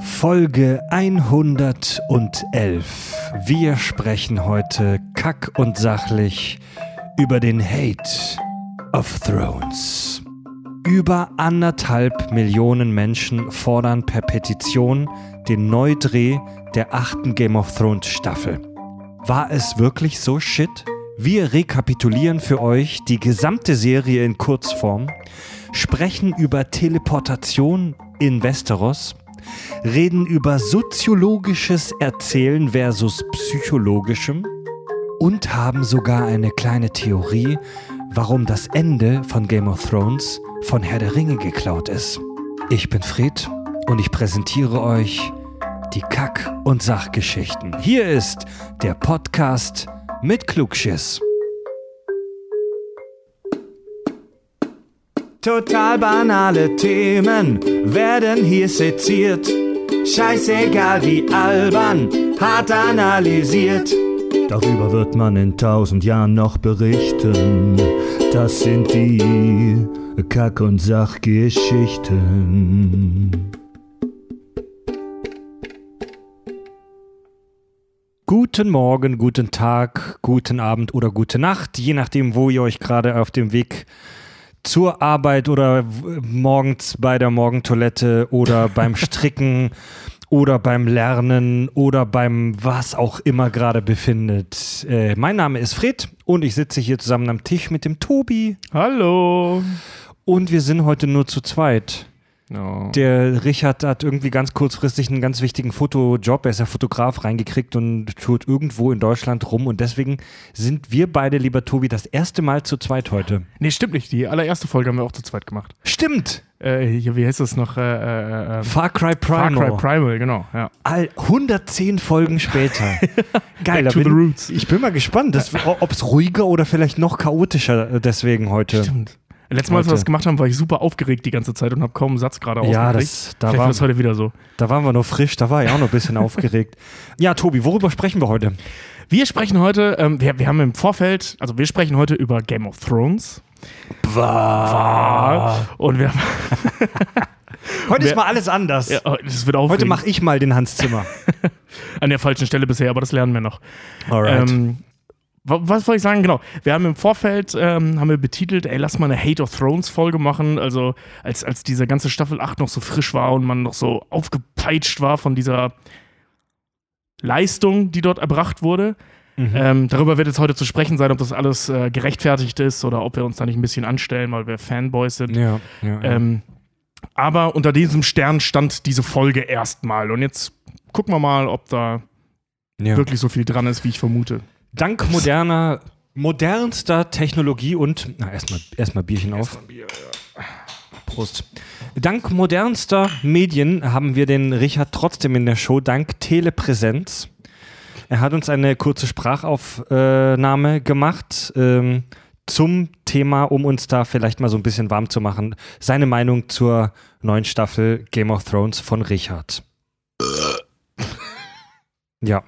Folge 111. Wir sprechen heute kack und sachlich über den Hate of Thrones. Über anderthalb Millionen Menschen fordern per Petition den Neudreh der achten Game of Thrones Staffel. War es wirklich so shit? Wir rekapitulieren für euch die gesamte Serie in Kurzform, sprechen über Teleportation in Westeros, reden über soziologisches Erzählen versus psychologischem und haben sogar eine kleine Theorie, warum das Ende von Game of Thrones von Herr der Ringe geklaut ist. Ich bin Fred und ich präsentiere euch die Kack- und Sachgeschichten. Hier ist der Podcast mit Klugschiss. Total banale Themen werden hier seziert. Scheißegal wie albern, hart analysiert. Darüber wird man in tausend Jahren noch berichten. Das sind die Kack- und Sachgeschichten. Guten Morgen, guten Tag, guten Abend oder gute Nacht, je nachdem, wo ihr euch gerade auf dem Weg zur Arbeit oder morgens bei der Morgentoilette oder beim Stricken oder beim Lernen oder beim was auch immer gerade befindet. Äh, mein Name ist Fred und ich sitze hier zusammen am Tisch mit dem Tobi. Hallo. Und wir sind heute nur zu zweit. Oh. Der Richard hat irgendwie ganz kurzfristig einen ganz wichtigen Fotojob. Er ist ja Fotograf reingekriegt und tut irgendwo in Deutschland rum. Und deswegen sind wir beide, lieber Tobi, das erste Mal zu zweit heute. Nee, stimmt nicht. Die allererste Folge haben wir auch zu zweit gemacht. Stimmt! Äh, hier, wie heißt das noch? Äh, äh, äh, Far Cry Far Primal. Cry Primal, genau. Ja. All 110 Folgen später. Geil, Back to da the bin, roots. ich bin mal gespannt, ob es ruhiger oder vielleicht noch chaotischer deswegen heute. Stimmt. Letztes Mal, als wir das gemacht haben, war ich super aufgeregt die ganze Zeit und habe kaum einen Satz gerade Ja, ausgekriegt. das, da, Vielleicht war, wird es heute wieder so. da waren wir noch frisch, da war ich auch noch ein bisschen aufgeregt. Ja, Tobi, worüber sprechen wir heute? Wir sprechen heute, ähm, wir, wir haben im Vorfeld, also wir sprechen heute über Game of Thrones. Und wir haben, Heute ist mal alles anders. ja, oh, das wird Heute mache ich mal den Hans Zimmer. An der falschen Stelle bisher, aber das lernen wir noch. Alright. Ähm, was wollte ich sagen? Genau. Wir haben im Vorfeld ähm, haben wir betitelt, ey, lass mal eine Hate of Thrones Folge machen. Also als, als diese ganze Staffel 8 noch so frisch war und man noch so aufgepeitscht war von dieser Leistung, die dort erbracht wurde. Mhm. Ähm, darüber wird jetzt heute zu sprechen sein, ob das alles äh, gerechtfertigt ist oder ob wir uns da nicht ein bisschen anstellen, weil wir Fanboys sind. ja, ja, ja. Ähm, aber unter diesem Stern stand diese Folge erstmal. Und jetzt gucken wir mal, ob da wirklich so viel dran ist, wie ich vermute. Dank moderner, modernster Technologie und, na, erstmal erst Bierchen auf. Prost. Dank modernster Medien haben wir den Richard trotzdem in der Show, dank Telepräsenz. Er hat uns eine kurze Sprachaufnahme gemacht ähm, zum Thema, um uns da vielleicht mal so ein bisschen warm zu machen. Seine Meinung zur neuen Staffel Game of Thrones von Richard. Ja.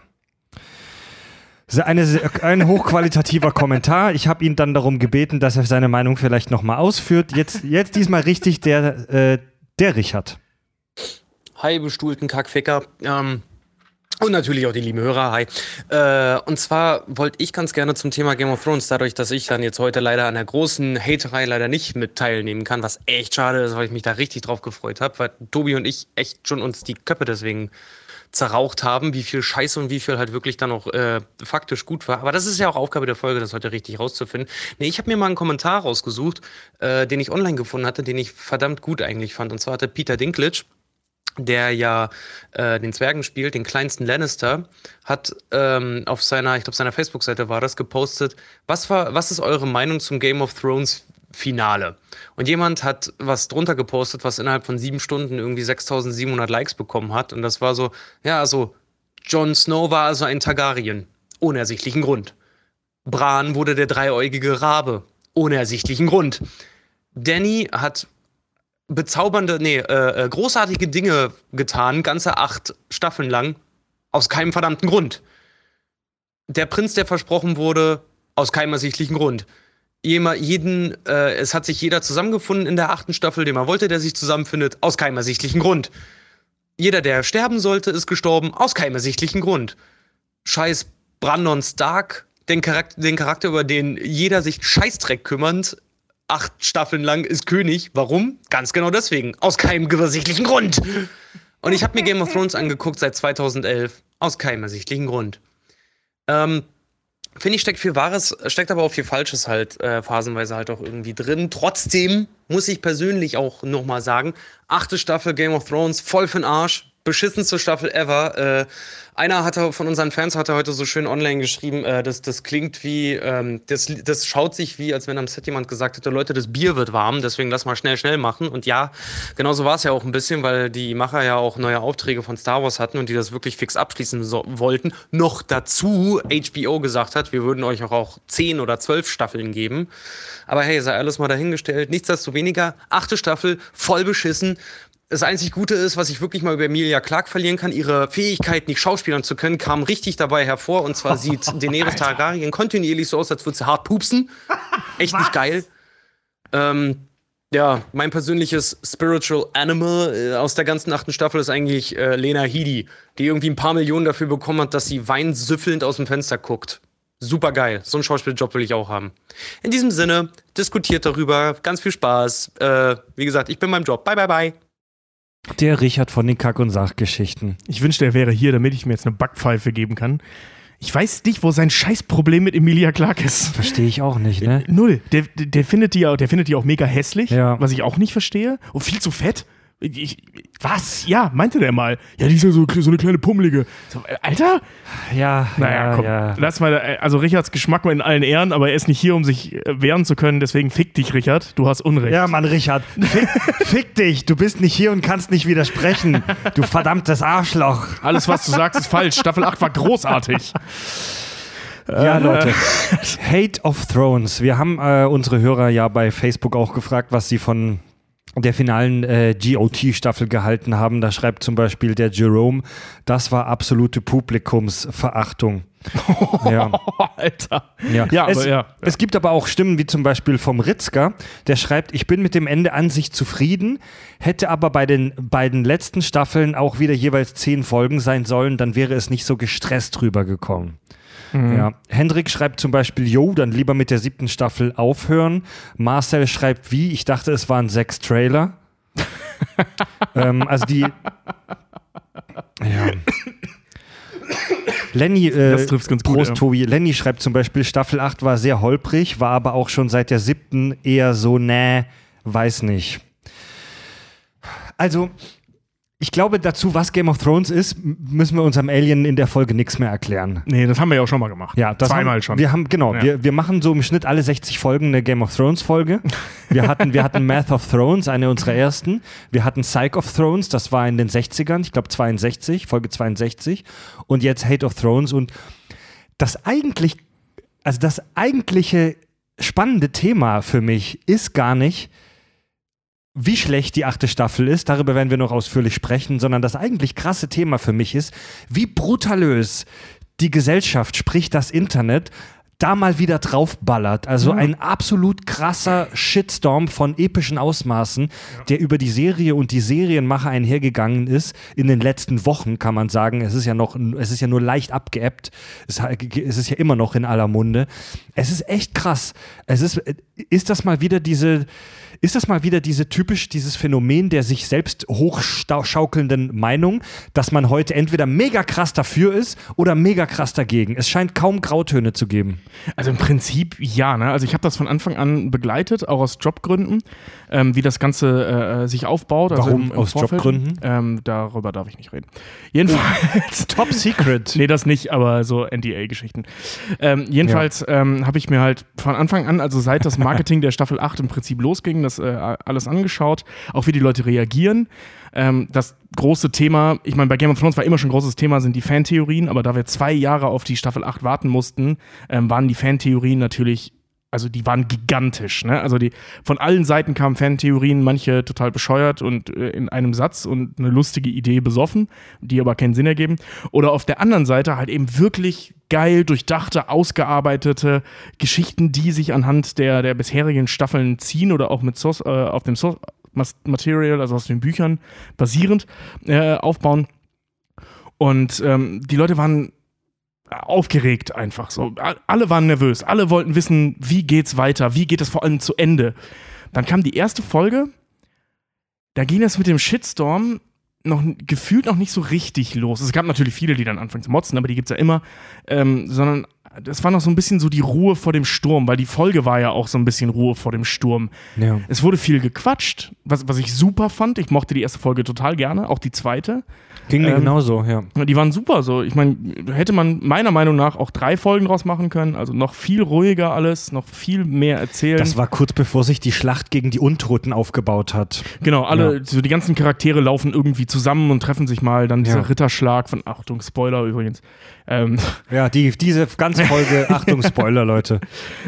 Eine, ein hochqualitativer Kommentar. Ich habe ihn dann darum gebeten, dass er seine Meinung vielleicht nochmal ausführt. Jetzt, jetzt diesmal richtig der, äh, der Richard. Hi, bestuhlten Kackficker. Ähm, und natürlich auch die lieben Hörer, hi. Äh, und zwar wollte ich ganz gerne zum Thema Game of Thrones, dadurch, dass ich dann jetzt heute leider an der großen Haterei leider nicht mit teilnehmen kann, was echt schade ist, weil ich mich da richtig drauf gefreut habe, weil Tobi und ich echt schon uns die Köpfe deswegen zerraucht haben, wie viel Scheiße und wie viel halt wirklich dann auch äh, faktisch gut war. Aber das ist ja auch Aufgabe der Folge, das heute richtig rauszufinden. Nee, ich habe mir mal einen Kommentar rausgesucht, äh, den ich online gefunden hatte, den ich verdammt gut eigentlich fand. Und zwar hatte Peter Dinklage, der ja äh, den Zwergen spielt, den kleinsten Lannister, hat ähm, auf seiner, ich glaube, seiner Facebook-Seite war das, gepostet, was war, was ist eure Meinung zum Game of Thrones Finale? Und jemand hat was drunter gepostet, was innerhalb von sieben Stunden irgendwie 6700 Likes bekommen hat. Und das war so, ja, also, Jon Snow war also ein Targaryen. Ohne ersichtlichen Grund. Bran wurde der dreieugige Rabe. Ohne ersichtlichen Grund. Danny hat bezaubernde, nee, äh, äh, großartige Dinge getan, ganze acht Staffeln lang, aus keinem verdammten Grund. Der Prinz, der versprochen wurde, aus keinem ersichtlichen Grund. Jema- jeden, äh, es hat sich jeder zusammengefunden in der achten Staffel, den man wollte, der sich zusammenfindet, aus keinem ersichtlichen Grund. Jeder, der sterben sollte, ist gestorben, aus keinem ersichtlichen Grund. Scheiß Brandon Stark, den Charakter, den Charakter, über den jeder sich Scheißdreck kümmernd, acht Staffeln lang ist König. Warum? Ganz genau deswegen. Aus keinem ersichtlichen Grund. Und ich habe mir Game of Thrones angeguckt seit 2011. Aus keinem ersichtlichen Grund. Ähm, Finde ich, steckt viel Wahres, steckt aber auch viel Falsches halt äh, phasenweise halt auch irgendwie drin. Trotzdem muss ich persönlich auch nochmal sagen, achte Staffel Game of Thrones, voll für'n Arsch, beschissenste Staffel ever. Äh, einer hatte von unseren Fans hatte heute so schön online geschrieben, äh, das, das klingt wie, ähm, das, das schaut sich wie, als wenn am Set jemand gesagt hätte, Leute, das Bier wird warm, deswegen lass mal schnell, schnell machen. Und ja, genau so war es ja auch ein bisschen, weil die Macher ja auch neue Aufträge von Star Wars hatten und die das wirklich fix abschließen so wollten. Noch dazu HBO gesagt hat, wir würden euch auch, auch zehn oder zwölf Staffeln geben. Aber hey, sei alles mal dahingestellt. Nichtsdestoweniger, achte Staffel, voll beschissen das einzig Gute ist, was ich wirklich mal über Emilia Clark verlieren kann, ihre Fähigkeit, nicht schauspielern zu können, kam richtig dabei hervor. Und zwar sieht Daenerys Targaryen kontinuierlich so aus, als würde sie hart pupsen. Echt nicht geil. Ähm, ja, mein persönliches Spiritual Animal äh, aus der ganzen achten Staffel ist eigentlich äh, Lena Headey, die irgendwie ein paar Millionen dafür bekommen hat, dass sie weinsüffelnd aus dem Fenster guckt. Super geil. So einen Schauspieljob will ich auch haben. In diesem Sinne, diskutiert darüber. Ganz viel Spaß. Äh, wie gesagt, ich bin beim Job. Bye, bye, bye. Der Richard von den Kack- und Sachgeschichten. Ich wünschte, er wäre hier, damit ich mir jetzt eine Backpfeife geben kann. Ich weiß nicht, wo sein Scheißproblem mit Emilia Clark ist. Verstehe ich auch nicht, ne? Null. Der, der, findet die, der findet die auch mega hässlich, Ja. was ich auch nicht verstehe. Und viel zu fett. Ich, was? Ja, meinte der mal. Ja, die ist ja so, so eine kleine Pummelige. So, äh, Alter? Ja, Naja, ja, komm. ja. Lass mal, äh, also Richards Geschmack mal in allen Ehren, aber er ist nicht hier, um sich äh, wehren zu können. Deswegen fick dich, Richard. Du hast Unrecht. Ja, Mann, Richard, fick, fick dich. Du bist nicht hier und kannst nicht widersprechen. Du verdammtes Arschloch. Alles, was du sagst, ist falsch. Staffel 8 war großartig. Ja, Leute. Hate of Thrones. Wir haben äh, unsere Hörer ja bei Facebook auch gefragt, was sie von der finalen äh, GOT-Staffel gehalten haben. Da schreibt zum Beispiel der Jerome, das war absolute Publikumsverachtung. ja. Alter. Ja, Ja, es, aber ja. es gibt aber auch Stimmen wie zum Beispiel vom Ritzker, der schreibt, ich bin mit dem Ende an sich zufrieden, hätte aber bei den beiden letzten Staffeln auch wieder jeweils zehn Folgen sein sollen, dann wäre es nicht so gestresst rübergekommen. Mhm. Ja. Hendrik schreibt zum Beispiel, yo, dann lieber mit der siebten Staffel aufhören. Marcel schreibt, wie, ich dachte, es waren sechs Trailer. ähm, also die. Ja. Lenny, äh, gut, ja. Tobi. Lenny schreibt zum Beispiel, Staffel 8 war sehr holprig, war aber auch schon seit der siebten eher so, nee, weiß nicht. Also, ich glaube, dazu, was Game of Thrones ist, müssen wir unserem Alien in der Folge nichts mehr erklären. Nee, das haben wir ja auch schon mal gemacht. Ja, das Zweimal haben, schon. Wir haben, genau, Ja. wir, wir machen so im Schnitt alle 60 Folgen eine Game of Thrones Folge. Wir hatten, wir hatten Math of Thrones, eine unserer ersten. Wir hatten Psych of Thrones, das war in den 60ern, ich glaube 62, Folge 62. Und jetzt Hate of Thrones. Und das eigentlich, also das eigentliche spannende Thema für mich ist gar nicht, wie schlecht die achte Staffel ist, darüber werden wir noch ausführlich sprechen, sondern das eigentlich krasse Thema für mich ist, wie brutalös die Gesellschaft, sprich das Internet, da mal wieder draufballert. Also ein absolut krasser Shitstorm von epischen Ausmaßen, der über die Serie und die Serienmacher einhergegangen ist. In den letzten Wochen kann man sagen, es ist ja noch, es ist ja nur leicht abgeebbt. Es, es ist ja immer noch in aller Munde. Es ist echt krass. Es ist, ist das mal wieder diese, ist das mal wieder diese typisch dieses Phänomen der sich selbst hochschaukelnden Meinung, dass man heute entweder mega krass dafür ist oder mega krass dagegen. Es scheint kaum Grautöne zu geben. Also im Prinzip ja, ne? Also ich habe das von Anfang an begleitet, auch aus Jobgründen, ähm, wie das Ganze äh, sich aufbaut. Also Warum im, im aus Vorfeld. Jobgründen? Ähm, darüber darf ich nicht reden. Jedenfalls. Top Secret. Nee, das nicht, aber so NDA-Geschichten. Ähm, jedenfalls ähm, habe ich mir halt von Anfang an, also seit das Marketing der Staffel 8 im Prinzip losging, das äh, alles angeschaut, auch wie die Leute reagieren. Ähm, das große Thema, ich meine, bei Game of Thrones war immer schon ein großes Thema, sind die Fantheorien, aber da wir zwei Jahre auf die Staffel 8 warten mussten, ähm, waren die Fantheorien natürlich also die waren gigantisch, ne? Also die von allen Seiten kamen Fantheorien, manche total bescheuert und äh, in einem Satz und eine lustige Idee besoffen, die aber keinen Sinn ergeben. Oder auf der anderen Seite halt eben wirklich geil durchdachte, ausgearbeitete Geschichten, die sich anhand der, der bisherigen Staffeln ziehen oder auch mit Source, äh, auf dem Source Material, also aus den Büchern basierend äh, aufbauen. Und ähm, die Leute waren aufgeregt einfach so. Alle waren nervös, alle wollten wissen, wie geht's weiter, wie geht es vor allem zu Ende. Dann kam die erste Folge, da ging es mit dem Shitstorm noch gefühlt noch nicht so richtig los. Es gab natürlich viele, die dann anfangen zu motzen, aber die gibt es ja immer. Ähm, sondern das war noch so ein bisschen so die Ruhe vor dem Sturm, weil die Folge war ja auch so ein bisschen Ruhe vor dem Sturm. Ja. Es wurde viel gequatscht, was, was ich super fand. Ich mochte die erste Folge total gerne, auch die zweite. Ging mir ähm, genauso, ja. Die waren super so. Ich meine, hätte man meiner Meinung nach auch drei Folgen draus machen können. Also noch viel ruhiger alles, noch viel mehr erzählen. Das war kurz bevor sich die Schlacht gegen die Untoten aufgebaut hat. Genau, alle, ja. so die ganzen Charaktere laufen irgendwie zusammen und treffen sich mal. Dann dieser ja. Ritterschlag von, Achtung, Spoiler übrigens. Ähm, ja, die, diese ganze Folge, Achtung, Spoiler, Leute.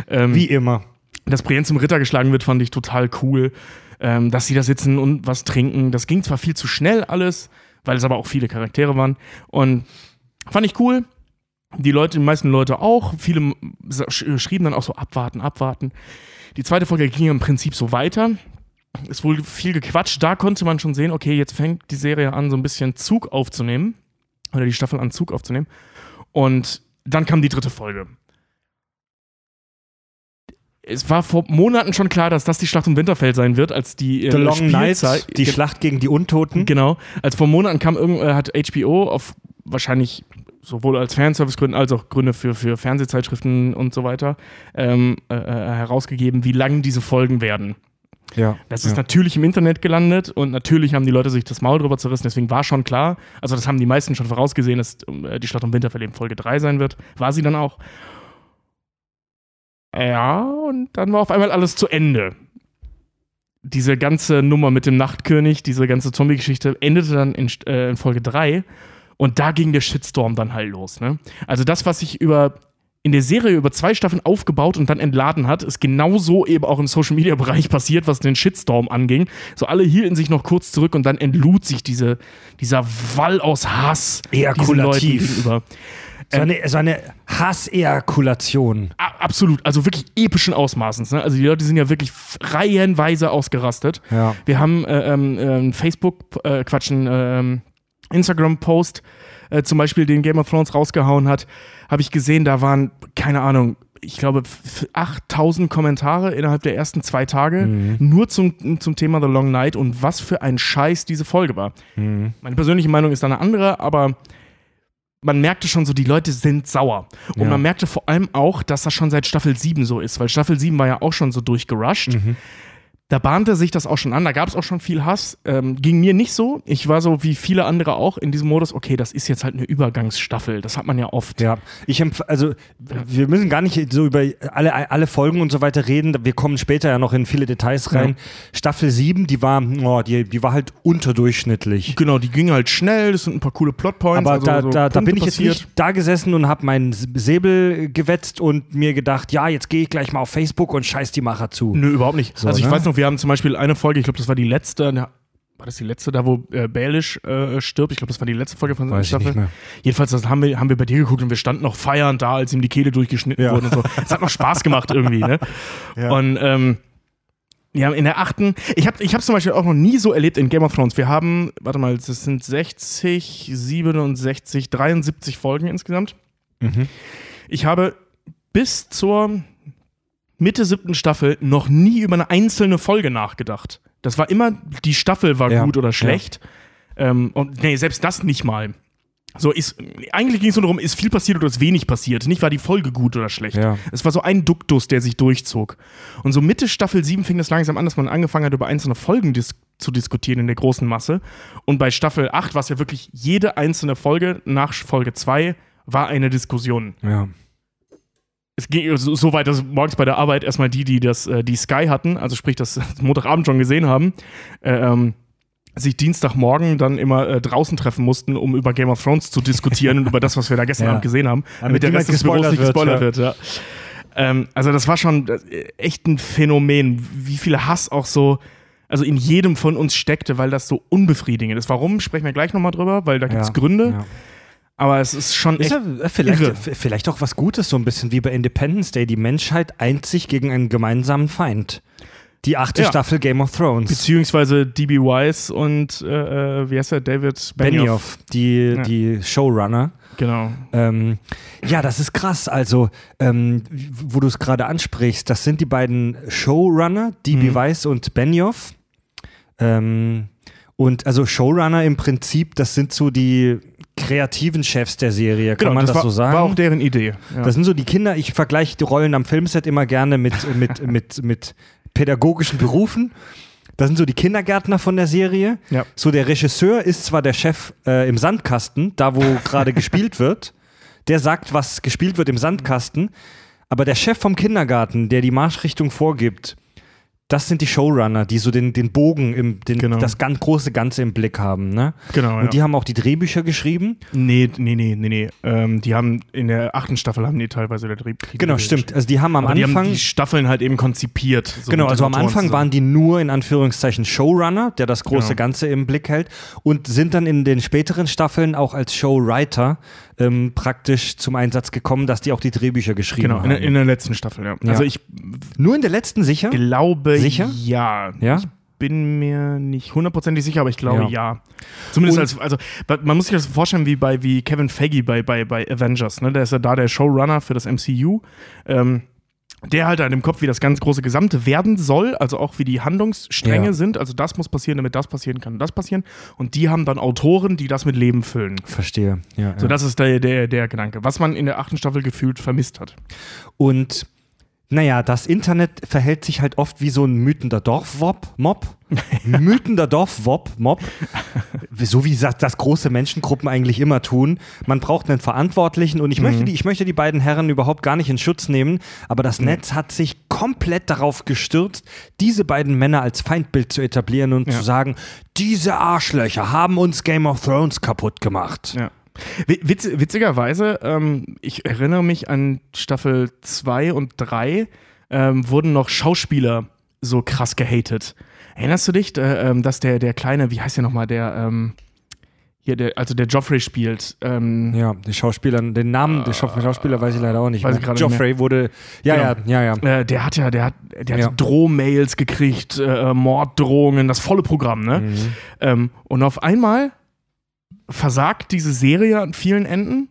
Ähm, Wie immer. Dass Brienne zum Ritter geschlagen wird, fand ich total cool. Ähm, dass sie da sitzen und was trinken. Das ging zwar viel zu schnell alles, weil es aber auch viele Charaktere waren. Und fand ich cool. Die Leute, die meisten Leute auch. Viele schrieben dann auch so abwarten, abwarten. Die zweite Folge ging im Prinzip so weiter. Es wurde viel gequatscht. Da konnte man schon sehen, okay, jetzt fängt die Serie an, so ein bisschen Zug aufzunehmen. Oder die Staffel an Zug aufzunehmen. Und dann kam die dritte Folge es war vor Monaten schon klar, dass das die Schlacht um Winterfeld sein wird, als die äh, The Long Night, die Schlacht gegen die Untoten. Genau. Als vor Monaten kam irgend, äh, hat HBO auf wahrscheinlich sowohl als Fanservice-Gründen als auch Gründe für, für Fernsehzeitschriften und so weiter ähm, äh, äh, herausgegeben, wie lang diese Folgen werden. Ja, das ist ja. natürlich im Internet gelandet und natürlich haben die Leute sich das Maul drüber zerrissen, deswegen war schon klar, also das haben die meisten schon vorausgesehen, dass äh, die Schlacht um Winterfell eben Folge 3 sein wird. War sie dann auch. Ja, und dann war auf einmal alles zu Ende. Diese ganze Nummer mit dem Nachtkönig, diese ganze Zombie-Geschichte endete dann in, äh, in, Folge 3 und da ging der Shitstorm dann halt los. Ne? Also das, was sich über in der Serie über zwei Staffeln aufgebaut und dann entladen hat, ist genauso eben auch im Social Media Bereich passiert, was den Shitstorm anging. So alle hielten sich noch kurz zurück und dann entlud sich diese, dieser Wall aus Hass Ejakulativ. gegenüber. So eine, so eine Hassejakulation. Absolut, also wirklich epischen Ausmaßens. Ne? Also die Leute sind ja wirklich reihenweise ausgerastet. Ja. Wir haben äh, ähm, äh, Facebook, äh, Quatschen, äh, Instagram-Post äh, zum Beispiel, den Game of Thrones rausgehauen hat, habe ich gesehen, da waren, keine Ahnung, ich glaube, 8000 Kommentare innerhalb der ersten zwei Tage mhm. nur zum, zum Thema The Long Night und was für ein Scheiß diese Folge war. Mhm. Meine persönliche Meinung ist da eine andere, aber man merkte schon so, die Leute sind sauer. Und ja. man merkte vor allem auch, dass das schon seit Staffel 7 so ist, weil Staffel 7 war ja auch schon so durchgerusht. Mhm da bahnte sich das auch schon an, da gab es auch schon viel Hass. Ähm, ging mir nicht so. Ich war so wie viele andere auch in diesem Modus, okay, das ist jetzt halt eine Übergangsstaffel. Das hat man ja oft. Ja, ich also wir müssen gar nicht so über alle, alle Folgen und so weiter reden. Wir kommen später ja noch in viele Details rein. Ja. Staffel 7, die war, oh, die, die war halt unterdurchschnittlich. Genau, die ging halt schnell, das sind ein paar coole Plotpoints. Aber also da, so da, da, bin ich jetzt nicht da gesessen und habe meinen Säbel gewetzt und mir gedacht, ja, jetzt gehe ich gleich mal auf Facebook und scheiß die Macher zu. Nö, überhaupt nicht. So, also ich ne? weiß noch, wir haben zum Beispiel eine Folge, ich glaube, das war die letzte, war das die letzte, da wo äh, Baelish äh, stirbt? Ich glaube, das war die letzte Folge von der Staffel. Jedenfalls das haben, wir, haben wir bei dir geguckt und wir standen noch feiernd da, als ihm die Kehle durchgeschnitten ja. wurde und so. Es hat noch Spaß gemacht irgendwie, ne? Ja. Und ähm, ja, in der achten, ich habe ich hab zum Beispiel auch noch nie so erlebt in Game of Thrones. Wir haben, warte mal, das sind 60, 67, 73 Folgen insgesamt. Mhm. Ich habe bis zur Mitte siebten Staffel noch nie über eine einzelne Folge nachgedacht. Das war immer, die Staffel war ja, gut oder schlecht. Ja. Ähm, und nee, selbst das nicht mal. So ist, eigentlich ging es nur darum, ist viel passiert oder ist wenig passiert. Nicht war die Folge gut oder schlecht. Ja. Es war so ein Duktus, der sich durchzog. Und so Mitte Staffel 7 fing es langsam an, dass man angefangen hat, über einzelne Folgen dis zu diskutieren in der großen Masse. Und bei Staffel 8 war es ja wirklich jede einzelne Folge nach Folge 2 war eine Diskussion. Ja es ging so weit, dass morgens bei der Arbeit erstmal die, die das, äh, die Sky hatten, also sprich das Montagabend schon gesehen haben, äh, ähm, sich Dienstagmorgen dann immer äh, draußen treffen mussten, um über Game of Thrones zu diskutieren und über das, was wir da gestern ja. Abend gesehen haben, damit, damit der Rest des Büros nicht gespoilert wird. wird ja. Ähm, also das war schon äh, echt ein Phänomen, wie viel Hass auch so also in jedem von uns steckte, weil das so unbefriedigend ist. Warum sprechen wir gleich nochmal drüber, weil da gibt es ja, Gründe. Aber es ist schon. Ist ja äh, vielleicht, irre. vielleicht auch was Gutes, so ein bisschen wie bei Independence Day. Die Menschheit eint sich gegen einen gemeinsamen Feind. Die achte Ja. Staffel Game of Thrones. Beziehungsweise DB Wise und, äh, äh, wie heißt der, David Benioff. Benioff, die, Ja. die Showrunner. Genau. Ähm, ja, das ist krass. Also, ähm, wo du es gerade ansprichst, das sind die beiden Showrunner, DB Mhm. Weiss und Benioff. Ähm, und also Showrunner im Prinzip, das sind so die kreativen Chefs der Serie, kann Genau, man das, war, so sagen? war auch deren Idee. Ja. Das sind so die Kinder, ich vergleiche die Rollen am Filmset immer gerne mit, mit, mit, mit pädagogischen Berufen. Das sind so die Kindergärtner von der Serie. Ja. So der Regisseur ist zwar der Chef äh, im Sandkasten, da wo gerade gespielt wird. Der sagt, was gespielt wird im Sandkasten. Aber der Chef vom Kindergarten, der die Marschrichtung vorgibt, das sind die Showrunner, die so den, den Bogen, im, den, Genau. das ganz große Ganze im Blick haben. Ne? Genau, ja. Und die haben auch die Drehbücher geschrieben. Nee, nee, nee, nee, nee. Ähm, die haben in der achten Staffel haben die teilweise der Dreh. die Genau, stimmt. Also die haben am die Anfang. haben die Staffeln halt eben konzipiert. so Genau, also am Anfang zusammen. waren die nur in Anführungszeichen Showrunner, der das große Genau. Ganze im Blick hält und sind dann in den späteren Staffeln auch als Showwriter ähm, praktisch zum Einsatz gekommen, dass die auch die Drehbücher geschrieben Genau, in, haben. der- in der letzten Staffel, ja. Ja. Also ich nur in der letzten sicher? glaube Sicher? ja. Ja? Ich bin mir nicht hundertprozentig sicher, aber ich glaube Ja. ja. Zumindest Und- als, also man muss sich das vorstellen wie bei wie Kevin Feige bei, bei, bei Avengers, ne? Der ist ja da der Showrunner für das MCU. Ähm, der halt an dem Kopf, wie das ganz große Gesamte werden soll, also auch wie die Handlungsstränge Ja. sind. Also das muss passieren, damit das passieren kann, und das passieren. Und die haben dann Autoren, die das mit Leben füllen. Verstehe. Ja, So, ja. das ist der, der, der Gedanke, was man in der achten Staffel gefühlt vermisst hat. Und naja, das Internet verhält sich halt oft wie so ein mütender Dorfwob-Mob. mütender Dorfwob-Mob. So wie das, das große Menschengruppen eigentlich immer tun. Man braucht einen Verantwortlichen und ich, möchte die, ich möchte die beiden Herren überhaupt gar nicht in Schutz nehmen, aber das Netz hat sich komplett darauf gestürzt, diese beiden Männer als Feindbild zu etablieren und Ja. zu sagen, diese Arschlöcher haben uns Game of Thrones kaputt gemacht. Ja. Wi- Witz, witzigerweise, ähm, ich erinnere mich an Staffel 2 und 3, ähm, wurden noch Schauspieler so krass gehatet. Erinnerst du dich, äh, ähm, dass der, der kleine, wie heißt der nochmal, der, ähm, hier, der, also der Joffrey spielt, ähm, Ja, der Schauspieler, den Namen des Schau- Schauspieler weiß ich leider auch nicht. Weiß mehr. Joffrey wurde, ja, Genau. ja, ja, ja. äh, der hat ja, der hat, der hat Ja. Drohmails gekriegt, äh, Morddrohungen, das volle Programm, ne? Mhm. Ähm, und auf einmal versagt diese Serie an vielen Enden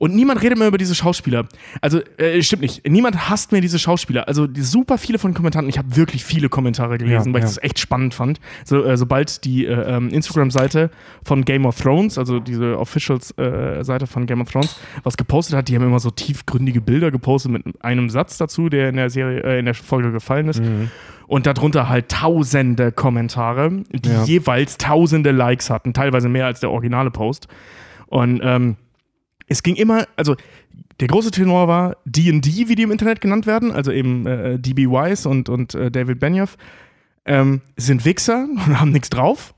und niemand redet mehr über diese Schauspieler. Also, äh, stimmt nicht. Niemand hasst mehr diese Schauspieler. Also, die, super viele von Kommentaren. Ich habe wirklich viele Kommentare gelesen, Ja, weil ja. ich das echt spannend fand. So, äh, sobald die äh, ähm, Instagram-Seite von Game of Thrones, also diese Officials-Seite von Game of Thrones, was gepostet hat, die haben immer so tiefgründige Bilder gepostet mit einem Satz dazu, der in der Serie, äh, in der Folge gefallen ist. Mhm. Und darunter halt tausende Kommentare, die Ja. jeweils tausende Likes hatten, teilweise mehr als der originale Post. Und ähm, es ging immer, also der große Tenor war D&D, wie die im Internet genannt werden, also eben äh, DB Wise und, und äh, David Benioff, ähm, sind Wichser und haben nichts drauf.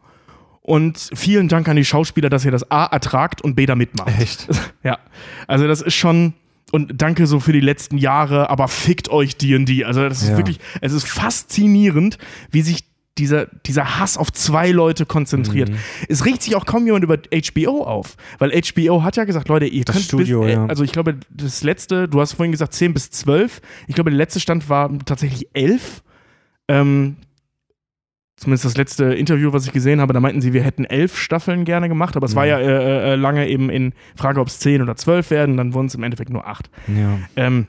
Und vielen Dank an die Schauspieler, dass ihr das A ertragt und B da mitmacht. Echt? Ja, also das ist schon und danke so für die letzten Jahre, aber fickt euch D&D. Also das ist Ja. wirklich, es ist faszinierend, wie sich dieser, dieser Hass auf zwei Leute konzentriert. Mhm. Es regt sich auch kaum jemand über HBO auf, weil HBO hat ja gesagt, Leute, ihr Das könnt Studio, bis, äh, ja. also ich glaube, das letzte, du hast vorhin gesagt 10 bis 12, ich glaube, der letzte Stand war tatsächlich 11. Ähm, zumindest das letzte Interview, was ich gesehen habe, da meinten sie, wir hätten elf Staffeln gerne gemacht, aber es war Mhm. ja äh, äh, lange eben in Frage, ob es zehn oder zwölf werden, dann wurden es im Endeffekt nur acht. Ja. Ähm,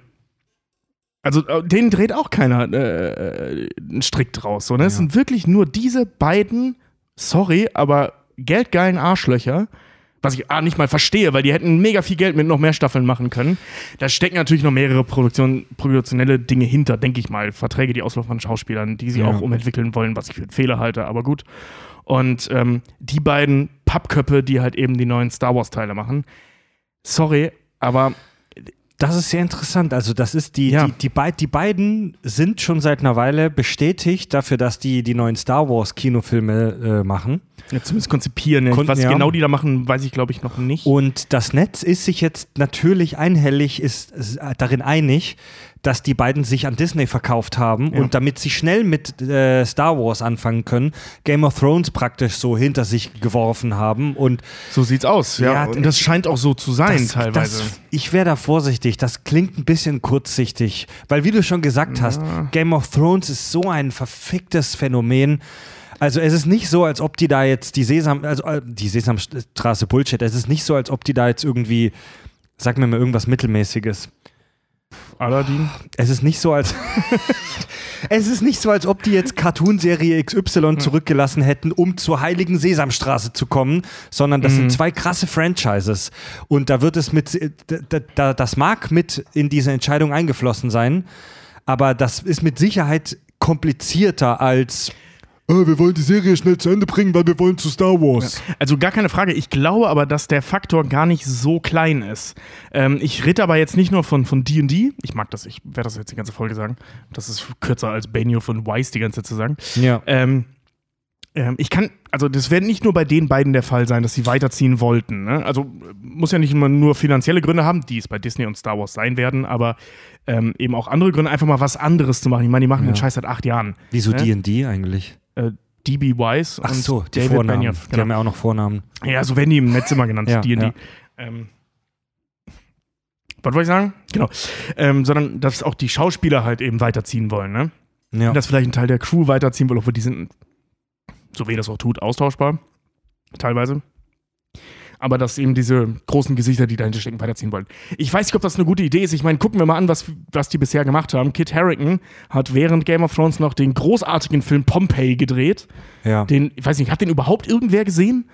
also äh, denen dreht auch keiner äh, äh, einen Strick draus. So, ne? Es Ja. sind wirklich nur diese beiden, sorry, aber geldgeilen Arschlöcher, was ich ah, nicht mal verstehe, weil die hätten mega viel Geld mit noch mehr Staffeln machen können. Da stecken natürlich noch mehrere Produktion, produktionelle Dinge hinter, denke ich mal. Verträge, die auslaufen von Schauspielern, die sie Ja. auch umentwickeln wollen, was ich für einen Fehler halte, aber gut. Und ähm, die beiden Pappköppe, die halt eben die neuen Star Wars-Teile machen. Sorry, aber Das ist sehr interessant. Also, das ist die, Ja. die, die, die beiden sind schon seit einer Weile bestätigt dafür, dass die die neuen Star Wars Kinofilme äh, machen. Ja, zumindest konzipieren. Kon- Was ja. genau die da machen, weiß ich glaube ich noch nicht. Und das Netz ist sich jetzt natürlich einhellig, ist ist darin einig, dass die beiden sich an Disney verkauft haben Ja. und damit sie schnell mit äh, Star Wars anfangen können, Game of Thrones praktisch so hinter sich geworfen haben und So sieht's aus, ja. Ja, und das scheint auch so zu sein, das, teilweise. Das, ich wäre da vorsichtig, das klingt ein bisschen kurzsichtig, weil wie du schon gesagt hast, Game of Thrones ist so ein verficktes Phänomen. Also es ist nicht so, als ob die da jetzt die Sesam, also äh, die Sesamstraße Bullshit, es ist nicht so, als ob die da jetzt irgendwie, sag mir mal irgendwas Mittelmäßiges. Aladdin. Es ist nicht so, als es ist nicht so, als ob die jetzt Cartoonserie XY zurückgelassen hätten, um zur heiligen Sesamstraße zu kommen, sondern das sind zwei krasse Franchises. Und da wird es mit, da, da, das mag mit in diese Entscheidung eingeflossen sein, aber das ist mit Sicherheit komplizierter als "Äh, wir wollen die Serie schnell zu Ende bringen, weil wir wollen zu Star Wars. Also gar keine Frage. Ich glaube aber, dass der Faktor gar nicht so klein ist. Ähm, ich rede aber jetzt nicht nur von von D&D. Ich mag das. Ich werde das jetzt die ganze Folge sagen. Das ist kürzer als Benio von Weiss die ganze Zeit zu sagen. Ja. Ähm, ähm, ich kann, also das wird nicht nur bei den beiden der Fall sein, dass sie weiterziehen wollten. Ne? Also muss ja nicht immer nur finanzielle Gründe haben, die es bei Disney und Star Wars sein werden, aber ähm, eben auch andere Gründe, einfach mal was anderes zu machen. Ich meine, die machen den Scheiß seit acht Jahren. Wieso Ne? D&D eigentlich? Äh, DB Wise Ach und so, die David Vornamen. Benioff. Die Genau. haben ja auch noch Vornamen. Ja, so werden die im Netz immer genannt, Ja, D&D. ja. Ähm, was wollte ich sagen? Genau. Ähm, sondern, dass auch die Schauspieler halt eben weiterziehen wollen, ne? Ja. Dass vielleicht ein Teil der Crew weiterziehen will, obwohl die sind, so wie das auch tut, austauschbar. Teilweise. Aber dass eben diese großen Gesichter, die dahinter stecken, weiterziehen wollen. Ich weiß nicht, ob das eine gute Idee ist. Ich meine, gucken wir mal an, was, was die bisher gemacht haben. Kit Harington hat während Game of Thrones noch den großartigen Film Pompeii gedreht. ja. Den, ich weiß nicht, hat den überhaupt irgendwer gesehen?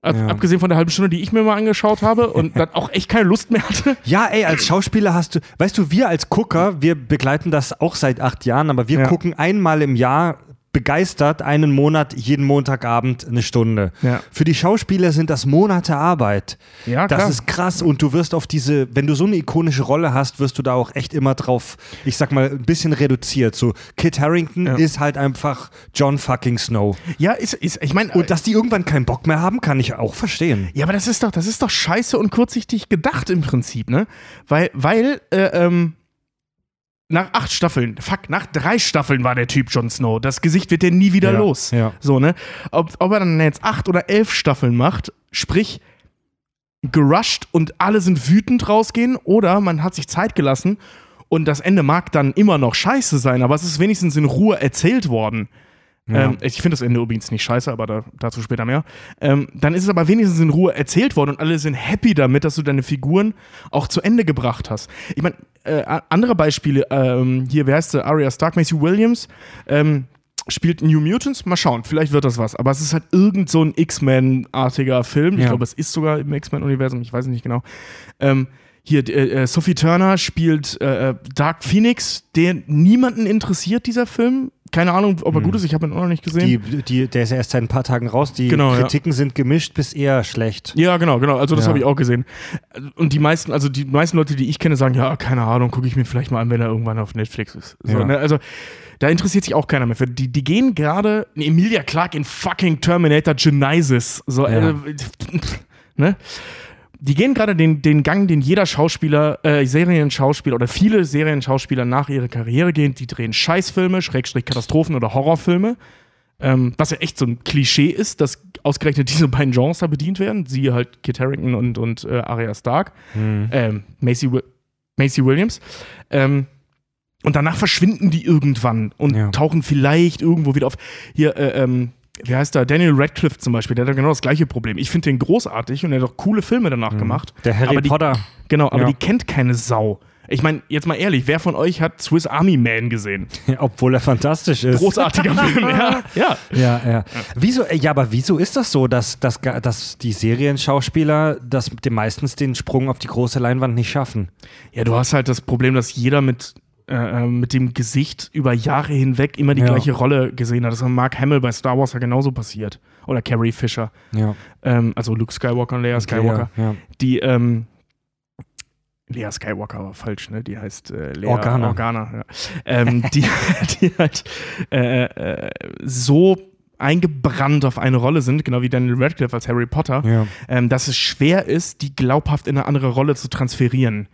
Ab, Ja. Abgesehen von der halben Stunde, die ich mir mal angeschaut habe und dann auch echt keine Lust mehr hatte. Ja, ey, als Schauspieler hast du, weißt du, wir als Gucker, wir begleiten das auch seit acht Jahren, aber wir Ja. gucken einmal im Jahr begeistert einen Monat, jeden Montagabend eine Stunde. Ja. Für die Schauspieler sind das Monate Arbeit. Ja, Das klar. ist krass und du wirst auf diese, wenn du so eine ikonische Rolle hast, wirst du da auch echt immer drauf, ich sag mal, ein bisschen reduziert. So, Kit Harrington Ja. ist halt einfach John fucking Snow. Ja, ist, ist ich meine, Und dass die irgendwann keinen Bock mehr haben, kann ich auch verstehen. ja, aber das ist doch, das ist doch scheiße und kurzsichtig gedacht im Prinzip, ne? Weil, weil, äh, ähm, nach acht Staffeln, fuck, nach drei Staffeln war der Typ Jon Snow. Das Gesicht wird der nie wieder Ja, los. ja. So, ne? Ob, ob er dann jetzt acht oder elf Staffeln macht, sprich, gerusht und alle sind wütend rausgehen, oder man hat sich Zeit gelassen und das Ende mag dann immer noch scheiße sein, aber es ist wenigstens in Ruhe erzählt worden. Ja. Ähm, ich finde das Ende übrigens nicht scheiße, aber da, dazu später mehr. Ähm, dann ist es aber wenigstens in Ruhe erzählt worden und alle sind happy damit, dass du deine Figuren auch zu Ende gebracht hast. Ich meine, äh, andere Beispiele, ähm, hier, wer heißt der? Arya Stark, Macy Williams, ähm, spielt New Mutants. Mal schauen, vielleicht wird das was. Aber es ist halt irgend so ein X-Men-artiger Film. Ich Ja. glaube, es ist sogar im X-Men-Universum, ich weiß nicht genau. Ähm, hier, äh, äh, Sophie Turner spielt äh, äh, Dark Phoenix, der niemanden interessiert, dieser Film. Keine Ahnung, ob er gut ist, ich habe ihn auch noch nicht gesehen. Die, die, der ist ja erst seit ein paar Tagen raus. Die Genau, ja. Kritiken sind gemischt bis eher schlecht. Ja, genau, genau. Also das Ja. habe ich auch gesehen. Und die meisten, also die meisten Leute, die ich kenne, sagen, ja, keine Ahnung, gucke ich mir vielleicht mal an, wenn er irgendwann auf Netflix ist. So, Ja. ne? Also da interessiert sich auch keiner mehr für. Die, die gehen gerade, ne, Emilia Clark in fucking Terminator Genesis. So, Ja. äh, ne? Die gehen gerade den, den Gang, den jeder Schauspieler, äh, Serienschauspieler oder viele Serienschauspieler nach ihrer Karriere gehen. Die drehen Scheißfilme, Schrägstrich Katastrophen oder Horrorfilme. Ähm, was ja echt so ein Klischee ist, dass ausgerechnet diese beiden Genres da bedient werden. Siehe halt Kit Harington und, und äh, Arya Stark. Ähm, Macy, Macy Williams. Ähm, und danach verschwinden die irgendwann und Ja. tauchen vielleicht irgendwo wieder auf. Hier, äh, ähm, wie heißt der? Daniel Radcliffe zum Beispiel, der hat genau das gleiche Problem. Ich finde den großartig und er hat auch coole Filme danach gemacht. Der Harry die, Potter. Genau, aber Ja. die kennt keine Sau. Ich meine, jetzt mal ehrlich, wer von euch hat Swiss Army Man gesehen? Obwohl er fantastisch ist. Großartiger Film, ja. Ja. Ja, ja. Wieso, äh, ja, aber wieso ist das so, dass, dass, dass die Serienschauspieler das meistens den Sprung auf die große Leinwand nicht schaffen? Ja, du hast halt das Problem, dass jeder mit, äh, äh, mit dem Gesicht über Jahre hinweg immer die Ja. gleiche Rolle gesehen hat. Das ist Mark Hamill bei Star Wars ja genauso passiert. Oder Carrie Fisher. Ja. Ähm, also Luke Skywalker und Leia Skywalker. Ja, ja. Die, ähm, Lea Skywalker war falsch, ne? Die heißt äh, Lea Organa. Organa ja. ähm, die, die halt äh, äh, so eingebrannt auf eine Rolle sind, genau wie Daniel Radcliffe als Harry Potter, Ja. ähm, dass es schwer ist, die glaubhaft in eine andere Rolle zu transferieren.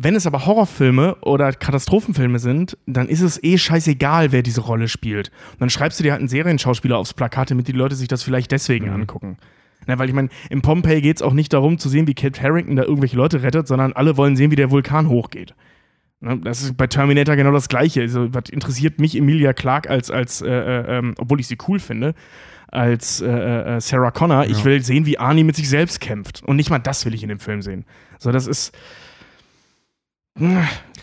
Wenn es aber Horrorfilme oder Katastrophenfilme sind, dann ist es eh scheißegal, wer diese Rolle spielt. Und dann schreibst du dir halt einen Serienschauspieler aufs Plakat, damit die Leute sich das vielleicht deswegen angucken. Na, weil ich meine, in Pompeii geht es auch nicht darum zu sehen, wie Kate Harrington da irgendwelche Leute rettet, sondern alle wollen sehen, wie der Vulkan hochgeht. Das ist bei Terminator genau das Gleiche. Also, was interessiert mich Emilia Clarke als, als äh, äh, ähm, obwohl ich sie cool finde, als äh, äh, Sarah Connor. Ich will sehen, wie Arnie mit sich selbst kämpft. Und nicht mal das will ich in dem Film sehen. So, das ist.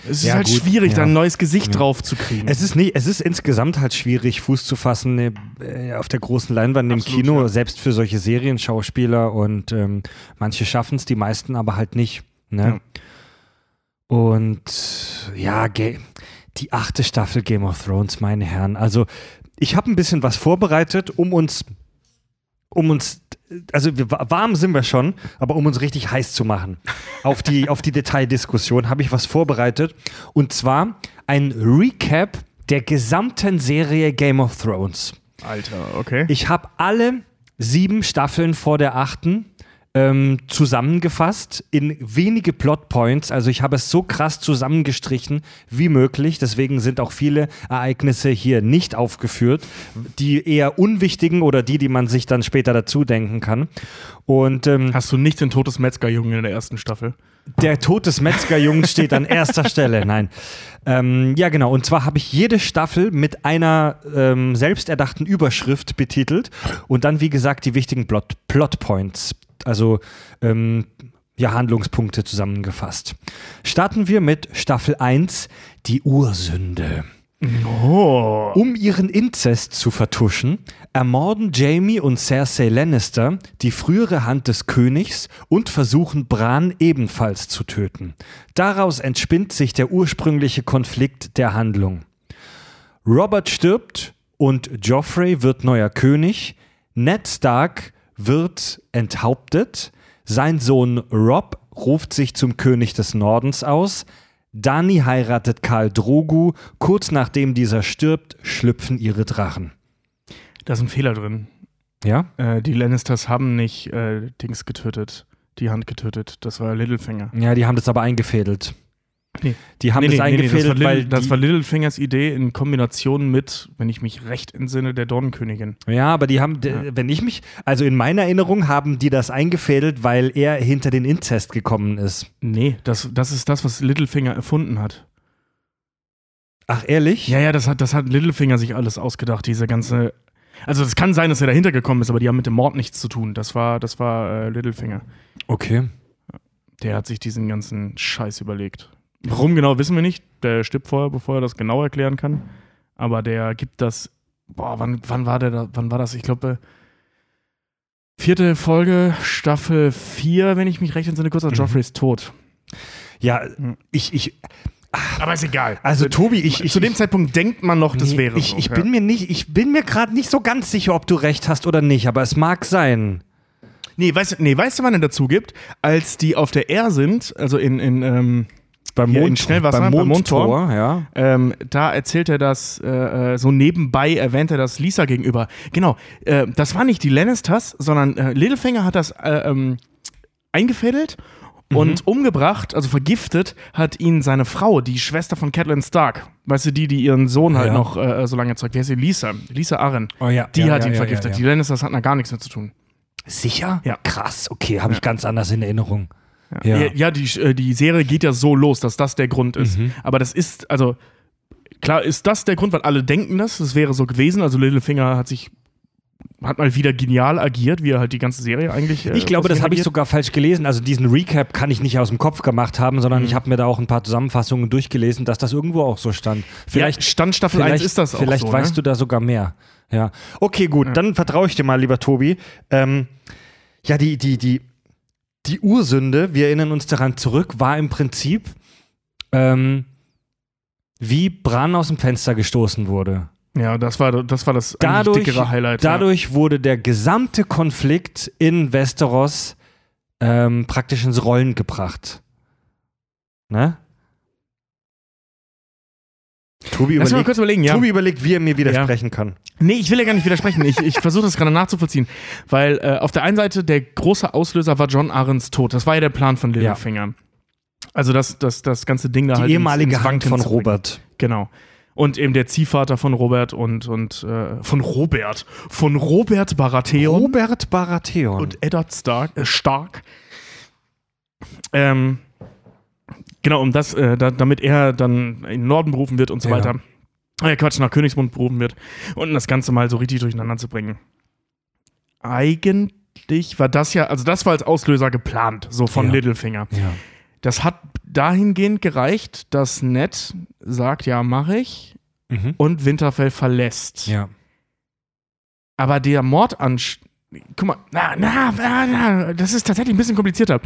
Es ist Ja, halt gut, schwierig, ja. da ein neues Gesicht Ja. drauf zu kriegen. Es ist, nicht, es ist insgesamt halt schwierig, Fuß zu fassen äh, auf der großen Leinwand im Absolut, Kino, selbst für solche Serienschauspieler und ähm, manche schaffen es, die meisten aber halt nicht. Ne? Und ja, die achte Staffel Game of Thrones, meine Herren. Also ich habe ein bisschen was vorbereitet, um uns, um uns, also wir, warm sind wir schon, aber um uns richtig heiß zu machen auf die, auf die Detaildiskussion, habe ich was vorbereitet. Und zwar ein Recap der gesamten Serie Game of Thrones. Alter, okay. Ich habe alle sieben Staffeln vor der achten ähm, zusammengefasst in wenige Plotpoints. Also ich habe es so krass zusammengestrichen wie möglich. Deswegen sind auch viele Ereignisse hier nicht aufgeführt. Die eher unwichtigen oder die, die man sich dann später dazu denken kann. Und ähm, Hast du nicht den Tod des Metzgerjungen in der ersten Staffel? der Tod des Metzgerjungens steht an erster Stelle. Nein. Ähm, ja, genau. Und zwar habe ich jede Staffel mit einer ähm, selbsterdachten Überschrift betitelt und dann, wie gesagt, die wichtigen Plot Plotpoints, also ähm, ja, Handlungspunkte zusammengefasst. Starten wir mit Staffel 1, die Ursünde. Oh. Um ihren Inzest zu vertuschen, ermorden Jamie und Cersei Lannister die frühere Hand des Königs und versuchen Bran ebenfalls zu töten. Daraus entspinnt sich der ursprüngliche Konflikt der Handlung. Robert stirbt und Joffrey wird neuer König. Ned Stark wird enthauptet. Sein Sohn Rob ruft sich zum König des Nordens aus. Dani heiratet Karl Drogu. Kurz nachdem dieser stirbt, schlüpfen ihre Drachen. Da ist ein Fehler drin. Ja? Äh, die Lannisters haben nicht äh, Dings getötet, die Hand getötet. Das war Littlefinger. Ja, die haben das aber eingefädelt. Nee. Die haben das eingefädelt, das, war weil Little, das war Littlefingers Idee in Kombination mit, wenn ich mich recht entsinne, der Dornenkönigin. Ja, aber die haben, d- wenn ich mich, also in meiner Erinnerung haben die das eingefädelt, weil er hinter den Inzest gekommen ist. Nee, das, das ist das, was Littlefinger erfunden hat. Ach, ehrlich? Ja, ja, das hat, das hat Littlefinger sich alles ausgedacht, diese ganze. Also es kann sein, dass er dahinter gekommen ist, aber die haben mit dem Mord nichts zu tun. Das war, das war äh, Littlefinger. Okay. Der hat sich diesen ganzen Scheiß überlegt. Warum genau, wissen wir nicht. Der stirbt vorher, bevor er das genau erklären kann. Aber der gibt das. Boah, wann, wann war der da, wann war das? Ich glaube, vierte Folge, Staffel 4, wenn ich mich recht entsinne, kurz nach Mhm. Joffreys Tod. Ja, Hm. ich, ich, Aber ist egal. also Tobi, ich, ich Zu dem Zeitpunkt denkt man noch, das nee, wäre ich, so. ich ja. bin mir nicht, ich bin mir gerade nicht so ganz sicher, ob du recht hast oder nicht, aber es mag sein. Nee, weißt, du- nee, weißt du, wann er dazu gibt? Als die auf der R sind, also in, in ähm, Beim Hier Mond, Schnellwasser, beim beim Mondtor, Mondtor. ja. Ähm, da erzählt er das äh, äh, so nebenbei, erwähnt er das Lisa gegenüber. Genau, äh, das war nicht die Lannisters, sondern äh, Littlefinger hat das äh, ähm, eingefädelt und umgebracht, also vergiftet, hat ihn seine Frau, die Schwester von Catelyn Stark, weißt du, die, die ihren Sohn halt Ja. noch äh, so lange zeugt. Wie heißt sie? Lisa. Lisa Arryn. Oh ja. Die ja, hat ja, ihn vergiftet. Die. Lannisters hatten da gar nichts mit zu tun. Sicher? Ja. Krass, okay, habe ich ganz anders in Erinnerung. Ja, Ja. ja, die, äh, die Serie geht ja so los, dass das der Grund ist. Mhm. Aber das ist, also, klar ist das der Grund, weil alle denken das, das wäre so gewesen. Also Littlefinger hat sich, hat mal wieder genial agiert, wie er halt die ganze Serie eigentlich. äh, Ich glaube, das habe ich sogar falsch gelesen. Also diesen Recap kann ich nicht aus dem Kopf gemacht haben, sondern Mhm. ich habe mir da auch ein paar Zusammenfassungen durchgelesen, dass das irgendwo auch so stand. Vielleicht, ja, Stand Staffel 1 ist das auch vielleicht so. weißt ne? du da sogar mehr. Ja. Okay, gut, Ja. dann vertraue ich dir mal, lieber Tobi. Ähm, ja, die, die, die, die Ursünde, wir erinnern uns daran zurück, war im Prinzip, ähm, wie Bran aus dem Fenster gestoßen wurde. Ja, das war das, war das Dadurch, dickere Highlight. dadurch wurde der gesamte Konflikt in Westeros ähm, praktisch ins Rollen gebracht. Ne? Tobi Lass mich mal überlegt, kurz überlegen, ja. Tobi überlegt, wie er mir widersprechen kann. Nee, ich will ja gar nicht widersprechen. Ich, ich versuche das gerade nachzuvollziehen. Weil äh, auf der einen Seite der große Auslöser war John Ahrens Tod. Das war ja der Plan von Littlefinger. Also das, das, das ganze Ding da Die halt ins- ehemalige ins Hand Wanken von. Robert. Genau. Und eben der Ziehvater von Robert und, und äh, von Robert. Von Robert Baratheon Robert Baratheon. und Eddard Stark. Äh, Stark. Ähm, genau, um das, äh, da, damit er dann in den Norden berufen wird und so Ja. weiter. Äh, Quatsch, nach Königsmund berufen wird. Und das Ganze mal so richtig durcheinander zu bringen. Eigentlich war das ja, also das war als Auslöser geplant, so von Ja. Littlefinger. ja. Das hat dahingehend gereicht, dass Ned sagt, ja, mache ich, Mhm. und Winterfell verlässt. ja. Aber der Mord an. Guck mal, na, na, na, na, das ist tatsächlich ein bisschen komplizierter.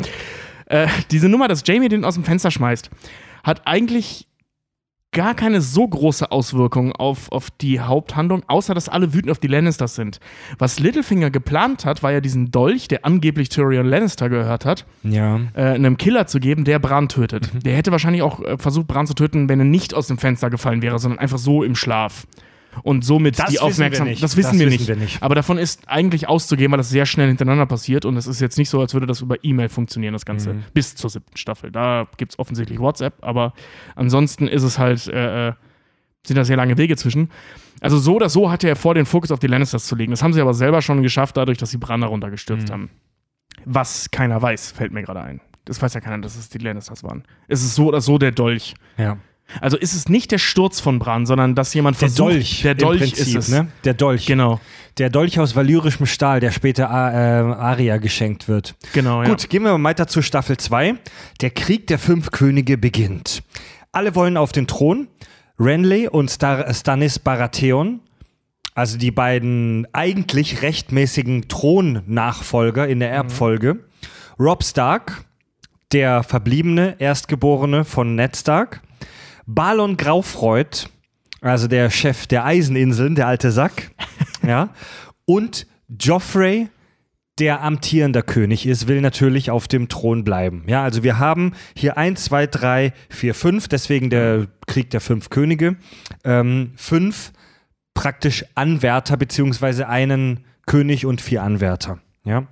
Äh, diese Nummer, dass Jamie den aus dem Fenster schmeißt, hat eigentlich gar keine so große Auswirkung auf, auf die Haupthandlung, außer dass alle wütend auf die Lannisters sind. Was Littlefinger geplant hat, war ja diesen Dolch, der angeblich Tyrion Lannister gehört hat, Ja. äh, einem Killer zu geben, der Bran tötet. Der hätte wahrscheinlich auch äh, versucht, Bran zu töten, wenn er nicht aus dem Fenster gefallen wäre, sondern einfach so im Schlaf. Und somit Das die Aufmerksamkeit. Das wissen Das wir wissen nicht. wir nicht. Aber davon ist eigentlich auszugehen, weil das sehr schnell hintereinander passiert. Und es ist jetzt nicht so, als würde das über E-Mail funktionieren, das Ganze. Mhm. Bis zur siebten Staffel. Da gibt es offensichtlich WhatsApp, aber ansonsten ist es halt, äh, äh, sind da sehr lange Wege zwischen. Also so oder so hatte er vor, den Fokus auf die Lannisters zu legen. Das haben sie aber selber schon geschafft, dadurch, dass sie Bran runtergestürzt Mhm. haben. Was keiner weiß, fällt mir gerade ein. Das weiß ja keiner, dass es die Lannisters waren. Es ist so oder so der Dolch. ja. Also ist es nicht der Sturz von Bran, sondern dass jemand Der versucht, Dolch. der im Dolch Prinzip, ist es. Ne? Der Dolch. Genau, Der Dolch aus valyrischem Stahl, der später A- äh, Aria geschenkt wird. genau. Gut, gehen wir mal weiter zu Staffel 2. Der Krieg der fünf Könige beginnt. Alle wollen auf den Thron. Renly und Star Stannis Baratheon, also die beiden eigentlich rechtmäßigen Thronnachfolger in der Erbfolge. Rob Stark, der verbliebene Erstgeborene von Ned Stark. Balon Graufreud, also der Chef der Eiseninseln, der alte Sack. ja. Und Joffrey, der amtierender König ist, will natürlich auf dem Thron bleiben. Ja, also wir haben hier 1, 2, 3, 4, 5, deswegen der Krieg der fünf Könige. Ähm, fünf praktisch Anwärter, beziehungsweise einen König und vier Anwärter. Ja.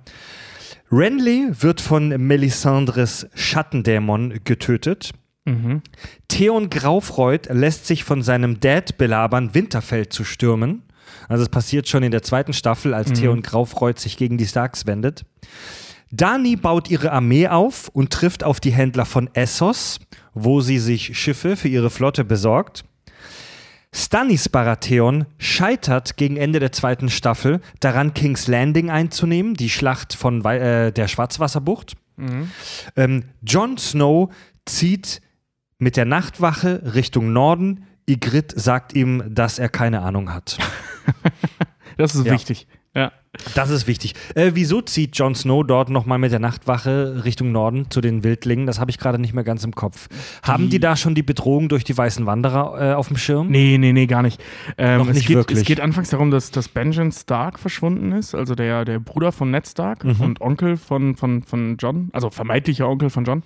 Renly wird von Melisandres Schattendämon getötet. Mhm. Theon Graufreud lässt sich von seinem Dad belabern, Winterfell zu stürmen. Also es passiert schon in der zweiten Staffel, als Theon Graufreud sich gegen die Starks wendet. Dani baut ihre Armee auf und trifft auf die Händler von Essos, wo sie sich Schiffe für ihre Flotte besorgt. Stannis Baratheon scheitert gegen Ende der zweiten Staffel daran, King's Landing einzunehmen, die Schlacht von äh, der Schwarzwasserbucht. Ähm, Jon Snow zieht mit der Nachtwache Richtung Norden. Ygritte sagt ihm, dass er keine Ahnung hat. Das ist Ja. wichtig. Ja. Das ist wichtig. Äh, wieso zieht Jon Snow dort nochmal mit der Nachtwache Richtung Norden zu den Wildlingen? Das habe ich gerade nicht mehr ganz im Kopf. Haben die da schon die Bedrohung durch die weißen Wanderer äh, auf dem Schirm? Nee, nee, nee, gar nicht. Ähm, Noch es nicht geht, wirklich. Es geht anfangs darum, dass, dass Benjamin Stark verschwunden ist, also der, der Bruder von Ned Stark Mhm. und Onkel von, von, von John, also vermeintlicher Onkel von John.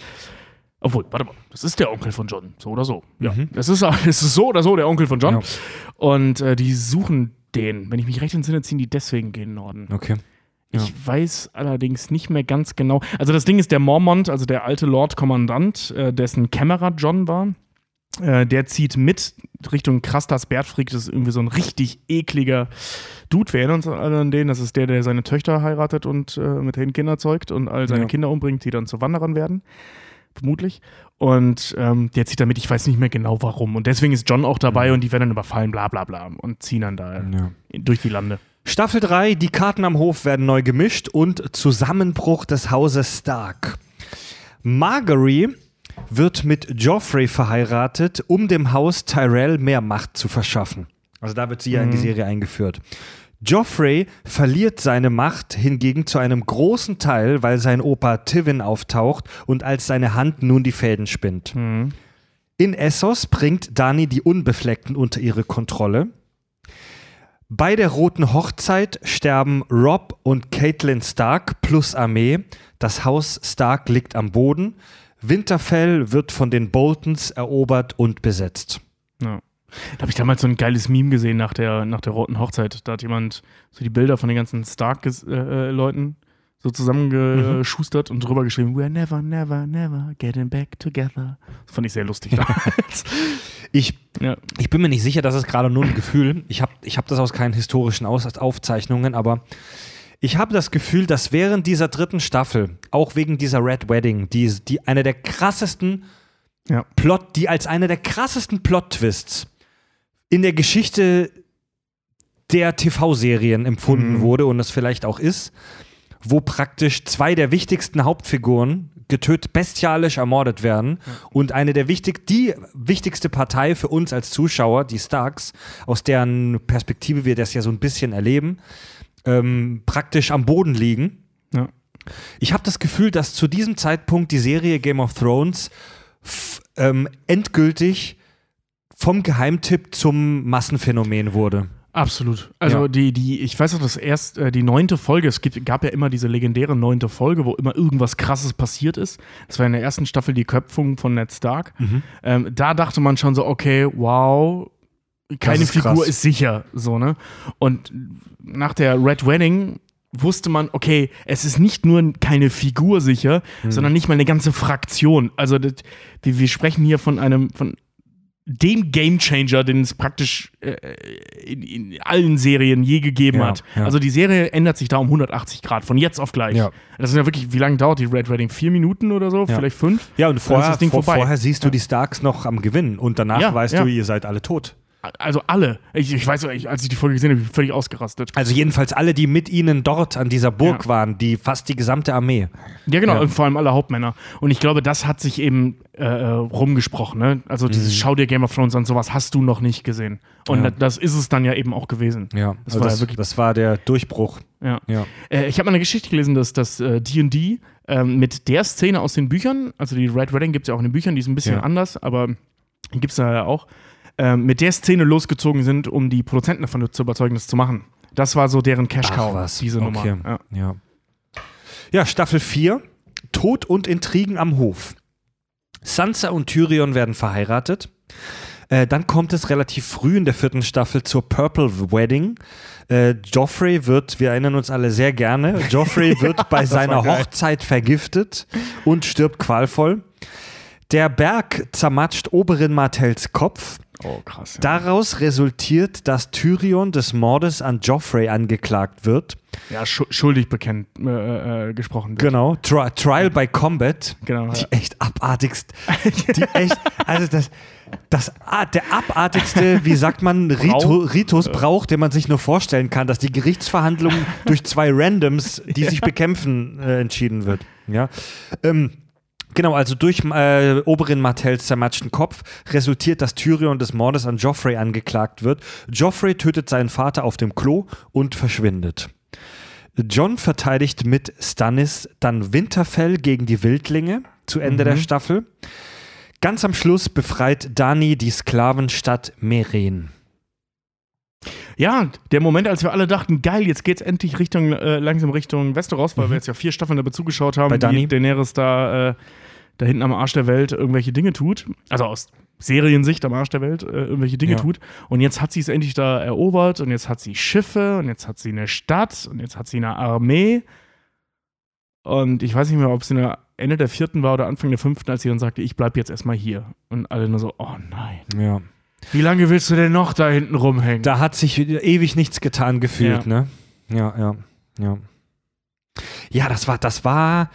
Obwohl, warte mal, das ist der Onkel von John, so oder so. Ja, es ist, es ist so oder so der Onkel von John. Mhm. Ja. Und äh, die suchen den. Wenn ich mich recht entsinne, ziehen die deswegen gegen den Norden. Okay. Ich weiß allerdings nicht mehr ganz genau. Also das Ding ist, der Mormont, also der alte Lord-Kommandant, äh, dessen Kämmerer John war, äh, der zieht mit Richtung Krastas Bertfried. Das ist irgendwie so ein richtig ekliger Dude. Wir erinnern uns alle an den. Das ist der, der seine Töchter heiratet und äh, mit denen Kinder zeugt und all seine Ja. Kinder umbringt, die dann zu Wanderern werden. Vermutlich. Und ähm, der zieht damit, ich weiß nicht mehr genau warum. Und deswegen ist John auch dabei und die werden dann überfallen, bla bla bla. Und ziehen dann da Ja. durch die Lande. Staffel 3, die Karten am Hof werden neu gemischt und Zusammenbruch des Hauses Stark. Margery wird mit Joffrey verheiratet, um dem Haus Tyrell mehr Macht zu verschaffen. Also da wird sie ja in die Serie eingeführt. Joffrey verliert seine Macht hingegen zu einem großen Teil, weil sein Opa Tivin auftaucht und als seine Hand nun die Fäden spinnt. In Essos bringt Dani die Unbefleckten unter ihre Kontrolle. Bei der Roten Hochzeit sterben Rob und Caitlin Stark plus Armee. Das Haus Stark liegt am Boden. Winterfell wird von den Boltons erobert und besetzt. Ja. Da habe ich damals so ein geiles Meme gesehen nach der, nach der Roten Hochzeit. Da hat jemand so die Bilder von den ganzen Stark-Leuten so zusammengeschustert und drüber geschrieben, We're never, never, never getting back together. Das fand ich sehr lustig damals. Ich, ja. ich bin mir nicht sicher, das ist gerade nur ein Gefühl. Ich habe ich hab das aus keinen historischen aus Aufzeichnungen, aber ich habe das Gefühl, dass während dieser dritten Staffel, auch wegen dieser Red Wedding, die, die eine der krassesten Ja. Plot, die als eine der krassesten Plot-Twists in der Geschichte der TV-Serien empfunden Mhm. wurde und es vielleicht auch ist, wo praktisch zwei der wichtigsten Hauptfiguren getötet, bestialisch ermordet werden und eine der wichtig, die wichtigste Partei für uns als Zuschauer, die Starks, aus deren Perspektive wir das ja so ein bisschen erleben, ähm, praktisch am Boden liegen. Ja. Ich habe das Gefühl, dass zu diesem Zeitpunkt die Serie Game of Thrones ähm, endgültig vom Geheimtipp zum Massenphänomen wurde. Absolut. Also Ja. die, die, ich weiß noch, das erst äh, die neunte Folge, es gibt, gab ja immer diese legendäre neunte Folge, wo immer irgendwas krasses passiert ist. Das war in der ersten Staffel die Köpfung von Ned Stark. Ähm, da dachte man schon so, okay, wow, keine ist Figur krass. ist sicher. So, ne? Und nach der Red Wedding wusste man, okay, es ist nicht nur keine Figur sicher, sondern nicht mal eine ganze Fraktion. Also das, wir, wir sprechen hier von einem, von dem Gamechanger, den es praktisch äh, in, in allen Serien je gegeben Ja, hat. ja. Also die Serie ändert sich da um 180 Grad, von jetzt auf gleich. Ja. Das sind ja wirklich, wie lange dauert die Red Wedding? Vier Minuten oder so? Vielleicht fünf? Ja, und ist vorher, das Ding vor, vorbei. vorher siehst du die Starks noch am Gewinnen und danach weißt du, ihr seid alle tot. Also alle. Ich, ich weiß, ich, als ich die Folge gesehen habe, bin ich völlig ausgerastet. Also jedenfalls alle, die mit ihnen dort an dieser Burg Ja. waren, die fast die gesamte Armee. Ja, genau, Ja. und vor allem alle Hauptmänner. Und ich glaube, das hat sich eben äh, äh, rumgesprochen. Ne? Also dieses Schau dir Game of Thrones an, sowas hast du noch nicht gesehen. Und Mhm. Ja. da- das ist es dann ja eben auch gewesen. Ja, Das also war das, wirklich- das war der Durchbruch. Ja. Äh, ich habe mal eine Geschichte gelesen, dass das äh, D&D ähm, mit der Szene aus den Büchern, also die Red Wedding gibt es ja auch in den Büchern, die ist ein bisschen anders, aber gibt es da ja auch, ähm, mit der Szene losgezogen sind, um die Produzenten davon zu überzeugen, das zu machen. Das war so deren Cash Ach Cow, was, diese okay. Nummer. Ja. Ja. ja, Staffel 4. Tod und Intrigen am Hof. Sansa und Tyrion werden verheiratet. Äh, dann kommt es relativ früh in der vierten Staffel zur Purple Wedding. Äh, Joffrey wird, wir erinnern uns alle sehr gerne, Joffrey wird bei seiner. Hochzeit vergiftet und stirbt qualvoll. Der Berg zermatscht Oberin Martells Kopf. Oh, krass. Ja. Daraus resultiert, dass Tyrion des Mordes an Joffrey angeklagt wird. ja, schu schuldig bekennt, äh, äh, gesprochen wird. Genau. Tri Trial by Combat. Genau, Die ja. echt abartigst. Die echt, also das, das a- der abartigste, wie sagt man, Rito, Ritus Brauch, den man sich nur vorstellen kann, dass die Gerichtsverhandlung durch zwei Randoms, die sich bekämpfen, äh, entschieden wird. Ja. Ähm, Genau, also durch äh, Oberin Martells zermatschten Kopf resultiert, dass Tyrion des Mordes an Joffrey angeklagt wird. Joffrey tötet seinen Vater auf dem Klo und verschwindet. John verteidigt mit Stannis dann Winterfell gegen die Wildlinge zu Ende der Staffel. Ganz am Schluss befreit Dani die Sklavenstadt Meren. Ja, der Moment, als wir alle dachten, geil, jetzt geht's endlich Richtung, äh, langsam Richtung Westeros, weil wir jetzt ja vier Staffeln dabei zugeschaut haben, Mhm. Bei Dany. wie Daenerys da, äh, da hinten am Arsch der Welt irgendwelche Dinge tut. Also aus Seriensicht am Arsch der Welt äh, irgendwelche Dinge Ja. tut. Und jetzt hat sie es endlich da erobert und jetzt hat sie Schiffe und jetzt hat sie eine Stadt und jetzt hat sie eine Armee. Und ich weiß nicht mehr, ob der Ende der vierten war oder Anfang der fünften, als sie dann sagte, ich bleib jetzt erstmal hier. Und alle nur so, oh nein. Ja. Wie lange willst du denn noch da hinten rumhängen? Da hat sich ewig nichts getan gefühlt, Ja. ne? Ja, ja, ja. Ja, das war, das war,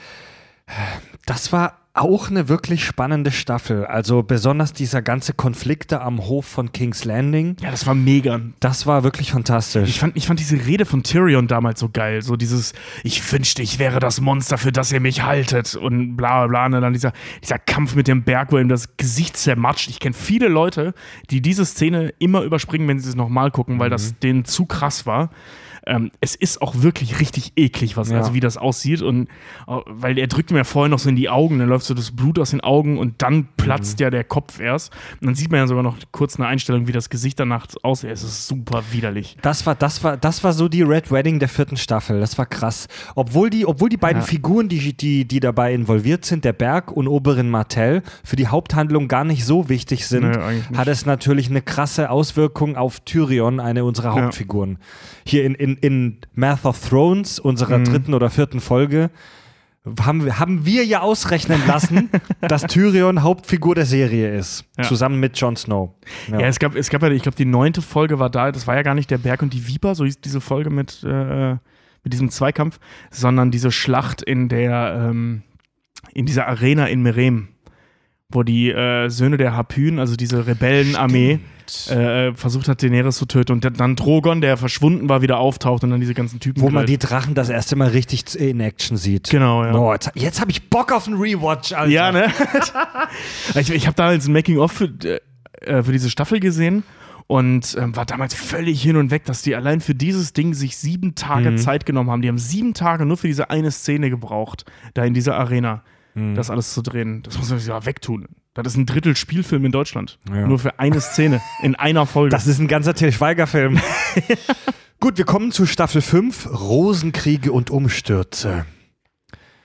das war auch eine wirklich spannende Staffel. Also besonders dieser ganze Konflikt da am Hof von King's Landing, ja, das war mega. das war wirklich fantastisch. Ich fand, ich fand diese Rede von Tyrion damals so geil. So dieses, ich wünschte, ich wäre das Monster, für das ihr mich haltet. Und bla bla bla. Und dann dieser, dieser Kampf mit dem Berg, wo ihm das Gesicht zermatscht. Ich kenne viele Leute, die diese Szene immer überspringen, wenn sie es nochmal gucken, weil das denen zu krass war. Ähm, es ist auch wirklich richtig eklig, was, Ja. also wie das aussieht. Und äh, weil er drückt mir ja vorher noch so in die Augen, dann läuft so das Blut aus den Augen und dann platzt ja der Kopf erst. Und dann sieht man ja sogar noch kurz eine Einstellung, wie das Gesicht danach aussieht. Es ist super widerlich. Das war, das war, das war so die Red Wedding der vierten Staffel. Das war krass. Obwohl die, obwohl die beiden Ja. Figuren, die, die, die dabei involviert sind, der Berg und Oberin Martell, für die Haupthandlung gar nicht so wichtig sind, nicht. hat es natürlich eine krasse Auswirkung auf Tyrion, eine unserer Ja. Hauptfiguren. Hier in, in, in Math of Thrones, Mhm. unserer dritten oder vierten Folge, haben, wir- haben wir ja ausrechnen lassen, dass Tyrion Hauptfigur der Serie ist. Ja. Zusammen mit Jon Snow. Ja, es gab, es gab ja, ich glaube, die neunte Folge war da, das war ja gar nicht der Berg und die Viper, so hieß diese Folge mit, äh, mit diesem Zweikampf, sondern diese Schlacht in der, ähm, in dieser Arena in Merem, wo die äh, Söhne der Harpyen, also diese Rebellenarmee, äh, versucht hat, Daenerys zu töten und dann Drogon, der verschwunden war, wieder auftaucht und dann diese ganzen Typen. Wo man die Drachen das erste Mal richtig in Action sieht. Genau, ja. Boah, jetzt, jetzt habe ich Bock auf einen Rewatch, Alter. Ja, ne? ich ich habe damals ein Making-of für, äh, für diese Staffel gesehen und ähm, war damals völlig hin und weg, dass die allein für dieses Ding sich sieben Tage Mhm. Zeit genommen haben. Die haben sieben Tage nur für diese eine Szene gebraucht, da in dieser Arena, Mhm. das alles zu drehen. Das muss man sich ja wegtun. Das ist ein Drittel Spielfilm in Deutschland. Ja. Nur für eine Szene in einer Folge. Das ist ein ganzer Til Schweiger-Film. Gut, wir kommen zu Staffel 5, Rosenkriege und Umstürze.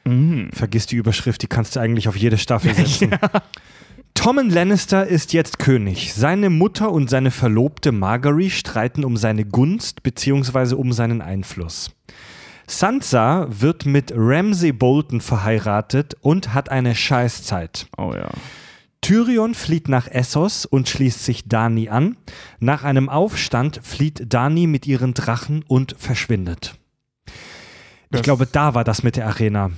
Mhm. Vergiss die Überschrift, die kannst du eigentlich auf jede Staffel setzen. Tommen Lannister ist jetzt König. Seine Mutter und seine Verlobte Margaery streiten um seine Gunst bzw. um seinen Einfluss. Sansa wird mit Ramsay Bolton verheiratet und hat eine Scheißzeit. Oh ja. Tyrion flieht nach Essos und schließt sich Dani an. Nach einem Aufstand flieht Dani mit ihren Drachen und verschwindet. Ich Das- glaube, da war das mit der Arena.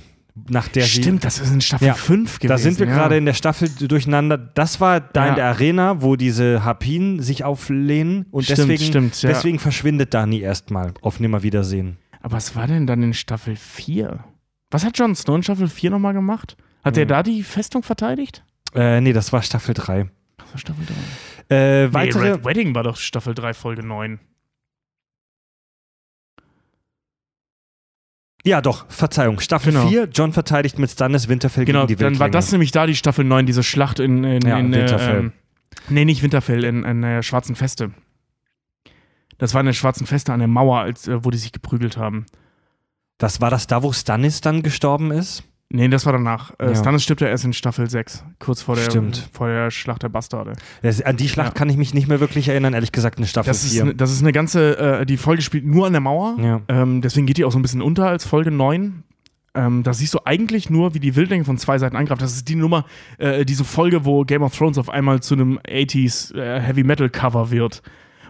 Nach der sie Stimmt, das ist in Staffel Ja, 5 gewesen. da sind wir ja. gerade in der Staffel durcheinander. Das war da Ja. in der Arena, wo diese Harpien sich auflehnen und Stimmt, deswegen, stimmt, ja. deswegen verschwindet Dani erstmal auf Nimmerwiedersehen. Aber was war denn dann in Staffel 4? Was hat Jon Snow in Staffel 4 nochmal gemacht? Hat er da die Festung verteidigt? Äh, nee, das war Staffel 3. Das war Staffel 3. Äh, Nee, weitere, Red Wedding war doch Staffel 3, Folge 9. ja doch, Verzeihung, Staffel Genau. 4, John verteidigt mit Stannis Winterfell Genau, gegen die dann Wildlinge. war das nämlich da die Staffel 9, diese Schlacht in, in, Ja, in Winterfell. Äh, ähm, nee, nicht Winterfell, in, in äh, Schwarzen Feste. Das war in der Schwarzen Feste an der Mauer, als, äh, wo die sich geprügelt haben. Das war das da, wo Stannis dann gestorben ist? Nee, das war danach. Äh, Ja. Stannis stirbt ja erst in Staffel 6, kurz vor der, Stimmt. vor der Schlacht der Bastarde. Das, an die Schlacht Ja. kann ich mich nicht mehr wirklich erinnern, ehrlich gesagt, in Staffel Das ist, 4. ne- das ist eine ganze, äh, die Folge spielt nur an der Mauer. ja. Ähm, deswegen geht die auch so ein bisschen unter als Folge 9. Ähm, da siehst du eigentlich nur, wie die Wildlinge von zwei Seiten angreift. Das ist die Nummer, äh, diese Folge, wo Game of Thrones auf einmal zu einem 80s äh, Heavy Metal Cover wird.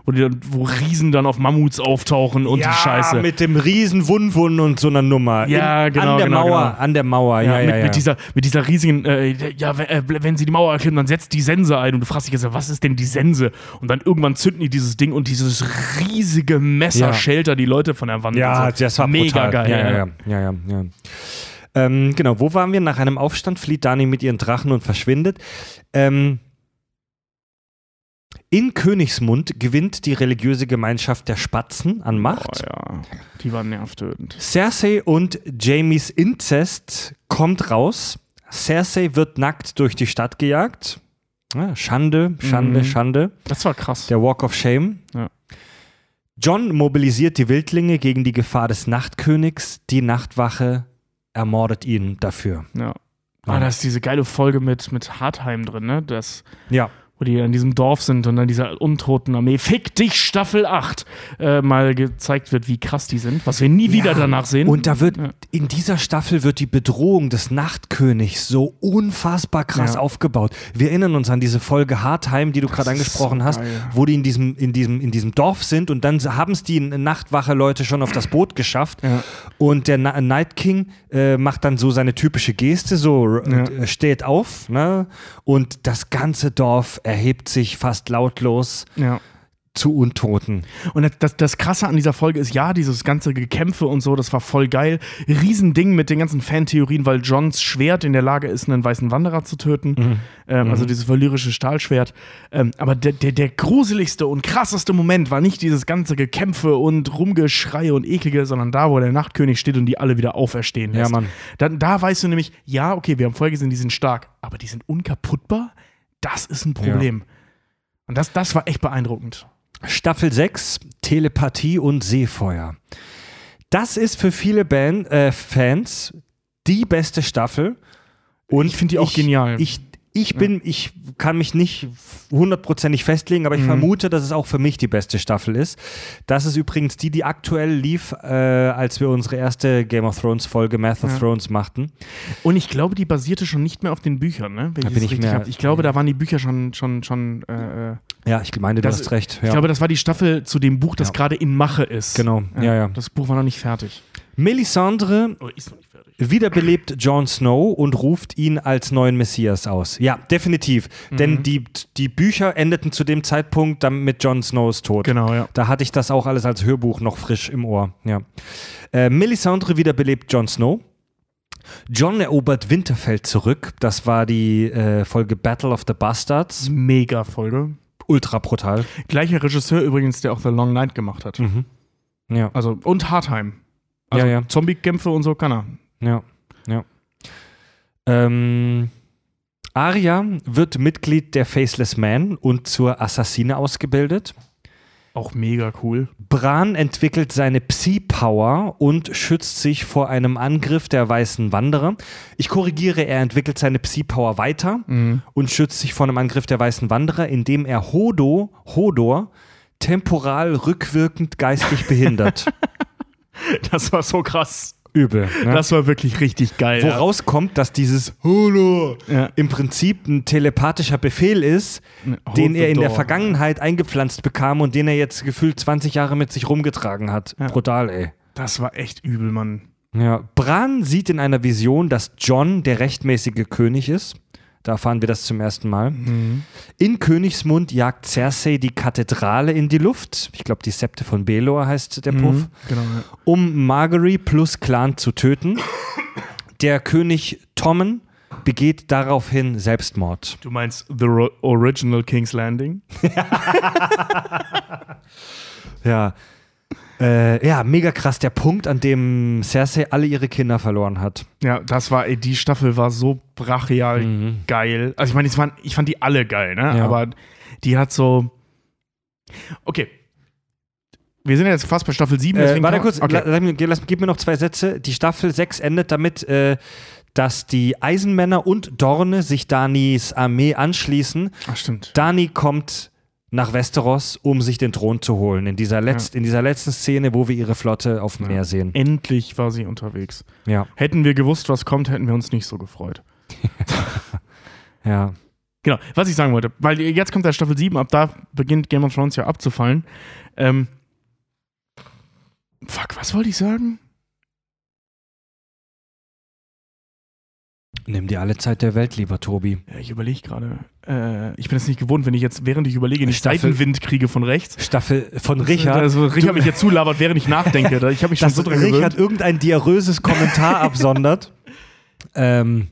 Wo, die wo Riesen dann auf Mammuts auftauchen und ja, die Scheiße. mit dem riesen Wunwun und so einer Nummer. Ja, genau, An der genau, Mauer, genau. an der Mauer, ja, ja, ja, mit, mit dieser, mit dieser riesigen, äh, ja, wenn, äh, wenn sie die Mauer erklimmen, dann setzt die Sense ein und du fragst dich jetzt, was ist denn die Sense? Und dann irgendwann zünden die dieses Ding und dieses riesige Messer Ja. die Leute von der Wand. Ja, so. das war mega brutal. geil. Ja, ja, ja. ja, ja, ja. Ähm, genau, wo waren wir? Nach einem Aufstand flieht Dani mit ihren Drachen und verschwindet. Ähm, in Königsmund gewinnt die religiöse Gemeinschaft der Spatzen an Macht. Oh, ja, die war nervtötend. Cersei und Jamies Inzest kommt raus. Cersei wird nackt durch die Stadt gejagt. Ja, Schande, Schande, Mhm. Schande. Das war krass. Der Walk of Shame. Ja. John mobilisiert die Wildlinge gegen die Gefahr des Nachtkönigs. Die Nachtwache ermordet ihn dafür. Ja. Ah, da ist diese geile Folge mit, mit Hartheim drin, ne? Das, Ja. Wo die in diesem Dorf sind und dann dieser untoten Armee, Fick dich, Staffel 8, äh, mal gezeigt wird, wie krass die sind, was wir nie wieder Ja. danach sehen. Und da wird Ja. in dieser Staffel wird die Bedrohung des Nachtkönigs so unfassbar krass Ja. aufgebaut. Wir erinnern uns an diese Folge Hartheim, die du gerade angesprochen hast, geil. wo die in diesem, in, diesem, in diesem Dorf sind und dann haben es die Nachtwache-Leute schon auf das Boot geschafft. Und der Na Night King äh, macht dann so seine typische Geste, so äh, steht auf, ne? Und das ganze Dorf erhebt sich fast lautlos. ja. zu Untoten. Und das, das, Krasse an dieser Folge ist, ja, dieses ganze Gekämpfe und so, das war voll geil. Riesending mit den ganzen Fantheorien, weil Johns Schwert in der Lage ist, einen weißen Wanderer zu töten. Ähm, Also dieses valyrische Stahlschwert. Ähm, aber der, der, der gruseligste und krasseste Moment war nicht dieses ganze Gekämpfe und Rumgeschreie und Eklige, sondern da, wo der Nachtkönig steht und die alle wieder auferstehen lässt. Ja, Mann. Dann, da weißt du nämlich, ja, okay, wir haben vorher gesehen, die sind stark, aber die sind unkaputtbar? Das ist ein Problem. Und das, das war echt beeindruckend. Staffel 6, Telepathie und Seefeuer. Das ist für viele Band, äh, Fans die beste Staffel. Und Ich finde die auch genial. Ich, ich bin, ich kann mich nicht hundertprozentig festlegen, aber ich Mhm. vermute, dass es auch für mich die beste Staffel ist. Das ist übrigens die, die aktuell lief, äh, als wir unsere erste Game of Thrones Folge Math of Ja. Thrones machten. Und ich glaube, die basierte schon nicht mehr auf den Büchern, ne? Wenn Da ich bin ich mehr- hab. Ich glaube, da waren die Bücher schon, schon, schon. Äh, äh, Ja, ich meine, du Das- hast recht. Ich Ja. glaube, das war die Staffel zu dem Buch, das Ja. gerade in Mache ist. Genau, ja, ja. Das Buch war noch nicht fertig. Melisandre Oder ist noch nicht fertig. Wiederbelebt Jon Snow und ruft ihn als neuen Messias aus. Ja, definitiv. Mhm. Denn die, die Bücher endeten zu dem Zeitpunkt dann mit Jon Snows Tod. Genau, ja. Da hatte ich das auch alles als Hörbuch noch frisch im Ohr. Ja. Äh, Melisandre wiederbelebt Jon Snow. John erobert Winterfell zurück. Das war die äh, Folge Battle of the Bastards. Mega Folge. Ultra brutal. Gleicher Regisseur übrigens, der auch The Long Night gemacht hat. Mhm. Ja, Also, und Hardheim. Also Ja, ja. Zombie-Kämpfe und so kann er. Ja, ja. Ähm, Arya wird Mitglied der Faceless Man und zur Assassine ausgebildet. Auch mega cool. Bran entwickelt seine Psi-Power und schützt sich vor einem Angriff der weißen Wanderer. Ich korrigiere, er entwickelt seine Psi-Power weiter Mhm. und schützt sich vor einem Angriff der weißen Wanderer, indem er Hodo, Hodor temporal rückwirkend geistig behindert. Das war so krass. Übel. Ne? Das war wirklich richtig geil. Woraus kommt, dass dieses Hodor Ja. im Prinzip ein telepathischer Befehl ist, Hold den er in der door. Vergangenheit eingepflanzt bekam und den er jetzt gefühlt 20 Jahre mit sich rumgetragen hat. Ja. Brutal, ey. Das war echt übel, Mann. Ja. Bran sieht in einer Vision, dass John der rechtmäßige König ist. Da erfahren wir das zum ersten Mal. In Königsmund jagt Cersei die Kathedrale in die Luft. Ich glaube, die Septe von Belor heißt der Puff. Mhm. Genau. Ja. Um Margery plus Clan zu töten. Der König Tommen begeht daraufhin Selbstmord. Du meinst The Original King's Landing? Ja. Äh, ja, mega krass. Der Punkt, an dem Cersei alle ihre Kinder verloren hat. Ja, das war, ey, die Staffel war so brachial Mhm. geil. Also ich meine, waren- ich fand die alle geil, ne? Ja. Aber die hat so. Okay. Wir sind jetzt fast bei Staffel 7. Äh, warte kurz, Okay. la- lass, lass, gib mir noch zwei Sätze. Die Staffel 6 endet damit, äh, dass die Eisenmänner und Dorne sich Danis Armee anschließen. Ach, stimmt. Dani kommt nach Westeros, um sich den Thron zu holen. In dieser, letzt, in dieser letzten Szene, wo wir ihre Flotte auf dem Ja. Meer sehen. Endlich war sie unterwegs. Ja, Hätten wir gewusst, was kommt, hätten wir uns nicht so gefreut. ja. Genau, was ich sagen wollte, weil jetzt kommt der Staffel 7, ab da beginnt Game of Thrones ja abzufallen. Ähm, fuck, was wollte ich sagen? Nimm dir alle Zeit der Welt, lieber Tobi. Ja, ich überlege gerade. Äh, ich bin es nicht gewohnt, wenn ich jetzt, während ich überlege, nicht Staffel- Seitenwind kriege von rechts. Staffel von Richard. Also, Richard mich jetzt zulabert, während ich nachdenke. Ich habe mich schon so dran Richard gewöhnt. irgendein diaröses Kommentar absondert. Ähm,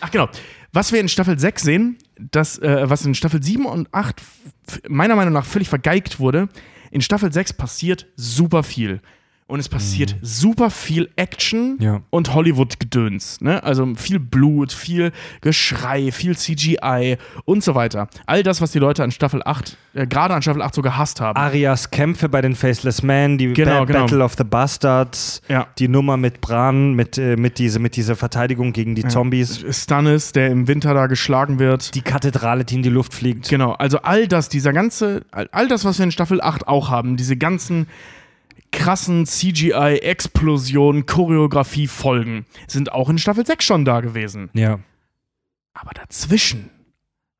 Ach genau. Was wir in Staffel 6 sehen, das, äh, was in Staffel 7 und 8 f- meiner Meinung nach völlig vergeigt wurde, in Staffel 6 passiert super viel. Und es passiert super viel Action Mhm. Ja. und Hollywood-Gedöns. Ne? Also viel Blut, viel Geschrei, viel CGI und so weiter. All das, was die Leute an Staffel 8, äh, gerade an Staffel 8 so gehasst haben. Arias Kämpfe bei den Faceless Men, die Genau, ba genau. Battle of the Bastards, Ja. die Nummer mit Bran, mit, äh, mit, diese, mit dieser Verteidigung gegen die Zombies, Stannis, der im Winter da geschlagen wird. die Kathedrale, die in die Luft fliegt. Genau, also all das, dieser ganze, all das, was wir in Staffel 8 auch haben, diese ganzen krassen CGI-Explosionen, Choreografie-Folgen, sind auch in Staffel 6 schon da gewesen. Ja. Aber dazwischen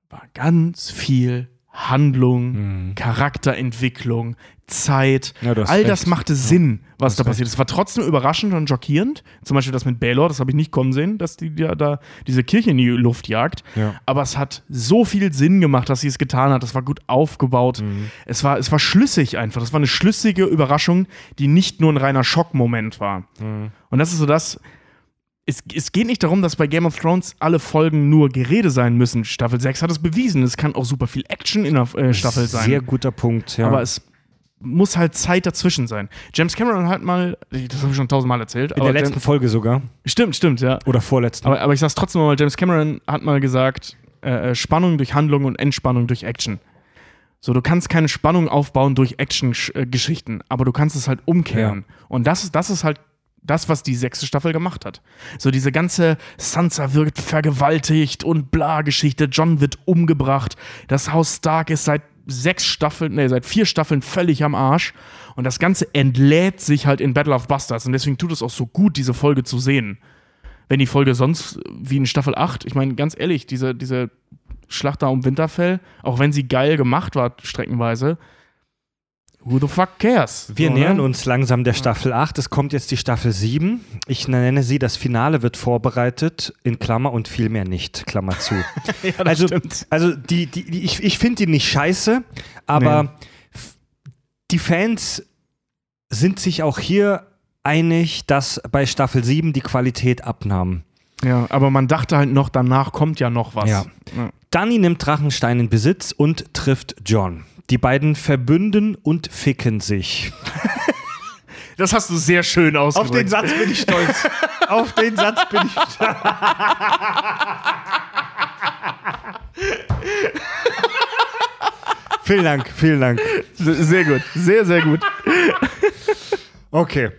war ganz viel Handlung, Charakterentwicklung, Zeit, Ja, du hast all das recht. machte Sinn, was hast da passiert ist. Es war trotzdem überraschend und schockierend. Zum Beispiel das mit Baylor, das habe ich nicht kommen sehen, dass die da, da diese Kirche in die Luft jagt. Ja. Aber es hat so viel Sinn gemacht, dass sie es getan hat. Das war gut aufgebaut. Mhm. Es, war, es war schlüssig einfach. Das war eine schlüssige Überraschung, die nicht nur ein reiner Schockmoment war. Mhm. Und das ist so das. Es, es geht nicht darum, dass bei Game of Thrones alle Folgen nur Gerede sein müssen. Staffel 6 hat es bewiesen. Es kann auch super viel Action in der äh, Staffel sein. Sehr guter Punkt, ja. Aber es muss halt Zeit dazwischen sein. James Cameron hat mal, das habe ich schon tausendmal erzählt, in der letzten James, Folge sogar. stimmt, stimmt, ja. Oder vorletzten. Aber, aber ich sag's trotzdem mal, James Cameron hat mal gesagt, äh, äh, Spannung durch Handlung und Entspannung durch Action. So, du kannst keine Spannung aufbauen durch Action-Geschichten, aber du kannst es halt umkehren. Und das, ist- das ist halt das, was die sechste Staffel gemacht hat. So diese ganze Sansa wird vergewaltigt und bla Geschichte, John wird umgebracht, das Haus Stark ist seit sechs Staffeln, nee, seit vier Staffeln völlig am Arsch. Und das Ganze entlädt sich halt in Battle of Bastards. Und deswegen tut es auch so gut, diese Folge zu sehen. Wenn die Folge sonst wie in Staffel 8, ich meine, ganz ehrlich, diese, diese Schlacht da um Winterfell, auch wenn sie geil gemacht war, streckenweise, who the fuck cares? Wir ne? nähern uns langsam der Staffel 8. Es kommt jetzt die Staffel 7. Ich nenne sie, das Finale wird vorbereitet, in Klammer und viel mehr nicht, Klammer zu. ja, das also, stimmt. also die, die, die, ich, ich finde die nicht scheiße, aber Nee. die Fans sind sich auch hier einig, dass bei Staffel 7 die Qualität abnahm. Ja, aber man dachte halt noch, danach kommt ja noch was. Ja. Dani nimmt Drachenstein in Besitz und trifft John. Die beiden verbünden und ficken sich. Das hast du sehr schön ausgedrückt. Satz bin ich stolz. Auf den Satz bin ich stolz. vielen Dank, vielen Dank. Sehr gut, sehr, sehr gut. Okay.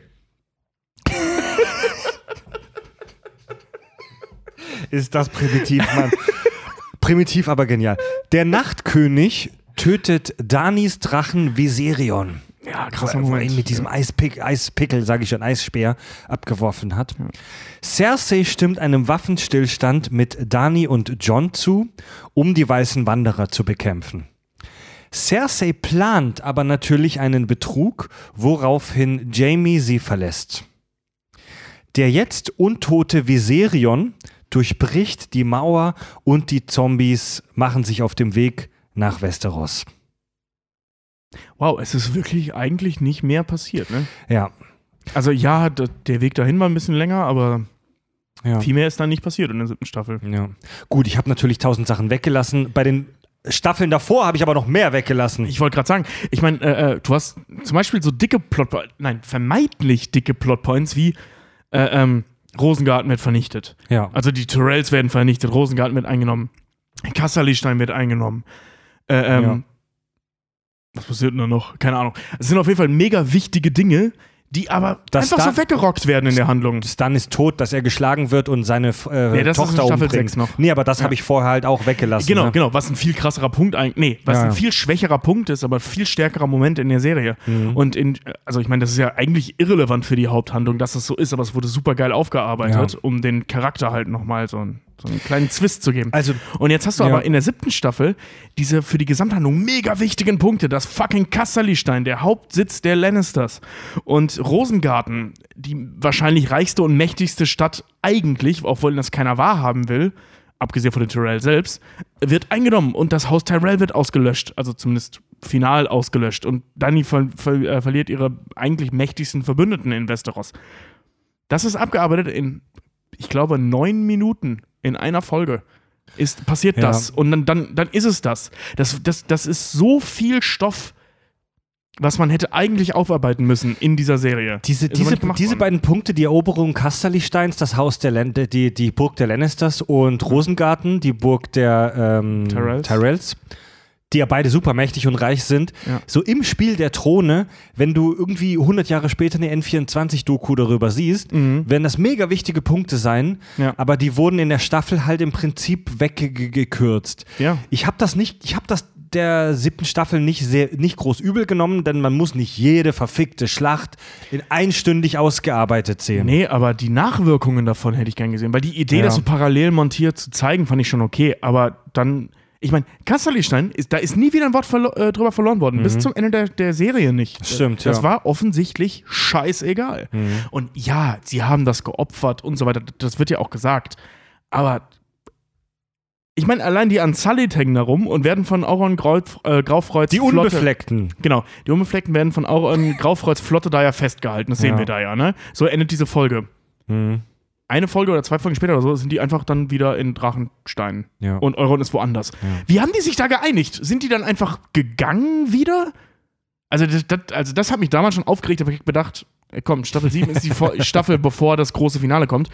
Ist das primitiv, Mann. primitiv, aber genial. Der Nachtkönig tötet Danis Drachen Viserion. Ja, Wo er- wo er ihn mit diesem Eispick, Eispickel, sage ich schon, Eisspeer abgeworfen hat. Cersei stimmt einem Waffenstillstand mit Dani und John zu, um die weißen Wanderer zu bekämpfen. Cersei plant aber natürlich einen Betrug, woraufhin Jamie sie verlässt. Der jetzt untote Viserion durchbricht die Mauer und die Zombies machen sich auf dem Weg nach Westeros. Wow, es ist wirklich eigentlich nicht mehr passiert, ne? Ja, Also ja, der Weg dahin war ein bisschen länger, aber ja. viel mehr ist dann nicht passiert in der siebten Staffel. Ja. Gut, ich habe natürlich tausend Sachen weggelassen. Bei den Staffeln davor habe ich aber noch mehr weggelassen. Ich wollte gerade sagen, ich meine, äh, äh, du hast zum Beispiel so dicke Plotpoints, nein, vermeintlich dicke Plotpoints wie äh, ähm, Rosengarten wird vernichtet. ja. Also die Tyrells werden vernichtet, Rosengarten wird eingenommen, Kasserlistein wird eingenommen. Äh, ähm, Ja. Was passiert denn da noch? Keine Ahnung. Es sind auf jeden Fall mega wichtige Dinge, die aber Das einfach da- so weggerockt werden in der Handlung. Stan ist tot, dass er geschlagen wird und seine äh, Nee, das ist in Tochter Staffel umbringt. sechs noch. Nee, aber das habe ich vorher halt auch weggelassen. Genau, ne? genau, was ein viel krasserer Punkt eigentlich, nee, was Ja, ein ja. viel schwächerer Punkt ist, aber viel stärkerer Moment in der Serie. Mhm. Und in, also ich meine, das ist ja eigentlich irrelevant für die Haupthandlung, dass das so ist, aber es wurde super geil aufgearbeitet, Ja. um den Charakter halt nochmal so, einen- so einen kleinen Zwist zu geben. Also, Und jetzt hast du Ja. aber in der siebten Staffel diese für die Gesamthandlung mega wichtigen Punkte. Das fucking Kasserlistein, der Hauptsitz der Lannisters. Und Rosengarten, die wahrscheinlich reichste und mächtigste Stadt eigentlich, obwohl das keiner wahrhaben will, abgesehen von den Tyrell selbst, wird eingenommen und das Haus Tyrell wird ausgelöscht. Also zumindest final ausgelöscht. Und Dani ver ver äh, verliert ihre eigentlich mächtigsten Verbündeten in Westeros. Das ist abgearbeitet in, ich glaube, neun Minuten in einer Folge. Ist, passiert Ja. das. Und dann, dann, dann ist es das. das, das. Das ist so viel Stoff, was man hätte eigentlich aufarbeiten müssen in dieser Serie. diese, diese, diese worden. beiden Punkte, die Eroberung Kasterlichsteins, das Haus der Lan die, die Burg der Lannisters und Rosengarten, die Burg der ähm, Tyrells. Tyrells, die ja beide super mächtig und reich sind. Ja. So im Spiel der Throne, wenn du irgendwie 100 Jahre später eine N24-Doku darüber siehst, werden das mega wichtige Punkte sein, Mhm. Ja. aber die wurden in der Staffel halt im Prinzip weggekürzt. Ja. Ich habe das nicht, ich habe das der siebten Staffel nicht sehr, nicht groß übel genommen, denn man muss nicht jede verfickte Schlacht in einstündig ausgearbeitet sehen. Nee, aber die Nachwirkungen davon hätte ich gern gesehen. Weil die Idee, Ja. das so parallel montiert zu zeigen, fand ich schon okay. Aber dann Ich meine, Kasterlistein, ist, da ist nie wieder ein Wort verlo äh, drüber verloren worden. Bis zum Ende der, der Serie nicht. Stimmt, Das ja. war offensichtlich scheißegal. Und ja, sie haben das geopfert und so weiter. Das wird ja auch gesagt. Aber ich meine, allein die Unsullied hängen da rum und werden von Auron Grauf, äh, Graufreuds Die Flotte- Unbefleckten. Genau, die Unbefleckten werden von Auron Graufreuds Flotte da ja festgehalten. Das sehen Ja. wir da ja, ne? So endet diese Folge. Mhm. Eine Folge oder zwei Folgen später oder so sind die einfach dann wieder in Drachenstein. Ja. Und Euron ist woanders. Wie haben die sich da geeinigt? Sind die dann einfach gegangen wieder? Also das, das, also das hat mich damals schon aufgeregt, aber ich gedacht, komm, Staffel 7 ist die Staffel, bevor das große Finale kommt.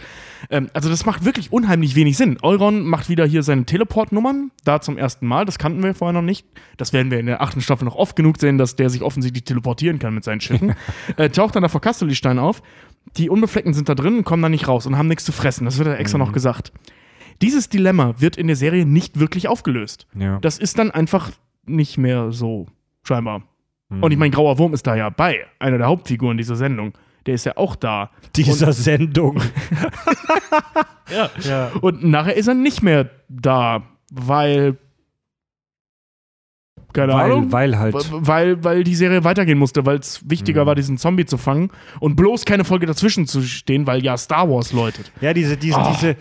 Ähm, also das macht wirklich unheimlich wenig Sinn. Euron macht wieder hier seine Teleportnummern, da zum ersten Mal, das kannten wir vorher noch nicht. Das werden wir in der achten Staffel noch oft genug sehen, dass der sich offensichtlich teleportieren kann mit seinen Schiffen. äh, taucht dann da vor Castelli-Stein auf. Die Unbefleckten sind da drin und kommen da nicht raus und haben nichts zu fressen. Das wird ja extra noch gesagt. Dieses Dilemma wird in der Serie nicht wirklich aufgelöst. Ja. Das ist dann einfach nicht mehr so, scheinbar. Mhm. Und ich meine, Grauer Wurm ist da ja bei, einer der Hauptfiguren dieser Sendung. Der ist ja auch da. Dieser Sendung. Ja. ja. Und nachher ist er nicht mehr da, weil. Keine Ahnung. Weil, weil halt. Weil, weil die Serie weitergehen musste, weil es wichtiger Mhm. war, diesen Zombie zu fangen und bloß keine Folge dazwischen zu stehen, weil ja Star Wars läutet. Ja, diese, diese, Ah. diese.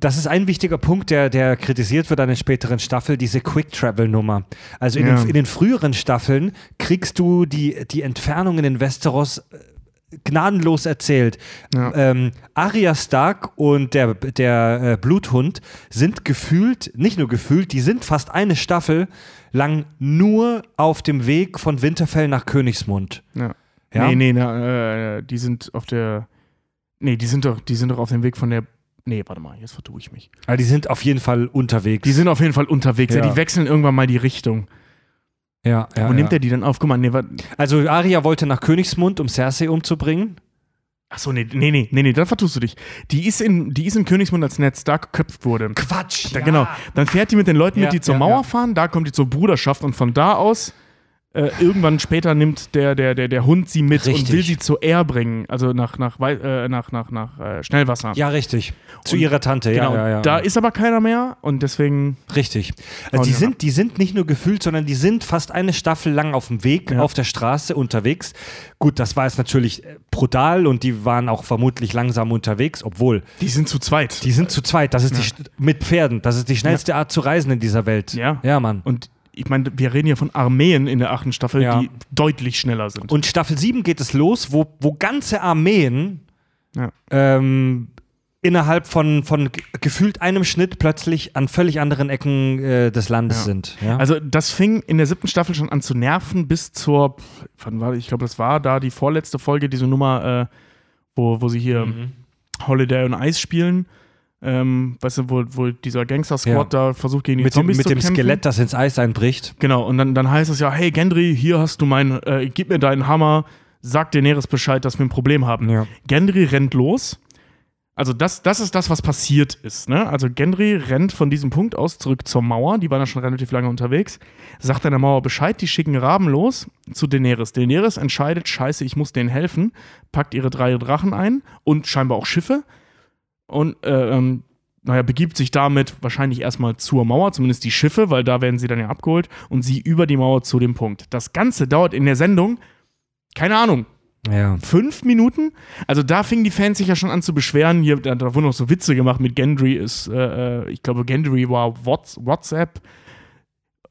Das ist ein wichtiger Punkt, der, der kritisiert wird an den späteren Staffeln, diese Quick-Travel-Nummer. Also in, Ja. den, in den früheren Staffeln kriegst du die, die Entfernungen in Westeros äh, gnadenlos erzählt. Ja. Ähm, Arya Stark und der, der äh, Bluthund sind gefühlt, nicht nur gefühlt, die sind fast eine Staffel lang nur auf dem Weg von Winterfell nach Königsmund. Ja. Ja? Nee, nee, na, äh, die sind auf der. Nee, die sind doch, die sind doch auf dem Weg von der. Nee, warte mal, jetzt vertue ich mich. Aber die sind auf jeden Fall unterwegs. Die sind auf jeden Fall unterwegs. Ja. Ja. die wechseln irgendwann mal die Richtung. ja, ja, Wo nimmt ja. er die dann auf? Guck mal, nee, Also Arya wollte nach Königsmund, um Cersei umzubringen. Achso, nee, nee, nee, nee, nee, da vertust du dich. Die ist in, die ist in Königsmund, als Ned Stark geköpft wurde. Quatsch. Da, Genau. Dann fährt die mit den Leuten Ja, mit, die zur ja, Mauer ja. fahren, da kommt die zur Bruderschaft und von da aus äh, irgendwann später nimmt der, der, der, der Hund sie mit und Richtig. will sie zur Air bringen, also nach, nach, äh, nach, nach, nach äh, Schnellwasser. Ja, richtig. Zu Und- ihrer Tante, genau. ja, ja, ja. Da ist aber keiner mehr und deswegen. Richtig. Also Und die, ja. sind, die sind nicht nur gefühlt, sondern die sind fast eine Staffel lang auf dem Weg, Ja. auf der Straße unterwegs. Gut, das war jetzt natürlich äh, brutal und die waren auch vermutlich langsam unterwegs, obwohl Die sind zu zweit. die sind zu zweit. Das ist die mit Pferden. Das ist die schnellste Art zu reisen in dieser Welt. Ja. Ja, Mann. und ich meine, wir reden hier von Armeen in der achten Staffel, Ja. die deutlich schneller sind. Und Staffel 7 geht es los, wo, wo ganze Armeen Ja. ähm, innerhalb von, von ge- gefühlt einem Schnitt plötzlich an völlig anderen Ecken äh, des Landes Ja. sind. Ja? Also das fing in der siebten Staffel schon an zu nerven bis zur, wann war, ich glaube, das war da die vorletzte Folge, diese Nummer, äh, wo, wo sie hier Mhm. Holiday on Ice spielen. Ähm, weißt du, wo, wo dieser Gangster-Squad da versucht gegen die mit dem, Zombies mit zu dem kämpfen. Skelett, das ins Eis einbricht. Genau, und dann, dann heißt es ja, hey Gendry, hier hast du mein, äh, gib mir deinen Hammer, sag Daenerys Bescheid, dass wir ein Problem haben. Ja. Gendry rennt los. Also das, das ist das, was passiert ist. Ne? Also Gendry rennt von diesem Punkt aus zurück zur Mauer. Die waren ja schon relativ lange unterwegs. Sagt an der Mauer Bescheid, die schicken Raben los zu Daenerys. Daenerys entscheidet, scheiße, ich muss denen helfen, packt ihre drei Drachen ein und scheinbar auch Schiffe und äh, ähm, naja, begibt sich damit wahrscheinlich erstmal zur Mauer, zumindest die Schiffe, weil da werden sie dann ja abgeholt und sie über die Mauer zu dem Punkt. Das Ganze dauert in der Sendung, keine Ahnung, Ja. fünf Minuten. Also da fingen die Fans sich ja schon an zu beschweren. Hier, da, da wurden noch so Witze gemacht mit Gendry ist, äh, äh, ich glaube, Gendry war Whats WhatsApp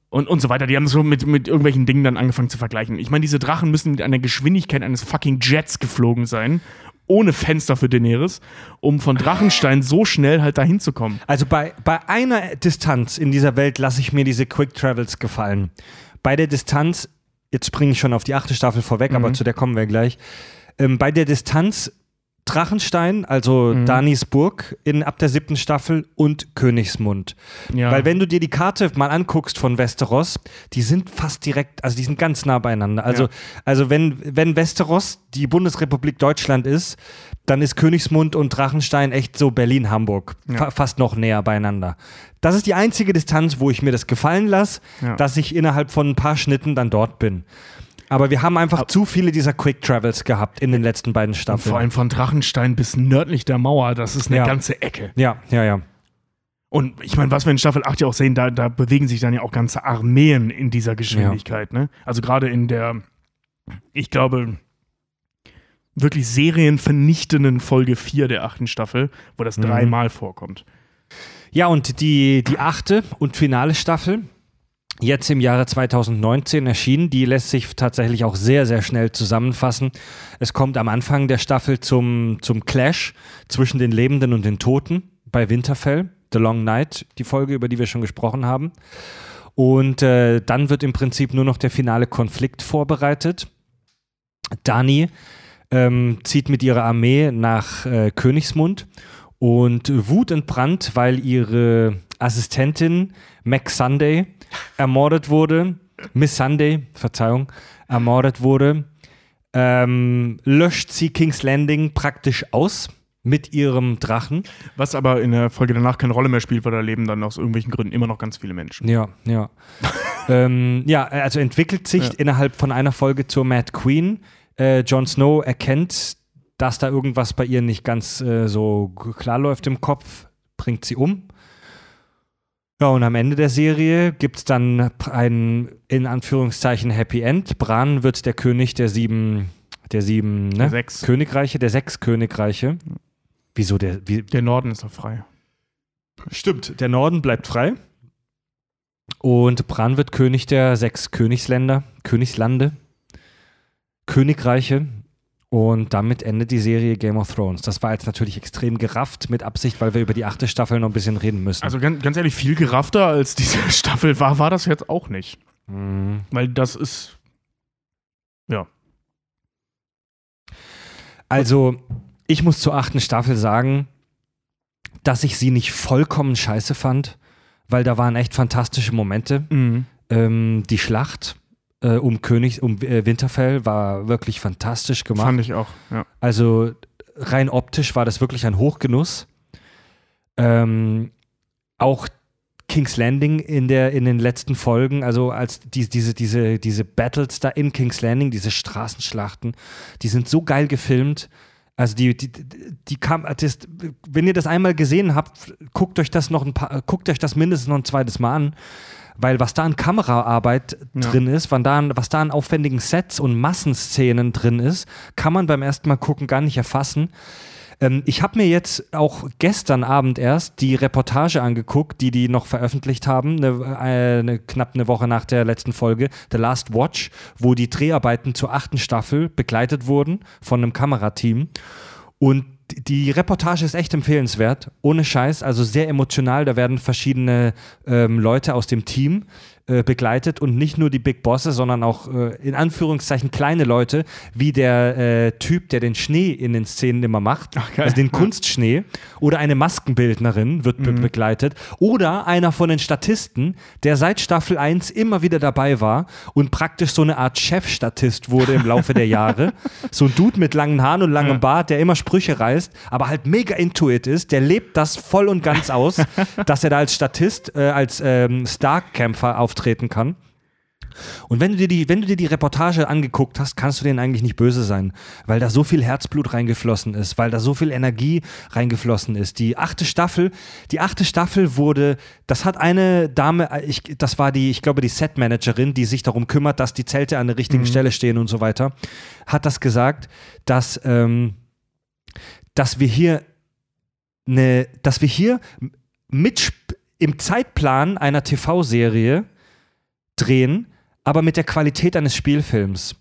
und, und so weiter. Die haben so mit, mit irgendwelchen Dingen dann angefangen zu vergleichen. Ich meine, diese Drachen müssen mit einer Geschwindigkeit eines fucking Jets geflogen sein, ohne Fenster für Daenerys, um von Drachenstein so schnell halt dahin zu kommen. Also bei, bei einer Distanz in dieser Welt lasse ich mir diese Quick Travels gefallen. Bei der Distanz, jetzt springe ich schon auf die achte Staffel vorweg, Mhm. aber zu der kommen wir gleich. Ähm, bei der Distanz Drachenstein, also Mhm. Danis Burg in ab der siebten Staffel und Königsmund. Ja. Weil wenn du dir die Karte mal anguckst von Westeros, die sind fast direkt, also die sind ganz nah beieinander. Also, Ja. also wenn, wenn Westeros die Bundesrepublik Deutschland ist, dann ist Königsmund und Drachenstein echt so Berlin-Hamburg. Ja. Fa fast noch näher beieinander. Das ist die einzige Distanz, wo ich mir das gefallen lasse, dass ich innerhalb von ein paar Schnitten dann dort bin. Aber wir haben einfach zu viele dieser Quick Travels gehabt in den letzten beiden und Staffeln. vor allem von Drachenstein bis nördlich der Mauer, das ist eine Ja. ganze Ecke. ja, ja, ja. Und ich meine, was wir in Staffel 8 ja auch sehen, da, da bewegen sich dann ja auch ganze Armeen in dieser Geschwindigkeit. Ne? Also gerade in der, ich glaube, wirklich serienvernichtenden Folge 4 der achten Staffel, wo das Mhm. dreimal vorkommt. Ja, und die, die achte und finale Staffel, jetzt im Jahre 2019 erschienen, die lässt sich tatsächlich auch sehr, sehr schnell zusammenfassen. Es kommt am Anfang der Staffel zum, zum Clash zwischen den Lebenden und den Toten bei Winterfell, The Long Night, die Folge, über die wir schon gesprochen haben. Und äh, dann wird im Prinzip nur noch der finale Konflikt vorbereitet. Dani ähm, zieht mit ihrer Armee nach äh, Königsmund und wutentbrannt, weil ihre Assistentin Mac Sunday ermordet wurde, Miss Sunday, Verzeihung, ermordet wurde, ähm, löscht sie King's Landing praktisch aus mit ihrem Drachen. Was aber in der Folge danach keine Rolle mehr spielt, weil da leben dann aus irgendwelchen Gründen immer noch ganz viele Menschen. Ja, ja. ähm, ja, also entwickelt sich Ja. innerhalb von einer Folge zur Mad Queen. Äh, Jon Snow erkennt, dass da irgendwas bei ihr nicht ganz äh, so klar läuft im Kopf, bringt sie um. Ja, und am Ende der Serie gibt es dann ein, in Anführungszeichen, Happy End. Bran wird der König der sieben, der sieben ne? Der sechs. Königreiche, der sechs Königreiche. Wieso der, wie, Der Norden ist noch frei. Stimmt, der Norden bleibt frei. Und Bran wird König der sechs Königsländer, Königslande, Königreiche. Und damit endet die Serie Game of Thrones. Das war jetzt natürlich extrem gerafft mit Absicht, weil wir über die achte Staffel noch ein bisschen reden müssen. Also ganz, ganz ehrlich, viel geraffter als diese Staffel war, war das jetzt auch nicht. Mhm. Weil das ist. Ja. also, ich muss zur achten Staffel sagen, dass ich sie nicht vollkommen scheiße fand, weil da waren echt fantastische Momente. Ähm, die Schlacht äh, um König, um äh, Winterfell war wirklich fantastisch gemacht. Fand ich auch. Ja. Also rein optisch war das wirklich ein Hochgenuss. Ähm, auch King's Landing in, der, in den letzten Folgen, also als die, diese, diese, diese Battles da in King's Landing, diese Straßenschlachten, die sind so geil gefilmt. Also die, die, die kam, das, wenn ihr das einmal gesehen habt, guckt euch das noch ein paar, guckt euch das mindestens noch ein zweites Mal an. Weil was da an Kameraarbeit Ja. drin ist, wann da, an- was da an aufwendigen Sets und Massenszenen drin ist, kann man beim ersten Mal gucken gar nicht erfassen. Ähm, ich habe mir jetzt auch gestern Abend erst die Reportage angeguckt, die die noch veröffentlicht haben, eine, äh, eine, knapp eine Woche nach der letzten Folge, The Last Watch, wo die Dreharbeiten zur achten Staffel begleitet wurden von einem Kamerateam. Und die Reportage ist echt empfehlenswert, ohne Scheiß, also sehr emotional. Da werden verschiedene ähm, Leute aus dem Team äh, begleitet und nicht nur die Big Bosse, sondern auch äh, in Anführungszeichen kleine Leute, wie der äh, Typ, der den Schnee in den Szenen immer macht, Ach, geil. also den Kunstschnee, oder eine Maskenbildnerin wird be begleitet, oder einer von den Statisten, der seit Staffel 1 immer wieder dabei war und praktisch so eine Art Chefstatist wurde im Laufe der Jahre. So ein Dude mit langen Haaren und langem Ja. Bart, der immer Sprüche reißt, aber halt mega intuit ist, der lebt das voll und ganz aus, dass er da als Statist, äh, als ähm, Starkämpfer auftreten kann. Und wenn du, dir die, wenn du dir die Reportage angeguckt hast, kannst du denen eigentlich nicht böse sein, weil da so viel Herzblut reingeflossen ist, weil da so viel Energie reingeflossen ist. Die achte Staffel, die achte Staffel wurde, das hat eine Dame, äh, ich, das war die, ich glaube, die Setmanagerin, die sich darum kümmert, dass die Zelte an der richtigen Stelle stehen und so weiter, hat das gesagt, dass, ähm, dass wir hier eine, dass wir hier mit im Zeitplan einer TV-Serie drehen, aber mit der Qualität eines Spielfilms.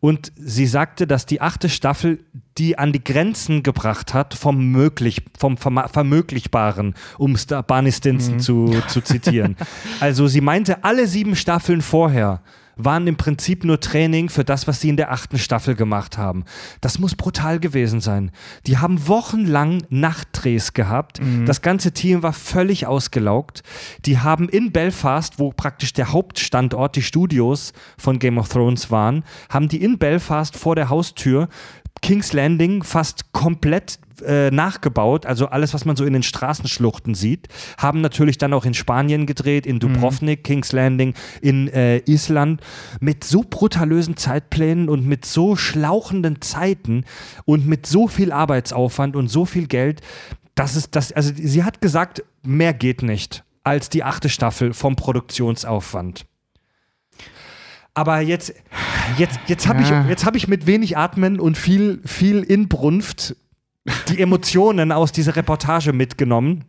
Und sie sagte, dass die achte Staffel die an die Grenzen gebracht hat vom möglich, vom Vermöglichbaren, um Barney Stinson zu, zu zitieren. Also sie meinte, alle sieben Staffeln vorher waren im Prinzip nur Training für das, was sie in der achten Staffel gemacht haben. Das muss brutal gewesen sein. Die haben wochenlang Nachtdrehs gehabt. Das ganze Team war völlig ausgelaugt. Die haben in Belfast, wo praktisch der Hauptstandort, die Studios von Game of Thrones waren, haben die in Belfast vor der Haustür King's Landing fast komplett äh, nachgebaut, also alles, was man so in den Straßenschluchten sieht, haben natürlich dann auch in Spanien gedreht, in Dubrovnik, King's Landing, in äh, Island, mit so brutalösen Zeitplänen und mit so schlauchenden Zeiten und mit so viel Arbeitsaufwand und so viel Geld. das ist das, also sie hat gesagt, mehr geht nicht als die achte Staffel vom Produktionsaufwand. Aber jetzt, jetzt, jetzt habe Ja. ich, jetzt hab ich mit wenig Atmen und viel, viel Inbrunft die Emotionen aus dieser Reportage mitgenommen.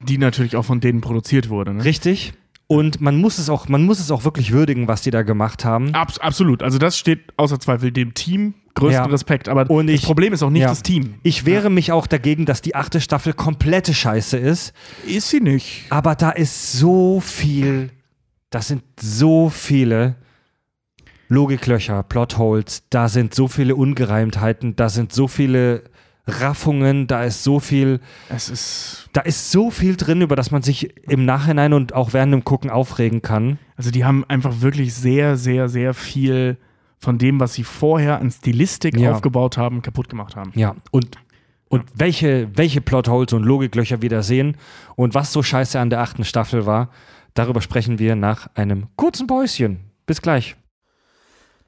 Die natürlich auch von denen produziert wurde. Ne? Richtig. Und man muss es auch, man muss es auch wirklich würdigen, was die da gemacht haben. Abs absolut. Also das steht außer Zweifel dem Team größten Ja. Respekt. Aber Und das ich- Problem ist auch nicht ja. das Team. Ich wehre mich auch dagegen, dass die achte Staffel komplette Scheiße ist. Ist sie nicht. Aber da ist so viel, das sind so viele Logiklöcher, Plotholes, da sind so viele Ungereimtheiten, da sind so viele Raffungen, da ist so viel, Es ist. da ist so viel drin, über das man sich im Nachhinein und auch während dem Gucken aufregen kann. Also die haben einfach wirklich sehr, sehr, sehr viel von dem, was sie vorher an Stilistik Ja. aufgebaut haben, kaputt gemacht haben. Ja, und, und welche, welche Plotholes und Logiklöcher wir da sehen und was so scheiße an der achten Staffel war, darüber sprechen wir nach einem kurzen Päuschen. Bis gleich.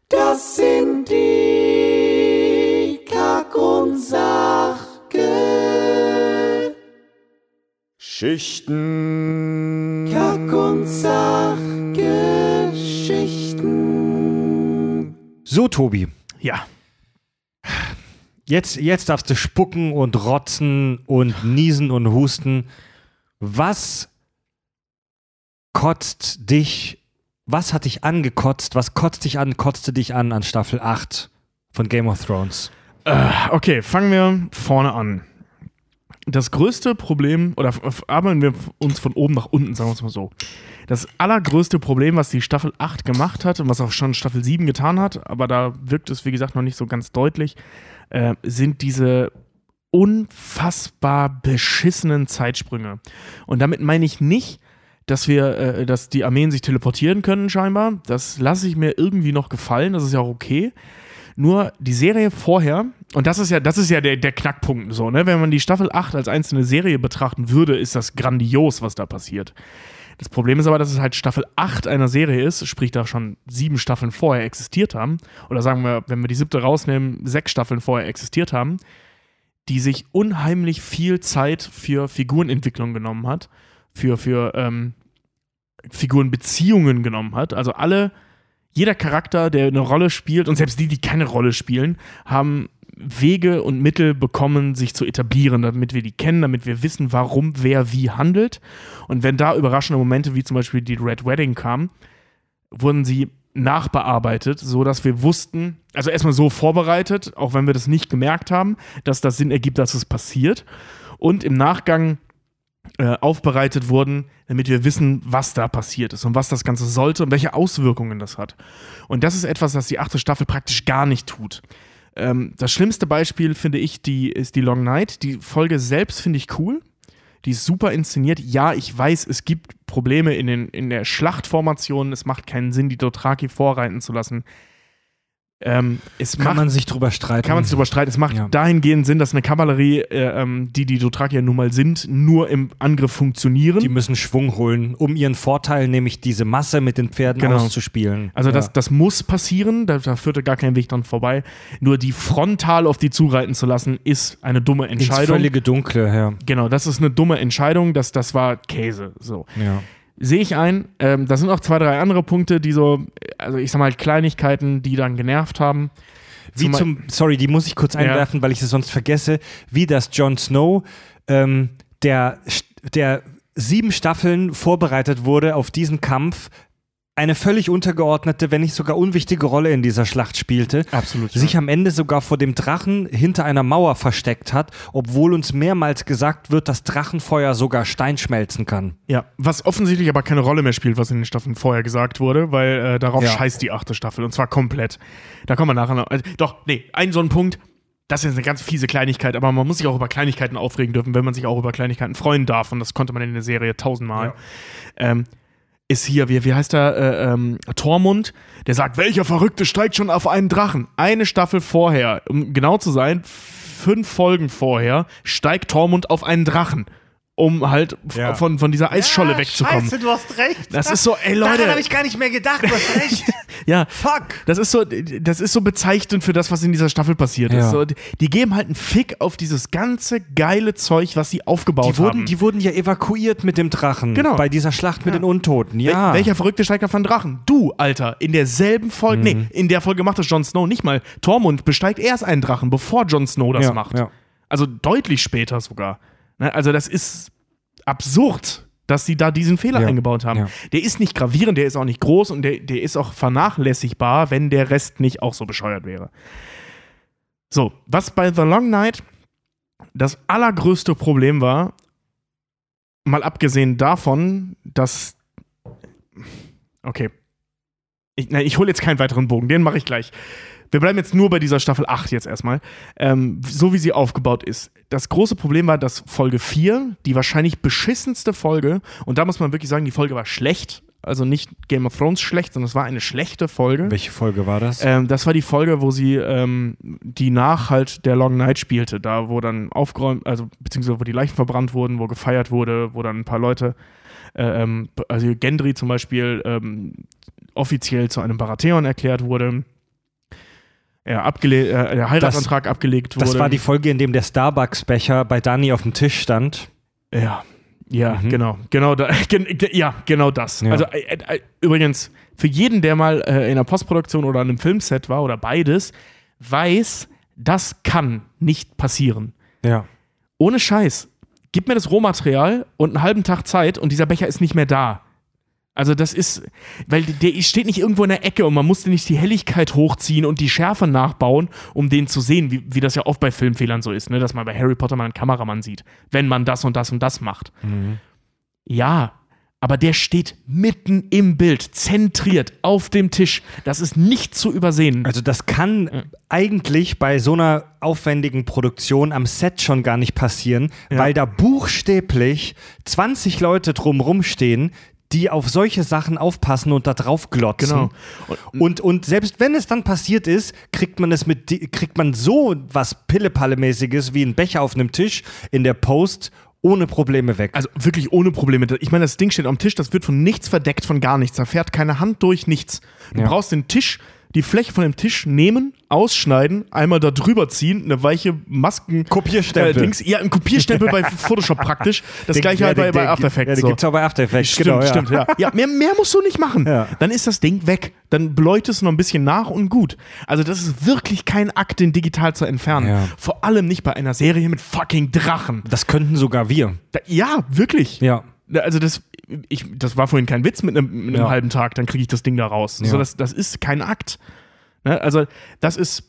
Das sind die Kack- und Sachgeschichten. Kack- und Sachgeschichten. So, Tobi, Ja. Jetzt, jetzt darfst du spucken und rotzen und niesen und husten. Was kotzt dich, was hat dich angekotzt, was kotzt dich an, kotzte dich an an Staffel 8 von Game of Thrones? Okay, fangen wir vorne an. Das größte Problem, oder arbeiten wir uns von oben nach unten, sagen wir es mal so. Das allergrößte Problem, was die Staffel 8 gemacht hat und was auch schon Staffel 7 getan hat, aber da wirkt es, wie gesagt, noch nicht so ganz deutlich, äh, sind diese unfassbar beschissenen Zeitsprünge. Und damit meine ich nicht, dass wir, äh, dass die Armeen sich teleportieren können, scheinbar. Das lasse ich mir irgendwie noch gefallen, das ist ja auch okay. Nur die Serie vorher, und das ist ja, das ist ja der, der Knackpunkt so, ne? Wenn man die Staffel 8 als einzelne Serie betrachten würde, ist das grandios, was da passiert. Das Problem ist aber, dass es halt Staffel 8 einer Serie ist, sprich da schon sieben Staffeln vorher existiert haben, oder sagen wir, wenn wir die siebte rausnehmen, sechs Staffeln vorher existiert haben, die sich unheimlich viel Zeit für Figurenentwicklung genommen hat, für, für ähm, Figurenbeziehungen genommen hat. Also alle, jeder Charakter, der eine Rolle spielt, und selbst die, die keine Rolle spielen, haben Wege und Mittel bekommen, sich zu etablieren, damit wir die kennen, damit wir wissen, warum wer wie handelt. Und wenn da überraschende Momente wie zum Beispiel die Red Wedding kamen, wurden sie nachbearbeitet, so dass wir wussten, also erstmal so vorbereitet, auch wenn wir das nicht gemerkt haben, dass das Sinn ergibt, dass es passiert. Und im Nachgang äh, aufbereitet wurden, damit wir wissen, was da passiert ist und was das Ganze sollte und welche Auswirkungen das hat. Und das ist etwas, was die achte Staffel praktisch gar nicht tut. Ähm, das schlimmste Beispiel finde ich, die ist die Long Night. Die Folge selbst finde ich cool. Die ist super inszeniert. Ja, ich weiß, es gibt Probleme in, den, in der Schlachtformation. Es macht keinen Sinn, die Dothraki vorreiten zu lassen. Ähm, es Kann macht, man sich drüber streiten. kann man sich darüber streiten. Es macht Ja. dahingehend Sinn, dass eine Kavallerie, äh, ähm, die die Dothraki ja nun mal sind, nur im Angriff funktionieren. Die müssen Schwung holen, um ihren Vorteil, nämlich diese Masse mit den Pferden Genau. auszuspielen. Also das, ja. das muss passieren, da, da führte gar kein Weg dran vorbei. Nur die frontal auf die zureiten zu lassen, ist eine dumme ins Entscheidung. völlige Dunkle, ja. Genau, das ist eine dumme Entscheidung, das, das war Käse. So. ja. Sehe ich ein. Ähm, da sind auch zwei, drei andere Punkte, die so, also ich sag mal, Kleinigkeiten, die dann genervt haben. Wie Zum- sorry, die muss ich kurz Ja. einwerfen, weil ich es sonst vergesse, wie das Jon Snow, ähm, der, der sieben Staffeln vorbereitet wurde auf diesen Kampf, eine völlig untergeordnete, wenn nicht sogar unwichtige Rolle in dieser Schlacht spielte, Absolut. sich am Ende sogar vor dem Drachen hinter einer Mauer versteckt hat, obwohl uns mehrmals gesagt wird, dass Drachenfeuer sogar Stein schmelzen kann. Ja, was offensichtlich aber keine Rolle mehr spielt, was in den Staffeln vorher gesagt wurde, weil äh, darauf Ja. scheißt die achte Staffel und zwar komplett. Da kommen wir nachher noch. Äh, doch, nee, ein so ein Punkt. Das ist eine ganz fiese Kleinigkeit, aber man muss sich auch über Kleinigkeiten aufregen dürfen, wenn man sich auch über Kleinigkeiten freuen darf. Und das konnte man in der Serie tausendmal. Ähm, ist hier, wie, wie heißt der, äh, ähm, Tormund, der sagt, welcher Verrückte steigt schon auf einen Drachen? Eine Staffel vorher, um genau zu sein, fünf Folgen vorher, steigt Tormund auf einen Drachen. Um halt Ja. von, von dieser Eisscholle wegzukommen. Scheiße, du hast recht. Das ist so, ey Leute. Daran habe ich gar nicht mehr gedacht, du hast recht. Ja, Fuck. das ist so, das ist so bezeichnend für das, was in dieser Staffel passiert Ja. ist. So, die, geben halt einen Fick auf dieses ganze geile Zeug, was sie aufgebaut Die wurden, haben. die wurden ja evakuiert mit dem Drachen. Genau. Bei dieser Schlacht mit Ja. den Untoten. Wel- Ja. Welcher verrückte steigt auf einen Drachen? Du, Alter, in derselben Folge, Mhm. nee, in der Folge macht das Jon Snow nicht mal. Tormund besteigt erst einen Drachen, bevor Jon Snow das Ja, macht. ja. Also deutlich später sogar. Ne, Also das ist absurd, dass sie da diesen Fehler Ja, eingebaut haben. ja. Der ist nicht gravierend, der ist auch nicht groß und der, der ist auch vernachlässigbar, wenn der Rest nicht auch so bescheuert wäre. So, was bei The Long Night das allergrößte Problem war, mal abgesehen davon, dass. Okay. Ich, nein, ich hole jetzt keinen weiteren Bogen, den mache ich gleich. Wir bleiben jetzt nur bei dieser Staffel 8 jetzt erstmal. Ähm, so wie sie aufgebaut ist. Das große Problem war, dass Folge 4, die wahrscheinlich beschissenste Folge, und da muss man wirklich sagen, die Folge war schlecht. Also nicht Game of Thrones schlecht, sondern es war eine schlechte Folge. Welche Folge war das? Ähm, das war die Folge, wo sie ähm, die nach halt der Long Night spielte, da wo dann aufgeräumt, also beziehungsweise wo die Leichen verbrannt wurden, wo gefeiert wurde, wo dann ein paar Leute, äh, ähm, also Gendry zum Beispiel ähm, offiziell zu einem Baratheon erklärt wurde, er abgele äh, der Heiratsantrag abgelegt wurde. das war die Folge, in dem der Starbucks-Becher bei Dani auf dem Tisch stand. Ja, ja, Mhm. genau, genau, da, gen, ge- ja, genau das. Ja. Also äh, äh, übrigens für jeden, der mal äh, in einer Postproduktion oder an einem Filmset war oder beides, weiß, das kann nicht passieren. Ja. Ohne Scheiß. Gib mir das Rohmaterial und einen halben Tag Zeit und dieser Becher ist nicht mehr da. Also das ist, weil der steht nicht irgendwo in der Ecke und man musste nicht die Helligkeit hochziehen und die Schärfe nachbauen, um den zu sehen, wie, wie das ja oft bei Filmfehlern so ist, ne? dass man bei Harry Potter mal einen Kameramann sieht, wenn man das und das und das macht. Ja, aber der steht mitten im Bild, zentriert auf dem Tisch. Das ist nicht zu übersehen. Also das kann eigentlich bei so einer aufwendigen Produktion am Set schon gar nicht passieren, Ja. weil da buchstäblich 20 Leute drumrum stehen, die auf solche Sachen aufpassen und da drauf glotzen. Genau. Und, und selbst wenn es dann passiert ist, kriegt man es mit, kriegt man so was Pillepalle-mäßiges wie ein Becher auf einem Tisch in der Post ohne Probleme weg. Also wirklich ohne Probleme. Ich meine, das Ding steht am Tisch, das wird von nichts verdeckt, von gar nichts. Da fährt keine Hand durch, nichts. Du Ja. brauchst den Tisch, die Fläche von dem Tisch nehmen, ausschneiden, einmal da drüber ziehen, eine weiche Masken. Kopierstempel. Äh, Dings, ja, ein Kopierstempel bei Photoshop praktisch. Das Den- gleiche ja, halt bei, den- bei After Effects. Ja, den so. gibt's auch bei After Effects. Stimmt, genau, ja. stimmt, ja. Ja, mehr, mehr musst du nicht machen. Ja. Dann ist das Ding weg. Dann bläutest du noch ein bisschen nach und gut. Also, das ist wirklich kein Akt, den digital zu entfernen. Ja. Vor allem nicht bei einer Serie mit fucking Drachen. Das könnten sogar wir. Da, ja, wirklich. Ja. Also das, ich, das war vorhin kein Witz mit einem, mit einem Ja. halben Tag, dann kriege ich das Ding da raus. Ja. So, das, das ist kein Akt. Ne? Also das ist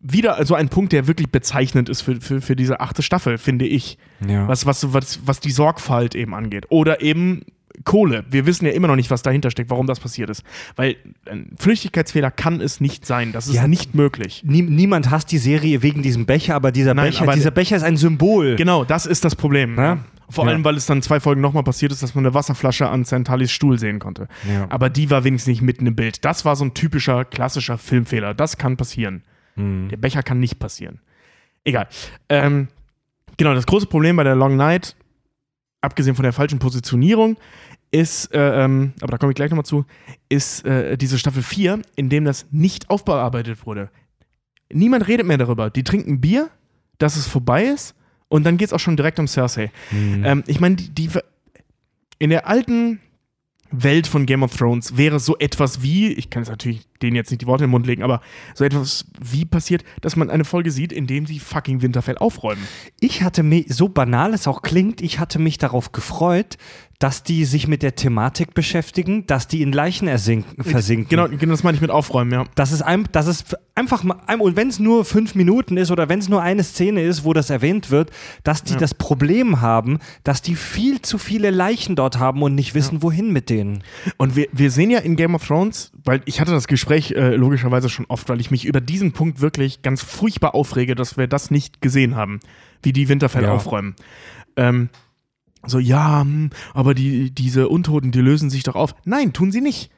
wieder so ein Punkt, der wirklich bezeichnend ist für, für, für diese achte Staffel, finde ich. Ja. Was, was, was, was die Sorgfalt eben angeht. Oder eben Kohle. Wir wissen ja immer noch nicht, was dahinter steckt, warum das passiert ist. Weil ein Flüchtigkeitsfehler kann es nicht sein. Das ist Ja. nicht möglich. Nie, niemand hasst die Serie wegen diesem Becher, aber dieser, Nein, Becher, aber- dieser Becher ist ein Symbol. Genau, das ist das Problem. Ja? Vor Ja. allem, weil es dann zwei Folgen nochmal passiert ist, dass man eine Wasserflasche an Centalis Stuhl sehen konnte. Ja. Aber die war wenigstens nicht mitten im Bild. Das war so ein typischer, klassischer Filmfehler. Das kann passieren. Hm. Der Becher kann nicht passieren. Egal. Ähm, genau, das große Problem bei der Long Night, abgesehen von der falschen Positionierung, ist, äh, ähm, aber da komme ich gleich nochmal zu, ist äh, diese Staffel 4, in dem das nicht aufbearbeitet wurde. Niemand redet mehr darüber. Die trinken Bier, dass es vorbei ist und dann geht es auch schon direkt um Cersei. Hm. Ähm, ich meine, die, die in der alten Welt von Game of Thrones wäre so etwas wie, ich kann jetzt natürlich denen jetzt nicht die Worte in den Mund legen, aber so etwas wie passiert, dass man eine Folge sieht, in dem sie fucking Winterfell aufräumen. Ich hatte mich, so banal es auch klingt, ich hatte mich darauf gefreut, dass die sich mit der Thematik beschäftigen, dass die in Leichen ersinken, versinken. Genau, genau das meine ich mit aufräumen, ja. Das ist, ein, das ist einfach mal, und wenn es nur fünf Minuten ist oder wenn es nur eine Szene ist, wo das erwähnt wird, dass die Ja. das Problem haben, dass die viel zu viele Leichen dort haben und nicht wissen, wohin mit denen. Und wir, wir sehen ja in Game of Thrones, weil ich hatte das Gespräch äh, logischerweise schon oft, weil ich mich über diesen Punkt wirklich ganz furchtbar aufrege, dass wir das nicht gesehen haben, wie die Winterfell Ja. aufräumen. Ähm, so, ja, hm, aber die, diese Untoten, die lösen sich doch auf. Nein, tun sie nicht.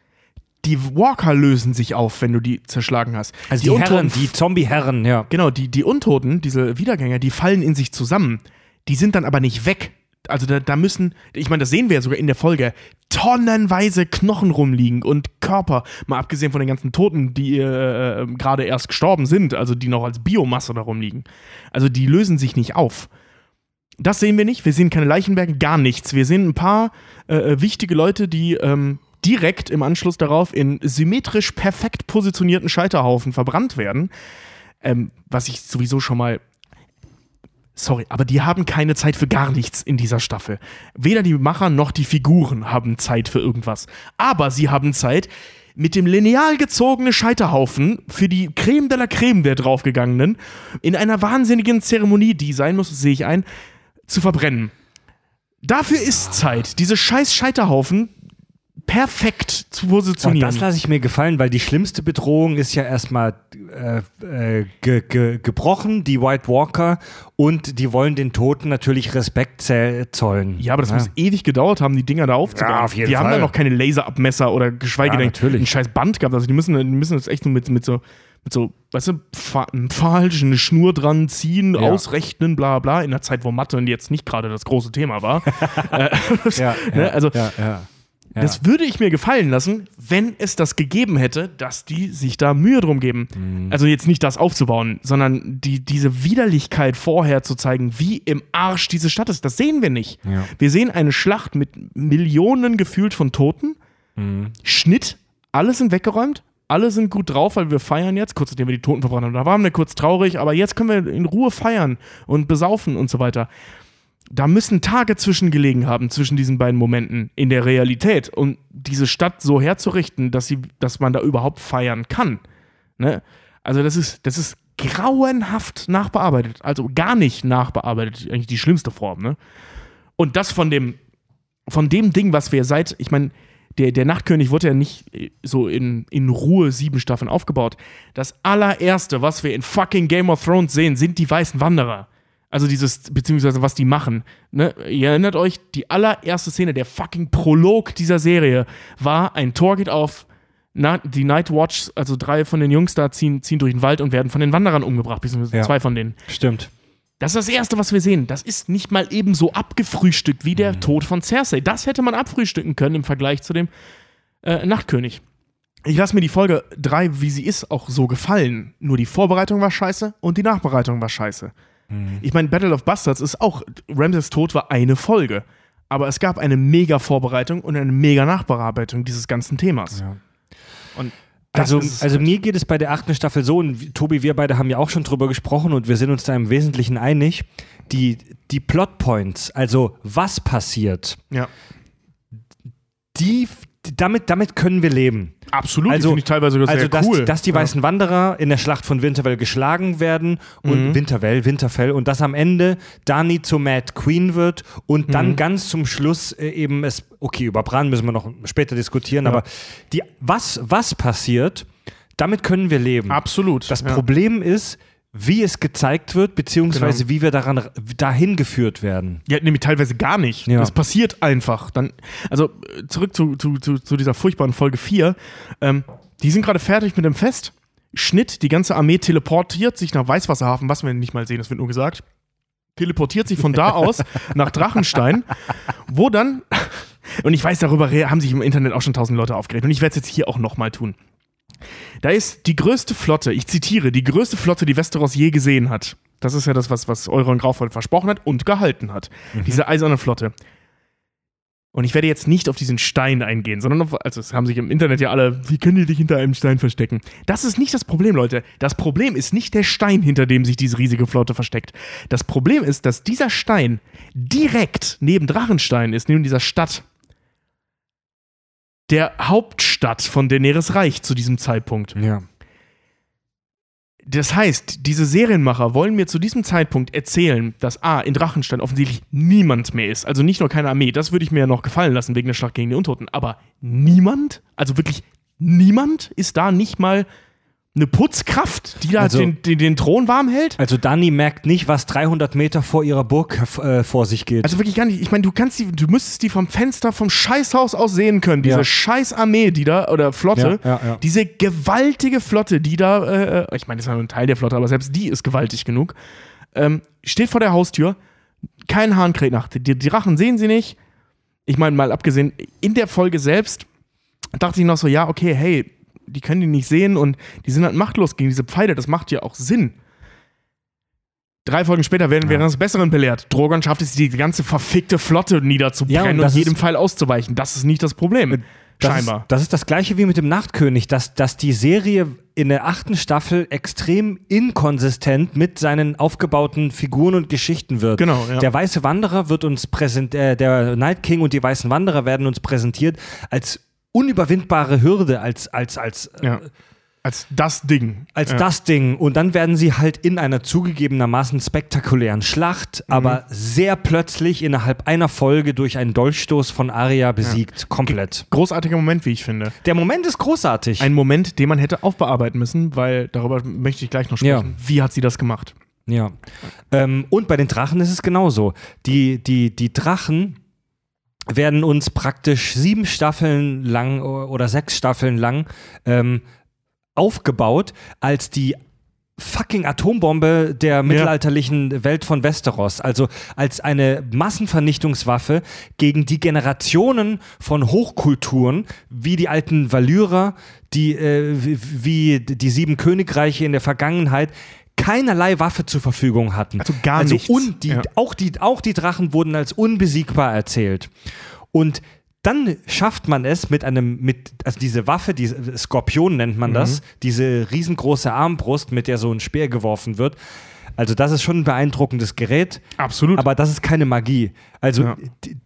Die Walker lösen sich auf, wenn du die zerschlagen hast. Also die, Herren, Untoten- die Zombie-Herren, ja. Genau, die, die Untoten, diese Wiedergänger, die fallen in sich zusammen. Die sind dann aber nicht weg. also da, da müssen, ich meine, das sehen wir ja sogar in der Folge, tonnenweise Knochen rumliegen und Körper, mal abgesehen von den ganzen Toten, die äh, äh, gerade erst gestorben sind, also die noch als Biomasse da rumliegen. Also die lösen sich nicht auf. Das sehen wir nicht. Wir sehen keine Leichenberge, gar nichts. Wir sehen ein paar äh, äh, wichtige Leute, die ähm, direkt im Anschluss darauf in symmetrisch perfekt positionierten Scheiterhaufen verbrannt werden. Ähm, was ich sowieso schon mal. Sorry, aber die haben keine Zeit für gar nichts in dieser Staffel. Weder die Macher noch die Figuren haben Zeit für irgendwas. Aber sie haben Zeit, mit dem lineal gezogene Scheiterhaufen für die Creme de la Creme der draufgegangenen in einer wahnsinnigen Zeremonie, die sein muss, sehe ich ein, zu verbrennen. Dafür ist Zeit, diese scheiß Scheiterhaufen perfekt zu positionieren. das lasse ich mir gefallen, weil die schlimmste Bedrohung ist ja erstmal äh, äh, ge, ge, gebrochen, die White Walker, und die wollen den Toten natürlich Respekt zollen. ja, aber das muss ewig gedauert haben, die Dinger da aufzubauen. Ja, auf jeden die haben Fall. da noch keine Laserabmesser oder geschweige Ja, denn natürlich. ein scheiß Band gehabt. Also die müssen, die müssen das echt nur mit, mit so, mit so, weißt du, Pfa- ein Pfahl, eine Schnur dran ziehen, Ja. ausrechnen, bla bla, in der Zeit, wo Mathe jetzt nicht gerade das große Thema war. äh, Ja, ne, also. Das würde ich mir gefallen lassen, wenn es das gegeben hätte, dass die sich da Mühe drum geben. Mhm. Also jetzt nicht das aufzubauen, sondern die, diese Widerlichkeit vorher zu zeigen, wie im Arsch diese Stadt ist. Das sehen wir nicht. Wir sehen eine Schlacht mit Millionen gefühlt von Toten. Mhm. Schnitt, alle sind weggeräumt. Alle sind gut drauf, weil wir feiern jetzt, kurz nachdem wir die Toten verbrannt haben. Da waren wir kurz traurig, aber jetzt können wir in Ruhe feiern und besaufen und so weiter da müssen Tage zwischengelegen haben zwischen diesen beiden Momenten in der Realität und diese Stadt so herzurichten, dass sie, dass man da überhaupt feiern kann. Ne? Also das ist, das ist grauenhaft nachbearbeitet, also gar nicht nachbearbeitet, eigentlich die schlimmste Form. Ne? Und das von dem, von dem Ding, was wir seit, ich meine, der, der Nachtkönig wurde ja nicht äh, so in, in Ruhe sieben Staffeln aufgebaut. Das allererste, was wir in fucking Game of Thrones sehen, sind die weißen Wanderer. Also dieses, beziehungsweise was die machen. Ne? Ihr erinnert euch, die allererste Szene, der fucking Prolog dieser Serie war, ein Tor geht auf, na, die Night Watch, also drei von den Jungs da ziehen, ziehen durch den Wald und werden von den Wanderern umgebracht, beziehungsweise Ja. zwei von denen. Stimmt. Das ist das Erste, was wir sehen. Das ist nicht mal eben so abgefrühstückt wie der Tod von Cersei. Das hätte man abfrühstücken können im Vergleich zu dem äh, Nachtkönig. Ich lasse mir die Folge 3, wie sie ist, auch so gefallen. Nur die Vorbereitung war scheiße und die Nachbereitung war scheiße. Ich meine, Battle of Bastards ist auch, Ramses Tod war eine Folge. Aber es gab eine mega Vorbereitung und eine mega Nachbearbeitung dieses ganzen Themas. Ja. Und Also, also halt. mir geht es bei der achten Staffel so, und Tobi, wir beide haben ja auch schon drüber gesprochen und wir sind uns da im Wesentlichen einig, die, die Plotpoints, also was passiert, ja. die, damit, damit können wir leben. Absolut, Also- finde ich teilweise sogar Also, sehr dass, cool. dass die Ja. weißen Wanderer in der Schlacht von Winterfell geschlagen werden und Winterfell, Winterfell und dass am Ende Dani zur Mad Queen wird und dann ganz zum Schluss äh, eben es, okay, über Bran müssen wir noch später diskutieren, aber die, was, was passiert, damit können wir leben. Absolut. Das ja. Problem ist, wie es gezeigt wird, beziehungsweise Genau. wie wir daran dahin geführt werden. Ja, nämlich teilweise gar nicht. Ja. Das passiert einfach. Dann, also äh, zurück zu, zu, zu, zu dieser furchtbaren Folge 4. Ähm, die sind gerade fertig mit dem Fest. Schnitt, die ganze Armee teleportiert sich nach Weißwasserhafen, was wir nicht mal sehen, das wird nur gesagt. Teleportiert sich von da aus nach Drachenstein, wo dann, und ich weiß, darüber haben sich im Internet auch schon tausend Leute aufgeregt und ich werde es jetzt hier auch nochmal tun. Da ist die größte Flotte, ich zitiere, die größte Flotte, die Westeros je gesehen hat. Das ist ja das, was, was Euron Graufold versprochen hat und gehalten hat. Diese eiserne Flotte. Und ich werde jetzt nicht auf diesen Stein eingehen, sondern auf, also es haben sich im Internet ja alle, wie können die dich hinter einem Stein verstecken? Das ist nicht das Problem, Leute. Das Problem ist nicht der Stein, hinter dem sich diese riesige Flotte versteckt. Das Problem ist, dass dieser Stein direkt neben Drachenstein ist, neben dieser Stadt. Der Hauptstadt von Daenerys Reich zu diesem Zeitpunkt. Ja. Das heißt, diese Serienmacher wollen mir zu diesem Zeitpunkt erzählen, dass A, in Drachenstein offensichtlich niemand mehr ist. Also nicht nur keine Armee, das würde ich mir ja noch gefallen lassen wegen der Schlacht gegen die Untoten. Aber niemand, also wirklich niemand ist da nicht mal eine Putzkraft, die da Also- den, den, den Thron warm hält? Also Dani merkt nicht, was 300 Meter vor ihrer Burg äh, vor sich geht. Also wirklich gar nicht. Ich meine, du kannst die, du müsstest die vom Fenster vom Scheißhaus aus sehen können. Diese Ja. scheiß Armee, die da, oder Flotte. Ja, ja. Diese gewaltige Flotte, die da, äh, äh, ich meine, das ist ja nur ein Teil der Flotte, aber selbst die ist gewaltig genug. Ähm, steht vor der Haustür. Kein Hahn kräht nach. Die, die Drachen sehen sie nicht. Ich meine, mal abgesehen, in der Folge selbst dachte ich noch so, ja, okay, hey, die können die nicht sehen und die sind halt machtlos gegen diese Pfeile. Das macht ja auch Sinn. Drei Folgen später werden wir eines Besseren belehrt. Drogon schafft es, die ganze verfickte Flotte Ja, niederzubrennen und und, das jedem Pfeil auszuweichen. Das ist nicht das Problem. Das Scheinbar. Ist, das ist das gleiche wie mit dem Nachtkönig, dass, dass die Serie in der achten Staffel extrem inkonsistent mit seinen aufgebauten Figuren und Geschichten wird. Genau, ja. Der Weiße Wanderer wird uns präsent, äh, der Night King und die Weißen Wanderer werden uns präsentiert als unüberwindbare Hürde, als, als, als, äh, ja. Als das Ding. als ja. das Ding. Und dann werden sie halt in einer zugegebenermaßen spektakulären Schlacht, Mhm. aber sehr plötzlich innerhalb einer Folge durch einen Dolchstoß von Arya besiegt. Komplett. Großartiger Moment, wie ich finde. Der Moment ist großartig. Ein Moment, den man hätte aufbearbeiten müssen, weil darüber möchte ich gleich noch sprechen. Wie hat sie das gemacht? Ja. Ähm, und bei den Drachen ist es genauso. Die, die, die Drachen werden uns praktisch sieben Staffeln lang oder sechs Staffeln lang ähm, aufgebaut als die fucking Atombombe der mittelalterlichen Welt von Westeros. Also als eine Massenvernichtungswaffe gegen die Generationen von Hochkulturen, wie die alten Valyrer, die, äh, wie die sieben Königreiche in der Vergangenheit, keinerlei Waffe zur Verfügung hatten. Also gar also nichts. Un, die, Ja. auch, die, auch die Drachen wurden als unbesiegbar erzählt. Und dann schafft man es mit einem, mit, also diese Waffe, diese Skorpion nennt man das, diese riesengroße Armbrust, mit der so ein Speer geworfen wird. Also das ist schon ein beeindruckendes Gerät, Absolut. aber das ist keine Magie. Also Ja.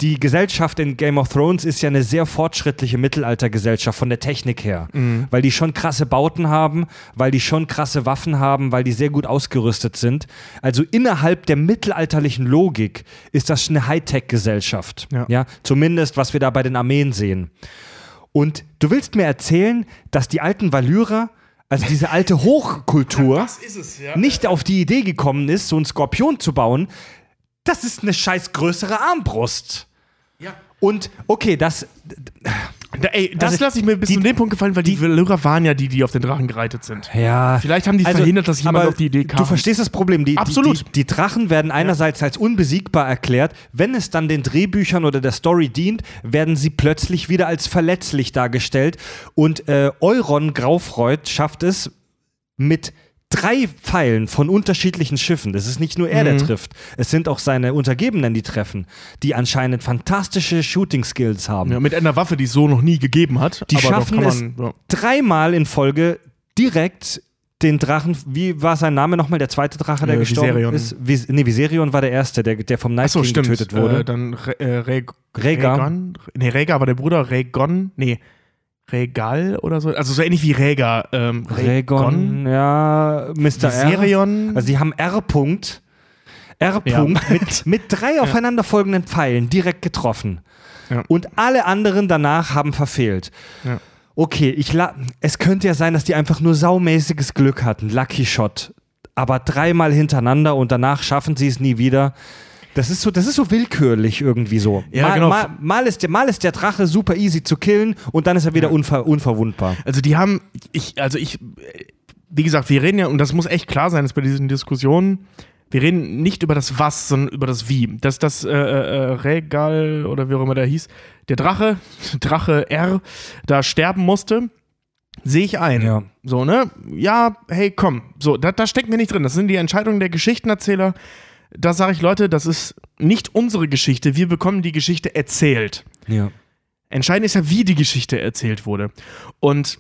die, Gesellschaft in Game of Thrones ist ja eine sehr fortschrittliche Mittelaltergesellschaft von der Technik her, Mhm. weil die schon krasse Bauten haben, weil die schon krasse Waffen haben, weil die sehr gut ausgerüstet sind. Also innerhalb der mittelalterlichen Logik ist das eine Hightech-Gesellschaft. Ja. ja, zumindest was wir da bei den Armeen sehen. Und du willst mir erzählen, dass die alten Valyrer, also diese alte Hochkultur, ist es, ja. nicht auf die Idee gekommen ist, so einen Skorpion zu bauen, das ist eine scheiß größere Armbrust. Ja. Und okay, das. Da, ey, das Also, lasse ich mir bis die- zu dem Punkt gefallen, weil die, Valyrer waren ja die, die auf den Drachen gereitet sind. Ja. Vielleicht haben die verhindert, dass jemand auf die Idee kam. Du verstehst das Problem. Die, Absolut. Die, die, die Drachen werden einerseits als unbesiegbar erklärt. Wenn es dann den Drehbüchern oder der Story dient, werden sie plötzlich wieder als verletzlich dargestellt. Und äh, Euron Graufreud schafft es mit drei Pfeilen von unterschiedlichen Schiffen. Das ist nicht nur er, der Mhm. trifft. Es sind auch seine Untergebenen, die treffen, die anscheinend fantastische Shooting-Skills haben. Ja, mit einer Waffe, die es so noch nie gegeben hat. Die aber doch schaffen es man, ja. dreimal in Folge direkt den Drachen, wie war sein Name nochmal, der zweite Drache, der Äh, gestorben Viserion. ist? Vis nee, Viserion war der erste, der, der vom Night Achso, King stimmt. getötet wurde. Äh, dann Re äh, Re Rhaegar. Rhaegon? Nee, Rhaegar war der Bruder. Rhaegon. Nee. Regal oder so. Also so ähnlich wie Rhaegar. Ähm, Rhaegon, ja, Mr. R. Viserion. Also die haben R. -Punkt, R. -Punkt mit, mit drei aufeinanderfolgenden Pfeilen direkt getroffen. Ja. Und alle anderen danach haben verfehlt. Ja. Okay, ich la es könnte ja sein, dass die einfach nur saumäßiges Glück hatten. Lucky Shot. Aber dreimal hintereinander und danach schaffen sie es nie wieder. Das ist so, das ist so willkürlich irgendwie so. Ja, mal, genau. mal, mal, ist der, mal ist der Drache super easy zu killen und dann ist er wieder unver unverwundbar. Also die haben, ich, also ich, wie gesagt, wir reden ja, und das muss echt klar sein, dass bei diesen Diskussionen, wir reden nicht über das Was, sondern über das Wie. Dass das äh, äh, Regal oder wie auch immer der hieß, der Drache, Drache R, da sterben musste, sehe ich ein. Ja. So, ne? Ja, hey, komm. So, da, da steckt mir nicht drin. Das sind die Entscheidungen der Geschichtenerzähler. Da sage ich, Leute, das ist nicht unsere Geschichte. Wir bekommen die Geschichte erzählt. Ja. Entscheidend ist ja, wie die Geschichte erzählt wurde. Und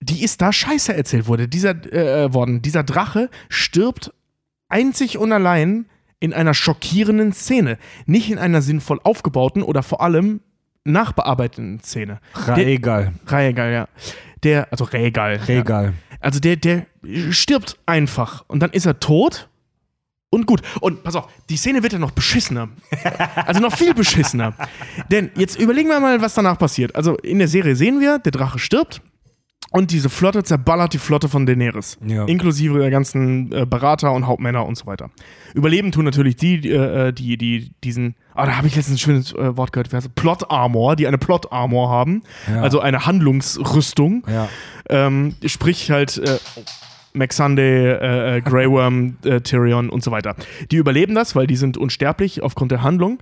die ist da scheiße erzählt wurde. Dieser, äh, worden. Dieser Drache stirbt einzig und allein in einer schockierenden Szene. Nicht in einer sinnvoll aufgebauten oder vor allem nachbearbeiteten Szene. Regal. Regal, ja. Der, also Regal. Ja. Regal. Also der, der stirbt einfach und dann ist er tot und gut. Und pass auf, die Szene wird ja noch beschissener. Also noch viel beschissener. Denn jetzt überlegen wir mal, was danach passiert. Also in der Serie sehen wir, der Drache stirbt und diese Flotte zerballert die Flotte von Daenerys. Ja. Inklusive der ganzen äh, Berater und Hauptmänner und so weiter. Überleben tun natürlich die, äh, die, die diesen, ah, da habe ich letztens ein schönes äh, Wort gehört, wie heißt es? Plot Armor, die eine Plot Armor haben. Ja. Also eine Handlungsrüstung. Ja. Ähm, sprich halt, Maxande, äh, äh, Grey Worm, äh, Tyrion und so weiter. Die überleben das, weil die sind unsterblich aufgrund der Handlung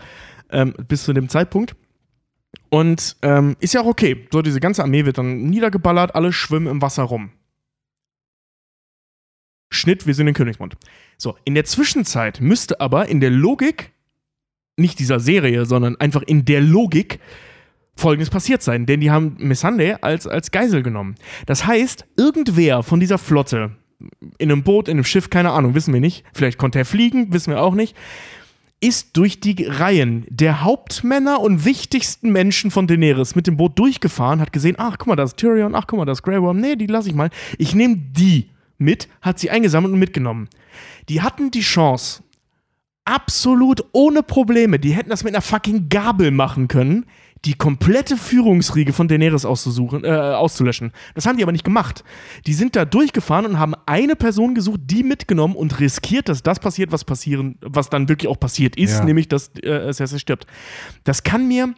ähm, bis zu dem Zeitpunkt. Und ähm, ist ja auch okay. So, diese ganze Armee wird dann niedergeballert, alle schwimmen im Wasser rum. Schnitt, wir sind in Königsmund. So, in der Zwischenzeit müsste aber in der Logik, nicht dieser Serie, sondern einfach in der Logik, Folgendes passiert sein. Denn die haben Missande als, als Geisel genommen. Das heißt, irgendwer von dieser Flotte, in einem Boot, in einem Schiff, keine Ahnung, wissen wir nicht, vielleicht konnte er fliegen, wissen wir auch nicht, ist durch die Reihen der Hauptmänner und wichtigsten Menschen von Daenerys mit dem Boot durchgefahren, hat gesehen, ach, guck mal, das ist Tyrion, ach, guck mal, das ist Grey Worm, nee, die lasse ich mal. Ich nehme die mit, hat sie eingesammelt und mitgenommen. Die hatten die Chance, absolut ohne Probleme, die hätten das mit einer fucking Gabel machen können, die komplette Führungsriege von Daenerys auszusuchen, äh, auszulöschen. Das haben die aber nicht gemacht. Die sind da durchgefahren und haben eine Person gesucht, die mitgenommen und riskiert, dass das passiert, was passieren, was dann wirklich auch passiert ist, Ja. nämlich, dass äh, Cersei stirbt. Das kann mir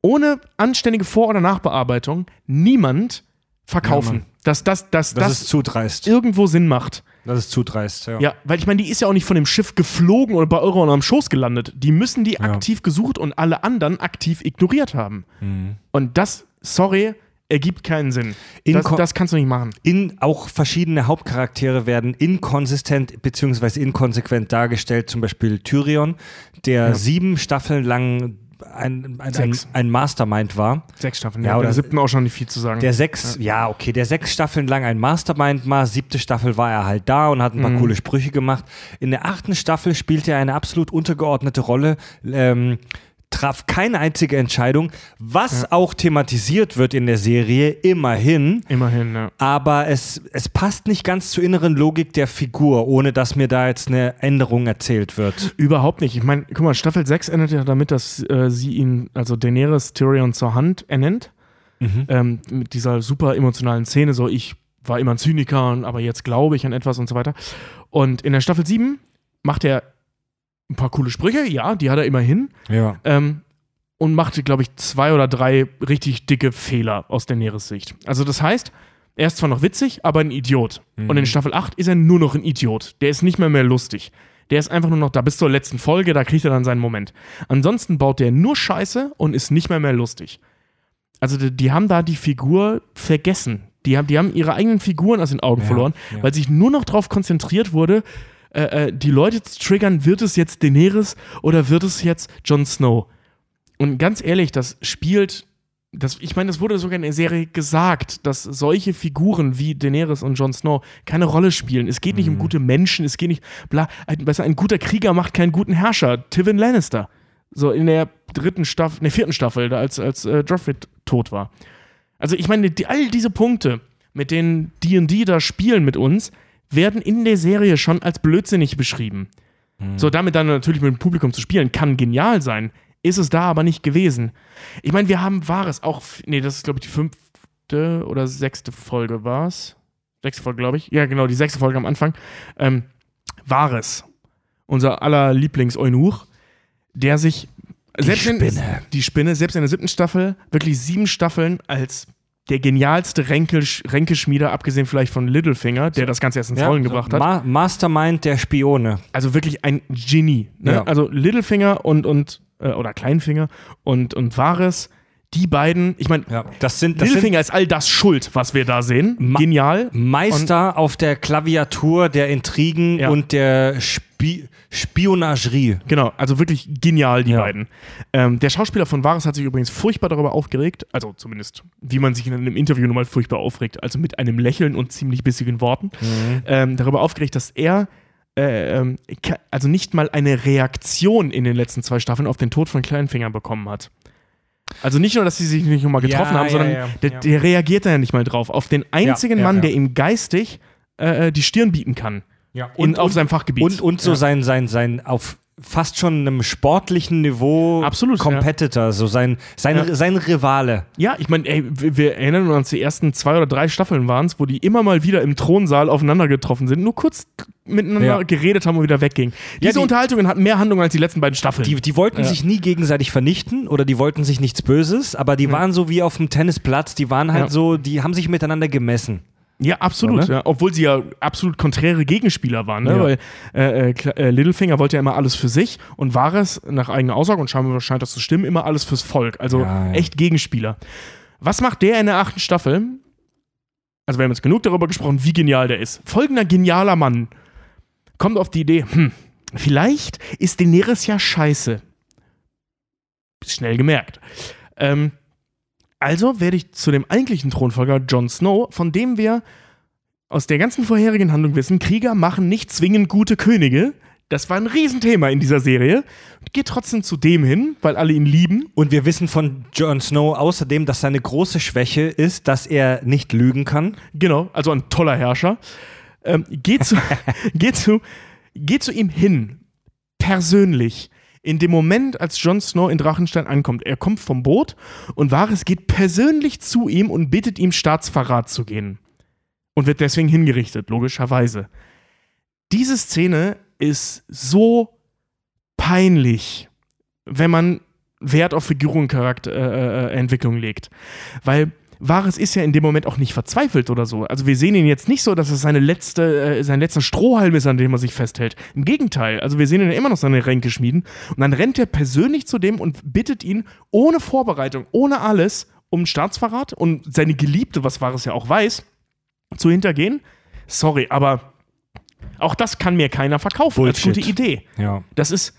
ohne anständige Vor- oder Nachbearbeitung niemand verkaufen. Ja, dass das, dass Das, das, zu dreist. irgendwo Sinn macht. Das ist zu dreist, ja. Ja, weil ich meine, die ist ja auch nicht von dem Schiff geflogen oder bei Euron am Schoß gelandet. Die müssen die Ja. aktiv gesucht und alle anderen aktiv ignoriert haben. Mhm. Und das, sorry, ergibt keinen Sinn. Das, das kannst du nicht machen. in auch verschiedene Hauptcharaktere werden inkonsistent bzw. inkonsequent dargestellt. Zum Beispiel Tyrion, der Ja. sieben Staffeln lang ein, ein, ein, ein Mastermind war. Sechs Staffeln, Ja, ja. oder- Oder siebten auch schon nicht viel zu sagen. Der sechs, ja. okay, der sechs Staffeln lang ein Mastermind war, siebte Staffel war er halt da und hat ein paar Mhm. coole Sprüche gemacht. In der achten Staffel spielte er eine absolut untergeordnete Rolle, ähm, traf keine einzige Entscheidung, was auch thematisiert wird in der Serie, immerhin. Immerhin, ja. Aber es, es passt nicht ganz zur inneren Logik der Figur, ohne dass mir da jetzt eine Änderung erzählt wird. Überhaupt nicht. Ich meine, guck mal, Staffel 6 endet ja damit, dass äh, sie ihn, also Daenerys Tyrion zur Hand ernennt. Ähm, mit dieser super emotionalen Szene, so ich war immer ein Zyniker, aber jetzt glaube ich an etwas und so weiter. Und in der Staffel 7 macht er ein paar coole Sprüche, ja, die hat er immerhin. Ja. Ähm, und machte, glaube ich, zwei oder drei richtig dicke Fehler aus Daenerys Sicht. Also das heißt, er ist zwar noch witzig, aber ein Idiot. Und in Staffel 8 ist er nur noch ein Idiot. Der ist nicht mehr mehr lustig. Der ist einfach nur noch da bis zur letzten Folge, da kriegt er dann seinen Moment. Ansonsten baut der nur Scheiße und ist nicht mehr mehr lustig. Also die, die haben da die Figur vergessen. Die haben, die haben ihre eigenen Figuren aus den Augen Ja, verloren, ja. weil sich nur noch darauf konzentriert wurde, äh, äh, die Leute zu triggern, wird es jetzt Daenerys oder wird es jetzt Jon Snow? Und ganz ehrlich, das spielt, das, ich meine, das wurde sogar in der Serie gesagt, dass solche Figuren wie Daenerys und Jon Snow keine Rolle spielen. Es geht nicht Mhm. um gute Menschen, es geht nicht, bla, ein, besser, ein guter Krieger macht keinen guten Herrscher. Tywin Lannister. So in der dritten Staffel, in der vierten Staffel, da als, als äh, Joffrey tot war. Also ich meine, die, all diese Punkte, mit denen D&D da spielen mit uns, werden in der Serie schon als blödsinnig beschrieben. So, damit dann natürlich mit dem Publikum zu spielen, kann genial sein. Ist es da aber nicht gewesen. Ich meine, wir haben Wahres auch, nee, das ist, glaube ich, die fünfte oder sechste Folge war es. Sechste Folge, glaube ich. Ja, genau, die sechste Folge am Anfang. Ähm, Wahres, unser aller Lieblings-Eunuch, der sich selbst in, Spinne. die Spinne, selbst in der siebten Staffel, wirklich sieben Staffeln als der genialste Ränkeschmieder, abgesehen vielleicht von Littlefinger, der das Ganze erst ins Rollen gebracht hat. Ma Mastermind der Spione. Also wirklich ein Genie. Ne? Ja. Also Littlefinger und, und äh, oder Kleinfinger und, und Varys, die beiden, ich meine, Ja, das sind, das Littlefinger ist all das schuld, was wir da sehen. Ma- Genial. Meister auf der Klaviatur der Intrigen Ja. und der Spi Spionagerie. Genau, also wirklich genial, die Ja. beiden. Ähm, der Schauspieler von Varys hat sich übrigens furchtbar darüber aufgeregt, also zumindest, wie man sich in einem Interview nun mal furchtbar aufregt, also mit einem Lächeln und ziemlich bissigen Worten, ähm, darüber aufgeregt, dass er äh, ähm, also nicht mal eine Reaktion in den letzten zwei Staffeln auf den Tod von Kleinfinger bekommen hat. Also nicht nur, dass sie sich nicht nochmal getroffen Ja, haben, ja, sondern ja, der, ja. der reagiert da ja nicht mal drauf. Auf den einzigen ja, Mann, ja. der ihm geistig äh, die Stirn bieten kann. in, auf seinem Fachgebiet. Und, und so Ja. sein, sein, sein auf fast schon einem sportlichen Niveau Absolut, ja. Competitor, so sein, sein, Ja. sein Rivale. Ja, ich meine, wir, erinnern uns, die ersten zwei oder drei Staffeln waren es, wo die immer mal wieder im Thronsaal aufeinander getroffen sind, nur kurz miteinander Ja. geredet haben und wieder weggingen. Diese die- Unterhaltungen hatten mehr Handlung als die letzten beiden Staffeln. Die, die wollten Ja. sich nie gegenseitig vernichten oder die wollten sich nichts Böses, aber die waren so wie auf dem Tennisplatz, die waren halt Ja. so, die haben sich miteinander gemessen. Ja, absolut. So, ne? ja. Obwohl sie ja absolut konträre Gegenspieler waren, ne? Ja. weil äh, äh, äh, Littlefinger wollte ja immer alles für sich und war es nach eigener Aussage und scheinbar scheint das zu stimmen, immer alles fürs Volk. Also ja. echt Gegenspieler. Was macht der in der achten Staffel? Also wir haben jetzt genug darüber gesprochen, wie genial der ist. Folgender genialer Mann kommt auf die Idee, hm, vielleicht ist Daenerys ja scheiße. Schnell gemerkt. Ähm, also werde ich zu dem eigentlichen Thronfolger Jon Snow, von dem wir aus der ganzen vorherigen Handlung wissen, Krieger machen nicht zwingend gute Könige. Das war ein Riesenthema in dieser Serie. Geht trotzdem zu dem hin, weil alle ihn lieben. Und wir wissen von Jon Snow außerdem, dass seine große Schwäche ist, dass er nicht lügen kann. Genau, also ein toller Herrscher. Ähm, geht, zu, geht, zu, geht zu ihm hin, persönlich. In dem Moment, als Jon Snow in Drachenstein ankommt, er kommt vom Boot und Varys geht persönlich zu ihm und bittet ihm, Staatsverrat zu gehen. Und wird deswegen hingerichtet, logischerweise. Diese Szene ist so peinlich, wenn man Wert auf Figur und Charakterentwicklung legt. Weil Varys ist ja in dem Moment auch nicht verzweifelt oder so. Also wir sehen ihn jetzt nicht so, dass es seine letzte, äh, sein letzter Strohhalm ist, an dem er sich festhält. Im Gegenteil, also wir sehen ihn ja immer noch seine Ränke schmieden. Und dann rennt er persönlich zu dem und bittet ihn ohne Vorbereitung, ohne alles, um Staatsverrat und seine Geliebte, was Varys ja auch weiß, zu hintergehen. Sorry, aber auch das kann mir keiner verkaufen als Bullshit. gute Idee. Ja. Das ist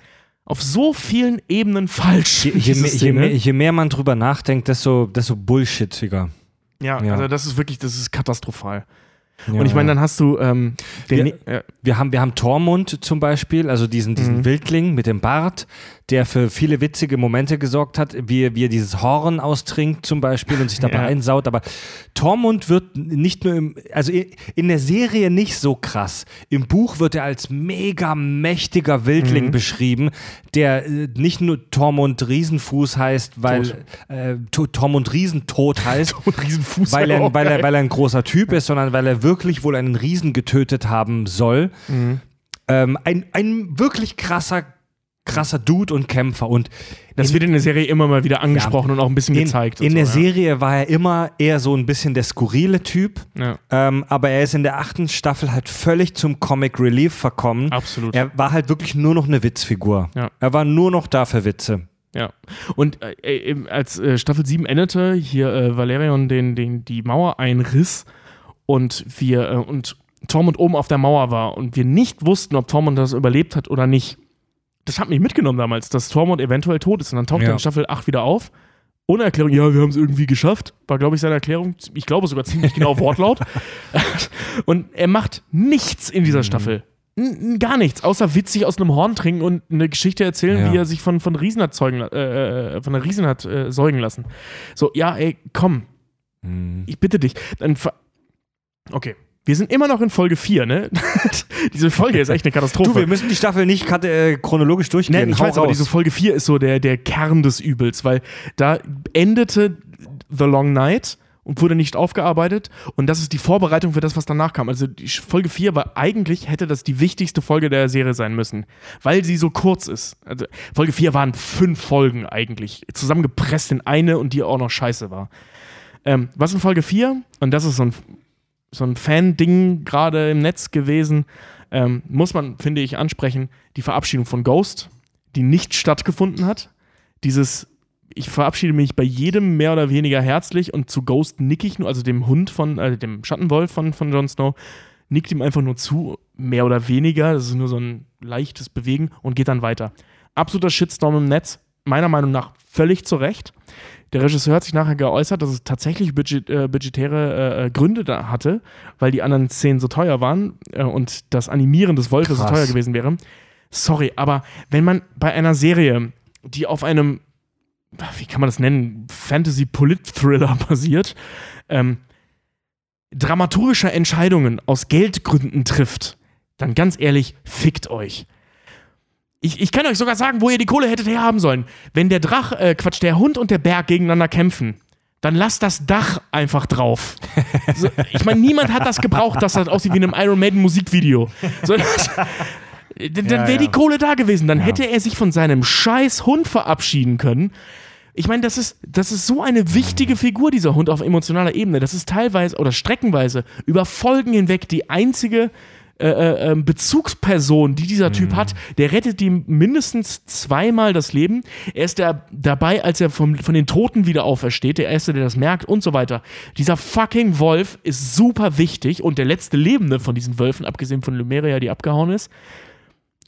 auf so vielen Ebenen falsch. Je, je, je, Szene. mehr, je mehr man drüber nachdenkt, desto, desto bullshitiger. ja, ja. also das ist wirklich, das ist katastrophal. Ja, Und ich meine, dann hast du ähm, Wir- äh, wir haben, wir haben Tormund zum Beispiel, also diesen, diesen Mhm. Wildling mit dem Bart, der für viele witzige Momente gesorgt hat, wie, er- wie er dieses Horn austrinkt zum Beispiel und sich dabei Ja. einsaut. Aber Tormund wird nicht nur im, also in der Serie nicht so krass. Im Buch wird er als mega mächtiger Wildling Mhm. beschrieben, der äh, nicht nur Tormund Riesenfuß heißt, weil äh, To- Tormund Riesentod heißt, und Riesenfuß. weil er, weil, er, weil er ein großer Typ ist, sondern weil er wirklich wohl einen Riesen getötet haben soll. Mhm. Ähm, ein, ein wirklich krasser, krasser Dude und Kämpfer. Und das in- wird in der Serie immer mal wieder angesprochen und auch ein bisschen in, gezeigt. in so, der ja. Serie war er immer eher so ein bisschen der skurrile Typ. Ja, Ähm, aber er ist in der achten Staffel halt völlig zum Comic Relief verkommen. absolut. Er war halt wirklich nur noch eine Witzfigur. Ja. Er war nur noch da für Witze. Ja. Und äh, äh, als äh, Staffel 7 endete, hier äh, Valerion den, den, die Mauer einriss und wir äh, und Tormund oben auf der Mauer war und wir nicht wussten, ob Tormund das überlebt hat oder nicht. Das hat mich mitgenommen damals, dass Tormund eventuell tot ist. Und dann taucht Ja. er in Staffel 8 wieder auf. Ohne Erklärung, ja, wir haben es irgendwie geschafft. War, glaube ich, seine Erklärung. Ich glaube sogar ziemlich genau Wortlaut. und er macht nichts in Mhm. dieser Staffel. N gar nichts, außer witzig aus einem Horn trinken und eine Geschichte erzählen, Ja. wie er sich von, von Riesen hat zeugen, äh, äh, von der Riesen hat äh, säugen lassen. So, ja, ey, komm, ich bitte dich. Dann ver okay. Wir sind immer noch in Folge 4, ne? diese Folge ist echt eine Katastrophe. Du, wir müssen die Staffel nicht äh, chronologisch durchgehen. Nein, ich Hau weiß, aber raus. diese Folge 4 ist so der, der Kern des Übels, weil da endete The Long Night und wurde nicht aufgearbeitet und das ist die Vorbereitung für das, was danach kam. Also die Folge 4 war eigentlich, hätte das die wichtigste Folge der Serie sein müssen, weil sie so kurz ist. Also Folge 4 waren fünf Folgen eigentlich, zusammengepresst in eine und die auch noch scheiße war. Ähm, was in Folge 4, und das ist so ein, so ein Fan-Ding gerade im Netz gewesen, ähm, muss man, finde ich, ansprechen, die Verabschiedung von Ghost, die nicht stattgefunden hat. Dieses, ich verabschiede mich bei jedem mehr oder weniger herzlich und zu Ghost nick ich nur, also dem Hund von, äh, dem Schattenwolf von, von Jon Snow, nickt ihm einfach nur zu, mehr oder weniger. Das ist nur so ein leichtes Bewegen und geht dann weiter. Absoluter Shitstorm im Netz, meiner Meinung nach völlig zu Recht. Der Regisseur hat sich nachher geäußert, dass es tatsächlich budget, äh, budgetäre äh, Gründe da hatte, weil die anderen Szenen so teuer waren äh, und das Animieren des Wolfes so teuer gewesen wäre. Sorry, aber wenn man bei einer Serie, die auf einem, wie kann man das nennen, Fantasy-Polit-Thriller basiert, ähm, dramaturgische Entscheidungen aus Geldgründen trifft, dann ganz ehrlich, fickt euch. Ich, ich kann euch sogar sagen, wo ihr die Kohle hättet herhaben sollen. Wenn der Drach, äh, Quatsch, der Hund und der Berg gegeneinander kämpfen, dann lasst das Dach einfach drauf. So, ich meine, niemand hat das gebraucht, dass das aussieht wie in einem Iron Maiden Musikvideo. So, das, dann Ja, wäre die ja. Kohle da gewesen. Dann hätte er sich von seinem scheiß Hund verabschieden können. Ich meine, das ist, das ist so eine wichtige Figur, dieser Hund auf emotionaler Ebene. Das ist teilweise oder streckenweise über Folgen hinweg die einzige äh, äh, ähm, Bezugsperson, die dieser Typ hat. Der rettet ihm mindestens zweimal das Leben. Er ist da, dabei, als er vom, von den Toten wieder aufersteht. Der Erste, der das merkt und so weiter. Dieser fucking Wolf ist super wichtig und der letzte Lebende von diesen Wölfen, abgesehen von Lumeria, die abgehauen ist.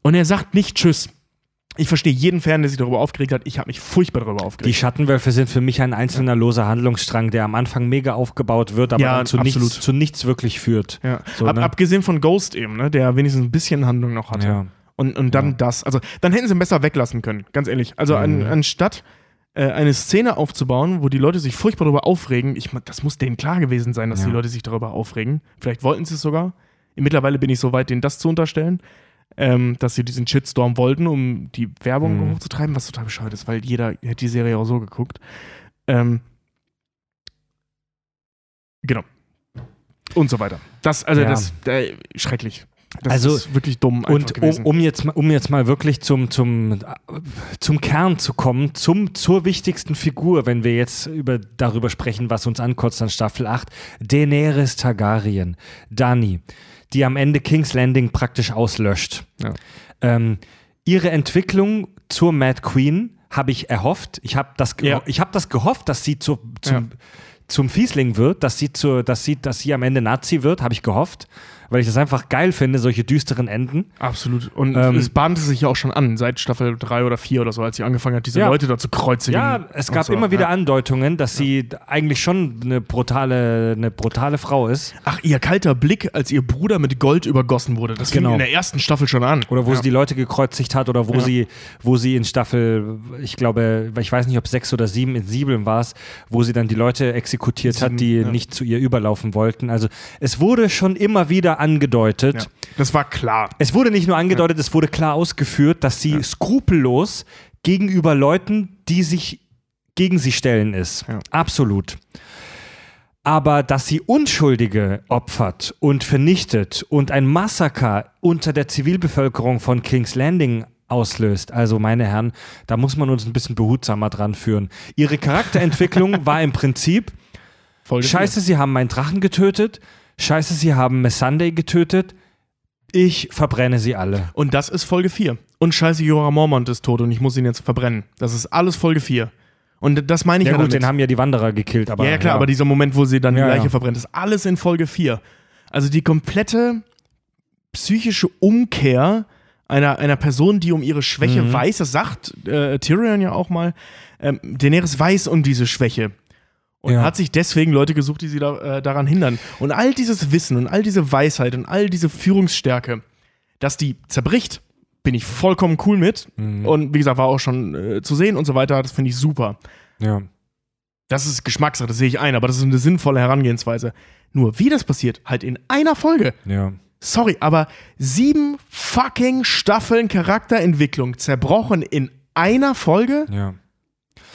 Und er sagt nicht Tschüss. Ich verstehe jeden Fan, der sich darüber aufgeregt hat. Ich habe mich furchtbar darüber Die aufgeregt. Schattenwölfe sind für mich ein einzelner loser Handlungsstrang, der am Anfang mega aufgebaut wird, aber Ja, dann zu nichts, zu nichts wirklich führt. ja. So, Ab, ne? abgesehen von Ghost eben, ne, der wenigstens ein bisschen Handlung noch hatte. Ja. Und, und dann das. Also, dann hätten sie ihn besser weglassen können, ganz ehrlich. Also, an, anstatt äh, eine Szene aufzubauen, wo die Leute sich furchtbar darüber aufregen, ich, das muss denen klar gewesen sein, dass die Leute sich darüber aufregen. Vielleicht wollten sie es sogar. Mittlerweile bin ich so weit, denen das zu unterstellen, ähm, dass sie diesen Shitstorm wollten, um die Werbung Mhm. hochzutreiben, was total bescheuert ist, weil jeder hätte die Serie auch so geguckt. Ähm, genau. Und so weiter. Das, also Ja. das, äh, schrecklich. Das Also, ist wirklich dumm Und um, um, jetzt, mal- um jetzt mal wirklich zum, zum, zum Kern zu kommen, zum, zur wichtigsten Figur, wenn wir jetzt über, darüber sprechen, was uns ankotzt an Staffel 8, Daenerys Targaryen, Dani, die am Ende King's Landing praktisch auslöscht. Ja. Ähm, ihre Entwicklung zur Mad Queen habe ich erhofft. Ich habe das, Ja. ich hab das gehofft, dass sie zu, zum, zum Fiesling wird, dass sie, zur, dass, sie, dass sie am Ende Nazi wird, habe ich gehofft, weil ich das einfach geil finde, solche düsteren Enden. Absolut. Und Ähm, es bahnte sich ja auch schon an, seit Staffel 3 oder 4 oder so, als sie angefangen hat, diese Ja. Leute da zu kreuzigen. Ja, es gab so. immer wieder Ja. Andeutungen, dass sie eigentlich schon eine brutale, eine brutale Frau ist. Ach, ihr kalter Blick, als ihr Bruder mit Gold übergossen wurde. Das fing Genau. in der ersten Staffel schon an. Oder wo sie die Leute gekreuzigt hat oder wo sie, wo sie in Staffel, ich glaube, ich weiß nicht, ob sechs oder sieben, in sieben war es, wo sie dann die Leute exekutiert hat, Sieben, die ja. nicht zu ihr überlaufen wollten. Also es wurde schon immer wieder angedeutet. Ja. Das war klar. Es wurde nicht nur angedeutet, es wurde klar ausgeführt, dass sie skrupellos gegenüber Leuten, die sich gegen sie stellen, ist. Ja. Absolut. Aber dass sie Unschuldige opfert und vernichtet und ein Massaker unter der Zivilbevölkerung von King's Landing auslöst, also meine Herren, da muss man uns ein bisschen behutsamer dran führen. Ihre Charakterentwicklung war im Prinzip, Folge Scheiße, sie haben meinen Drachen getötet. Scheiße, sie haben Missandei getötet. Ich verbrenne sie alle. Und das ist Folge 4. Und scheiße, Jorah Mormont ist tot und ich muss ihn jetzt verbrennen. Das ist alles Folge 4. Und das meine ich Ja, ja gut, damit. den haben ja die Wanderer gekillt, aber. ja, ja, klar, aber dieser Moment, wo sie dann Ja, die Leiche ja. verbrennt, ist alles in Folge 4. Also die komplette psychische Umkehr einer, einer Person, die um ihre Schwäche Mhm. weiß, das sagt äh, Tyrion ja auch mal, ähm, Daenerys weiß um diese Schwäche. Und Ja. hat sich deswegen Leute gesucht, die sie da, äh, daran hindern. Und all dieses Wissen und all diese Weisheit und all diese Führungsstärke, dass die zerbricht, bin ich vollkommen cool mit. Mhm. Und wie gesagt, war auch schon äh, zu sehen und so weiter. Das finde ich super. Ja. Das ist Geschmackssache, das sehe ich ein, aber das ist eine sinnvolle Herangehensweise. Nur wie das passiert, halt in einer Folge. Ja. Sorry, aber sieben fucking Staffeln Charakterentwicklung zerbrochen in einer Folge? Ja.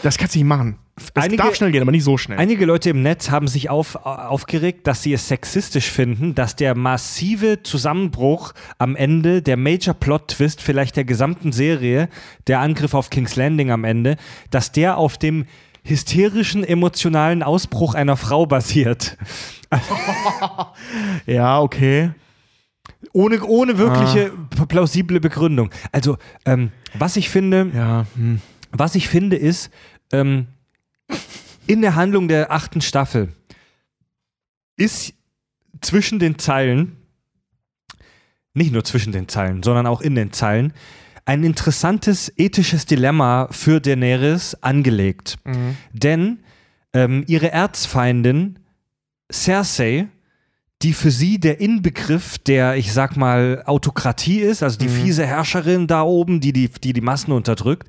Das kannst du nicht machen. Es Einige- darf schnell gehen, aber nicht so schnell. Einige Leute im Netz haben sich auf, aufgeregt, dass sie es sexistisch finden, dass der massive Zusammenbruch am Ende, der Major Plot Twist vielleicht der gesamten Serie, der Angriff auf King's Landing am Ende, dass der auf dem hysterischen, emotionalen Ausbruch einer Frau basiert. ja, okay. Ohne, ohne wirkliche plausible Begründung. Also, ähm, was ich finde, Ja, hm. was ich finde, ist, ähm, in der Handlung der achten Staffel ist zwischen den Zeilen, nicht nur zwischen den Zeilen, sondern auch in den Zeilen, ein interessantes ethisches Dilemma für Daenerys angelegt. Mhm. Denn ähm, ihre Erzfeindin Cersei, die für sie der Inbegriff der, ich sag mal, Autokratie ist, also die fiese Herrscherin da oben, die die, die die Massen unterdrückt,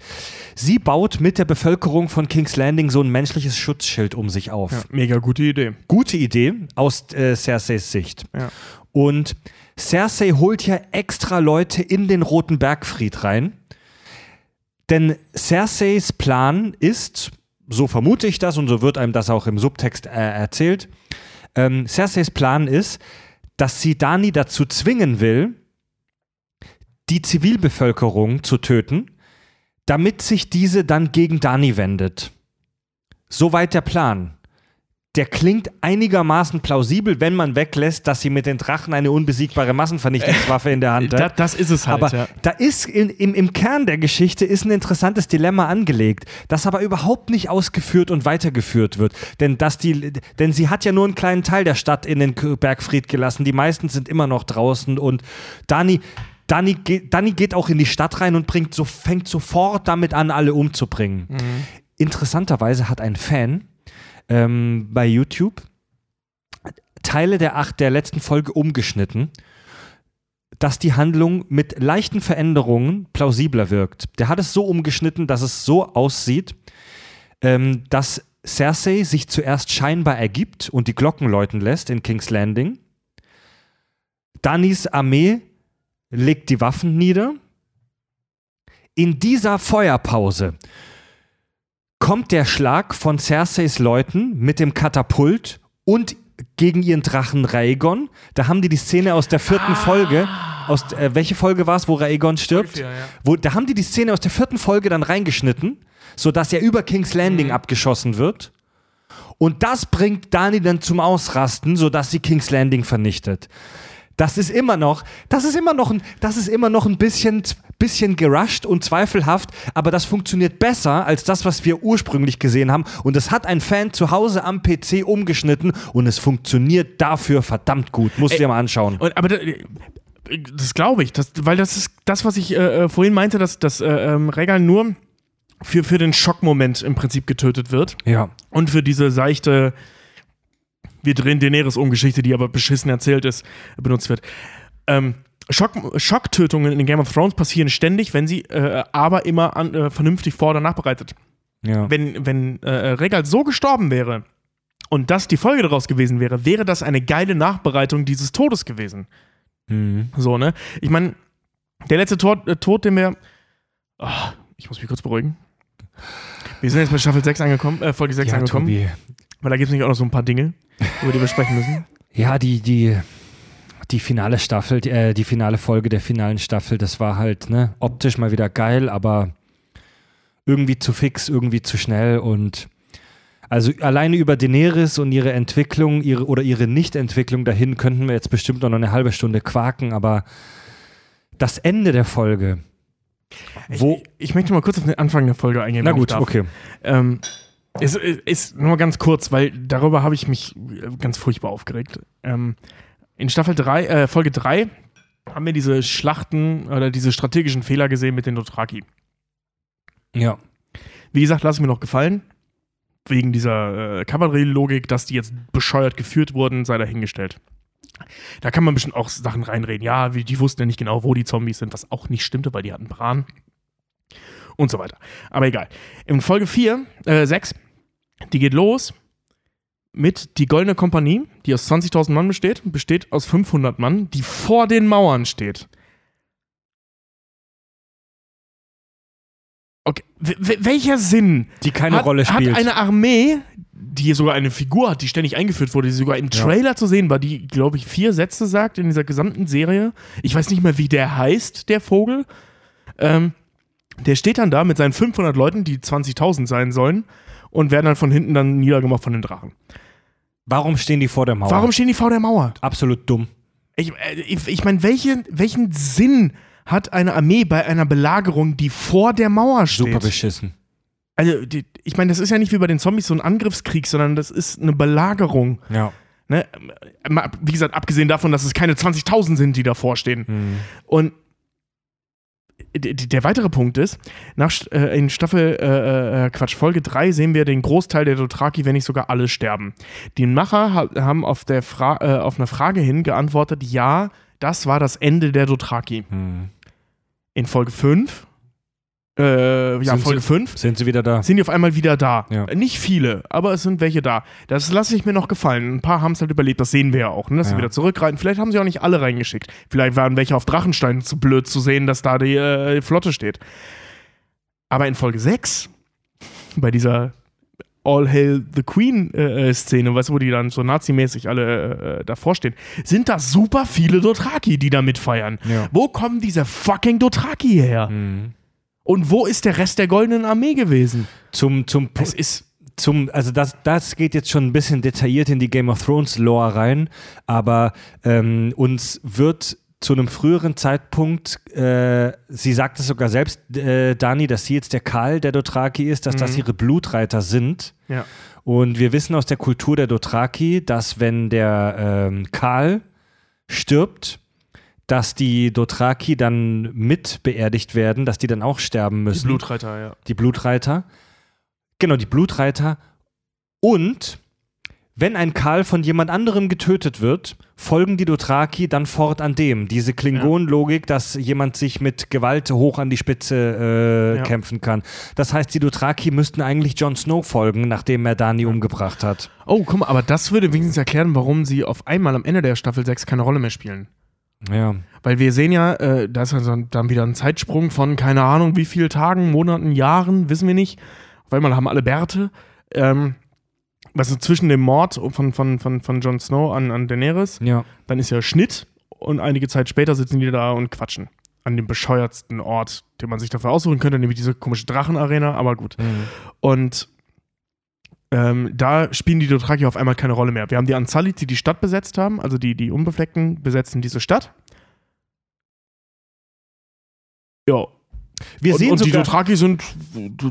sie baut mit der Bevölkerung von King's Landing so ein menschliches Schutzschild um sich auf. ja, mega gute Idee. Gute Idee aus äh, Cerseis Sicht. Ja. Und Cersei holt ja extra Leute in den Roten Bergfried rein. Denn Cerseis Plan ist, so vermute ich das und so wird einem das auch im Subtext äh, erzählt, ähm, Cerseis Plan ist, dass sie Dani dazu zwingen will, die Zivilbevölkerung zu töten, damit sich diese dann gegen Dani wendet. Soweit der Plan. Der klingt einigermaßen plausibel, wenn man weglässt, dass sie mit den Drachen eine unbesiegbare Massenvernichtungswaffe in der Hand hat. das ist es halt. Aber ja. da ist in, im, im Kern der Geschichte ist ein interessantes Dilemma angelegt, das aber überhaupt nicht ausgeführt und weitergeführt wird. Denn, dass die, denn sie hat ja nur einen kleinen Teil der Stadt in den Bergfried gelassen. Die meisten sind immer noch draußen und Dani. Ge- Dani geht auch in die Stadt rein und bringt so, fängt sofort damit an, alle umzubringen. Interessanterweise hat ein Fan ähm, bei YouTube Teile der, acht, der letzten Folge umgeschnitten dass die Handlung mit leichten Veränderungen plausibler wirkt. Der hat es so umgeschnitten, dass es so aussieht, ähm, dass Cersei sich zuerst scheinbar ergibt und die Glocken läuten lässt in King's Landing. Dannys Armee legt die Waffen nieder. In dieser Feuerpause kommt der Schlag von Cerseis Leuten mit dem Katapult und gegen ihren Drachen Rhaegon. Da haben die die Szene aus der vierten Folge. Aus, äh, welche Folge war es, wo Rhaegon stirbt? vier, ja. Wo, da haben die die Szene aus der vierten Folge dann reingeschnitten, sodass er über King's Landing Mhm. abgeschossen wird. Und das bringt Dani dann zum Ausrasten, sodass sie King's Landing vernichtet. Das ist immer noch, das ist immer noch ein, das ist immer noch ein bisschen, bisschen gerusht und zweifelhaft, aber das funktioniert besser als das, was wir ursprünglich gesehen haben. Und das hat ein Fan zu Hause am PC umgeschnitten und es funktioniert dafür verdammt gut. Musst du dir mal anschauen. Und, aber da, das glaube ich, das, weil das ist das, was ich äh, äh, vorhin meinte, dass, dass äh, ähm, Regal nur für, für den Schockmoment im Prinzip getötet wird Ja. und für diese seichte wir drehen Daenerys-Umgeschichte, die aber beschissen erzählt ist, benutzt wird. Ähm, Schock, Schocktötungen in Game of Thrones passieren ständig, wenn sie äh, aber immer an, äh, vernünftig vor- oder nachbereitet. Ja. Wenn, wenn äh, Regal so gestorben wäre und das die Folge daraus gewesen wäre, wäre das eine geile Nachbereitung dieses Todes gewesen. Mhm. So, ne? Ich meine, der letzte Tod, äh, Tod den wir. Ah, ich muss mich kurz beruhigen. Wir sind jetzt bei Staffel 6 angekommen, äh, Folge 6 Ja, angekommen. Tobi. Weil da gibt es nämlich auch noch so ein paar Dinge, über die wir sprechen müssen. Ja, die, die, die finale Staffel, die, äh, die finale Folge der finalen Staffel, das war halt, ne, optisch mal wieder geil, aber irgendwie zu fix, irgendwie zu schnell und also alleine über Daenerys und ihre Entwicklung ihre, oder ihre Nichtentwicklung dahin könnten wir jetzt bestimmt noch eine halbe Stunde quaken, aber das Ende der Folge, wo, Ich, ich möchte mal kurz auf den Anfang der Folge eingehen. na gut, okay. Ähm, ist, ist nur ganz kurz, weil darüber habe ich mich äh, ganz furchtbar aufgeregt. Ähm, in Staffel 3, äh, Folge 3 haben wir diese Schlachten oder diese strategischen Fehler gesehen mit den Dothraki. Ja. Wie gesagt, lass es mir noch gefallen. Wegen dieser äh, Kavallerie-Logik, dass die jetzt bescheuert geführt wurden, sei dahingestellt. Da kann man bestimmt auch Sachen reinreden. Ja, die wussten ja nicht genau, wo die Zombies sind, was auch nicht stimmte, weil die hatten Bran. Und so weiter. Aber egal. In Folge 4, äh, 6, die geht los mit die Goldene Kompanie, die aus 20.000 Mann besteht, besteht aus 500 Mann, die vor den Mauern steht. Okay, w- welcher Sinn Die keine hat, Rolle spielt. Hat eine Armee, die sogar eine Figur hat, die ständig eingeführt wurde, die sogar im Ja. Trailer zu sehen war, die, glaube ich, vier Sätze sagt in dieser gesamten Serie. Ich weiß nicht mehr, wie der heißt, der Vogel. Ähm, der steht dann da mit seinen 500 Leuten, die 20.000 sein sollen, und werden dann von hinten dann niedergemacht von den Drachen. Warum stehen die vor der Mauer? Warum stehen die vor der Mauer? Absolut dumm. Ich, äh, ich, ich meine, welchen, welchen Sinn hat eine Armee bei einer Belagerung, die vor der Mauer steht? Super beschissen. Also, die, ich meine, das ist ja nicht wie bei den Zombies so ein Angriffskrieg, sondern das ist eine Belagerung. Ja. Ne? Mal ab- Wie gesagt, abgesehen davon, dass es keine 20.000 sind, die davor stehen. Und d- d- der weitere Punkt ist, nach, äh, in Staffel, äh, äh, Quatsch, Folge 3 sehen wir den Großteil der Dothraki, wenn nicht sogar alle sterben. Die Macher ha haben auf, der Fra äh, auf eine Frage hin geantwortet, ja, das war das Ende der Dothraki. Hm. In Folge 5, äh, ja, Sind Folge sie- 5, Sind sie wieder da? sind die auf einmal wieder da. Ja. Nicht viele, aber es sind welche da. Das lasse ich mir noch gefallen. Ein paar haben es halt überlebt, das sehen wir ja auch, ne? dass sie Ja. wieder zurückreiten. Vielleicht haben sie auch nicht alle reingeschickt. Vielleicht waren welche auf Drachenstein zu blöd zu sehen, dass da die äh, Flotte steht. Aber in Folge 6, bei dieser All Hail the Queen äh, äh, Szene, weißt du, wo die dann so nazimäßig alle äh, davor stehen, sind da super viele Dothraki, die da mitfeiern. Ja. Wo kommen diese fucking Dothraki her? Mhm. Und wo ist der Rest der Goldenen Armee gewesen? Zum, zum, Es ist zum, also das, das geht jetzt schon ein bisschen detailliert in die Game of Thrones Lore rein, aber ähm, uns wird zu einem früheren Zeitpunkt, äh, sie sagt es sogar selbst, äh, Dani, dass sie jetzt der Karl der Dothraki ist, dass das ihre Blutreiter sind. Ja. Und wir wissen aus der Kultur der Dothraki, dass wenn der ähm, Karl stirbt, dass die Dothraki dann mit beerdigt werden, dass die dann auch sterben Die müssen. Blutreiter, ja. Die Blutreiter. Genau, die Blutreiter. Und wenn ein Karl von jemand anderem getötet wird, folgen die Dothraki dann fort an dem. Diese Klingon-Logik, dass jemand sich mit Gewalt hoch an die Spitze äh, Ja. kämpfen kann. Das heißt, die Dothraki müssten eigentlich Jon Snow folgen, nachdem er Dani umgebracht hat. Oh, guck mal, aber das würde wenigstens erklären, warum sie auf einmal am Ende der Staffel 6 keine Rolle mehr spielen. Ja. Weil wir sehen ja, äh, da ist also dann wieder ein Zeitsprung von keine Ahnung wie viel Tagen, Monaten, Jahren, wissen wir nicht. Auf einmal haben alle Bärte. Ähm, was ist zwischen dem Mord von, von, von, von Jon Snow an, an Daenerys, Ja. dann ist ja Schnitt und einige Zeit später sitzen die da und quatschen. An dem bescheuertsten Ort, den man sich dafür aussuchen könnte, nämlich diese komische Drachenarena, aber gut. Und ähm, da spielen die Dothraki auf einmal keine Rolle mehr. Wir haben die Anzalit, die die Stadt besetzt haben, also die, die Unbefleckten besetzen diese Stadt. Ja. Wir und, sehen und die sogar, Dothraki sind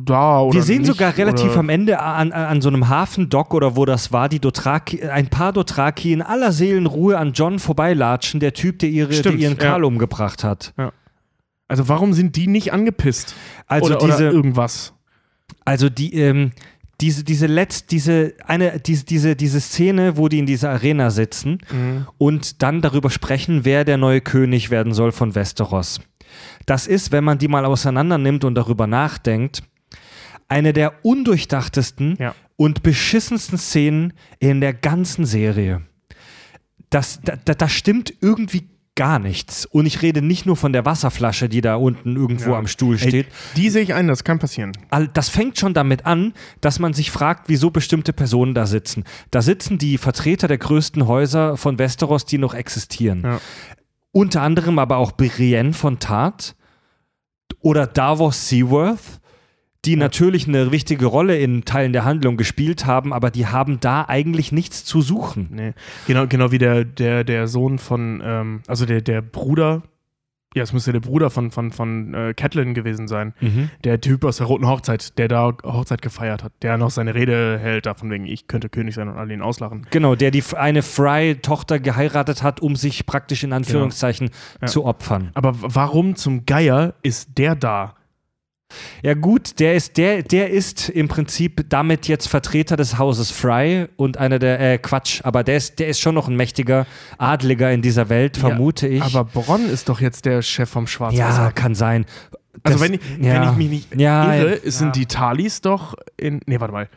da oder wir sehen nicht, sogar relativ oder am Ende an, an, so einem Hafendock oder wo das war, die Dothraki, ein paar Dothraki in aller Seelenruhe an John vorbeilatschen, der Typ, der, ihre, der Stimmt, ihren ja. Karl umgebracht hat. Also warum sind die nicht angepisst? Also oder, diese, oder irgendwas. Also die, ähm, diese, diese letzt, diese, eine, diese, diese, diese Szene, wo die in dieser Arena sitzen Mhm. und dann darüber sprechen, wer der neue König werden soll von Westeros. Das ist, wenn man die mal auseinander nimmt und darüber nachdenkt, eine der undurchdachtesten Ja. und beschissensten Szenen in der ganzen Serie. Das, da, da, da stimmt irgendwie gar nichts. Und ich rede nicht nur von der Wasserflasche, die da unten irgendwo Ja. am Stuhl Ey, steht. die sehe ich ein, das kann passieren. Das fängt schon damit an, dass man sich fragt, wieso bestimmte Personen da sitzen. Da sitzen die Vertreter der größten Häuser von Westeros, die noch existieren. Ja. Unter anderem aber auch Brienne von Tart oder Davos Seaworth, die natürlich eine wichtige Rolle in Teilen der Handlung gespielt haben, aber die haben da eigentlich nichts zu suchen. Nee. Genau, genau wie der, der, der Sohn von, ähm, also der, der Bruder, ja, es müsste der Bruder von, von, von äh, Catelyn gewesen sein. Der Typ aus der Roten Hochzeit, der da Hochzeit gefeiert hat, der noch seine Rede hält, davon wegen, ich könnte König sein und alle ihn auslachen. Genau, der die eine Fry-Tochter geheiratet hat, um sich praktisch in Anführungszeichen Ja. zu opfern. Aber warum zum Geier ist der da? Ja gut, der ist, der, der ist im Prinzip damit jetzt Vertreter des Hauses Fry und einer der, äh, Quatsch, aber der ist, der ist schon noch ein mächtiger Adliger in dieser Welt, vermute ich. Aber Bronn ist doch jetzt der Chef vom ja, Schwarzwasser. kann sein. also Das- wenn ich, ja. wenn ich mich nicht Ja, irre, ja. sind die Talis doch in. Nee, warte mal.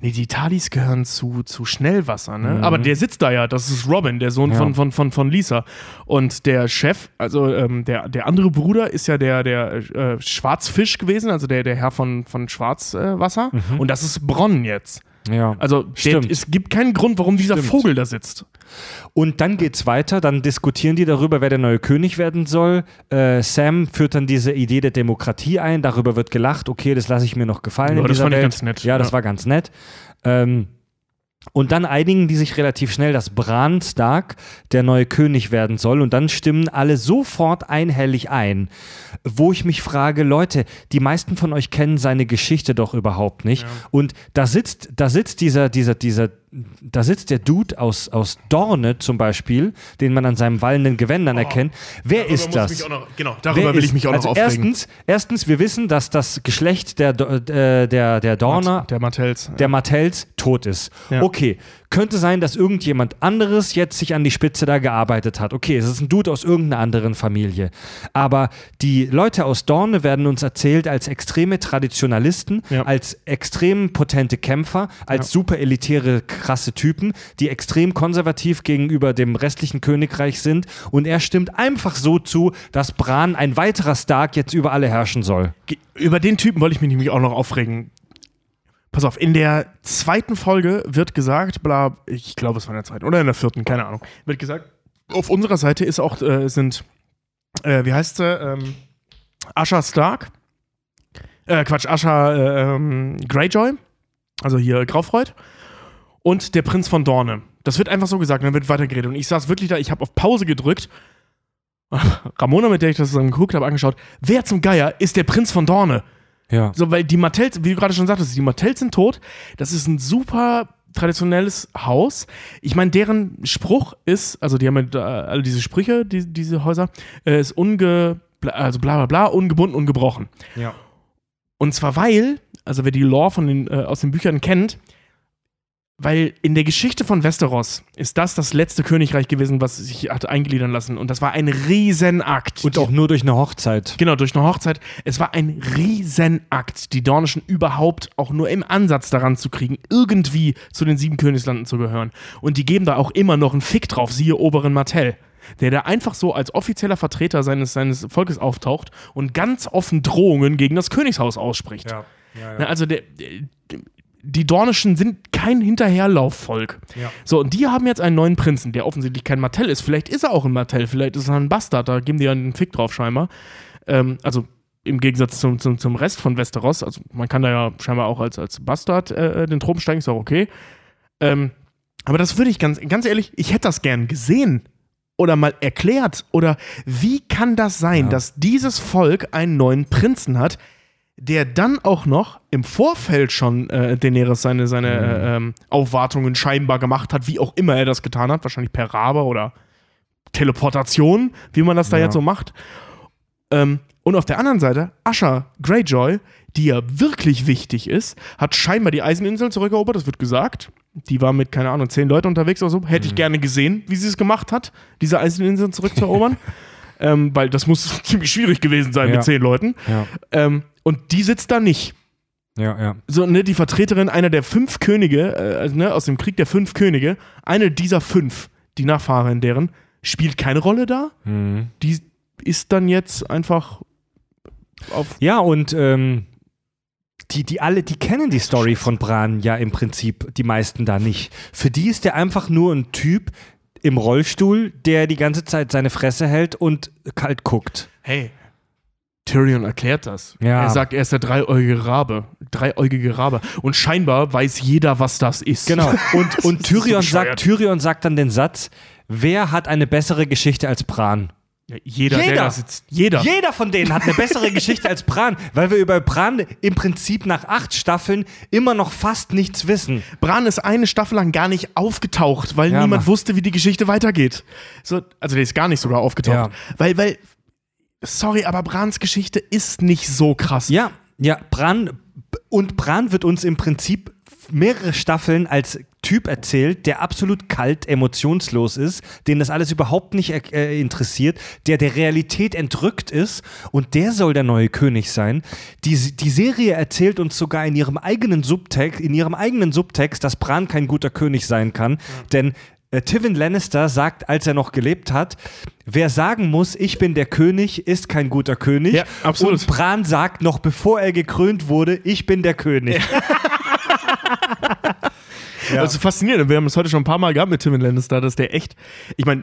Nee, die Talis gehören zu, zu Schnellwasser, ne? Mhm. Aber der sitzt da ja, das ist Robin, der Sohn Ja. von, von, von, von Lisa. Und der Chef, also ähm, der, der andere Bruder ist ja der, der äh, Schwarzfisch gewesen, also der, der Herr von, von Schwarzwasser. Mhm. Und das ist Bronn jetzt. Ja. Also der, Stimmt. es gibt keinen Grund, warum dieser Stimmt. Vogel da sitzt. Und dann geht's weiter, dann diskutieren die darüber, wer der neue König werden soll. Äh, Sam führt dann diese Idee der Demokratie ein, darüber wird gelacht, okay, das lasse ich mir noch gefallen Ja, in das dieser fand ich Welt. ganz nett. Ja, das Ja. war ganz nett. Ähm, und dann einigen die sich relativ schnell, dass Bran Stark der neue König werden soll. Und dann stimmen alle sofort einhellig ein. Wo ich mich frage, Leute, die meisten von euch kennen seine Geschichte doch überhaupt nicht. Und da sitzt, da sitzt dieser, dieser, dieser, da sitzt der Dude aus, aus Dorne zum Beispiel, den man an seinem wallenden Gewändern erkennt. Wer ist das? genau, Wer darüber will ist- ich mich auch also noch aufregen. Erstens, erstens, wir wissen, dass das Geschlecht der, äh, der, der Dorner der Martells. der Martells tot ist. Ja. Okay, könnte sein, dass irgendjemand anderes jetzt sich an die Spitze da gearbeitet hat. Okay, es ist ein Dude aus irgendeiner anderen Familie. Aber die Leute aus Dorne werden uns erzählt als extreme Traditionalisten, Ja. als extrem potente Kämpfer, als super elitäre, krasse Typen, die extrem konservativ gegenüber dem restlichen Königreich sind. Und er stimmt einfach so zu, dass Bran, ein weiterer Stark, jetzt über alle herrschen soll. Über den Typen wollte ich mich nämlich auch noch aufregen. Pass auf, in der zweiten Folge wird gesagt, bla, ich glaube, es war in der zweiten oder in der vierten, keine Ahnung, wird gesagt, auf unserer Seite ist auch, äh, sind, äh, wie heißt sie, ähm, Asha Stark, Äh, Quatsch, Asha äh, ähm, Greyjoy, also hier Graufreud, und der Prinz von Dorne. Das wird einfach so gesagt, und dann wird weitergeredet. Und ich saß wirklich da, ich habe auf Pause gedrückt. Ramona, mit der ich das zusammen geguckt habe, angeschaut, wer zum Geier ist der Prinz von Dorne? Ja. So, weil die Martells, wie du gerade schon sagtest, die Martells sind tot. Das ist ein super traditionelles Haus. Ich meine, deren Spruch ist, also die haben ja alle diese Sprüche, die, diese Häuser, äh, ist unge, also bla bla bla, ungebunden, ungebrochen. Ja. Und zwar weil, also wer die Lore von den, äh, aus den Büchern kennt, weil in der Geschichte von Westeros ist das das letzte Königreich gewesen, was sich hat eingliedern lassen. Und das war ein Riesenakt. Und auch nur durch eine Hochzeit. Genau, durch eine Hochzeit. Es war ein Riesenakt, die Dornischen überhaupt auch nur im Ansatz daran zu kriegen, irgendwie zu den sieben Königslanden zu gehören. Und die geben da auch immer noch einen Fick drauf, siehe Oberen Martell. Der da einfach so als offizieller Vertreter seines, seines Volkes auftaucht und ganz offen Drohungen gegen das Königshaus ausspricht. Ja. Ja, Na, also der, der, die Dornischen sind kein Hinterherlaufvolk. Ja. So, und die haben jetzt einen neuen Prinzen, der offensichtlich kein Martell ist. Vielleicht ist er auch ein Martell, vielleicht ist er ein Bastard, da geben die ja einen Fick drauf scheinbar. Ähm, also im Gegensatz zum, zum, zum Rest von Westeros, also man kann da ja scheinbar auch als, als Bastard äh, den Thron steigen, ist auch okay. Ähm, aber das würde ich ganz, ganz ehrlich, ich hätte das gern gesehen oder mal erklärt. Oder wie kann das sein, Ja. dass dieses Volk einen neuen Prinzen hat, der dann auch noch im Vorfeld schon äh, Daenerys seine, seine äh, ähm, Aufwartungen scheinbar gemacht hat, wie auch immer er das getan hat, wahrscheinlich per Rabe oder Teleportation, wie man das da Ja. jetzt so macht. Ähm, und auf der anderen Seite, Asha Greyjoy, die ja wirklich wichtig ist, hat scheinbar die Eiseninsel zurückerobert, das wird gesagt. Die war mit, keine Ahnung, zehn Leuten unterwegs oder so. Hätte ich gerne gesehen, wie sie es gemacht hat, diese Eiseninseln zurückzuerobern. ähm, weil das muss ziemlich schwierig gewesen sein Ja. mit zehn Leuten. Ja. Ähm, und die sitzt da nicht. Ja, ja. So, ne, die Vertreterin einer der fünf Könige, äh, also, ne, aus dem Krieg der fünf Könige, eine dieser fünf, die Nachfahrin deren, spielt keine Rolle da. Mhm. Die ist dann jetzt einfach auf. Ja, und ähm, die, die alle, die kennen die Story von Bran ja im Prinzip, die meisten da nicht. Für die ist der einfach nur ein Typ im Rollstuhl, der die ganze Zeit seine Fresse hält und kalt guckt. Hey, Tyrion erklärt das. Ja. Er sagt, er ist der dreieugige Rabe. Dreieugige Rabe. Und scheinbar weiß jeder, was das ist. Genau. Und, und so Tyrion, bescheuert. sagt, Tyrion sagt dann den Satz, wer hat eine bessere Geschichte als Bran? Ja, jeder, der Jeder. da sitzt. Jeder. Jeder von denen hat eine bessere Geschichte als Bran, weil wir über Bran im Prinzip nach acht Staffeln immer noch fast nichts wissen. Bran ist eine Staffel lang gar nicht aufgetaucht, weil Ja, niemand Mann. wusste, wie die Geschichte weitergeht. So, also der ist gar nicht sogar aufgetaucht. Ja. Weil, weil, sorry, aber Brans Geschichte ist nicht so krass. Ja, ja, Bran und Bran wird uns im Prinzip mehrere Staffeln als Typ erzählt, der absolut kalt, emotionslos ist, den das alles überhaupt nicht äh, interessiert, der der Realität entrückt ist und der soll der neue König sein. Die, die Serie erzählt uns sogar in ihrem eigenen Subtext, in ihrem eigenen Subtext, dass Bran kein guter König sein kann, denn äh, Tywin Lannister sagt, als er noch gelebt hat, wer sagen muss, ich bin der König, ist kein guter König. Ja, absolut. Und Bran sagt noch, bevor er gekrönt wurde, ich bin der König. Ja. Also faszinierend. Wir haben es heute schon ein paar Mal gehabt mit Tim Lannister, dass der echt, ich meine,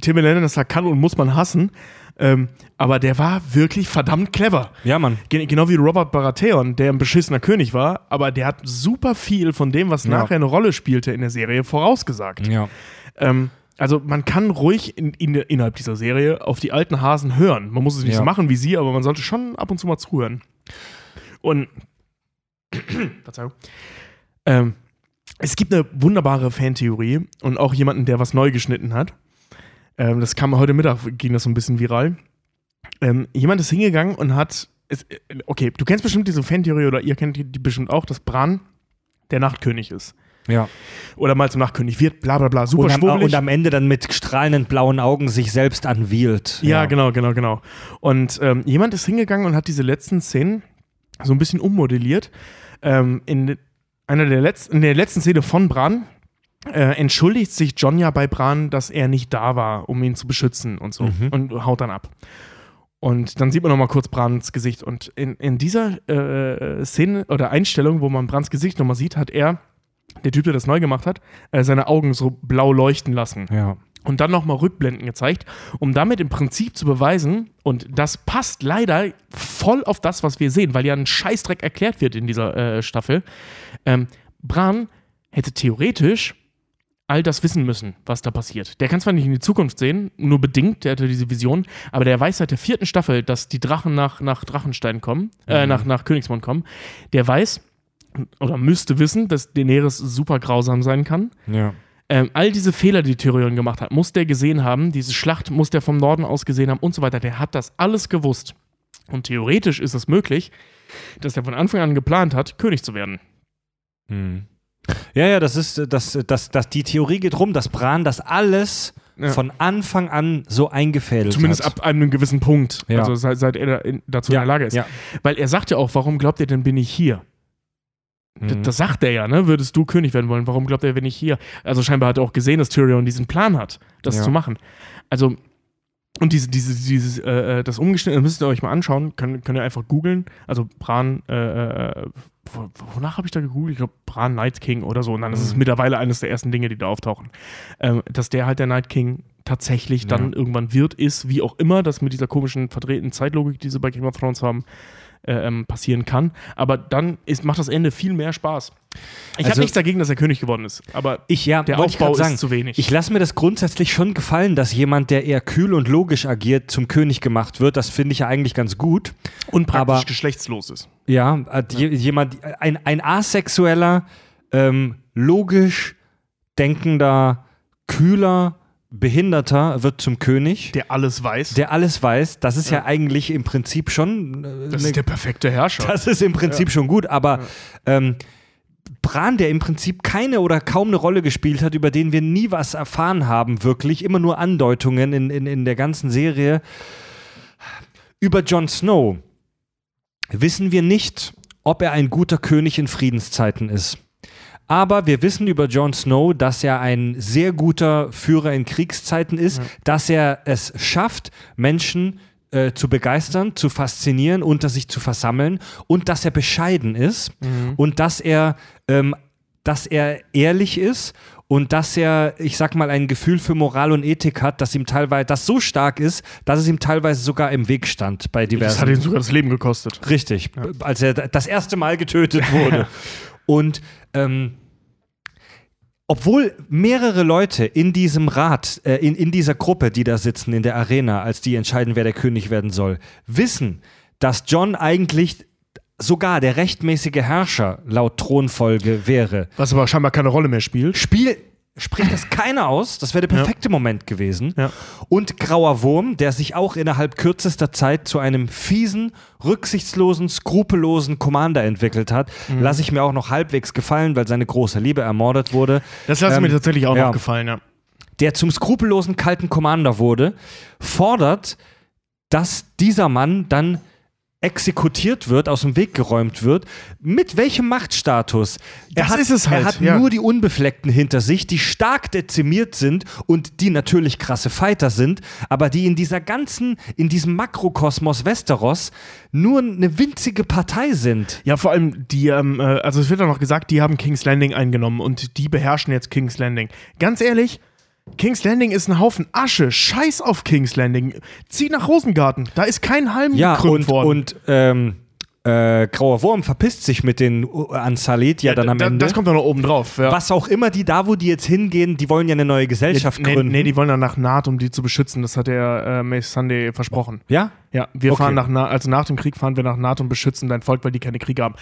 Tim Lannister kann und muss man hassen, ähm, aber der war wirklich verdammt clever. Ja, Mann. Gen genau wie Robert Baratheon, der ein beschissener König war, aber der hat super viel von dem, was Ja. nachher eine Rolle spielte in der Serie, vorausgesagt. Ja. Ähm, also man kann ruhig in, in, innerhalb dieser Serie auf die alten Hasen hören. Man muss es nicht Ja. so machen wie sie, aber man sollte schon ab und zu mal zuhören. Und Verzeihung. Ähm, es gibt eine wunderbare Fantheorie und auch jemanden, der was neu geschnitten hat. Ähm, das kam heute Mittag, ging das so ein bisschen viral. Ähm, jemand ist hingegangen und hat. Es, äh, okay, du kennst bestimmt diese Fantheorie oder ihr kennt die, die bestimmt auch, dass Bran der Nachtkönig ist. Ja. Oder mal zum Nachtkönig wird, bla bla bla, super Und am, und am Ende dann mit strahlenden blauen Augen sich selbst anwielt. Ja, genau, genau, genau. Und ähm, jemand ist hingegangen und hat diese letzten Szenen so ein bisschen ummodelliert. Ähm, in einer der letzten, in der letzten Szene von Bran äh, entschuldigt sich John ja bei Bran, dass er nicht da war, um ihn zu beschützen und so. Mhm. Und haut dann ab. Und dann sieht man noch mal kurz Brans Gesicht. Und in, in dieser äh, Szene oder Einstellung, wo man Brans Gesicht noch mal sieht, hat er, der Typ, der das neu gemacht hat, äh, seine Augen so blau leuchten lassen. Ja. Und dann nochmal Rückblenden gezeigt, um damit im Prinzip zu beweisen, und das passt leider voll auf das, was wir sehen, weil ja ein Scheißdreck erklärt wird in dieser äh, Staffel. Ähm, Bran hätte theoretisch all das wissen müssen, was da passiert. Der kann zwar nicht in die Zukunft sehen, nur bedingt, der hatte diese Vision, aber der weiß seit der vierten Staffel, dass die Drachen nach, nach Drachenstein kommen, äh, nach, nach Königsmund kommen. Der weiß oder müsste wissen, dass Daenerys super grausam sein kann. Ja. Ähm, all diese Fehler, die Tyrion gemacht hat, muss der gesehen haben. Diese Schlacht muss der vom Norden aus gesehen haben und so weiter. Der hat das alles gewusst. Und theoretisch ist es möglich, dass er von Anfang an geplant hat, König zu werden. Hm. Ja, ja, das ist, das, das, das, die Theorie geht rum, dass Bran das alles Ja. von Anfang an so eingefädelt Zumindest hat. ab einem gewissen Punkt. Ja. Also seit, seit er dazu ja, in der Lage ist. Ja. Weil er sagt ja auch, warum glaubt ihr denn, bin ich hier? Mhm. Das sagt er ja, ne? Würdest du König werden wollen? Warum glaubt er, bin ich hier? Also scheinbar hat er auch gesehen, dass Tyrion diesen Plan hat, das Ja. zu machen. Also, und diese, diese, dieses, äh, äh, das umgeschnitten, müsst ihr euch mal anschauen, könnt, könnt ihr einfach googeln. Also Bran, äh, äh, wo, wonach habe ich da gegoogelt? Ich glaube, Bran Night King oder so. Und dann ist es Mhm. mittlerweile eines der ersten Dinge, die da auftauchen. Ähm, dass der halt der Night King tatsächlich dann Ja. irgendwann wird, ist, wie auch immer, das mit dieser komischen verdrehten Zeitlogik, die sie bei Game of Thrones haben, äh, ähm, passieren kann. Aber dann ist, macht das Ende viel mehr Spaß. Ich Also- habe nichts dagegen, dass er König geworden ist, aber Ich, ja, der Aufbau grad sagen, ist zu wenig. Ich lasse mir das grundsätzlich schon gefallen, dass jemand, der eher kühl und logisch agiert, zum König gemacht wird. Das finde ich ja eigentlich ganz gut. und praktisch aber- geschlechtslos ist. Ja, je- jemand, ein, ein asexueller, ähm, logisch denkender, kühler, behinderter wird zum König, Der alles weiß. der alles weiß. Das ist ja, eigentlich im Prinzip schon. Äh, das ne- ist der perfekte Herrscher. das ist im Prinzip schon gut, aber ähm, Bran, der im Prinzip keine oder kaum eine Rolle gespielt hat, über den wir nie was erfahren haben, wirklich, immer nur Andeutungen in, in, in der ganzen Serie. Über Jon Snow wissen wir nicht, ob er ein guter König in Friedenszeiten ist. Aber wir wissen über Jon Snow, dass er ein sehr guter Führer in Kriegszeiten ist, dass er es schafft, Menschen äh, zu begeistern, zu faszinieren, unter sich zu versammeln und dass er bescheiden ist und dass er, ähm, dass er ehrlich ist und dass er, ich sag mal, ein Gefühl für Moral und Ethik hat, dass ihm teilweise, das so stark ist, dass es ihm teilweise sogar im Weg stand bei diversen. das hat ihn sogar das Leben gekostet. Richtig, als er das erste Mal getötet wurde. Und ähm, obwohl mehrere Leute in diesem Rat, äh, in, in dieser Gruppe, die da sitzen in der Arena, als die entscheiden, wer der König werden soll, wissen, dass John eigentlich sogar der rechtmäßige Herrscher laut Thronfolge wäre, Was aber scheinbar keine Rolle mehr spielt. Spiel spricht das keiner aus. Das wäre der perfekte Moment gewesen. Ja. Und Grauer Wurm, der sich auch innerhalb kürzester Zeit zu einem fiesen, rücksichtslosen, skrupellosen Commander entwickelt hat, Mhm. lasse ich mir auch noch halbwegs gefallen, weil seine große Liebe ermordet wurde. Das lasse Ähm, mir tatsächlich auch ja. noch gefallen, ja. Der zum skrupellosen, kalten Commander wurde, fordert, dass dieser Mann dann exekutiert wird, aus dem Weg geräumt wird. Mit welchem Machtstatus? Das ist es halt, Er hat ja. nur die Unbefleckten hinter sich, die stark dezimiert sind und die natürlich krasse Fighter sind, aber die in dieser ganzen, in diesem Makrokosmos Westeros nur eine winzige Partei sind. Ja, vor allem die, ähm, äh, also es wird ja noch gesagt, die haben King's Landing eingenommen und die beherrschen jetzt King's Landing. Ganz ehrlich, King's Landing ist ein Haufen Asche. Scheiß auf King's Landing. Zieh nach Rosengarten. Da ist kein Halm Ja, gekrümmt und, worden. und ähm, äh, Grauer Wurm verpisst sich mit den uh, Ansalit ja dann am Da- Ende. Das kommt doch noch oben drauf. Ja. Was auch immer die da, wo die jetzt hingehen, die wollen ja eine neue Gesellschaft nee, gründen. nee, die wollen dann nach Naht, um die zu beschützen. Das hat der äh, Mace Sunday versprochen. ja? Ja, wir Okay. fahren nach Naht, also nach dem Krieg fahren wir nach Naht und beschützen dein Volk, weil die keine Kriege haben.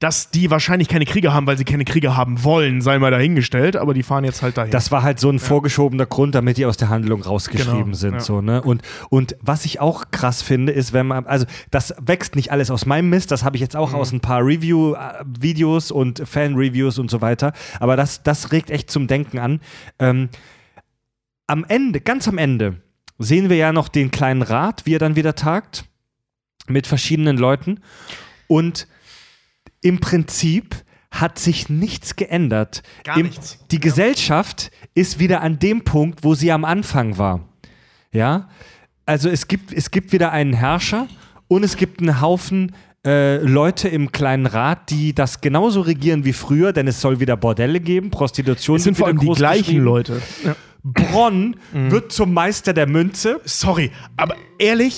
Dass die wahrscheinlich keine Kriege haben, weil sie keine Kriege haben wollen, sei mal dahingestellt, aber die fahren jetzt halt dahin. Das war halt so ein vorgeschobener Grund, damit die aus der Handlung rausgeschrieben Genau, sind. ja. So, ne? und, und was ich auch krass finde, ist, wenn man, also das wächst nicht alles aus meinem Mist, das habe ich jetzt auch Mhm. aus ein paar Review-Videos und Fan-Reviews und so weiter, aber das, das regt echt zum Denken an. Ähm, am Ende, ganz am Ende, sehen wir ja noch den kleinen Rat, wie er dann wieder tagt, mit verschiedenen Leuten und im Prinzip hat sich nichts geändert. Gar Im, nichts. Die Gesellschaft ist wieder an dem Punkt, wo sie am Anfang war. Ja, also es gibt, es gibt wieder einen Herrscher und es gibt einen Haufen äh, Leute im kleinen Rat, die das genauso regieren wie früher, denn es soll wieder Bordelle geben, Prostitution es sind vor wieder allem die gleichen. Leute. Ja. Bronn wird zum Meister der Münze. Sorry, aber ehrlich.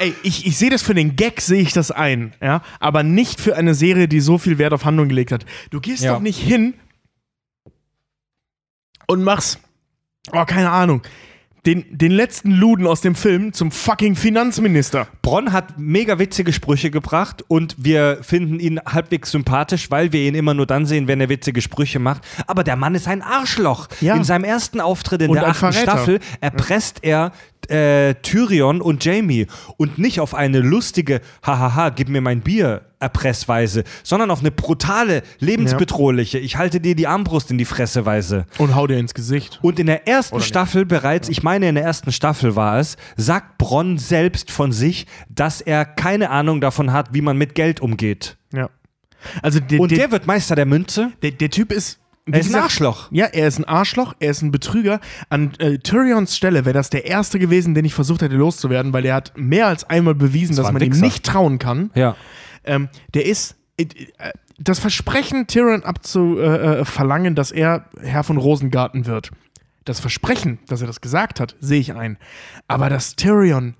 Ey, ich, ich sehe das für den Gag, sehe ich das ein, ja, aber nicht für eine Serie, die so viel Wert auf Handlung gelegt hat. Du gehst Ja. doch nicht hin und machst, oh, keine Ahnung, den, den letzten Luden aus dem Film zum fucking Finanzminister. Bronn hat mega witzige Sprüche gebracht und wir finden ihn halbwegs sympathisch, weil wir ihn immer nur dann sehen, wenn er witzige Sprüche macht. Aber der Mann ist ein Arschloch. Ja. In seinem ersten Auftritt in Und der achten Verräter. Staffel erpresst er äh, Tyrion und Jamie und nicht auf eine lustige Hahaha, gib mir mein Bier Erpressweise, sondern auf eine brutale, lebensbedrohliche, ich halte dir die Armbrust in die Fresse Weise. Und hau dir ins Gesicht. Und in der ersten Oder nicht? Staffel bereits, ich meine in der ersten Staffel war es, sagt Bronn selbst von sich, dass er keine Ahnung davon hat, wie man mit Geld umgeht. Ja. Also der, Und der, der wird Meister der Münze. der, der Typ ist. Er ist ein Arschloch. Ja, er ist ein Arschloch, er ist ein Betrüger. An äh, Tyrions Stelle wäre das der erste gewesen, den ich versucht hätte loszuwerden, weil er hat mehr als einmal bewiesen, dass war ein man ihm Wichser. nicht trauen kann. Ja. Ähm, der ist. Äh, äh, das Versprechen, Tyrion abzuverlangen, äh, verlangen, dass er Herr von Rosengarten wird. Das Versprechen, dass er das gesagt hat, sehe ich ein. Aber dass Tyrion,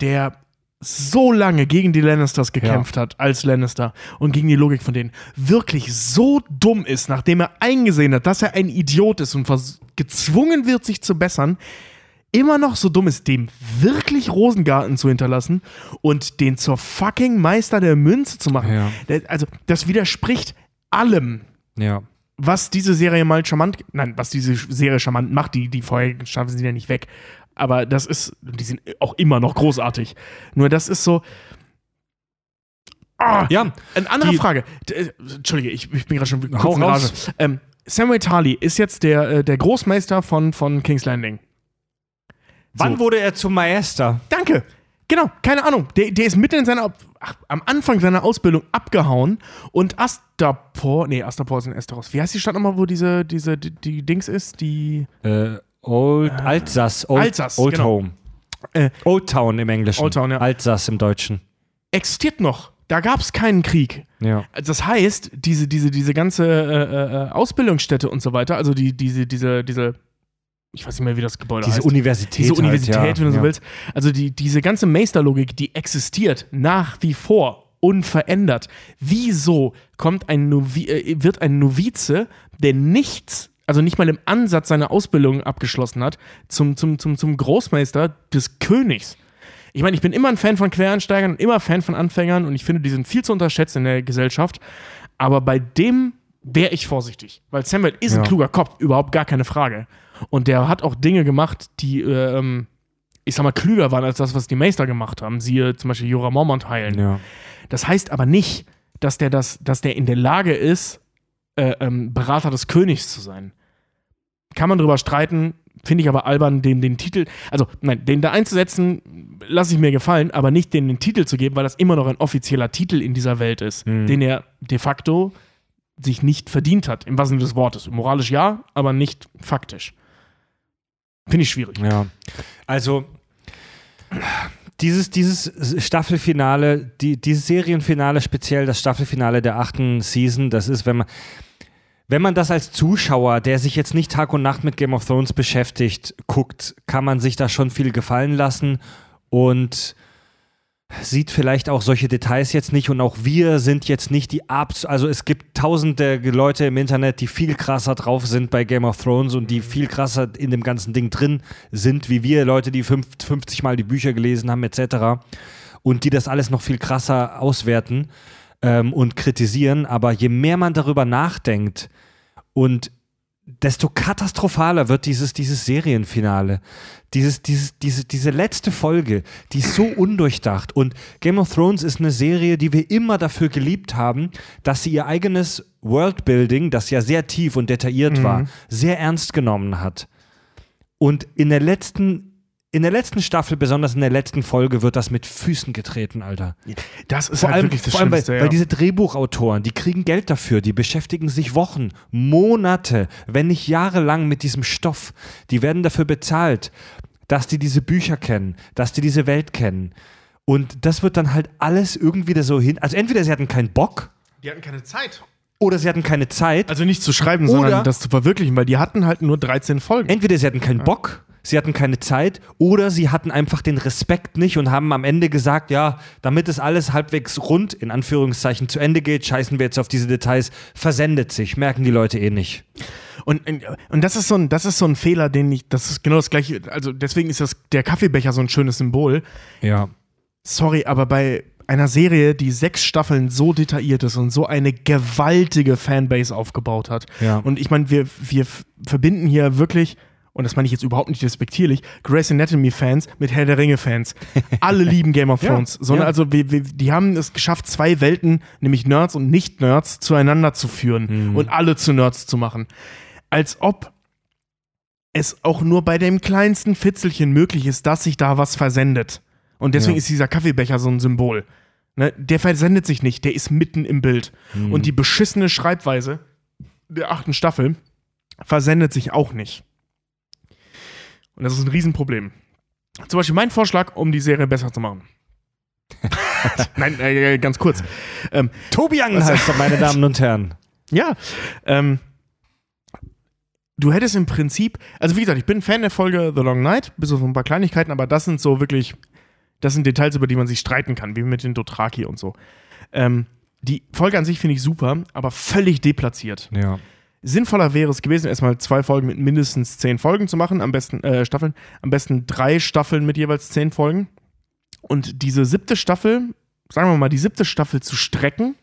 der so lange gegen die Lannisters gekämpft hat als Lannister und gegen die Logik von denen, wirklich so dumm ist, nachdem er eingesehen hat, dass er ein Idiot ist und gezwungen wird, sich zu bessern, immer noch so dumm ist, dem wirklich Rosengarten zu hinterlassen und den zur fucking Meister der Münze zu machen. Ja. Der- Also, das widerspricht allem, Ja. was diese Serie mal charmant, nein, was diese Serie charmant macht, die, die vorherigen Staffeln sind ja nicht weg. Aber das ist, die sind auch immer noch großartig. Nur das ist so. Ah, Ja, eine andere Die- Frage. Äh, Entschuldige, ich, ich bin gerade schon kurz in Rage. raus. Ähm, Samuel Tarly ist jetzt der, äh, der Großmeister von, von King's Landing. wann So. wurde er zum Meister? Danke. Genau, keine Ahnung. Der, der ist mitten in seiner, ach, am Anfang seiner Ausbildung abgehauen und Astapor, nee, Astapor ist in Esteros. Wie heißt die Stadt nochmal, wo diese, diese, die, die Dings ist? Die, Äh, Old Alsace. Old, Alsace, Old genau. Home. Äh, Old Town im Englischen. Old Town, ja. Alsace im Deutschen. existiert noch. Da gab es keinen Krieg. Ja. Das heißt, diese, diese, diese ganze äh, äh, Ausbildungsstätte und so weiter, also die, diese, diese, diese, ich weiß nicht mehr, wie das Gebäude Diese heißt. Universität. diese Universität, halt, ja. wenn du so ja. willst. Also die, diese ganze Meisterlogik, die existiert nach wie vor unverändert. Wieso kommt ein Novi äh, wird ein Novize, der nichts, also nicht mal im Ansatz seine Ausbildung abgeschlossen hat, zum, zum, zum, zum Großmeister des Königs? Ich meine, ich bin immer ein Fan von Quereinsteigern und immer Fan von Anfängern und ich finde, die sind viel zu unterschätzt in der Gesellschaft. Aber bei dem wäre ich vorsichtig, weil Samuel ist ein Ja. kluger Kopf, überhaupt gar keine Frage. Und der hat auch Dinge gemacht, die, äh, ähm, ich sag mal, klüger waren als das, was die Meister gemacht haben. Siehe zum Beispiel Jorah Mormont heilen. Ja. Das heißt aber nicht, dass der, das, dass der in der Lage ist, äh, ähm, Berater des Königs zu sein. Kann man drüber streiten, finde ich aber albern, den, den Titel, also nein, den da einzusetzen, lasse ich mir gefallen, aber nicht den, den Titel zu geben, weil das immer noch ein offizieller Titel in dieser Welt ist, den er de facto sich nicht verdient hat, im wahrsten Sinne des Wortes. Moralisch ja, aber nicht faktisch. Finde ich schwierig. Ja. Also, dieses, dieses Staffelfinale, die, dieses Serienfinale, speziell das Staffelfinale der achten Season, das ist, wenn man, wenn man das als Zuschauer, der sich jetzt nicht Tag und Nacht mit Game of Thrones beschäftigt, guckt, kann man sich da schon viel gefallen lassen und sieht vielleicht auch solche Details jetzt nicht und auch wir sind jetzt nicht die Abs also es gibt tausende Leute im Internet, die viel krasser drauf sind bei Game of Thrones und die viel krasser in dem ganzen Ding drin sind, wie wir, Leute, die fünf, 50 Mal die Bücher gelesen haben etc. und die das alles noch viel krasser auswerten ähm, und kritisieren, aber je mehr man darüber nachdenkt und desto katastrophaler wird dieses, dieses Serienfinale. Dieses, dieses, diese, diese letzte Folge, die ist so undurchdacht. Und Game of Thrones ist eine Serie, die wir immer dafür geliebt haben, dass sie ihr eigenes Worldbuilding, das ja sehr tief und detailliert war, sehr ernst genommen hat. Und in der letzten, in der letzten Staffel, besonders in der letzten Folge, wird das mit Füßen getreten, Alter. Das ist Vor halt allem, wirklich das vor allem weil, Schlimmste. ja. weil diese Drehbuchautoren, die kriegen Geld dafür, die beschäftigen sich Wochen, Monate, wenn nicht jahrelang mit diesem Stoff. Die werden dafür bezahlt, dass die diese Bücher kennen, dass die diese Welt kennen. Und das wird dann halt alles irgendwie da so hin. Also entweder sie hatten keinen Bock Die hatten keine Zeit. Oder sie hatten keine Zeit. Also nicht zu schreiben, Oder- sondern das zu verwirklichen, weil die hatten halt nur 13 Folgen. Entweder sie hatten keinen Bock, sie hatten keine Zeit, oder sie hatten einfach den Respekt nicht und haben am Ende gesagt, ja, damit es alles halbwegs rund, in Anführungszeichen, zu Ende geht, scheißen wir jetzt auf diese Details, versendet sich, merken die Leute eh nicht. Und, und das ist so ein, das ist so ein Fehler, den ich, das ist genau das gleiche, also deswegen ist das, der Kaffeebecher so ein schönes Symbol. Ja. Sorry, aber bei einer Serie, die sechs Staffeln so detailliert ist und so eine gewaltige Fanbase aufgebaut hat. Ja. Und ich meine, wir, wir verbinden hier wirklich, und das meine ich jetzt überhaupt nicht despektierlich, Grey's Anatomy-Fans mit Herr der Ringe-Fans. Alle lieben Game of Ja, Thrones. Sondern ja. also, wir, wir, die haben es geschafft, zwei Welten, nämlich Nerds und Nicht-Nerds, zueinander zu führen Mhm. und alle zu Nerds zu machen. Als ob es auch nur bei dem kleinsten Fitzelchen möglich ist, dass sich da was versendet. Und deswegen Ja. ist dieser Kaffeebecher so ein Symbol. Ne? Der versendet sich nicht, der ist mitten im Bild. Mhm. Und die beschissene Schreibweise der achten Staffel versendet sich auch nicht. Und das ist ein Riesenproblem. Zum Beispiel mein Vorschlag, um die Serie besser zu machen. Nein, äh, ganz kurz. Ähm, Tobi Angen heißt er, meine Damen und Herren. ja, ähm, du hättest im Prinzip, also wie gesagt, ich bin Fan der Folge The Long Night, bis auf ein paar Kleinigkeiten, aber das sind so wirklich, das sind Details, über die man sich streiten kann, wie mit den Dothraki und so. Ähm, die Folge an sich finde ich super, aber völlig deplatziert. Ja. Sinnvoller wäre es gewesen, erstmal zwei Folgen mit mindestens zehn Folgen zu machen, am besten äh, Staffeln, am besten drei Staffeln mit jeweils zehn Folgen. Und diese siebte Staffel, sagen wir mal, die siebte Staffel zu strecken,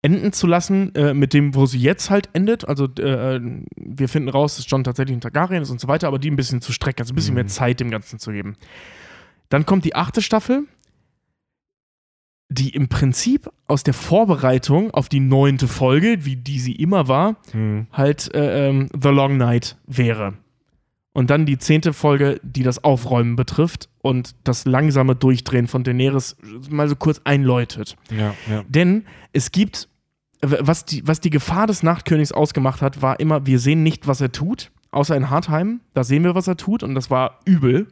enden zu lassen, äh, mit dem, wo sie jetzt halt endet. Also äh, wir finden raus, dass John tatsächlich ein Targaryen ist und so weiter, aber die ein bisschen zu strecken, also ein bisschen mehr Zeit dem Ganzen zu geben. Dann kommt die achte Staffel, die im Prinzip aus der Vorbereitung auf die neunte Folge, wie die sie immer war, Hm. halt äh, ähm, The Long Night wäre. Und dann die zehnte Folge, die das Aufräumen betrifft und das langsame Durchdrehen von Daenerys mal so kurz einläutet. Ja, ja. Denn es gibt, was die, was die Gefahr des Nachtkönigs ausgemacht hat, war immer, wir sehen nicht, was er tut, außer in Hartheim. Da sehen wir, was er tut und das war übel.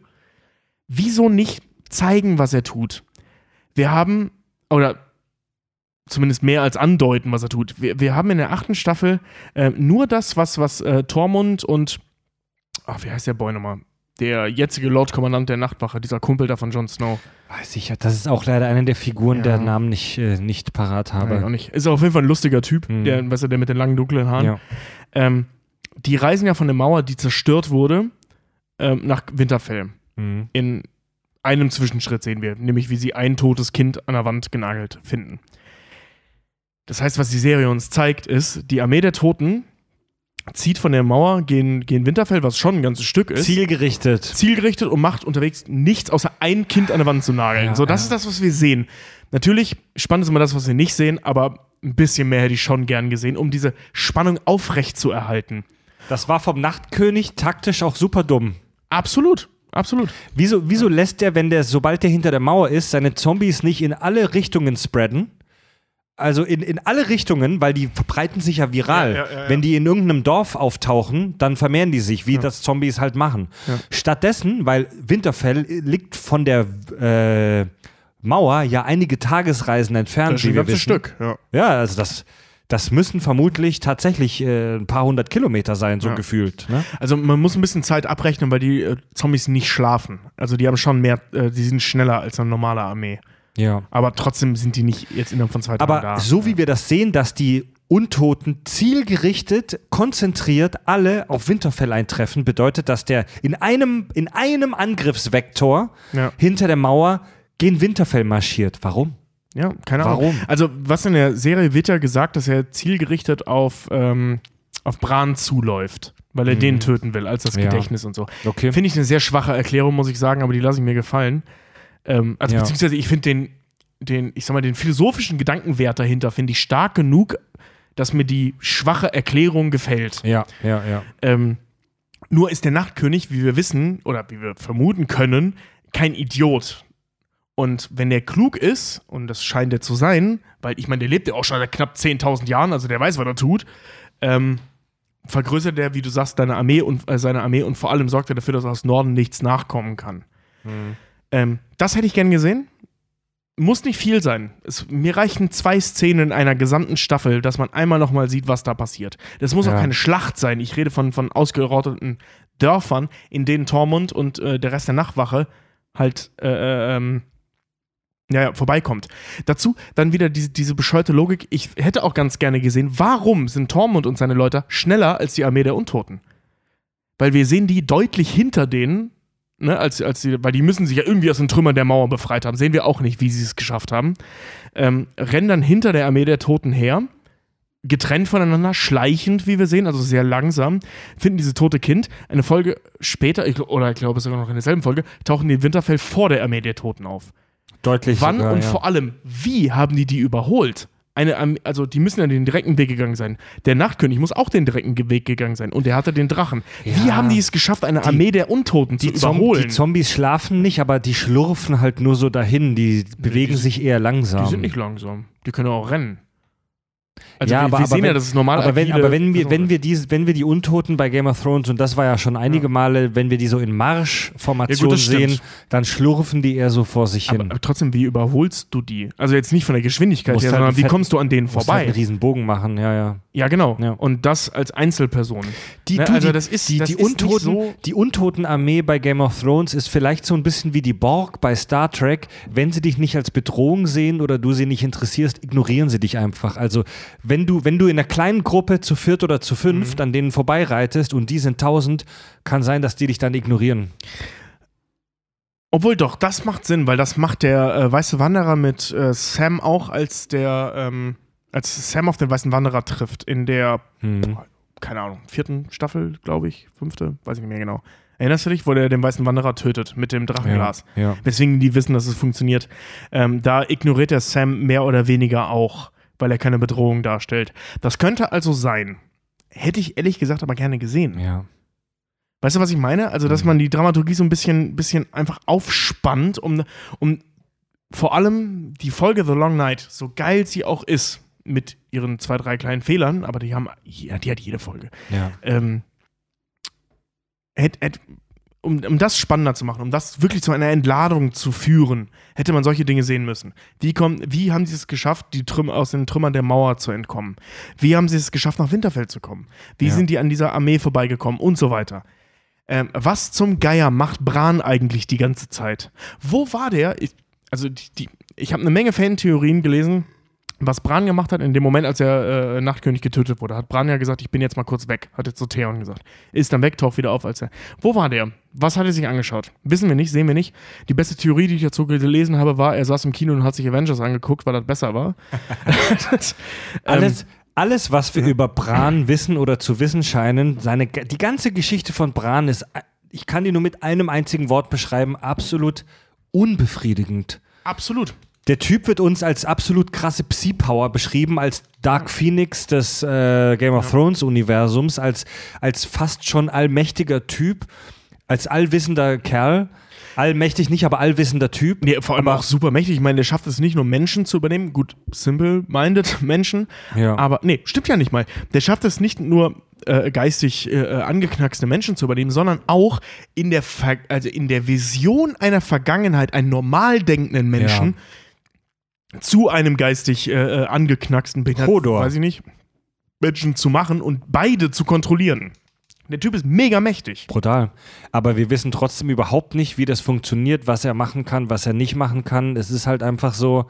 Wieso nicht zeigen, was er tut? Wir haben, oder zumindest mehr als andeuten, was er tut. Wir, wir haben in der achten Staffel äh, nur das, was, was äh, Tormund und, ach, wie heißt der Boy nochmal? Der jetzige Lordkommandant der Nachtwache, dieser Kumpel da von Jon Snow. Weiß ich ja, das ist auch leider eine der Figuren, Ja. der Namen nicht, äh, nicht parat Nein, auch habe. nicht. Ist auf jeden Fall ein lustiger Typ, Mhm. der, weißt du, der mit den langen, dunklen Haaren. Ja. Ähm, die reisen ja von der Mauer, die zerstört wurde, ähm, nach Winterfell. Mhm. In einem Zwischenschritt sehen wir, nämlich wie sie ein totes Kind an der Wand genagelt finden. Das heißt, was die Serie uns zeigt, ist, die Armee der Toten zieht von der Mauer gegen, gegen Winterfell, was schon ein ganzes Stück ist. Zielgerichtet. zielgerichtet und macht unterwegs nichts, außer ein Kind an der Wand zu nageln. Ja, so, das ja. ist das, was wir sehen. Natürlich, spannend ist immer das, was wir nicht sehen, aber ein bisschen mehr hätte ich schon gern gesehen, um diese Spannung aufrecht zu erhalten. Das war vom Nachtkönig taktisch auch super dumm. Absolut, absolut. Wieso, wieso lässt der, wenn der, sobald der hinter der Mauer ist, seine Zombies nicht in alle Richtungen spreaden? Also in, in alle Richtungen, weil die verbreiten sich ja viral. Ja, ja, ja. Wenn die in irgendeinem Dorf auftauchen, dann vermehren die sich, wie das Zombies halt machen. Stattdessen, weil Winterfell liegt von der äh, Mauer ja einige Tagesreisen entfernt. Das ist ein ganzes. Stück. Ja. Ja, also das, das müssen vermutlich tatsächlich äh, ein paar hundert Kilometer sein, so Ja. gefühlt. Ne? Also man muss ein bisschen Zeit abrechnen, weil die äh, Zombies nicht schlafen. Also die haben schon mehr, äh, die sind schneller als eine normale Armee. Ja. Aber trotzdem sind die nicht jetzt innerhalb von zwei Tagen Aber da. so wie wir das sehen, dass die Untoten zielgerichtet, konzentriert alle auf Winterfell eintreffen, bedeutet, dass der in einem, in einem Angriffsvektor Ja. hinter der Mauer gen Winterfell marschiert. Warum? Ja, keine Ahnung. Warum? Also, was in der Serie wird ja gesagt, dass er zielgerichtet auf, ähm, auf Bran zuläuft, weil er den töten will, als das Mhm. Ja. Gedächtnis und so. Okay. Finde ich eine sehr schwache Erklärung, muss ich sagen, aber die lasse ich mir gefallen. Ähm, also, Ja. beziehungsweise, ich finde den, den, ich sag mal, den philosophischen Gedankenwert dahinter finde ich stark genug, dass mir die schwache Erklärung gefällt. Ja, ja, ja. Ähm, nur ist der Nachtkönig, wie wir wissen oder wie wir vermuten können, kein Idiot. Und wenn der klug ist, und das scheint er zu sein, weil ich meine, der lebt ja auch schon seit knapp 10.000 Jahren, also der weiß, was er tut, ähm, vergrößert er, wie du sagst, deine Armee und äh, seine Armee und vor allem sorgt er dafür, dass aus Norden nichts nachkommen kann. Ähm, das hätte ich gern gesehen. muss nicht viel sein. Es, mir reichen zwei Szenen in einer gesamten Staffel, dass man einmal nochmal sieht, was da passiert. Das muss Ja. auch keine Schlacht sein. Ich rede von, von ausgerotteten Dörfern, in denen Tormund und äh, der Rest der Nachtwache halt äh, äh, ähm, ja, ja, vorbeikommt. Dazu dann wieder diese, diese bescheuerte Logik. Ich hätte auch ganz gerne gesehen, warum sind Tormund und seine Leute schneller als die Armee der Untoten? Weil wir sehen die deutlich hinter denen, ne, als, als die, weil die müssen sich ja irgendwie aus den Trümmern der Mauer befreit haben. Sehen wir auch nicht, wie sie es geschafft haben. Ähm, rennen dann hinter der Armee der Toten her, getrennt voneinander, schleichend, wie wir sehen, also sehr langsam, finden dieses tote Kind. Eine Folge später, ich, oder ich glaube sogar noch in derselben Folge, tauchen die in Winterfell vor der Armee der Toten auf. Deutlich Wann sogar, und ja. vor allem, wie haben die die überholt? Eine, also die müssen ja den direkten Weg gegangen sein. Der Nachtkönig muss auch den direkten Weg gegangen sein und der hatte den Drachen. Wie Ja. haben die es geschafft, eine Armee der Untoten zu die, überholen? die Zombies schlafen nicht, aber die schlurfen halt nur so dahin. Die bewegen die- sich eher langsam. die sind nicht langsam. Die können auch rennen. Also Ja, wir, aber- wir aber sehen ja, wenn- das ist normal. aber wenn, aber wenn wir, wenn wir die, wenn wir die Untoten bei Game of Thrones, und das war ja schon einige Male, wenn wir die so in Marschformation Ja, sehen, dann schlurfen die eher so vor sich aber, hin. aber trotzdem, wie überholst du die? Also jetzt nicht von der Geschwindigkeit Musst her, halt sondern einen wie kommst du an denen halt vorbei? einen riesen Bogen machen, ja, ja. ja, genau. Ja. Und das als Einzelperson. Die, Ne, du, also das ist- die, das die, ist Untoten, so- die Untotenarmee bei Game of Thrones ist vielleicht so ein bisschen wie die Borg bei Star Trek. Wenn sie dich nicht als Bedrohung sehen oder du sie nicht interessierst, ignorieren sie dich einfach. Also wenn du, wenn du in einer kleinen Gruppe zu viert oder zu fünft Mhm. an denen vorbeireitest und die sind tausend, kann sein, dass die dich dann ignorieren. Obwohl doch, das macht Sinn, weil das macht der äh, Weiße Wanderer mit äh, Sam auch, als der, ähm, als Sam auf den Weißen Wanderer trifft, in der, Hm. keine Ahnung, vierten Staffel, glaube ich, fünfte, weiß ich nicht mehr genau. Erinnerst du dich, wo der den Weißen Wanderer tötet mit dem Drachenglas? Ja. Weswegen die wissen, dass es funktioniert. Ähm, da ignoriert der Sam mehr oder weniger auch, weil er keine Bedrohung darstellt. Das könnte also sein. Hätte ich ehrlich gesagt aber gerne gesehen. ja. Weißt du, was ich meine? Also, dass Mhm. man die Dramaturgie so ein bisschen, bisschen einfach aufspannt, um, um vor allem die Folge The Long Night, so geil sie auch ist, mit ihren zwei, drei kleinen Fehlern, aber die haben, ja, die hat jede Folge. ja. Ähm, hätt, hätt, um, um das spannender zu machen, um das wirklich zu einer Entladung zu führen, hätte man solche Dinge sehen müssen. Wie, kommen, wie haben sie es geschafft, die Trüm aus den Trümmern der Mauer zu entkommen? Wie haben sie es geschafft, nach Winterfell zu kommen? Wie Ja. sind die an dieser Armee vorbeigekommen und so weiter? Ähm, was zum Geier macht Bran eigentlich die ganze Zeit? Wo war der? Ich, also, die, die, ich habe eine Menge Fantheorien gelesen, was Bran gemacht hat in dem Moment, als er äh, Nachtkönig getötet wurde. Hat Bran ja gesagt, ich bin jetzt mal kurz weg. Hat jetzt so Theon gesagt. Ist dann weg, taucht wieder auf, als er. Wo war der? Was hat er sich angeschaut? Wissen wir nicht, sehen wir nicht. Die beste Theorie, die ich dazu gelesen habe, war, er saß im Kino und hat sich Avengers angeguckt, weil das besser war. Das, ähm, Alles, alles, was wir über Bran wissen oder zu wissen scheinen, seine, die ganze Geschichte von Bran ist, ich kann die nur mit einem einzigen Wort beschreiben, absolut unbefriedigend. absolut. Der Typ wird uns als absolut krasse Psi-Power beschrieben, als Dark Phoenix des äh, Game of Thrones Universums, als, als fast schon allmächtiger Typ, als allwissender Kerl. Allmächtig nicht, aber allwissender Typ. Nee, vor allem aber, auch super mächtig. Ich meine, der schafft es nicht nur Menschen zu übernehmen, gut, simple-minded Menschen, Ja. aber nee, stimmt ja nicht mal. Der schafft es nicht nur äh, geistig äh, äh, angeknackste Menschen zu übernehmen, sondern auch in der, Ver also in der Vision einer Vergangenheit einen normal denkenden Menschen zu einem geistig äh, äh, angeknacksten behinderten, weiß ich nicht, Menschen zu machen und beide zu kontrollieren. Der Typ ist mega mächtig. Brutal. Aber wir wissen trotzdem überhaupt nicht, wie das funktioniert, was er machen kann, was er nicht machen kann. Es ist halt einfach so,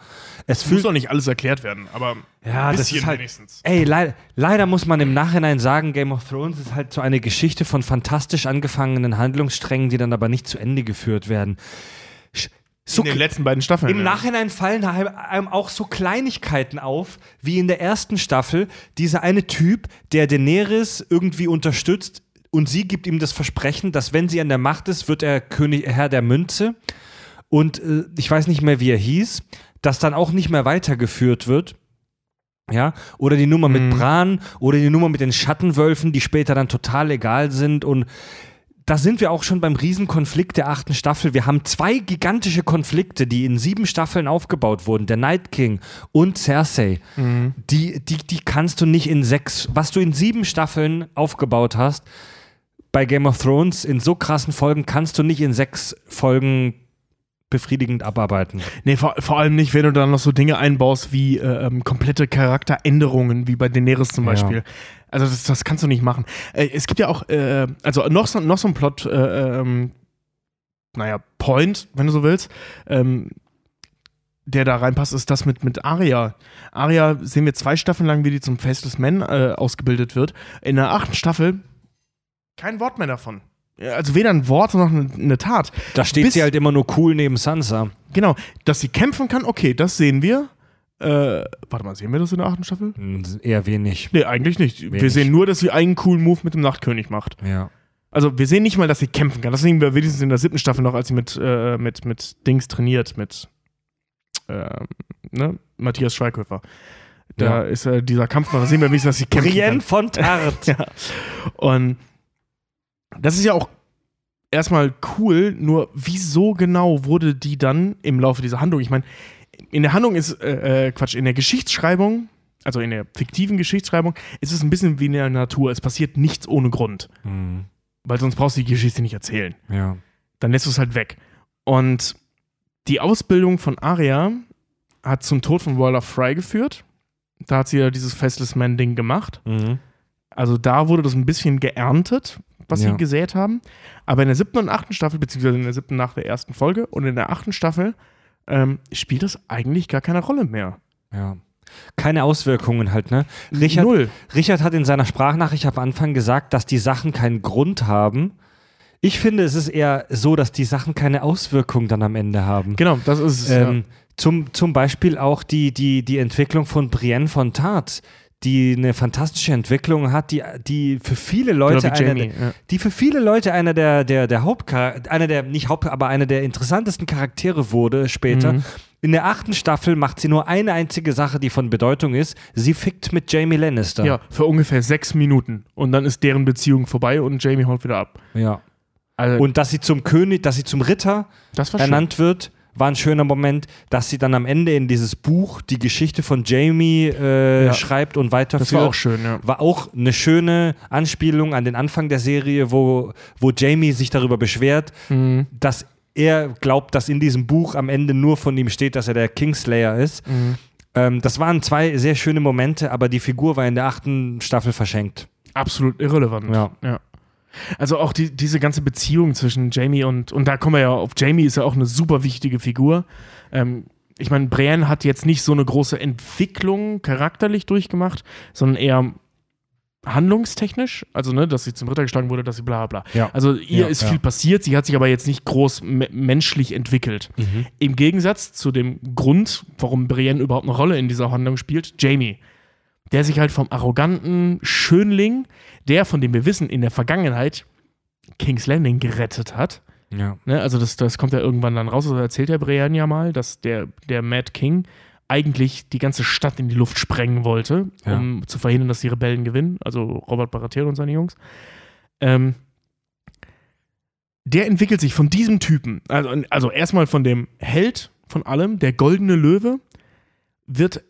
es Muss fühlt doch nicht alles erklärt werden, aber Ja, ein das bisschen ist halt- wenigstens. Ey, leid, leider muss man im Nachhinein sagen, Game of Thrones ist halt so eine Geschichte von fantastisch angefangenen Handlungssträngen, die dann aber nicht zu Ende geführt werden. So in den letzten beiden Staffeln. im ja. Nachhinein fallen einem auch so Kleinigkeiten auf, wie in der ersten Staffel, dieser eine Typ, der Daenerys irgendwie unterstützt und sie gibt ihm das Versprechen, dass wenn sie an der Macht ist, wird er König, Herr der Münze. Und äh, ich weiß nicht mehr, wie er hieß, das dann auch nicht mehr weitergeführt wird. Ja, oder die Nummer mit Mhm. Bran oder die Nummer mit den Schattenwölfen, die später dann total egal sind. Und da sind wir auch schon beim Riesenkonflikt der achten Staffel. Wir haben zwei gigantische Konflikte, die in sieben Staffeln aufgebaut wurden. Der Night King und Cersei. Die, die, die kannst du nicht in sechs, was du in sieben Staffeln aufgebaut hast, bei Game of Thrones in so krassen Folgen kannst du nicht in sechs Folgen befriedigend abarbeiten. Nee, vor, vor allem nicht, wenn du dann noch so Dinge einbaust wie äh, ähm, komplette Charakteränderungen, wie bei Daenerys zum Ja. Beispiel. Also das, das kannst du nicht machen. Äh, es gibt ja auch, äh, also noch so, noch so ein Plot, äh, ähm, naja, Point, wenn du so willst, ähm, der da reinpasst, ist das mit, mit Arya. Arya sehen wir zwei Staffeln lang, wie die zum Faceless Man äh, ausgebildet wird. In der achten Staffel kein Wort mehr davon. Also weder ein Wort noch eine, eine Tat. Da steht Bis- sie halt immer nur cool neben Sansa. Genau, dass sie kämpfen kann, okay, das sehen wir. Äh, warte mal, sehen wir das in der achten Staffel? Eher wenig. Nee, eigentlich nicht. Wir Wenig. sehen nur, dass sie einen coolen Move mit dem Nachtkönig macht. Ja. Also wir sehen nicht mal, dass sie kämpfen kann. Das sehen wir wenigstens in der siebten Staffel noch, als sie mit, äh, mit, mit Dings trainiert, mit ähm, ne? Matthias Schweighöfer. Da Ja. ist äh, dieser Kampf, da sehen wir wenigstens, dass sie kämpfen Brienne kann. von Tart. Ja. Und das ist ja auch erstmal cool, nur wieso genau wurde die dann im Laufe dieser Handlung? Ich meine, in der Handlung ist, äh, äh, Quatsch, in der Geschichtsschreibung, also in der fiktiven Geschichtsschreibung, ist es ein bisschen wie in der Natur. Es passiert nichts ohne Grund. Hm, Weil sonst brauchst du die Geschichte nicht erzählen. ja. Dann lässt du es halt weg. Und die Ausbildung von Arya hat zum Tod von Walder Fry geführt. Da hat sie ja dieses Faceless Man-Ding gemacht. Mhm. Also da wurde das ein bisschen geerntet, was Ja. sie gesät haben. Aber in der siebten und achten Staffel, beziehungsweise in der siebten nach der ersten Folge und in der achten Staffel, ähm, spielt das eigentlich gar keine Rolle mehr. Ja. Keine Auswirkungen halt, ne? Richard, Null. Richard hat in seiner Sprachnachricht am Anfang gesagt, dass die Sachen keinen Grund haben. Ich finde, es ist eher so, dass die Sachen keine Auswirkungen dann am Ende haben. Genau, das ist es. Ähm, zum, zum Beispiel auch die, die, die Entwicklung von Brienne von Tart, die eine fantastische Entwicklung hat, die, die für viele. Leute Genau wie einer Jamie. der, Ja. die für viele Leute einer der, der, der Hauptcharaktere, einer der, nicht Haupt, aber einer der interessantesten Charaktere wurde später. Mhm. In der achten Staffel macht sie nur eine einzige Sache, die von Bedeutung ist. Sie fickt mit Jamie Lannister. ja, für ungefähr sechs Minuten. Und dann ist deren Beziehung vorbei und Jamie haut wieder ab. ja. Also, Und dass sie zum König, dass sie zum Ritter war schön. ernannt wird, war ein schöner Moment, dass sie dann am Ende in dieses Buch die Geschichte von Jamie äh, Ja. schreibt und weiterführt. Das war auch schön, ja. War auch eine schöne Anspielung an den Anfang der Serie, wo, wo Jamie sich darüber beschwert, Mhm. dass er glaubt, dass in diesem Buch am Ende nur von ihm steht, dass er der Kingslayer ist. Mhm. Ähm, das waren zwei sehr schöne Momente, aber die Figur war in der achten Staffel verschenkt. Absolut irrelevant. Ja. Also auch die, diese ganze Beziehung zwischen Jamie und, und da kommen wir ja auf, Jamie ist ja auch eine super wichtige Figur. Ähm, ich meine, Brienne hat jetzt nicht so eine große Entwicklung charakterlich durchgemacht, sondern eher handlungstechnisch. Also, ne, dass sie zum Ritter geschlagen wurde, dass sie bla bla. Ja. Also ihr Ja, ist ja. viel passiert, sie hat sich aber jetzt nicht groß me menschlich entwickelt. Im Gegensatz zu dem Grund, warum Brienne überhaupt eine Rolle in dieser Handlung spielt, Jamie. Der sich halt vom arroganten Schönling, der, von dem wir wissen, in der Vergangenheit King's Landing gerettet hat. Ja. Ne? Also das, das kommt ja irgendwann dann raus, also erzählt der Brienne ja mal, dass der, der Mad King eigentlich die ganze Stadt in die Luft sprengen wollte, Ja. um zu verhindern, dass die Rebellen gewinnen, also Robert Baratheon und seine Jungs. Ähm, der entwickelt sich von diesem Typen, also, also erstmal von dem Held von allem, der goldene Löwe, wird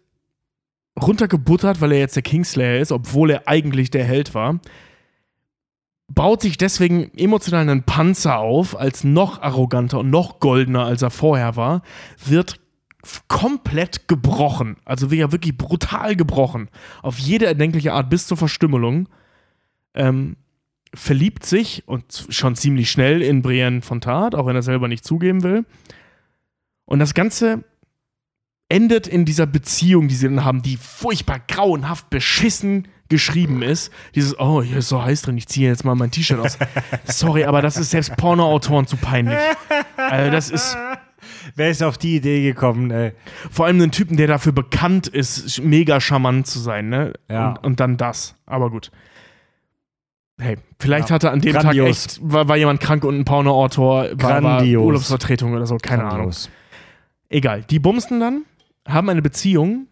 runtergebuttert, weil er jetzt der Kingslayer ist, obwohl er eigentlich der Held war. Baut sich deswegen emotional einen Panzer auf, als noch arroganter und noch goldener, als er vorher war, wird komplett gebrochen. Also wird ja wirklich brutal gebrochen. Auf jede erdenkliche Art bis zur Verstümmelung. Ähm, verliebt sich und schon ziemlich schnell in Brienne von Tart, auch wenn er selber nicht zugeben will. Und das Ganze endet in dieser Beziehung, die sie dann haben, die furchtbar grauenhaft beschissen geschrieben ist. Dieses, oh, hier ist so heiß drin, ich ziehe jetzt mal mein T-Shirt aus. Sorry, aber das ist selbst Pornoautoren zu peinlich. Also das ist Wer ist auf die Idee gekommen, ey? vor allem ein Typen, der dafür bekannt ist, mega charmant zu sein, ne? Ja. Und, und dann das. Aber gut. Hey, vielleicht Ja. hatte an dem Grandios. Tag echt, war, war jemand krank und ein Pornoautor war, war Grandios. Urlaubsvertretung oder so, keine Ahnung. Grandios. Egal. Die bumsten dann, haben eine Beziehung.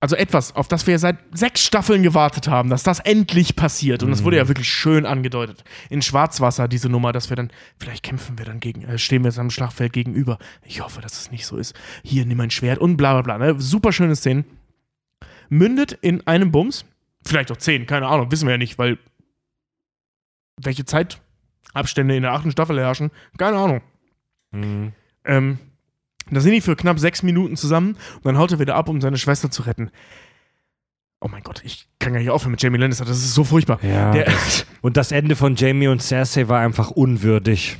Also etwas, auf das wir seit sechs Staffeln gewartet haben, dass das endlich passiert. Und das wurde ja wirklich schön angedeutet. In Schwarzwasser, diese Nummer, dass wir dann, vielleicht kämpfen wir dann gegen, äh, stehen wir jetzt am Schlachtfeld gegenüber. Ich hoffe, dass es nicht so ist. Hier, nimm mein Schwert und bla bla bla. Ne? Super schöne Szenen. Mündet in einem Bums. Vielleicht auch zehn, keine Ahnung, wissen wir ja nicht, weil welche Zeitabstände in der achten Staffel herrschen, keine Ahnung. Mhm. Ähm, da sind die für knapp sechs Minuten zusammen und dann haut er wieder ab, um seine Schwester zu retten. Oh mein Gott, ich kann gar nicht aufhören mit Jamie Lannister, das ist so furchtbar. Ja. Der, Und das Ende von Jamie und Cersei war einfach unwürdig.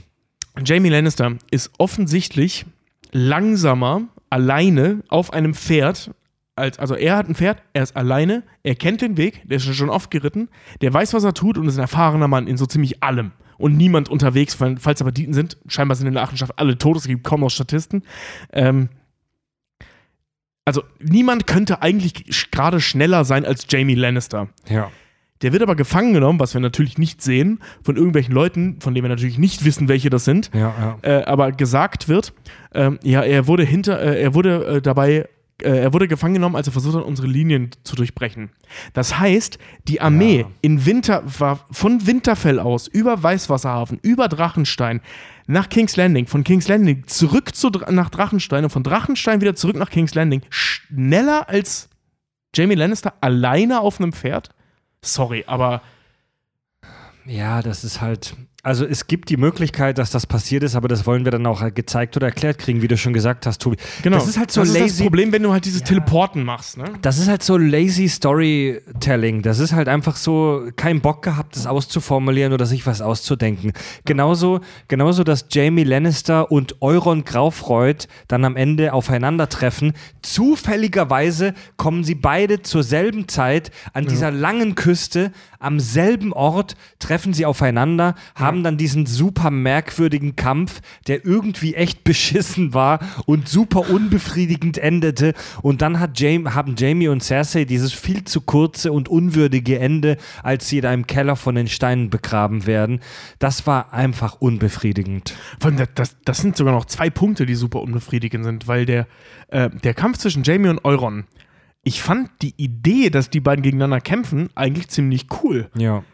Jamie Lannister ist offensichtlich langsamer alleine auf einem Pferd. Als, also er hat ein Pferd, er ist alleine, er kennt den Weg, der ist schon oft geritten, der weiß, was er tut und ist ein erfahrener Mann in so ziemlich allem. Und niemand unterwegs, falls da Banditen sind, scheinbar sind in der Achenschaft alle tot, es gibt kaum noch Statisten. Ähm, also niemand könnte eigentlich gerade schneller sein als Jamie Lannister. Ja. Der wird aber gefangen genommen, was wir natürlich nicht sehen, von irgendwelchen Leuten, von denen wir natürlich nicht wissen, welche das sind Ja, ja. äh, aber gesagt wird, ähm, ja, er wurde hinter, äh, er wurde äh, dabei, er wurde gefangen genommen, als er versucht hat, unsere Linien zu durchbrechen. Das heißt, die Armee Ja. in Winter war von Winterfell aus über Weißwasserhafen, über Drachenstein nach King's Landing, von King's Landing zurück zu, nach Drachenstein und von Drachenstein wieder zurück nach King's Landing schneller als Jamie Lannister alleine auf einem Pferd. Sorry, aber Ja, das ist halt. Also es gibt die Möglichkeit, dass das passiert ist, aber das wollen wir dann auch gezeigt oder erklärt kriegen, wie du schon gesagt hast, Tobi. genau. Das ist halt so das ist das lazy. Problem, wenn du halt dieses Teleporten machst, ne? Das ist halt so lazy Storytelling. Das ist halt einfach so kein Bock gehabt, das auszuformulieren oder sich was auszudenken. Genauso, genauso, dass Jamie Lannister und Euron Graufreud dann am Ende aufeinandertreffen. Zufälligerweise kommen sie beide zur selben Zeit an dieser langen Küste, am selben Ort, treffen sie aufeinander, haben dann diesen super merkwürdigen Kampf, der irgendwie echt beschissen war und super unbefriedigend endete. Und dann hat Jamie, haben Jamie und Cersei dieses viel zu kurze und unwürdige Ende, als sie da im Keller von den Steinen begraben werden. Das war einfach unbefriedigend. Das, das sind sogar noch zwei Punkte, die super unbefriedigend sind, weil der, äh, der Kampf zwischen Jamie und Euron, ich fand die Idee, dass die beiden gegeneinander kämpfen, eigentlich ziemlich cool. Ja.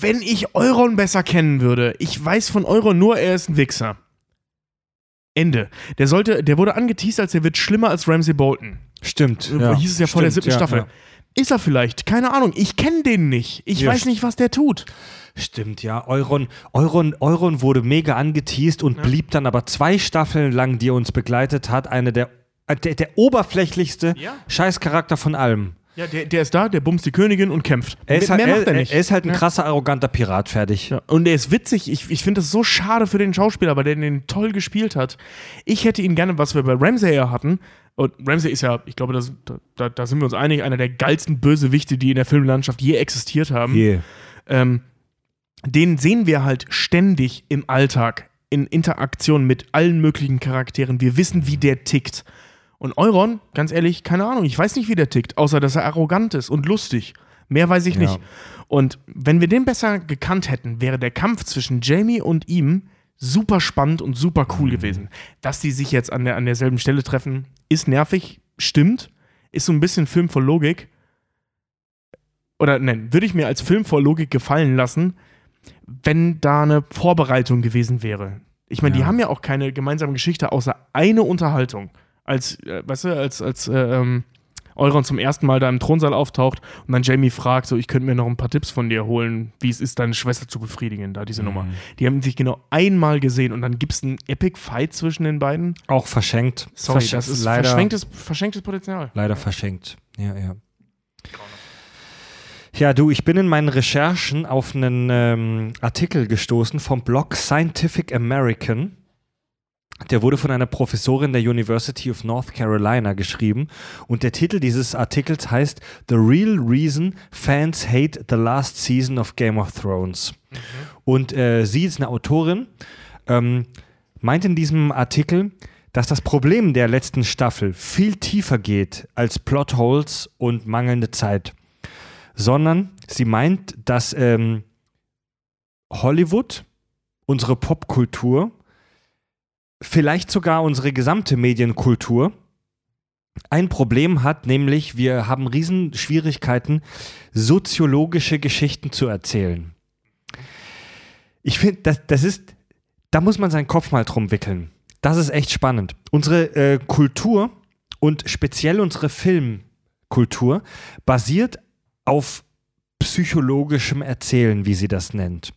Wenn ich Euron besser kennen würde, ich weiß von Euron nur, er ist ein Wichser. Ende. Der sollte, der wurde angeteased, als er wird schlimmer als Ramsey Bolton. Stimmt. Äh, hieß es ja vor der siebten ja, Staffel. ja. Ist er vielleicht? Keine Ahnung. Ich kenne den nicht. Ich Ja, weiß nicht, was der tut. Stimmt, ja. Euron, Euron, Euron wurde mega angeteased und blieb dann aber zwei Staffeln lang, die er uns begleitet hat, eine der, der, der oberflächlichste Ja. Scheißcharakter von allem. Ja, der, der ist da, der bumst die Königin und kämpft. Er ist, Mehr halt, macht er, er nicht. er ist halt ein krasser, arroganter Pirat, fertig. Ja, und er ist witzig. Ich, ich finde das so schade für den Schauspieler, weil der den toll gespielt hat. Ich hätte ihn gerne, was wir bei Ramsay ja hatten. Und Ramsay ist ja, ich glaube, das, da, da sind wir uns einig, einer der geilsten Bösewichte, die in der Filmlandschaft je existiert haben. Je. Ähm, den sehen wir halt ständig im Alltag, in Interaktion mit allen möglichen Charakteren. Wir wissen, wie der tickt. Und Euron, ganz ehrlich, keine Ahnung, ich weiß nicht, wie der tickt, außer dass er arrogant ist und lustig. Mehr weiß ich Ja. nicht. Und wenn wir den besser gekannt hätten, wäre der Kampf zwischen Jamie und ihm super spannend und super cool Mhm. gewesen. Dass die sich jetzt an, der, an derselben Stelle treffen, ist nervig, stimmt, ist so ein bisschen Film vor Logik. Oder nein, würde ich mir als Film vor Logik gefallen lassen, wenn da eine Vorbereitung gewesen wäre. Ich meine, die Ja. haben ja auch keine gemeinsame Geschichte, außer eine Unterhaltung. Als, äh, weißt du, als, als äh, ähm, Euron zum ersten Mal da im Thronsaal auftaucht und dann Jamie fragt, so, ich könnte mir noch ein paar Tipps von dir holen, wie es ist, deine Schwester zu befriedigen, da diese Nummer. Die haben sich genau einmal gesehen und dann gibt es einen Epic Fight zwischen den beiden. Auch verschenkt. Sorry, Versch- das ist leider, verschenktes, verschenktes Potenzial. leider verschenkt. Ja, ja. Ja, du, ich bin in meinen Recherchen auf einen ähm, Artikel gestoßen vom Blog Scientific American. Der wurde von einer Professorin der University of North Carolina geschrieben und der Titel dieses Artikels heißt The Real Reason Fans Hate the Last Season of Game of Thrones. Und äh, sie ist eine Autorin, ähm, meint in diesem Artikel, dass das Problem der letzten Staffel viel tiefer geht als Plotholes und mangelnde Zeit, sondern sie meint, dass ähm, Hollywood, unsere Popkultur, vielleicht sogar unsere gesamte Medienkultur ein Problem hat, nämlich wir haben Riesenschwierigkeiten, soziologische Geschichten zu erzählen. Ich finde, das, das ist, da muss man seinen Kopf mal drum wickeln. Das ist echt spannend. Unsere äh, Kultur und speziell unsere Filmkultur basiert auf psychologischem Erzählen, wie sie das nennt.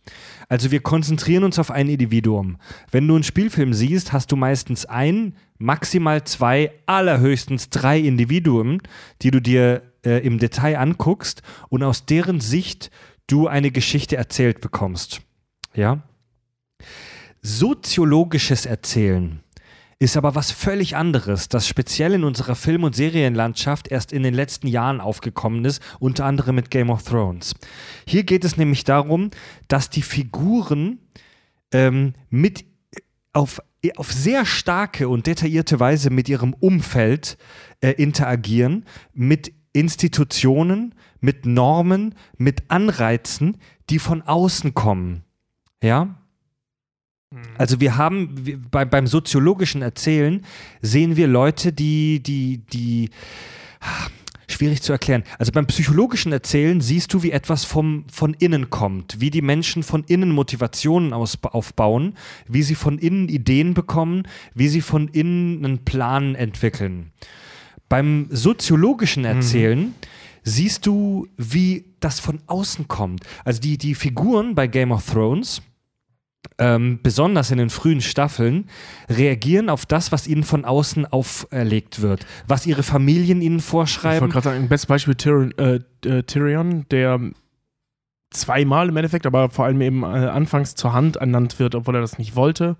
Also wir konzentrieren uns auf ein Individuum. Wenn du einen Spielfilm siehst, hast du meistens ein, maximal zwei, allerhöchstens drei Individuen, die du dir äh, im Detail anguckst und aus deren Sicht du eine Geschichte erzählt bekommst. Ja? Soziologisches Erzählen ist aber was völlig anderes, das speziell in unserer Film- und Serienlandschaft erst in den letzten Jahren aufgekommen ist, unter anderem mit Game of Thrones. Hier geht es nämlich darum, dass die Figuren ähm, mit auf, auf sehr starke und detaillierte Weise mit ihrem Umfeld äh, interagieren, mit Institutionen, mit Normen, mit Anreizen, die von außen kommen. Ja? Also wir haben bei, beim soziologischen Erzählen sehen wir Leute, die, die, die ah, schwierig zu erklären. Also beim psychologischen Erzählen siehst du, wie etwas vom, von innen kommt, wie die Menschen von innen Motivationen aus, aufbauen, wie sie von innen Ideen bekommen, wie sie von innen einen Plan entwickeln. Beim soziologischen Erzählen mhm. siehst du, wie das von außen kommt. Also die, die Figuren bei Game of Thrones, ähm, besonders in den frühen Staffeln, reagieren auf das, was ihnen von außen auferlegt wird, was ihre Familien ihnen vorschreiben. Ich wollte gerade sagen, ein bestes Beispiel Tyrion, äh, äh, Tyrion, der zweimal im Endeffekt, aber vor allem eben äh, anfangs zur Hand ernannt wird, obwohl er das nicht wollte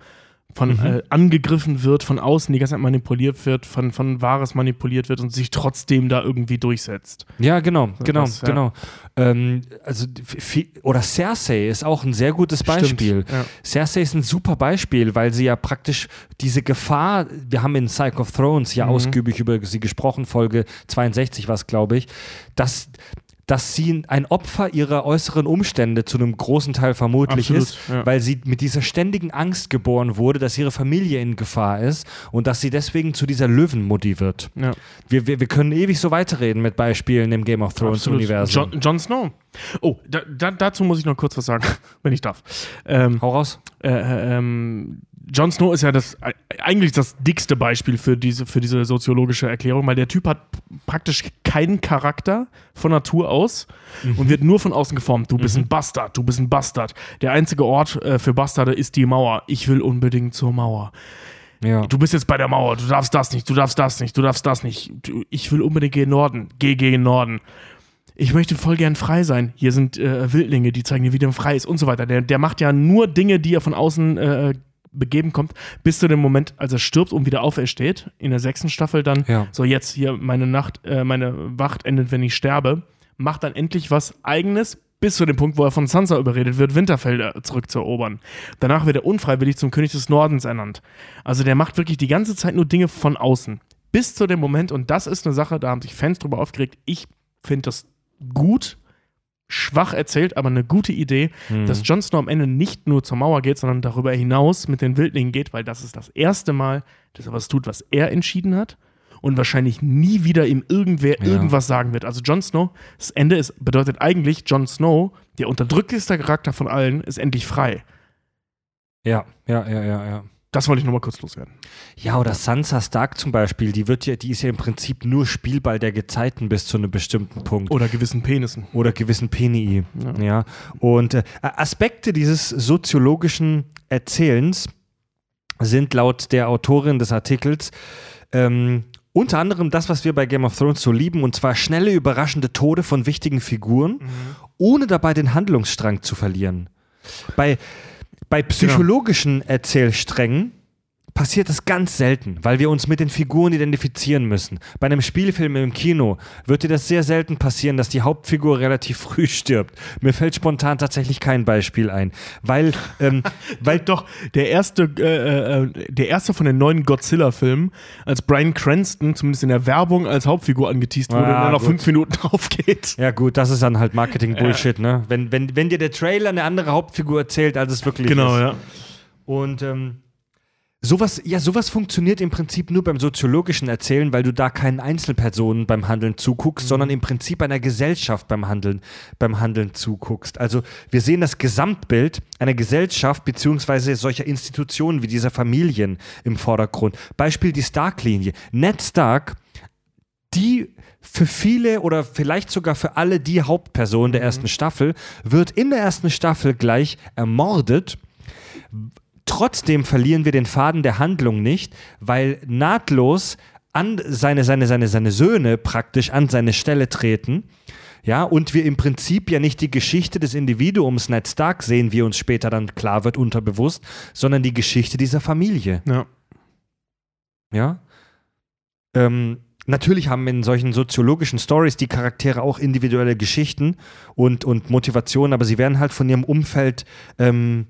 von mhm. äh, angegriffen wird, von außen die ganze Zeit manipuliert wird, von, von Wahres manipuliert wird und sich trotzdem da irgendwie durchsetzt. Ja, genau, genau, das, ja. genau. Ähm, also, oder Cersei ist auch ein sehr gutes Beispiel. Stimmt, ja. Cersei ist ein super Beispiel, weil sie ja praktisch diese Gefahr, wir haben in Psych of Thrones ja mhm. ausgiebig über sie gesprochen, Folge 62 war es, glaube ich, dass dass sie ein Opfer ihrer äußeren Umstände zu einem großen Teil vermutlich Absolut, ist, ja. weil sie mit dieser ständigen Angst geboren wurde, dass ihre Familie in Gefahr ist und dass sie deswegen zu dieser Löwenmutti wird. Ja. Wir, wir, wir können ewig so weiterreden mit Beispielen im Game of Thrones Universum. Jon, Jon Snow. Oh, da, da, dazu muss ich noch kurz was sagen, wenn ich darf. Ähm, Hau raus. Äh, äh ähm, Jon Snow ist ja das eigentlich das dickste Beispiel für diese, für diese soziologische Erklärung, weil der Typ hat praktisch keinen Charakter von Natur aus mhm. und wird nur von außen geformt. Du bist mhm. ein Bastard, du bist ein Bastard. Der einzige Ort äh, für Bastarde ist die Mauer. Ich will unbedingt zur Mauer. Ja. Du bist jetzt bei der Mauer, du darfst das nicht, du darfst das nicht, du darfst das nicht. Ich will unbedingt gegen Norden. Geh gegen Norden ich möchte voll gern frei sein. Hier sind äh, Wildlinge, die zeigen dir, wie der frei ist und so weiter. Der, der macht ja nur Dinge, die er von außen äh, begeben kommt, bis zu dem Moment, als er stirbt und wieder aufersteht, in der sechsten Staffel dann, ja. so jetzt hier meine Nacht, äh, meine Wacht endet, wenn ich sterbe, macht dann endlich was Eigenes, bis zu dem Punkt, wo er von Sansa überredet wird, Winterfelder zurückzuerobern. Danach wird er unfreiwillig zum König des Nordens ernannt. Also der macht wirklich die ganze Zeit nur Dinge von außen. Bis zu dem Moment, und das ist eine Sache, da haben sich Fans drüber aufgeregt, ich finde das gut, schwach erzählt, aber eine gute Idee, mhm. dass Jon Snow am Ende nicht nur zur Mauer geht, sondern darüber hinaus mit den Wildlingen geht, weil das ist das erste Mal, dass er was tut, was er entschieden hat und wahrscheinlich nie wieder ihm irgendwer ja. irgendwas sagen wird. Also Jon Snow, das Ende ist, bedeutet eigentlich, Jon Snow, der unterdrückteste Charakter von allen, ist endlich frei. Ja, ja, ja, ja, ja. Das wollte ich nochmal kurz loswerden. Ja, oder Sansa Stark zum Beispiel, die wird ja, die ist ja im Prinzip nur Spielball der Gezeiten bis zu einem bestimmten Punkt. Oder gewissen Penissen. Oder gewissen Penii. Ja. ja. Und äh, Aspekte dieses soziologischen Erzählens sind laut der Autorin des Artikels ähm, unter anderem das, was wir bei Game of Thrones so lieben, und zwar schnelle, überraschende Tode von wichtigen Figuren, mhm. ohne dabei den Handlungsstrang zu verlieren. Bei bei psychologischen genau. Erzählsträngen passiert das ganz selten, weil wir uns mit den Figuren identifizieren müssen. Bei einem Spielfilm im Kino wird dir das sehr selten passieren, dass die Hauptfigur relativ früh stirbt. Mir fällt spontan tatsächlich kein Beispiel ein, weil, ähm, weil doch der erste, äh, äh, der erste von den neuen Godzilla-Filmen, als Brian Cranston zumindest in der Werbung als Hauptfigur angeteased wurde ja, und dann noch fünf Minuten drauf geht. Ja gut, das ist dann halt Marketing-Bullshit, ne? Wenn, wenn, wenn dir der Trailer eine andere Hauptfigur erzählt, als es wirklich genau, ist. Genau, ja. Und ähm, Sowas, ja, sowas funktioniert im Prinzip nur beim soziologischen Erzählen, weil du da keinen Einzelpersonen beim Handeln zuguckst, mhm. sondern im Prinzip einer Gesellschaft beim Handeln, beim Handeln zuguckst. Also wir sehen das Gesamtbild einer Gesellschaft beziehungsweise solcher Institutionen wie dieser Familien im Vordergrund. Beispiel die Stark-Linie. Ned Stark, die für viele oder vielleicht sogar für alle die Hauptperson der ersten Staffel, wird in der ersten Staffel gleich ermordet. Trotzdem verlieren wir den Faden der Handlung nicht, weil nahtlos an seine, seine, seine, seine Söhne praktisch an seine Stelle treten. Ja, und wir im Prinzip ja nicht die Geschichte des Individuums Ned Stark sehen, wie uns später dann klar wird, unterbewusst, sondern die Geschichte dieser Familie. Ja. Ja. Ähm, natürlich haben in solchen soziologischen Stories die Charaktere auch individuelle Geschichten und, und Motivationen, aber sie werden halt von ihrem Umfeld ähm,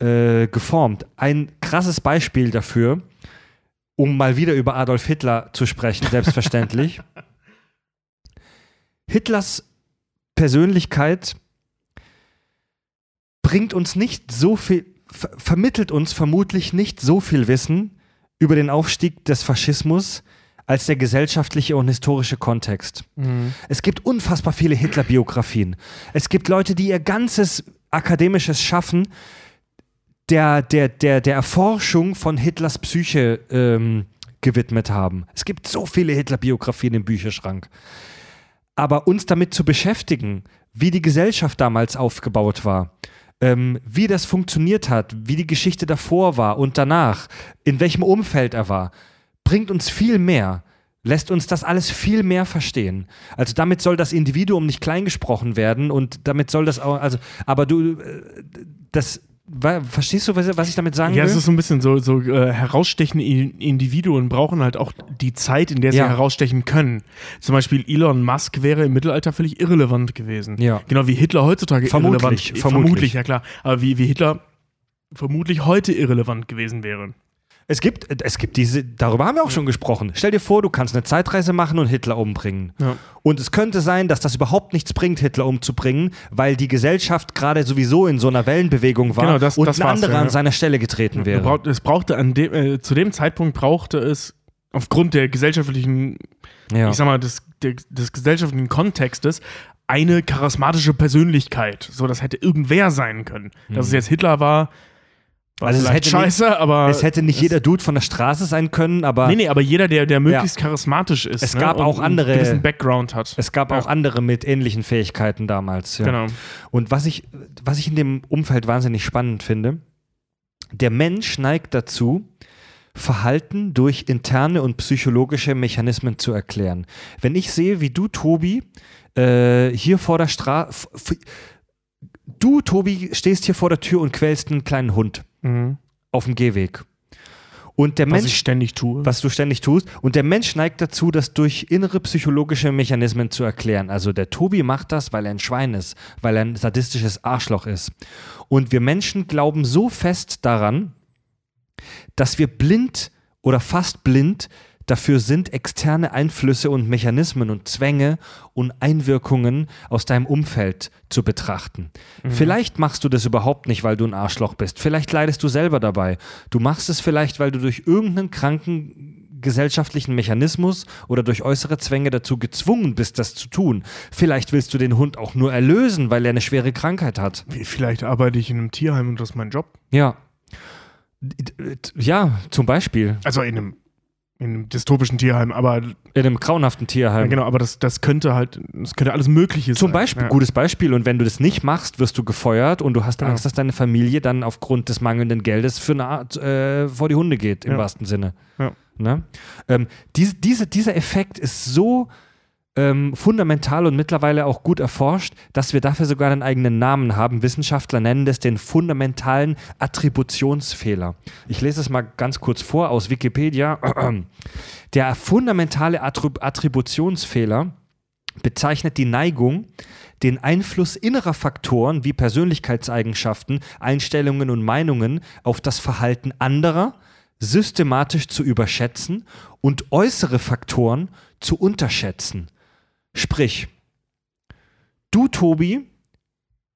äh, geformt. Ein krasses Beispiel dafür, um mal wieder über Adolf Hitler zu sprechen, selbstverständlich. Hitlers Persönlichkeit bringt uns nicht so viel, ver vermittelt uns vermutlich nicht so viel Wissen über den Aufstieg des Faschismus als der gesellschaftliche und historische Kontext. Es gibt unfassbar viele Hitler-Biografien. Es gibt Leute, die ihr ganzes akademisches Schaffen der, der, der, der Erforschung von Hitlers Psyche ähm, gewidmet haben. Es gibt so viele Hitler-Biografien im Bücherschrank. Aber uns damit zu beschäftigen, wie die Gesellschaft damals aufgebaut war, ähm, wie das funktioniert hat, wie die Geschichte davor war und danach, in welchem Umfeld er war, bringt uns viel mehr, lässt uns das alles viel mehr verstehen. Also damit soll das Individuum nicht kleingesprochen werden und damit soll das auch, also, aber du, äh, das, verstehst du, was, was ich damit sagen Ja, es will? ist so ein bisschen so, so äh, herausstechende Individuen brauchen halt auch die Zeit, in der sie Ja. herausstechen können. Zum Beispiel Elon Musk wäre im Mittelalter völlig irrelevant gewesen. Ja. Genau wie Hitler heutzutage Vermutlich, irrelevant vermutlich. vermutlich, ja klar. Aber wie, wie Hitler vermutlich heute irrelevant gewesen wäre. Es gibt, es gibt diese, darüber haben wir auch schon gesprochen. Stell dir vor, du kannst eine Zeitreise machen und Hitler umbringen. Ja. Und es könnte sein, dass das überhaupt nichts bringt, Hitler umzubringen, weil die Gesellschaft gerade sowieso in so einer Wellenbewegung war Genau, das- und das ein anderer ja, an seiner Stelle getreten wäre. Braucht, es brauchte an dem, äh, zu dem Zeitpunkt brauchte es aufgrund der gesellschaftlichen, ich sag mal, des, der, des gesellschaftlichen Kontextes eine charismatische Persönlichkeit. So, das hätte irgendwer sein können. Dass es jetzt Hitler war, war Also es hätte nicht- scheiße, aber. es hätte nicht jeder Dude von der Straße sein können, aber Nee, nee, aber jeder, der, der möglichst charismatisch ist. Es ne, gab und auch andere- Einen gewissen Background hat. es gab Ja. auch andere mit ähnlichen Fähigkeiten damals. Ja. Genau. Und was ich, was ich in dem Umfeld wahnsinnig spannend finde, der Mensch neigt dazu, Verhalten durch interne und psychologische Mechanismen zu erklären. Wenn ich sehe, wie du, Tobi, äh, hier vor der Straße, du, Tobi, stehst hier vor der Tür und quälst einen kleinen Hund Mhm. auf dem Gehweg. Und der Was Mensch ich ständig tue. was du ständig tust. Und der Mensch neigt dazu, das durch innere psychologische Mechanismen zu erklären. Also der Tobi macht das, weil er ein Schwein ist, weil er ein sadistisches Arschloch ist. Und wir Menschen glauben so fest daran, dass wir blind oder fast blind dafür sind, externe Einflüsse und Mechanismen und Zwänge und Einwirkungen aus deinem Umfeld zu betrachten. Vielleicht machst du das überhaupt nicht, weil du ein Arschloch bist. Vielleicht leidest du selber dabei. Du machst es vielleicht, weil du durch irgendeinen kranken gesellschaftlichen Mechanismus oder durch äußere Zwänge dazu gezwungen bist, das zu tun. Vielleicht willst du den Hund auch nur erlösen, weil er eine schwere Krankheit hat. Vielleicht arbeite ich in einem Tierheim und das ist mein Job. Ja. Ja, zum Beispiel. Also in einem, in einem dystopischen Tierheim, aber In einem grauenhaften Tierheim. ja, genau, aber das, das könnte halt, das könnte alles Mögliche Zum sein. Beispiel, ja. gutes Beispiel. Und wenn du das nicht machst, wirst du gefeuert und du hast Ja. Angst, dass deine Familie dann aufgrund des mangelnden Geldes für eine Art äh, vor die Hunde geht, im Ja. wahrsten Sinne. Ja. Ne? Ähm, diese, diese, dieser Effekt ist so ähm, fundamental und mittlerweile auch gut erforscht, dass wir dafür sogar einen eigenen Namen haben. Wissenschaftler nennen das den fundamentalen Attributionsfehler. Ich lese es mal ganz kurz vor aus Wikipedia. Der fundamentale Attrib Attributionsfehler bezeichnet die Neigung, den Einfluss innerer Faktoren wie Persönlichkeitseigenschaften, Einstellungen und Meinungen auf das Verhalten anderer systematisch zu überschätzen und äußere Faktoren zu unterschätzen. Sprich, du, Tobi,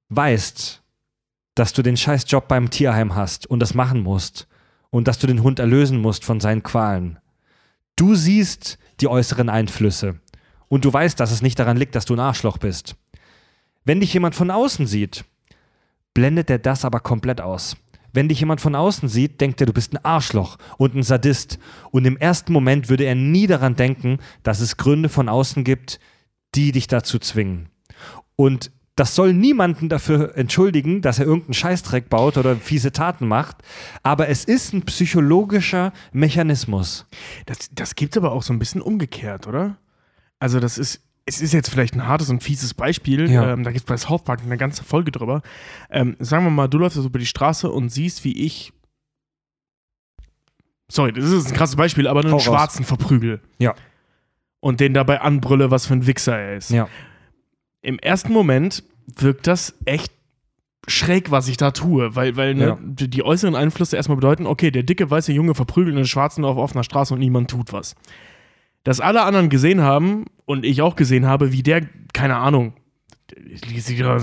weißt, dass du den scheiß Job beim Tierheim hast und das machen musst und dass du den Hund erlösen musst von seinen Qualen. Du siehst die äußeren Einflüsse und du weißt, dass es nicht daran liegt, dass du ein Arschloch bist. Wenn dich jemand von außen sieht, blendet er das aber komplett aus. Wenn dich jemand von außen sieht, denkt er, du bist ein Arschloch und ein Sadist. Und im ersten Moment würde er nie daran denken, dass es Gründe von außen gibt, die dich dazu zwingen. Und das soll niemanden dafür entschuldigen, dass er irgendeinen Scheißdreck baut oder fiese Taten macht. Aber es ist ein psychologischer Mechanismus. Das, das gibt aber auch so ein bisschen umgekehrt, oder? Also, das ist, es ist jetzt vielleicht ein hartes und fieses Beispiel. Ja. Ähm, da gibt es bei South Park eine ganze Folge drüber. Ähm, sagen wir mal, du läufst jetzt über die Straße und siehst, wie ich. Sorry, das ist ein krasses Beispiel, aber einen Hau raus. Schwarzen verprügel. Ja. Und den dabei anbrülle, was für ein Wichser er ist. Ja. Im ersten Moment wirkt das echt schräg, was ich da tue, weil, weil ne, Ja. die äußeren Einflüsse erstmal bedeuten, okay, der dicke weiße Junge verprügelt einen Schwarzen auf offener Straße und niemand tut was. Dass alle anderen gesehen haben und ich auch gesehen habe, wie der, keine Ahnung,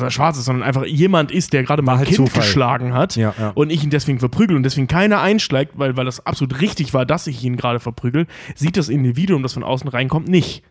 schwarz ist, sondern einfach jemand ist, der gerade mal ein halt Kind Zufall. geschlagen hat Ja, ja. und ich ihn deswegen verprügel und deswegen keiner einschlägt, weil, weil das absolut richtig war, dass ich ihn gerade verprügel, sieht das Individuum, das von außen reinkommt, nicht.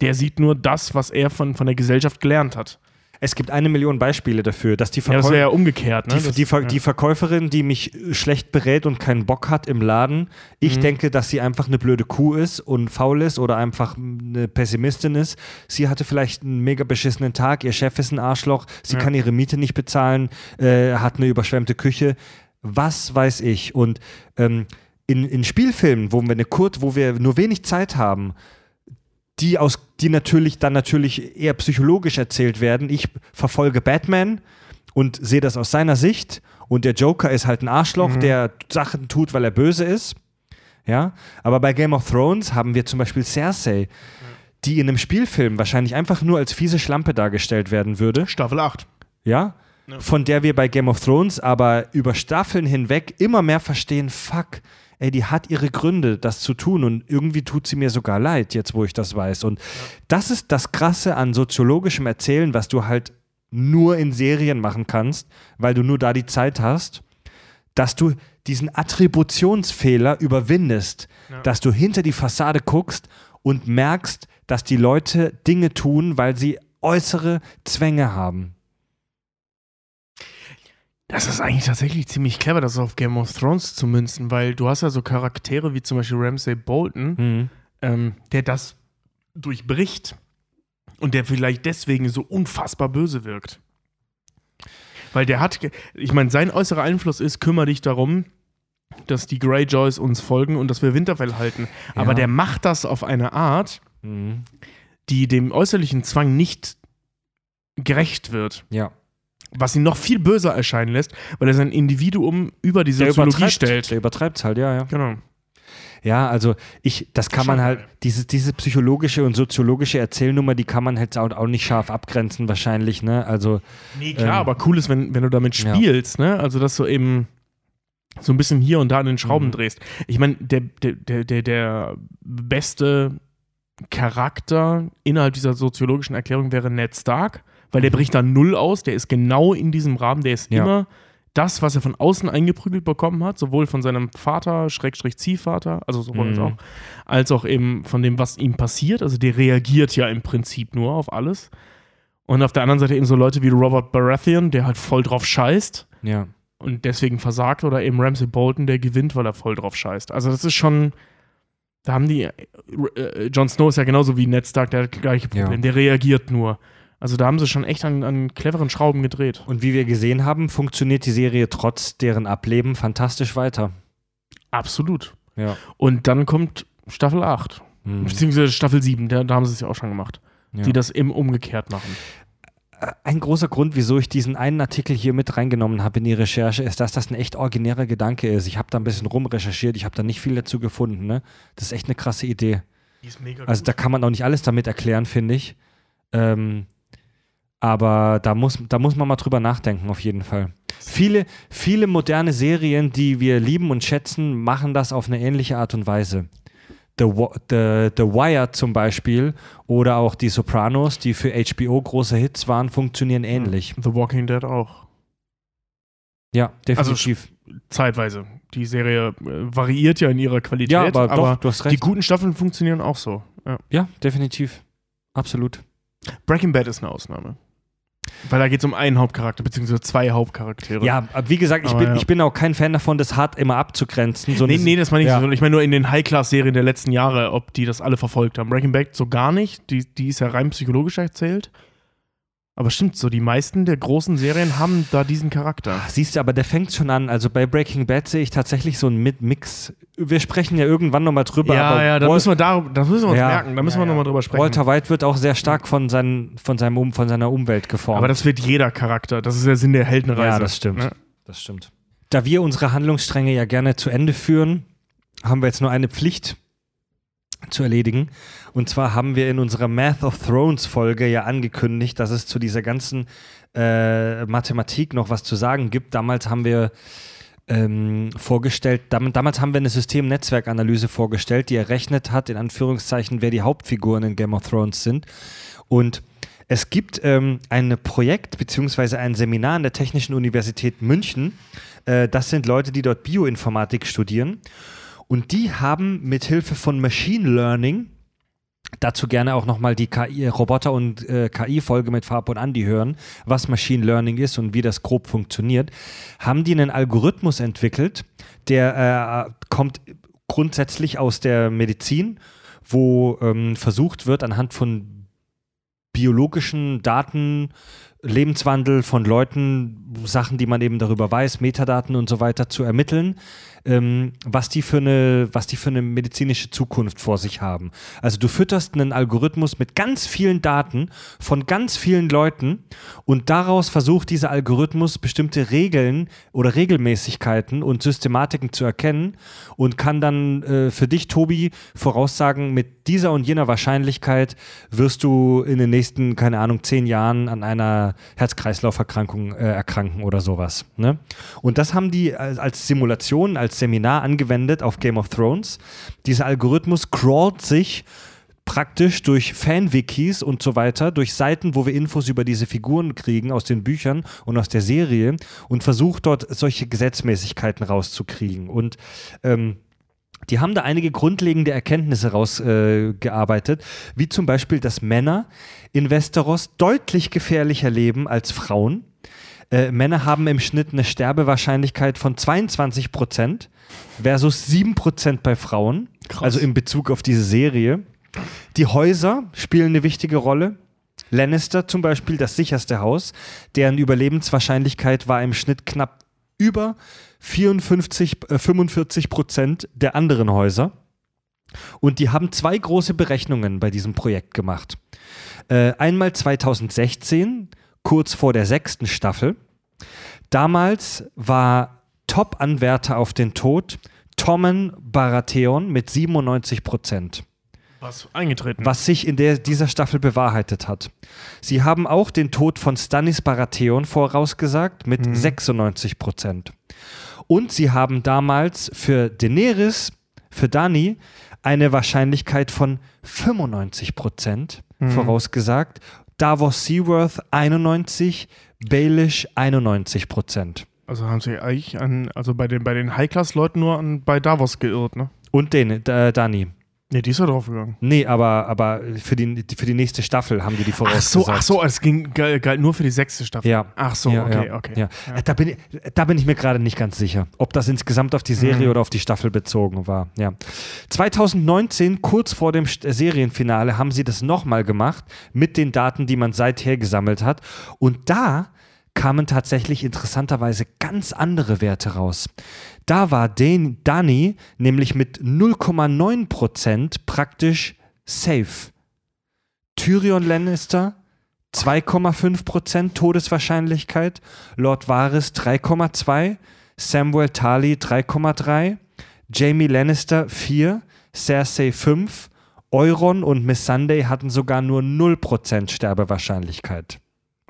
Der sieht nur das, was er von, von der Gesellschaft gelernt hat. Es gibt eine Million Beispiele dafür, dass die Ja, das wäre ja umgekehrt, ne? Die, Das- die, Ver ja. die Verkäuferin, die mich äh, schlecht berät und keinen Bock hat im Laden, ich Mhm. denke, dass sie einfach eine blöde Kuh ist und faul ist oder einfach eine Pessimistin ist. Sie hatte vielleicht einen mega beschissenen Tag, ihr Chef ist ein Arschloch, sie Ja. kann ihre Miete nicht bezahlen, äh, hat eine überschwemmte Küche. Was weiß ich? Und ähm, in, in Spielfilmen, wo wir eine Kurt, wo wir nur wenig Zeit haben, die aus, die natürlich dann natürlich eher psychologisch erzählt werden. Ich verfolge Batman und sehe das aus seiner Sicht und der Joker ist halt ein Arschloch, der Sachen tut, weil er böse ist. Ja, aber bei Game of Thrones haben wir zum Beispiel Cersei, die in einem Spielfilm wahrscheinlich einfach nur als fiese Schlampe dargestellt werden würde. Staffel 8. Ja, von der wir bei Game of Thrones aber über Staffeln hinweg immer mehr verstehen, fuck, ey, die hat ihre Gründe, das zu tun und irgendwie tut sie mir sogar leid, jetzt wo ich das weiß. Und das ist das Krasse an soziologischem Erzählen, was du halt nur in Serien machen kannst, weil du nur da die Zeit hast, dass du diesen Attributionsfehler überwindest, dass du hinter die Fassade guckst und merkst, dass die Leute Dinge tun, weil sie äußere Zwänge haben. Das ist eigentlich tatsächlich ziemlich clever, das auf Game of Thrones zu münzen, weil du hast ja so Charaktere wie zum Beispiel Ramsay Bolton, Mhm. ähm, der das durchbricht und der vielleicht deswegen so unfassbar böse wirkt. Weil der hat, ich meine, sein äußerer Einfluss ist, kümmere dich darum, dass die Greyjoys uns folgen und dass wir Winterfell halten. Aber Ja. der macht das auf eine Art, Mhm. die dem äußerlichen Zwang nicht gerecht wird. Ja. Was ihn noch viel böser erscheinen lässt, weil er sein Individuum über die Soziologie stellt. Der übertreibt halt, ja, ja. Genau. Ja, also ich, das kann man halt, diese, diese psychologische und soziologische Erzählnummer, die kann man halt auch, auch nicht scharf abgrenzen, wahrscheinlich, ne? Also, Nee, klar, Ähm, aber cool ist, wenn, wenn du damit ja. spielst, ne? Also, dass du eben so ein bisschen hier und da an den Schrauben Mhm. drehst. Ich meine, der, der, der, der, der beste Charakter innerhalb dieser soziologischen Erklärung wäre Ned Stark, weil der bricht da null aus, der ist genau in diesem Rahmen, der ist Ja. immer das, was er von außen eingeprügelt bekommen hat, sowohl von seinem Vater, Schrägstrich Ziehvater, also sowohl als Mhm. auch, als auch eben von dem, was ihm passiert. Also der reagiert ja im Prinzip nur auf alles. Und auf der anderen Seite eben so Leute wie Robert Baratheon, der halt voll drauf scheißt ja. und deswegen versagt, oder eben Ramsay Bolton, der gewinnt, weil er voll drauf scheißt. Also das ist schon, da haben die, äh, Jon Snow ist ja genauso wie Ned Stark, der hat das gleiche Ja. Problem, der reagiert nur. Also da haben sie schon echt an, an cleveren Schrauben gedreht. Und wie wir gesehen haben, funktioniert die Serie trotz deren Ableben fantastisch weiter. Absolut. Ja. Und dann kommt Staffel 8, Mhm. beziehungsweise Staffel 7, da, da haben sie es ja auch schon gemacht, Ja. die das im umgekehrt machen. Ein großer Grund, wieso ich diesen einen Artikel hier mit reingenommen habe in die Recherche, ist, dass das ein echt originärer Gedanke ist. Ich habe da ein bisschen rumrecherchiert, ich habe da nicht viel dazu gefunden. Ne? Das ist echt eine krasse Idee. Die ist mega Also da kann man auch nicht alles damit erklären, finde ich. Ähm, aber da muss, da muss man mal drüber nachdenken, auf jeden Fall. Viele, viele moderne Serien, die wir lieben und schätzen, machen das auf eine ähnliche Art und Weise. The, The, The Wire zum Beispiel oder auch die Sopranos, die für HBO große Hits waren, funktionieren ähnlich. The Walking Dead auch. Ja, Also definitiv. Zeitweise. Die Serie äh, variiert ja in ihrer Qualität, ja, aber, aber, doch, du hast die guten Staffeln funktionieren auch so. Ja. Ja, definitiv. Absolut. Breaking Bad ist eine Ausnahme. Weil da geht es um einen Hauptcharakter, beziehungsweise zwei Hauptcharaktere. Ja, wie gesagt, ich Aber bin, ja. ich bin auch kein Fan davon, das hart immer abzugrenzen. So Nee, nee, das meine ich ja. nicht. Ich meine nur in den High-Class-Serien der letzten Jahre, ob die das alle verfolgt haben. Breaking Bad so gar nicht. Die, die ist ja rein psychologisch erzählt. Aber stimmt, so die meisten der großen Serien haben da diesen Charakter. Siehst du, aber der fängt schon an. Also bei Breaking Bad sehe ich tatsächlich so einen Mit- Mix. Wir sprechen ja irgendwann nochmal drüber. ja, aber ja, da Wal- müssen wir, da, das müssen wir uns Ja. merken. Da müssen Ja, wir ja. nochmal drüber sprechen. Walter White wird auch sehr stark von, seinen, von, seinem um, von seiner Umwelt geformt. Aber das wird jeder Charakter. Das ist der Sinn der Heldenreise. ja, das stimmt. Ne? Das stimmt. Da wir unsere Handlungsstränge ja gerne zu Ende führen, haben wir jetzt nur eine Pflicht zu erledigen. Und zwar haben wir in unserer Math of Thrones Folge ja angekündigt, dass es zu dieser ganzen äh, Mathematik noch was zu sagen gibt. Damals haben wir ähm, vorgestellt, dam damals haben wir eine Systemnetzwerkanalyse vorgestellt, die errechnet hat, in Anführungszeichen, wer die Hauptfiguren in Game of Thrones sind. Und es gibt ähm, ein Projekt beziehungsweise ein Seminar an der Technischen Universität München. Äh, das sind Leute, die dort Bioinformatik studieren. Und die haben mit Hilfe von Machine Learning, dazu gerne auch nochmal die KI, Roboter- und äh, KI-Folge mit Farb und Andi hören, was Machine Learning ist und wie das grob funktioniert, haben die einen Algorithmus entwickelt, der äh, kommt grundsätzlich aus der Medizin, wo ähm, versucht wird, anhand von biologischen Daten, Lebenswandel von Leuten, Sachen, die man eben darüber weiß, Metadaten und so weiter zu ermitteln, ähm, was, die für eine, was die für eine medizinische Zukunft vor sich haben. Also du fütterst einen Algorithmus mit ganz vielen Daten von ganz vielen Leuten und daraus versucht dieser Algorithmus bestimmte Regeln oder Regelmäßigkeiten und Systematiken zu erkennen und kann dann äh, für dich, Tobi, voraussagen, mit dieser und jener Wahrscheinlichkeit wirst du in den nächsten, keine Ahnung, zehn Jahren an einer Herz-Kreislauf-Erkrankung äh, erkranken oder sowas. Ne? Und das haben die als, Simulation, als Seminar angewendet auf Game of Thrones. Dieser Algorithmus crawlt sich praktisch durch Fanwikis und so weiter, durch Seiten, wo wir Infos über diese Figuren kriegen aus den Büchern und aus der Serie und versucht dort solche Gesetzmäßigkeiten rauszukriegen. Und ähm, die haben da einige grundlegende Erkenntnisse rausgearbeitet, äh, wie zum Beispiel, dass Männer in Westeros deutlich gefährlicher leben als Frauen. Äh, Männer haben im Schnitt eine Sterbewahrscheinlichkeit von 22 Prozent versus 7 Prozent bei Frauen. Krass. Also in Bezug auf diese Serie. Die Häuser spielen eine wichtige Rolle. Lannister zum Beispiel, das sicherste Haus, deren Überlebenswahrscheinlichkeit war im Schnitt knapp über 54, äh, 45 Prozent der anderen Häuser. Und die haben zwei große Berechnungen bei diesem Projekt gemacht. Äh, einmal 2016, kurz vor der sechsten Staffel. Damals war Top-Anwärter auf den Tod Tommen Baratheon mit 97 Prozent Was eingetreten. was sich in der, dieser Staffel bewahrheitet hat. Sie haben auch den Tod von Stannis Baratheon vorausgesagt mit 96 Prozent. Und sie haben damals für Daenerys, für Dani, eine Wahrscheinlichkeit von 95 Prozent vorausgesagt. Davos Seaworth 91, Baelish 91 Prozent. Also haben sie eigentlich an, also bei den, bei den High-Class-Leuten nur an, bei Davos geirrt, ne? Und den, äh, Dani. Ne, die ist ja draufgegangen. Nee, aber, aber für, die, für die nächste Staffel haben die die Ach vorausgesagt. so, ach so, es ging, galt, nur für die sechste Staffel. Ja. Ach so, Ja, okay, ja, okay. Ja. Äh, Da, bin ich, da bin ich mir gerade nicht ganz sicher, ob das insgesamt auf die Serie Mhm. oder auf die Staffel bezogen war. Ja. 2019, kurz vor dem St- Serienfinale, haben sie das nochmal gemacht mit den Daten, die man seither gesammelt hat. Und da kamen tatsächlich interessanterweise ganz andere Werte raus. Da war Den Dani nämlich mit 0,9% praktisch safe. Tyrion Lannister 2,5% Todeswahrscheinlichkeit, Lord Varys 3,2%, Samuel Tarly 3,3%, Jamie Lannister 4, Cersei 5, Euron und Miss Sunday hatten sogar nur 0% Sterbewahrscheinlichkeit.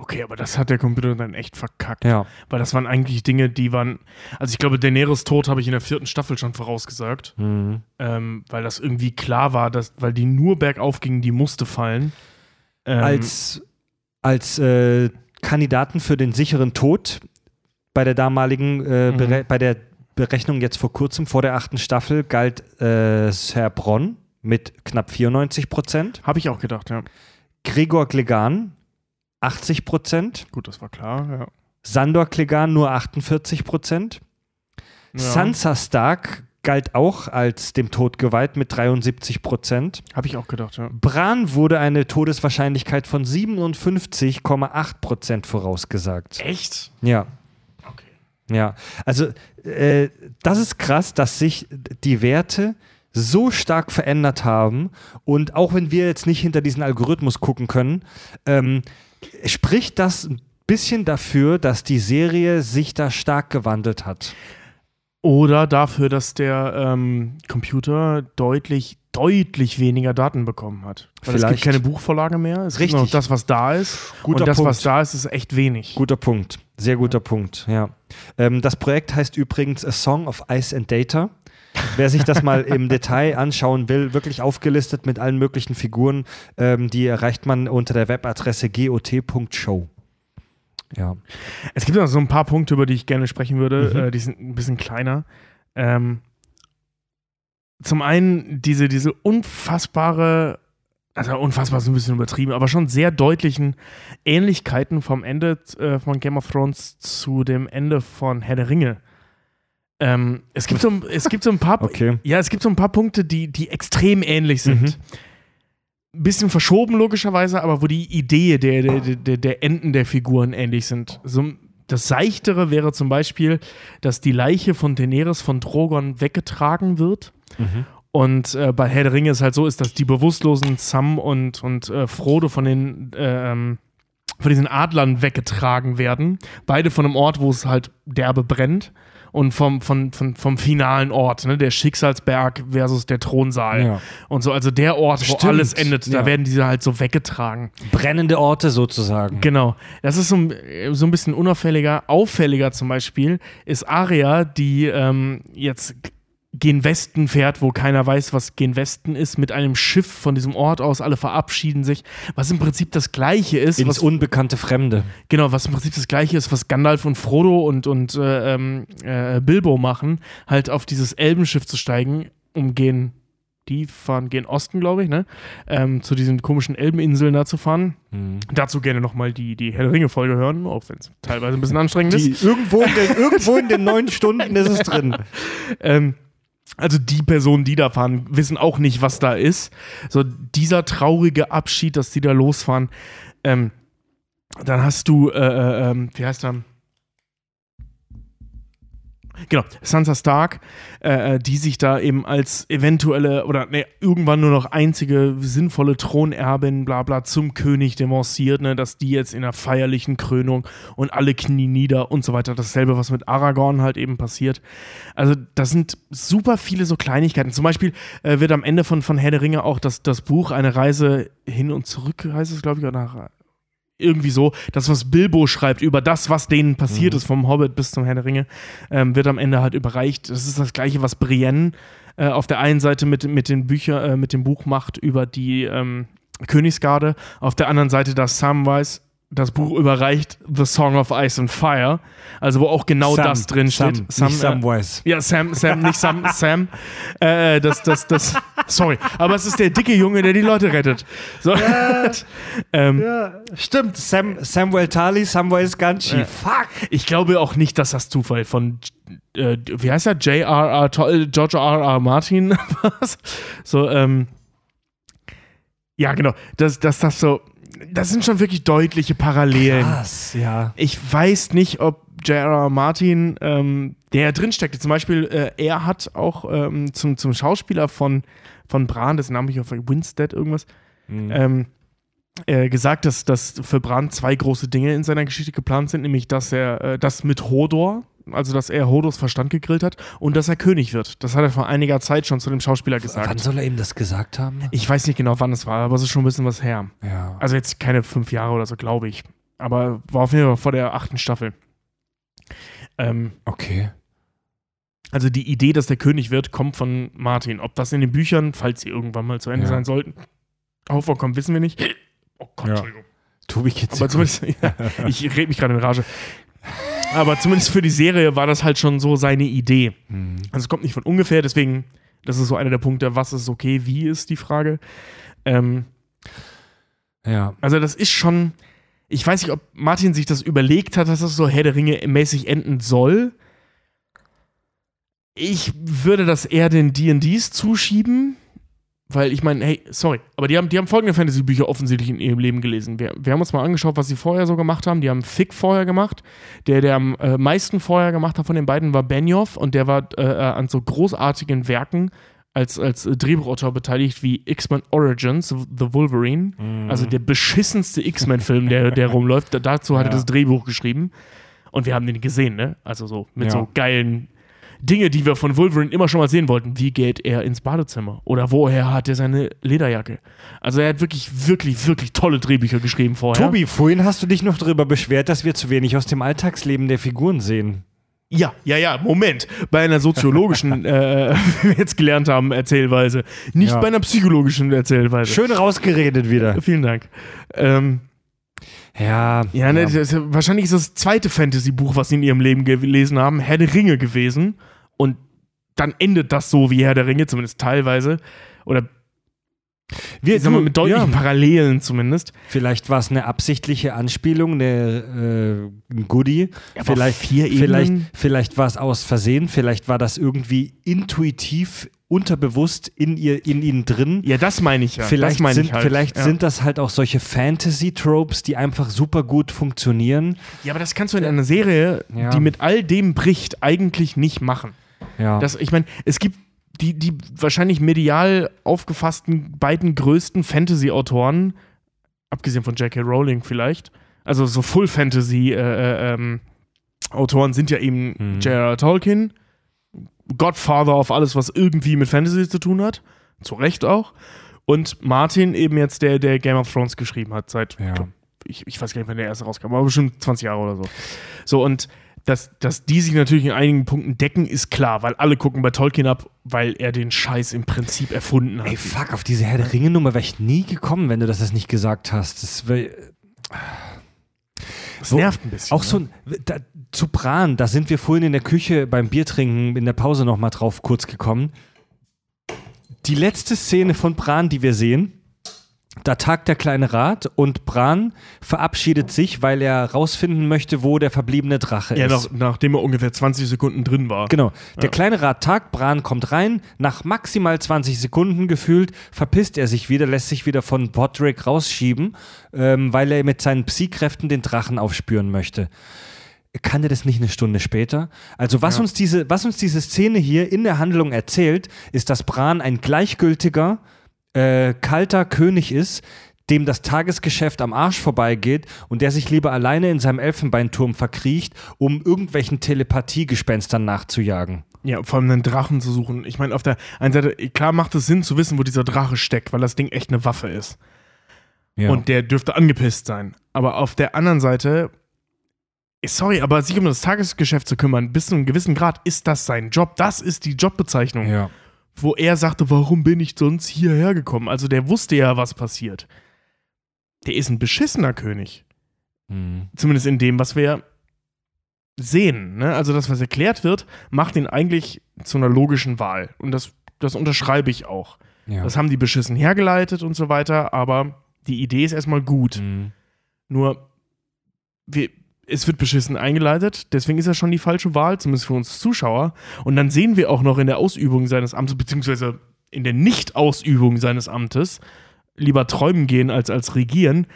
Okay, aber das hat der Computer dann echt verkackt. Ja. Weil das waren eigentlich Dinge, die waren. Also ich glaube, Daenerys Tod habe ich in der vierten Staffel schon vorausgesagt. Mhm. Ähm, weil das irgendwie klar war, dass, weil die nur bergauf ging, die musste fallen. Ähm, als als äh, Kandidaten für den sicheren Tod bei der damaligen, äh, Mhm. Bei der Berechnung jetzt vor kurzem, vor der achten Staffel, galt äh, Sir Bronn mit knapp 94 Prozent. Habe ich auch gedacht, ja. Gregor Glegan 80 Prozent. Gut, das war klar, ja. Sandor Clegane nur 48 Prozent. ja. Sansa Stark galt auch als dem Tod geweiht mit 73 Prozent. Habe ich auch gedacht, ja. Bran wurde eine Todeswahrscheinlichkeit von 57,8 Prozent vorausgesagt. Echt? Ja. Okay. Ja, also äh, das ist krass, dass sich die Werte so stark verändert haben und auch wenn wir jetzt nicht hinter diesen Algorithmus gucken können, ähm, spricht das ein bisschen dafür, dass die Serie sich da stark gewandelt hat. Oder dafür, dass der ähm, Computer deutlich, deutlich weniger Daten bekommen hat. Weil es Vielleicht. gibt keine Buchvorlage mehr. Es gibt Richtig. nur noch das, was da ist. Guter und das, Punkt. was da ist, ist echt wenig. Guter Punkt, sehr guter Punkt, ja. Ähm, das Projekt heißt übrigens A Song of Ice and Data. Wer sich das mal im Detail anschauen will, wirklich aufgelistet mit allen möglichen Figuren, ähm, die erreicht man unter der Webadresse got.show. Ja. Es gibt noch so ein paar Punkte, über die ich gerne sprechen würde. Mhm. Äh, die sind ein bisschen kleiner. Ähm, zum einen diese, diese unfassbare, also unfassbar ist ein bisschen übertrieben, aber schon sehr deutlichen Ähnlichkeiten vom Ende äh, von Game of Thrones zu dem Ende von Herr der Ringe. Ähm, es, gibt so, es gibt so ein paar, Okay. ja, es gibt so ein paar Punkte, die, die extrem ähnlich sind. Mhm. Ein bisschen verschoben, logischerweise, aber wo die Idee der, der, der, der Enden der Figuren ähnlich sind. So, das Seichtere wäre zum Beispiel, dass die Leiche von Daenerys von Drogon weggetragen wird. Mhm. Und äh, bei Herr der Ringe ist halt so, ist, dass die bewusstlosen Sam und, und äh, Frodo von den äh, von diesen Adlern weggetragen werden. Beide von einem Ort, wo es halt derbe brennt. Und vom, von, von, vom finalen Ort, ne? der Schicksalsberg versus der Thronsaal. Ja. Und so, also der Ort, wo Stimmt, alles endet, ja. da werden diese halt so weggetragen. Brennende Orte sozusagen. Genau. Das ist so, ein- so ein bisschen unauffälliger. Auffälliger zum Beispiel ist Aria, die ähm, jetzt gen Westen fährt, wo keiner weiß, was gen Westen ist, mit einem Schiff von diesem Ort aus. Alle verabschieden sich. Was im Prinzip das Gleiche ist. Ins was, unbekannte Fremde. genau, was im Prinzip das Gleiche ist, was Gandalf und Frodo und, und äh, ähm, äh, Bilbo machen, halt auf dieses Elbenschiff zu steigen, um gen. Die fahren gen Osten, glaube ich, ne? Ähm, zu diesen komischen Elbeninseln da zu fahren. Mhm. Dazu gerne nochmal die, die Herr Ringe-Folge hören, auch wenn es teilweise ein bisschen anstrengend Die, ist. irgendwo, in den, irgendwo in den neun Stunden ist es drin. Ähm, also die Personen, die da fahren, wissen auch nicht, was da ist. So dieser traurige Abschied, dass die da losfahren. Ähm, dann hast du, äh, äh, ähm, wie heißt er? Genau, Sansa Stark, äh, äh, die sich da eben als eventuelle oder ne, irgendwann nur noch einzige sinnvolle Thronerbin, bla bla, zum König demonstriert, ne, dass die jetzt in einer feierlichen Krönung und alle Knie nieder und so weiter. Dasselbe, was mit Aragorn halt eben passiert. Also, das sind super viele so Kleinigkeiten. Zum Beispiel äh, wird am Ende von, von Herr der Ringe auch das, das Buch Eine Reise hin und zurück, heißt es, glaube ich, oder nach, irgendwie so, das, was Bilbo schreibt über das, was denen passiert ist, vom Hobbit bis zum Herr der Ringe, ähm, wird am Ende halt überreicht. Das ist das Gleiche, was Brienne äh, auf der einen Seite mit, mit den Büchern, äh, mit dem Buch macht über die ähm, Königsgarde, auf der anderen Seite das Samwise das Buch überreicht, The Song of Ice and Fire, also wo auch genau Sam, das drin steht. Sam, nicht äh, Samwise. ja, Sam, Sam, nicht Sam, Sam. Äh, das, das, das, sorry. Aber es ist der dicke Junge, der die Leute rettet. So. ähm, Ja, stimmt. Sam, Samuel Tali, Samwise Ganshi. Ja. Fuck. Ich glaube auch nicht, dass das Zufall von, äh, wie heißt er? J.R.R. Äh, George R. R. Martin was? So, ähm, ja, genau. Dass das, das so, das sind schon wirklich deutliche Parallelen. Krass, ja. Ich weiß nicht, ob J.R.R. Martin, ähm, der drin steckte, zum Beispiel, äh, er hat auch ähm, zum, zum Schauspieler von, von Bran, das Name ich auf Winstead irgendwas, ähm, äh, gesagt, dass, dass für Bran zwei große Dinge in seiner Geschichte geplant sind, nämlich dass er äh, das mit Hodor, also dass er Hodors Verstand gegrillt hat und dass er König wird. Das hat er vor einiger Zeit schon zu dem Schauspieler gesagt. Wann soll er ihm das gesagt haben? Ich weiß nicht genau, wann es war, aber es ist schon ein bisschen was her. Ja. Also jetzt keine fünf Jahre oder so, glaube ich. Aber war auf jeden Fall vor der achten Staffel. Ähm, Okay. also die Idee, dass der König wird, kommt von Martin. Ob das in den Büchern, falls sie irgendwann mal zu Ende Ja. sein sollten, aufkommt, wissen wir nicht. Oh Gott, Ja. Entschuldigung. Tobi geht's Aber zumindest, ja, ich rede mich gerade in Rage. Aber zumindest für die Serie war das halt schon so seine Idee. Mhm. Also es kommt nicht von ungefähr, deswegen, das ist so einer der Punkte, was ist okay, wie ist die Frage. Ähm, Ja. Also das ist schon, Ich weiß nicht, ob Martin sich das überlegt hat, dass das so Herr der Ringe mäßig enden soll. Ich würde das eher den D&Ds zuschieben, weil ich meine, hey, sorry, aber die haben, die haben folgende Fantasy-Bücher offensichtlich in ihrem Leben gelesen. Wir, wir haben uns mal angeschaut, was sie vorher so gemacht haben. Die haben Fick vorher gemacht. Der, der am äh, meisten vorher gemacht hat von den beiden, war Benioff und der war äh, an so großartigen Werken als, als Drehbuchautor beteiligt wie X-Men Origins, The Wolverine. Also der beschissenste X-Men-Film, der, der rumläuft. Da- Dazu hat er Ja. das Drehbuch geschrieben. Und wir haben den gesehen, ne? Also so mit Ja. so geilen Dinge, die wir von Wolverine immer schon mal sehen wollten. Wie geht er ins Badezimmer? Oder woher hat er seine Lederjacke? Also er hat wirklich, wirklich, wirklich tolle Drehbücher geschrieben vorher. Tobi, vorhin hast du dich noch darüber beschwert, dass wir zu wenig aus dem Alltagsleben der Figuren sehen. Ja, ja, ja, Moment. Bei einer soziologischen, äh, wie wir jetzt gelernt haben, Erzählweise. Nicht Ja. bei einer psychologischen Erzählweise. Schön rausgeredet wieder. Vielen Dank. Ähm, Ja, ja, ne, ja- wahrscheinlich ist das zweite Fantasy-Buch, was sie in ihrem Leben gelesen haben, Herr der Ringe gewesen. Und dann endet das so wie Herr der Ringe, zumindest teilweise. Oder wir, ich sag mal, mit deutlichen ja, Parallelen zumindest. Vielleicht war es eine absichtliche Anspielung, eine, äh, ein Goodie. aber vielleicht, vier vielleicht, Ebenen? vielleicht war es aus Versehen, vielleicht war das irgendwie intuitiv, unterbewusst in, ihr, in ihnen drin. Ja, das meine ich ja. Vielleicht, das sind, halt. vielleicht ja. sind das halt auch solche Fantasy-Tropes, die einfach super gut funktionieren. Ja, aber das kannst du in einer Serie, Ja. die mit all dem bricht, eigentlich nicht machen. Ja. Das, ich meine, es gibt die, die wahrscheinlich medial aufgefassten beiden größten Fantasy-Autoren, abgesehen von J.K. Rowling vielleicht, also so Full-Fantasy äh, äh, ähm, Autoren sind ja eben Mhm. J.R.R. Tolkien, Godfather auf alles, was irgendwie mit Fantasy zu tun hat, zu Recht auch, und Martin eben jetzt, der, der Game of Thrones geschrieben hat, seit, Ja. ich, ich weiß gar nicht, wann der erste rauskam, aber bestimmt 20 Jahre oder so. So, und dass, dass die sich natürlich in einigen Punkten decken, ist klar, weil alle gucken bei Tolkien ab, weil er den Scheiß im Prinzip erfunden hat. Ey, fuck, auf diese Herr der Ringe-Nummer wäre ich nie gekommen, wenn du das jetzt nicht gesagt hast. Das wär, das so- nervt ein bisschen. Auch so ein, da, zu Bran, da sind wir vorhin in der Küche beim Biertrinken in der Pause nochmal drauf kurz gekommen. Die letzte Szene von Bran, die wir sehen, da tagt der kleine Rat und Bran verabschiedet sich, weil er rausfinden möchte, wo der verbliebene Drache ja, ist. nach, nachdem er ungefähr 20 Sekunden drin war. Genau. Der kleine Rat tagt, Bran kommt rein, nach maximal 20 Sekunden gefühlt verpisst er sich wieder, lässt sich wieder von Podrick rausschieben, ähm, weil er mit seinen Psy-Kräften den Drachen aufspüren möchte. Kann er das nicht eine Stunde später? Also was, uns diese, was uns diese Szene hier in der Handlung erzählt, ist, dass Bran ein gleichgültiger, äh, kalter König ist, dem das Tagesgeschäft am Arsch vorbeigeht und der sich lieber alleine in seinem Elfenbeinturm verkriecht, um irgendwelchen Telepathiegespenstern nachzujagen. Ja, vor allem einen Drachen zu suchen. Ich meine, auf der einen Seite, klar macht es Sinn zu wissen, wo dieser Drache steckt, weil das Ding echt eine Waffe ist. Ja. Und der dürfte angepisst sein. Aber auf der anderen Seite, sorry, aber sich um das Tagesgeschäft zu kümmern, bis zu einem gewissen Grad ist das sein Job. Das ist die Jobbezeichnung. ja. Wo er sagte, warum bin ich sonst hierher gekommen? Also der wusste ja, was passiert. Der ist ein beschissener König. Mhm. Zumindest in dem, was wir sehen. Ne? Also das, was erklärt wird, macht ihn eigentlich zu einer logischen Wahl. Und das, das unterschreibe ich auch. ja. Das haben die beschissen hergeleitet und so weiter, aber die Idee ist erstmal gut. Mhm. Nur, wir, es wird beschissen eingeleitet, deswegen ist er schon die falsche Wahl, zumindest für uns Zuschauer. Und dann sehen wir auch noch in der Ausübung seines Amtes, beziehungsweise in der Nicht-Ausübung seines Amtes, lieber träumen gehen als, als regieren,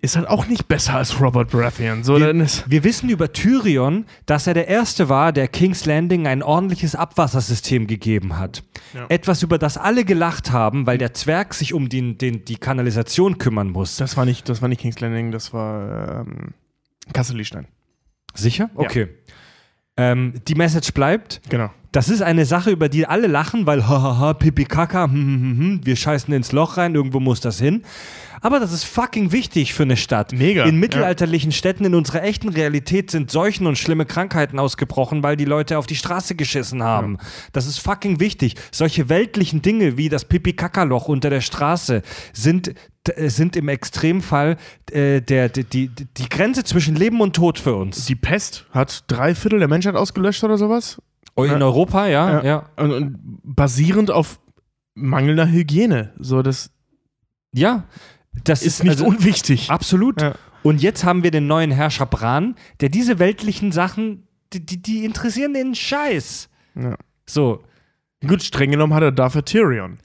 ist halt auch nicht besser als Robert Baratheon. So, ist, Wir wissen über Tyrion, dass er der Erste war, der King's Landing ein ordentliches Abwassersystem gegeben hat. Ja. Etwas, über das alle gelacht haben, weil der Zwerg sich um den, den, die Kanalisation kümmern muss. das war nicht, das war nicht King's Landing, das war ähm, Kasselstein. Sicher? Okay. Ähm, die Message bleibt, Genau. Das ist eine Sache, über die alle lachen, weil hahaha, pipi kaka, hm, hm, hm, hm, wir scheißen ins Loch rein, irgendwo muss das hin. Aber das ist fucking wichtig für eine Stadt. Mega, In ja. mittelalterlichen Städten in unserer echten Realität sind Seuchen und schlimme Krankheiten ausgebrochen, weil die Leute auf die Straße geschissen haben. Das ist fucking wichtig. Solche weltlichen Dinge wie das Pipi-Kaka-Loch unter der Straße sind, äh, sind im Extremfall äh, der, die, die, die Grenze zwischen Leben und Tod für uns. Die Pest hat drei Viertel der Menschheit ausgelöscht oder sowas. In Europa, ja, ja. Und, und basierend auf mangelnder Hygiene. So, das Ja, das ist nicht also, unwichtig. absolut. Ja. Und jetzt haben wir den neuen Herrscher Bran, der diese weltlichen Sachen, die, die, die interessieren den Scheiß. Ja. So. Gut, streng genommen hat er dafür Tyrion.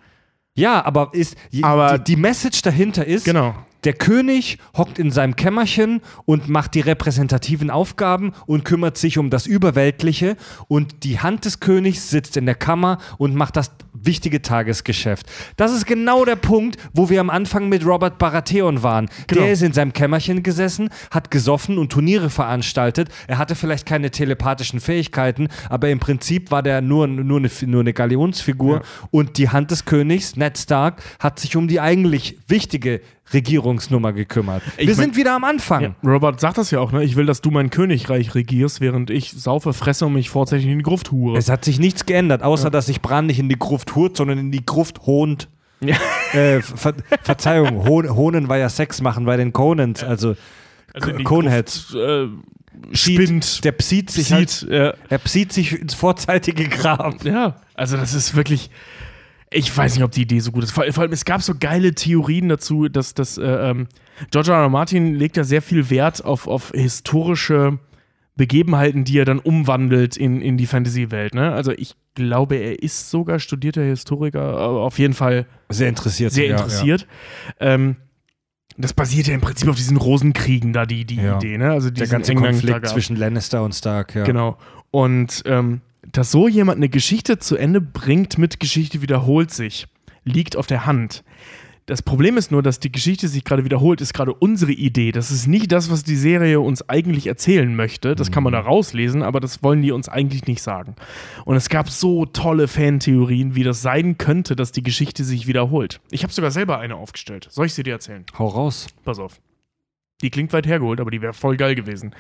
Ja, aber ist Aber- die, die Message dahinter ist, Genau. Der König hockt in seinem Kämmerchen und macht die repräsentativen Aufgaben und kümmert sich um das Überweltliche und die Hand des Königs sitzt in der Kammer und macht das wichtige Tagesgeschäft. Das ist genau der Punkt, wo wir am Anfang mit Robert Baratheon waren. Genau. Der ist in seinem Kämmerchen gesessen, hat gesoffen und Turniere veranstaltet. Er hatte vielleicht keine telepathischen Fähigkeiten, aber im Prinzip war der nur, nur, eine, nur eine Galionsfigur und die Hand des Königs, Ned Stark, hat sich um die eigentlich wichtige Regierungsnummer gekümmert. Ich Wir mein- sind wieder am Anfang. Ja, Robert sagt das ja auch, ne? Ich will, dass du mein Königreich regierst, während ich saufe, fresse und mich vorzeitig in die Gruft hure. Es hat sich nichts geändert, außer dass sich Bran nicht in die Gruft hurt, sondern in die Gruft hohnt. Ja. Äh, Ver Verzeihung, Hohn Hohnen war ja Sex machen bei den Conans, also, Also Coneheads. Gruft, äh, spinnt. Der psieht sich halt, Sieht, ja. er psieht sich ins vorzeitige Grab. ja, also das ist wirklich. Ich weiß nicht, ob die Idee so gut ist. Vor, vor allem, es gab so geile Theorien dazu, dass das. Äh, ähm, George R. R. Martin legt ja sehr viel Wert auf, auf historische Begebenheiten, die er dann umwandelt in, in die Fantasy-Welt. Ne? Also ich glaube, er ist sogar studierter Historiker, aber auf jeden Fall Sehr interessiert. sehr ja, interessiert. Ähm, das basiert ja im Prinzip auf diesen Rosenkriegen da, die, die Ja. Idee, ne? Also Ja. Der ganze England Konflikt zwischen Lannister und Stark, ja. Genau. Und ähm, dass so jemand eine Geschichte zu Ende bringt mit Geschichte wiederholt sich, liegt auf der Hand. Das Problem ist nur, dass die Geschichte sich gerade wiederholt, ist gerade unsere Idee. Das ist nicht das, was die Serie uns eigentlich erzählen möchte. Das kann man da rauslesen, aber das wollen die uns eigentlich nicht sagen. Und es gab so tolle Fantheorien, wie das sein könnte, dass die Geschichte sich wiederholt. Ich habe sogar selber eine aufgestellt. Soll ich sie dir erzählen? Hau raus. Pass auf. Die klingt weit hergeholt, aber die wäre voll geil gewesen.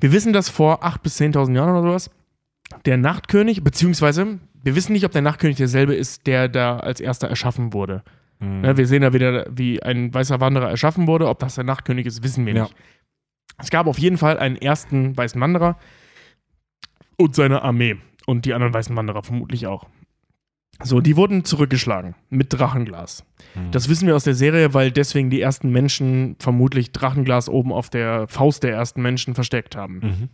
Wir wissen, dass vor 8.000 bis 10.000 Jahren oder sowas der Nachtkönig, beziehungsweise wir wissen nicht, ob der Nachtkönig derselbe ist, der da als erster erschaffen wurde. Mhm. Ne, wir sehen da wieder, wie ein weißer Wanderer erschaffen wurde. Ob das der Nachtkönig ist, wissen wir Ja. nicht. Es gab auf jeden Fall einen ersten weißen Wanderer und seine Armee. Und die anderen weißen Wanderer vermutlich auch. So, die wurden zurückgeschlagen mit Drachenglas. Das wissen wir aus der Serie, weil deswegen die ersten Menschen vermutlich Drachenglas oben auf der Faust der ersten Menschen versteckt haben. Mhm.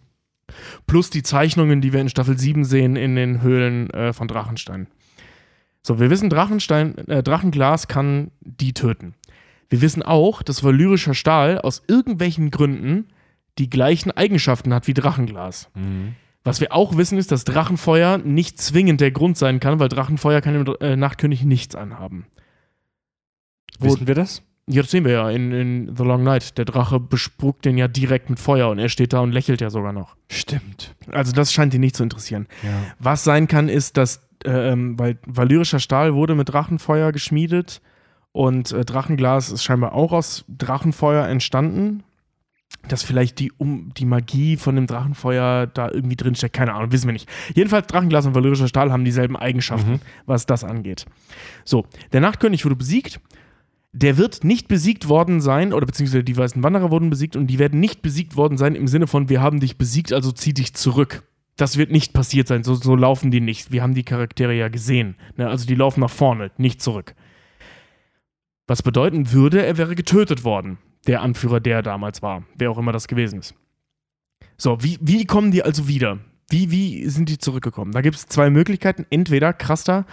Plus die Zeichnungen, die wir in Staffel 7 sehen in den Höhlen äh, von Drachenstein. So, wir wissen, Drachenstein, äh, Drachenglas kann die töten. Wir wissen auch, dass valyrischer Stahl aus irgendwelchen Gründen die gleichen Eigenschaften hat wie Drachenglas. Mhm. Was wir auch wissen, ist, dass Drachenfeuer nicht zwingend der Grund sein kann, weil Drachenfeuer kann dem äh, Nachtkönig nichts anhaben. Wo- Wissen wir das? Das sehen wir ja in, in The Long Night. Der Drache bespuckt den ja direkt mit Feuer und er steht da und lächelt ja sogar noch. Stimmt. Also das scheint ihn nicht zu interessieren. Ja. Was sein kann, ist, dass, ähm, weil valyrischer Stahl wurde mit Drachenfeuer geschmiedet und äh, Drachenglas ist scheinbar auch aus Drachenfeuer entstanden. Dass vielleicht die, um, die Magie von dem Drachenfeuer da irgendwie drinsteckt, keine Ahnung, wissen wir nicht. Jedenfalls, Drachenglas und valyrischer Stahl haben dieselben Eigenschaften, Mhm. was das angeht. So, der Nachtkönig wurde besiegt. Der wird nicht besiegt worden sein, oder beziehungsweise die weißen Wanderer wurden besiegt und die werden nicht besiegt worden sein im Sinne von, wir haben dich besiegt, also zieh dich zurück. Das wird nicht passiert sein, so, so laufen die nicht. Wir haben die Charaktere ja gesehen. Ne? Also die laufen nach vorne, nicht zurück. Was bedeuten würde, er wäre getötet worden. Der Anführer, der damals war. Wer auch immer das gewesen ist. So, wie, wie kommen die also wieder? Wie, wie sind die zurückgekommen? Da gibt es zwei Möglichkeiten. Entweder Krasta,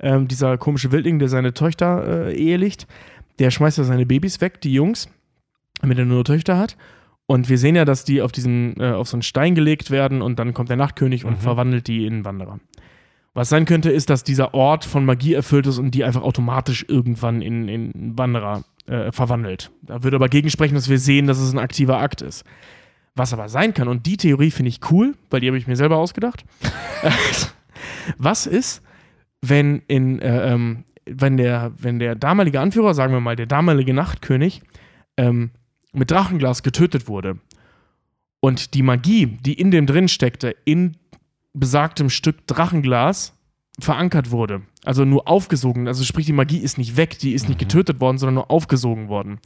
ähm, dieser komische Wildling, der seine Töchter äh, ehelicht, der schmeißt ja seine Babys weg, die Jungs, damit er nur Töchter hat. Und wir sehen ja, dass die auf diesen, äh, auf so einen Stein gelegt werden und dann kommt der Nachtkönig und Mhm. verwandelt die in Wanderer. Was sein könnte, ist, dass dieser Ort von Magie erfüllt ist und die einfach automatisch irgendwann in, in Wanderer äh, verwandelt. Da würde aber gegensprechen, dass wir sehen, dass es ein aktiver Akt ist. Was aber sein kann, und die Theorie finde ich cool, weil die habe ich mir selber ausgedacht. Was ist, wenn in, äh, ähm, wenn der, wenn der damalige Anführer, sagen wir mal, der damalige Nachtkönig, ähm, mit Drachenglas getötet wurde und die Magie, die in dem drin steckte, in besagtem Stück Drachenglas verankert wurde. Also nur aufgesogen. Also sprich, die Magie ist nicht weg, die ist nicht getötet worden, sondern nur aufgesogen worden.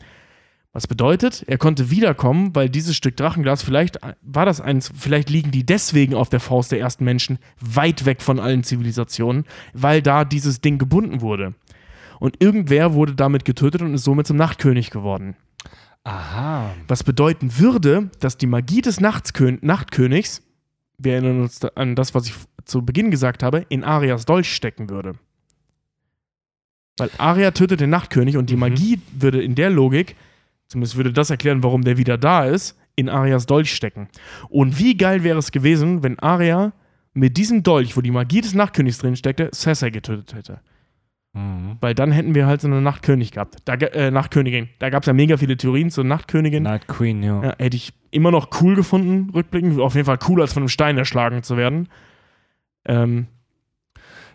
Was bedeutet, er konnte wiederkommen, weil dieses Stück Drachenglas, vielleicht war das eins, vielleicht liegen die deswegen auf der Faust der ersten Menschen weit weg von allen Zivilisationen, weil da dieses Ding gebunden wurde. Und irgendwer wurde damit getötet und ist somit zum Nachtkönig geworden. Aha. Was bedeuten würde, dass die Magie des Nachtskön Nachtkönigs, wir erinnern uns da an das, was ich zu Beginn gesagt habe, in Arias Dolch stecken würde. Weil Aria tötet den Nachtkönig und die Mhm. Magie würde in der Logik, zumindest würde das erklären, warum der wieder da ist, in Arias Dolch stecken. Und wie geil wäre es gewesen, wenn Aria mit diesem Dolch, wo die Magie des Nachtkönigs drin steckte, Cersei getötet hätte. Mhm. Weil dann hätten wir halt so eine Nachtkönig gehabt. Da, äh, Nachtkönigin. Da gab es ja mega viele Theorien zur Nachtkönigin. Night Queen, ja. Ja, hätte ich immer noch cool gefunden, rückblickend. Auf jeden Fall cooler, als von einem Stein erschlagen zu werden. Ähm,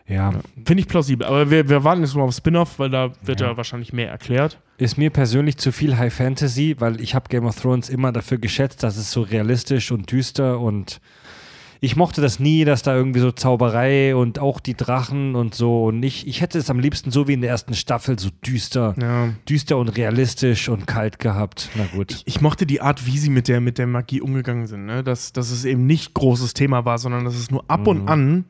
Ja, Finde ich plausibel. Aber wir, wir warten jetzt mal auf Spin-off, weil da wird ja. Ja. wahrscheinlich mehr erklärt. Ist mir persönlich zu viel High Fantasy, weil ich habe Game of Thrones immer dafür geschätzt, dass es so realistisch und düster und ich mochte das nie, dass da irgendwie so Zauberei und auch die Drachen und so und ich, ich hätte es am liebsten so wie in der ersten Staffel so düster, Ja. düster und realistisch und kalt gehabt. Na gut. Ich mochte die Art, wie sie mit der, mit der Magie umgegangen sind. Ne? Dass, dass es eben nicht großes Thema war, sondern dass es nur ab Mhm. und an,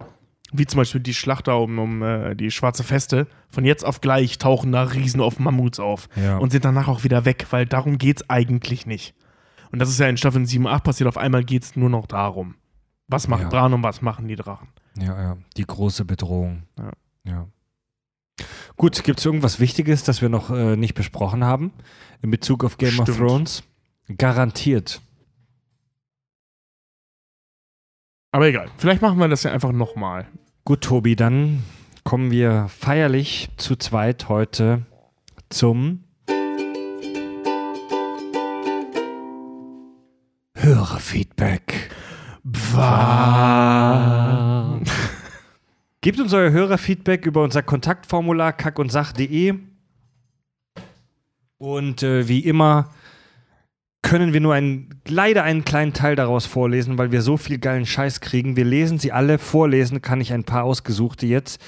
wie zum Beispiel die Schlacht da um, um äh, die schwarze Feste, von jetzt auf gleich tauchen da Riesen auf Mammuts auf. Ja. und sind danach auch wieder weg, weil darum geht es eigentlich nicht. Und das ist ja in Staffeln 7, 8 passiert, auf einmal geht es nur noch darum. Was macht Ja. Bran und was machen die Drachen? Ja, ja, die große Bedrohung. Ja. ja. Gut, gibt es irgendwas Wichtiges, das wir noch äh, nicht besprochen haben in Bezug auf Game of Stimmt. Thrones? Garantiert. Aber egal, vielleicht machen wir das ja einfach nochmal. Gut, Tobi, dann kommen wir feierlich zu zweit heute zum Hörerfeedback. Gebt uns euer Hörerfeedback über unser Kontaktformular kackundsach.de. Und äh, wie immer können wir nur einen, leider einen kleinen Teil daraus vorlesen, weil wir so viel geilen Scheiß kriegen. Wir lesen sie alle. Vorlesen kann ich ein paar ausgesuchte jetzt.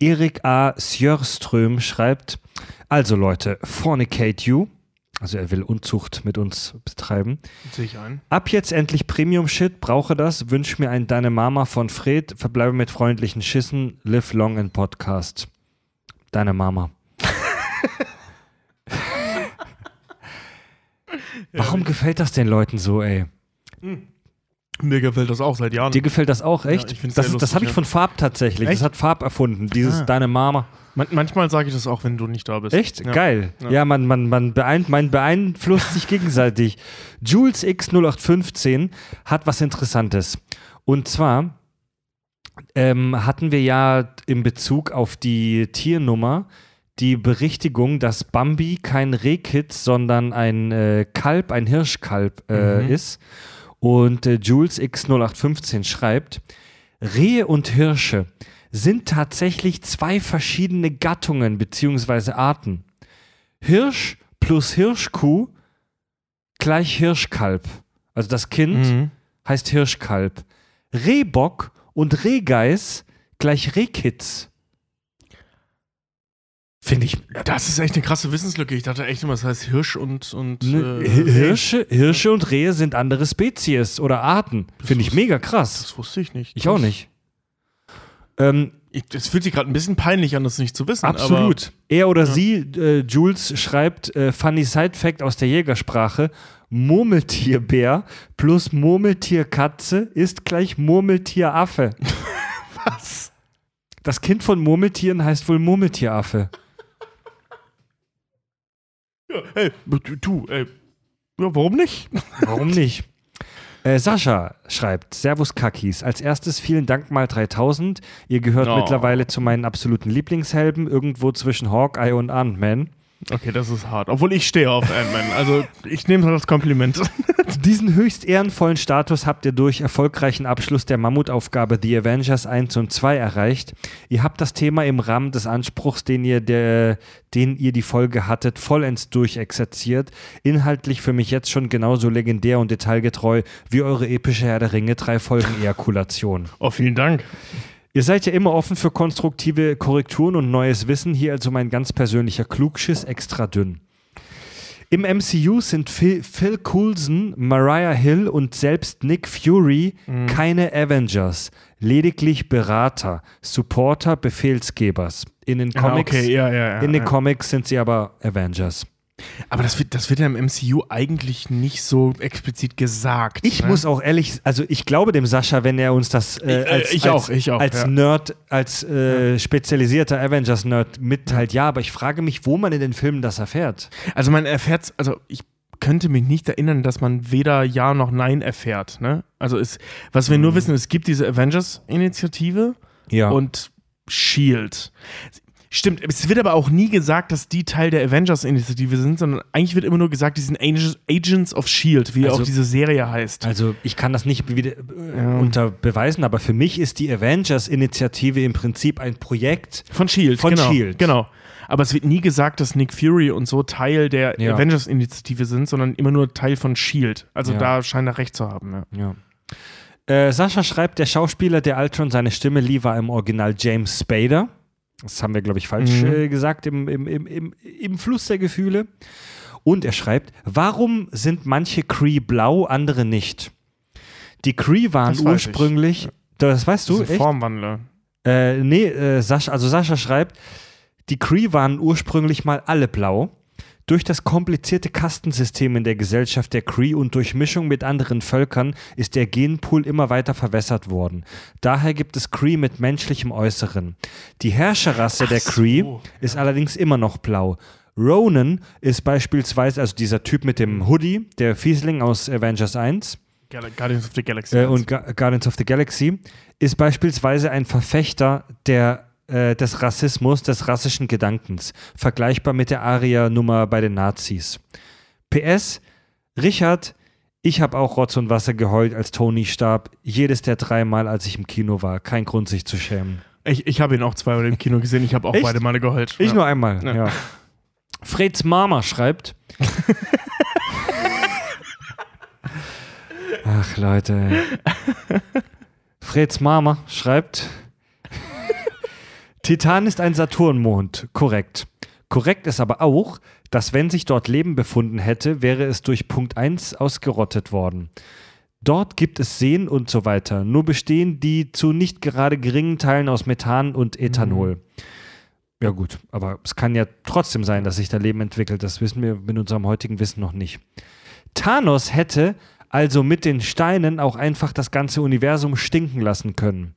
Erik A. Sjörström schreibt: Also Leute, fornicate you. Also er will Unzucht mit uns betreiben. Sehe ich ein. Ab jetzt endlich Premium-Shit, brauche das, wünsch mir ein Deine Mama von Fred, verbleibe mit freundlichen Schissen, live long in Podcast. Deine Mama. Warum gefällt das den Leuten so, ey? Mir gefällt das auch seit Jahren. Dir gefällt das auch, echt? find's das das habe ich ja. von Farb tatsächlich. Echt? Das hat Farb erfunden, dieses Ah. Deine Mama. Man manchmal sage ich das auch, wenn du nicht da bist. Echt? Ja. Geil. Ja, Ja. man, man, man, beein, man beeinflusst sich gegenseitig. Jules X0815 hat was Interessantes. Und zwar ähm, hatten wir ja in Bezug auf die Tiernummer die Berichtigung, dass Bambi kein Rehkitz, sondern ein äh, Kalb, ein Hirschkalb äh, Mhm. ist. Und äh, Jules X0815 schreibt, Rehe und Hirsche sind tatsächlich zwei verschiedene Gattungen bzw. Arten. Hirsch plus Hirschkuh gleich Hirschkalb. Also das Kind Mhm. heißt Hirschkalb. Rehbock und Rehgeiß gleich Rehkitz. Finde ich. Das ist echt eine krasse Wissenslücke. Ich dachte echt immer, das heißt Hirsch und. und Ne, äh, Hirsche, Hirsche und Rehe sind andere Spezies oder Arten. Finde ich mega krass. Das wusste ich nicht. Ich auch nicht. Ähm, es fühlt sich gerade ein bisschen peinlich an, das nicht zu wissen. Absolut. er oder sie, äh, Jules, schreibt äh, Funny Side Fact aus der Jägersprache: Murmeltierbär plus Murmeltierkatze ist gleich Murmeltieraffe. Aber was? Das Kind von Murmeltieren heißt wohl Murmeltieraffe. Ja, ey, du, ey. Ja, warum nicht? Warum nicht? Äh, Sascha schreibt, Servus Kakis. Als erstes vielen Dank mal 3000. Ihr gehört Oh. mittlerweile zu meinen absoluten Lieblingshelden, irgendwo zwischen Hawkeye und Ant-Man. Okay, das ist hart. Obwohl ich stehe auf Ant-Man. Also ich nehme das als Kompliment. Diesen höchst ehrenvollen Status habt ihr durch erfolgreichen Abschluss der Mammutaufgabe The Avengers 1 und 2 erreicht. Ihr habt das Thema im Rahmen des Anspruchs, den ihr, der, den ihr die Folge hattet, vollends durchexerziert. Inhaltlich für mich jetzt schon genauso legendär und detailgetreu wie eure epische Herr der Ringe drei Folgen Ejakulation. Oh, vielen Dank. Ihr seid ja immer offen für konstruktive Korrekturen und neues Wissen. Hier also mein ganz persönlicher Klugschiss extra dünn. Im MCU sind Phil, Phil Coulson, Mariah Hill und selbst Nick Fury keine Avengers, lediglich Berater, Supporter, Befehlsgebers. In den Comics, okay, ja, ja, ja. in den. Comics sind sie aber Avengers. Aber das wird, das wird ja im MCU eigentlich nicht so explizit gesagt. Ich ne? muss auch ehrlich, also ich glaube dem Sascha, wenn er uns das äh, Ich- äh, als, ich als, auch, ich auch, als ja. Nerd, als äh, spezialisierter Avengers-Nerd mitteilt. Ja, aber ich frage mich, wo man in den Filmen das erfährt. Also man erfährt, also ich könnte mich nicht erinnern, dass man weder Ja noch Nein erfährt. Ne? Also es, was wir nur wissen, es gibt diese Avengers-Initiative Ja. und Shield. Stimmt, es wird aber auch nie gesagt, dass die Teil der Avengers-Initiative sind, sondern eigentlich wird immer nur gesagt, die sind Agents- of Shield, wie Also- auch diese Serie heißt. Also ich kann das nicht wieder, äh, unter beweisen, aber für mich ist die Avengers-Initiative im Prinzip ein Projekt. Von Shield, Von genau. Shield. Genau. Aber es wird nie gesagt, dass Nick Fury und so Teil der Ja. Avengers-Initiative sind, sondern immer nur Teil von Shield. Also Ja. da scheint er recht zu haben. Ja. Ja. Äh, Sascha schreibt, der Schauspieler, der Ultron seine Stimme lieh, war im Original James Spader. Das haben wir, glaube ich, falsch Mhm. äh, gesagt im, im, im, im, im Fluss der Gefühle. Und er schreibt, warum sind manche Cree blau, andere nicht? Die Cree waren Das ursprünglich, das weißt du, Diese echt? Formwandler. Äh, nee, äh, Sascha, also Sascha schreibt, die Cree waren ursprünglich mal alle blau. Durch das komplizierte Kastensystem in der Gesellschaft der Cree und durch Mischung mit anderen Völkern ist der Genpool immer weiter verwässert worden. Daher gibt es Cree mit menschlichem Äußeren. Die Herrscherrasse der Cree ist allerdings immer noch blau. Ronan ist beispielsweise, also dieser Typ mit dem Hoodie, der Fiesling aus Avengers 1, Gal Guardians of the Galaxy. äh, und Gu- Guardians of the Galaxy, ist beispielsweise ein Verfechter der, äh, des Rassismus, des rassischen Gedankens, vergleichbar mit der Aria-Nummer bei den Nazis. PS, Richard, ich habe auch Rotz und Wasser geheult, als Tony starb. Jedes der dreimal, als ich im Kino war. Kein Grund, sich zu schämen. ich ich habe ihn auch zweimal im Kino gesehen. Ich habe auch Echt? beide Male geheult. Ich ja. nur einmal, Ja. ja. Freds Mama schreibt. Ach, Leute. Freds Mama schreibt. Titan ist ein Saturnmond. Korrekt. Korrekt ist aber auch, dass wenn sich dort Leben befunden hätte, wäre es durch Punkt 1 ausgerottet worden. Dort gibt es Seen und so weiter. Nur bestehen die zu nicht gerade geringen Teilen aus Methan und Ethanol. Ja gut, aber es kann ja trotzdem sein, dass sich da Leben entwickelt. Das wissen wir mit unserem heutigen Wissen noch nicht. Thanos hätte also mit den Steinen auch einfach das ganze Universum stinken lassen können.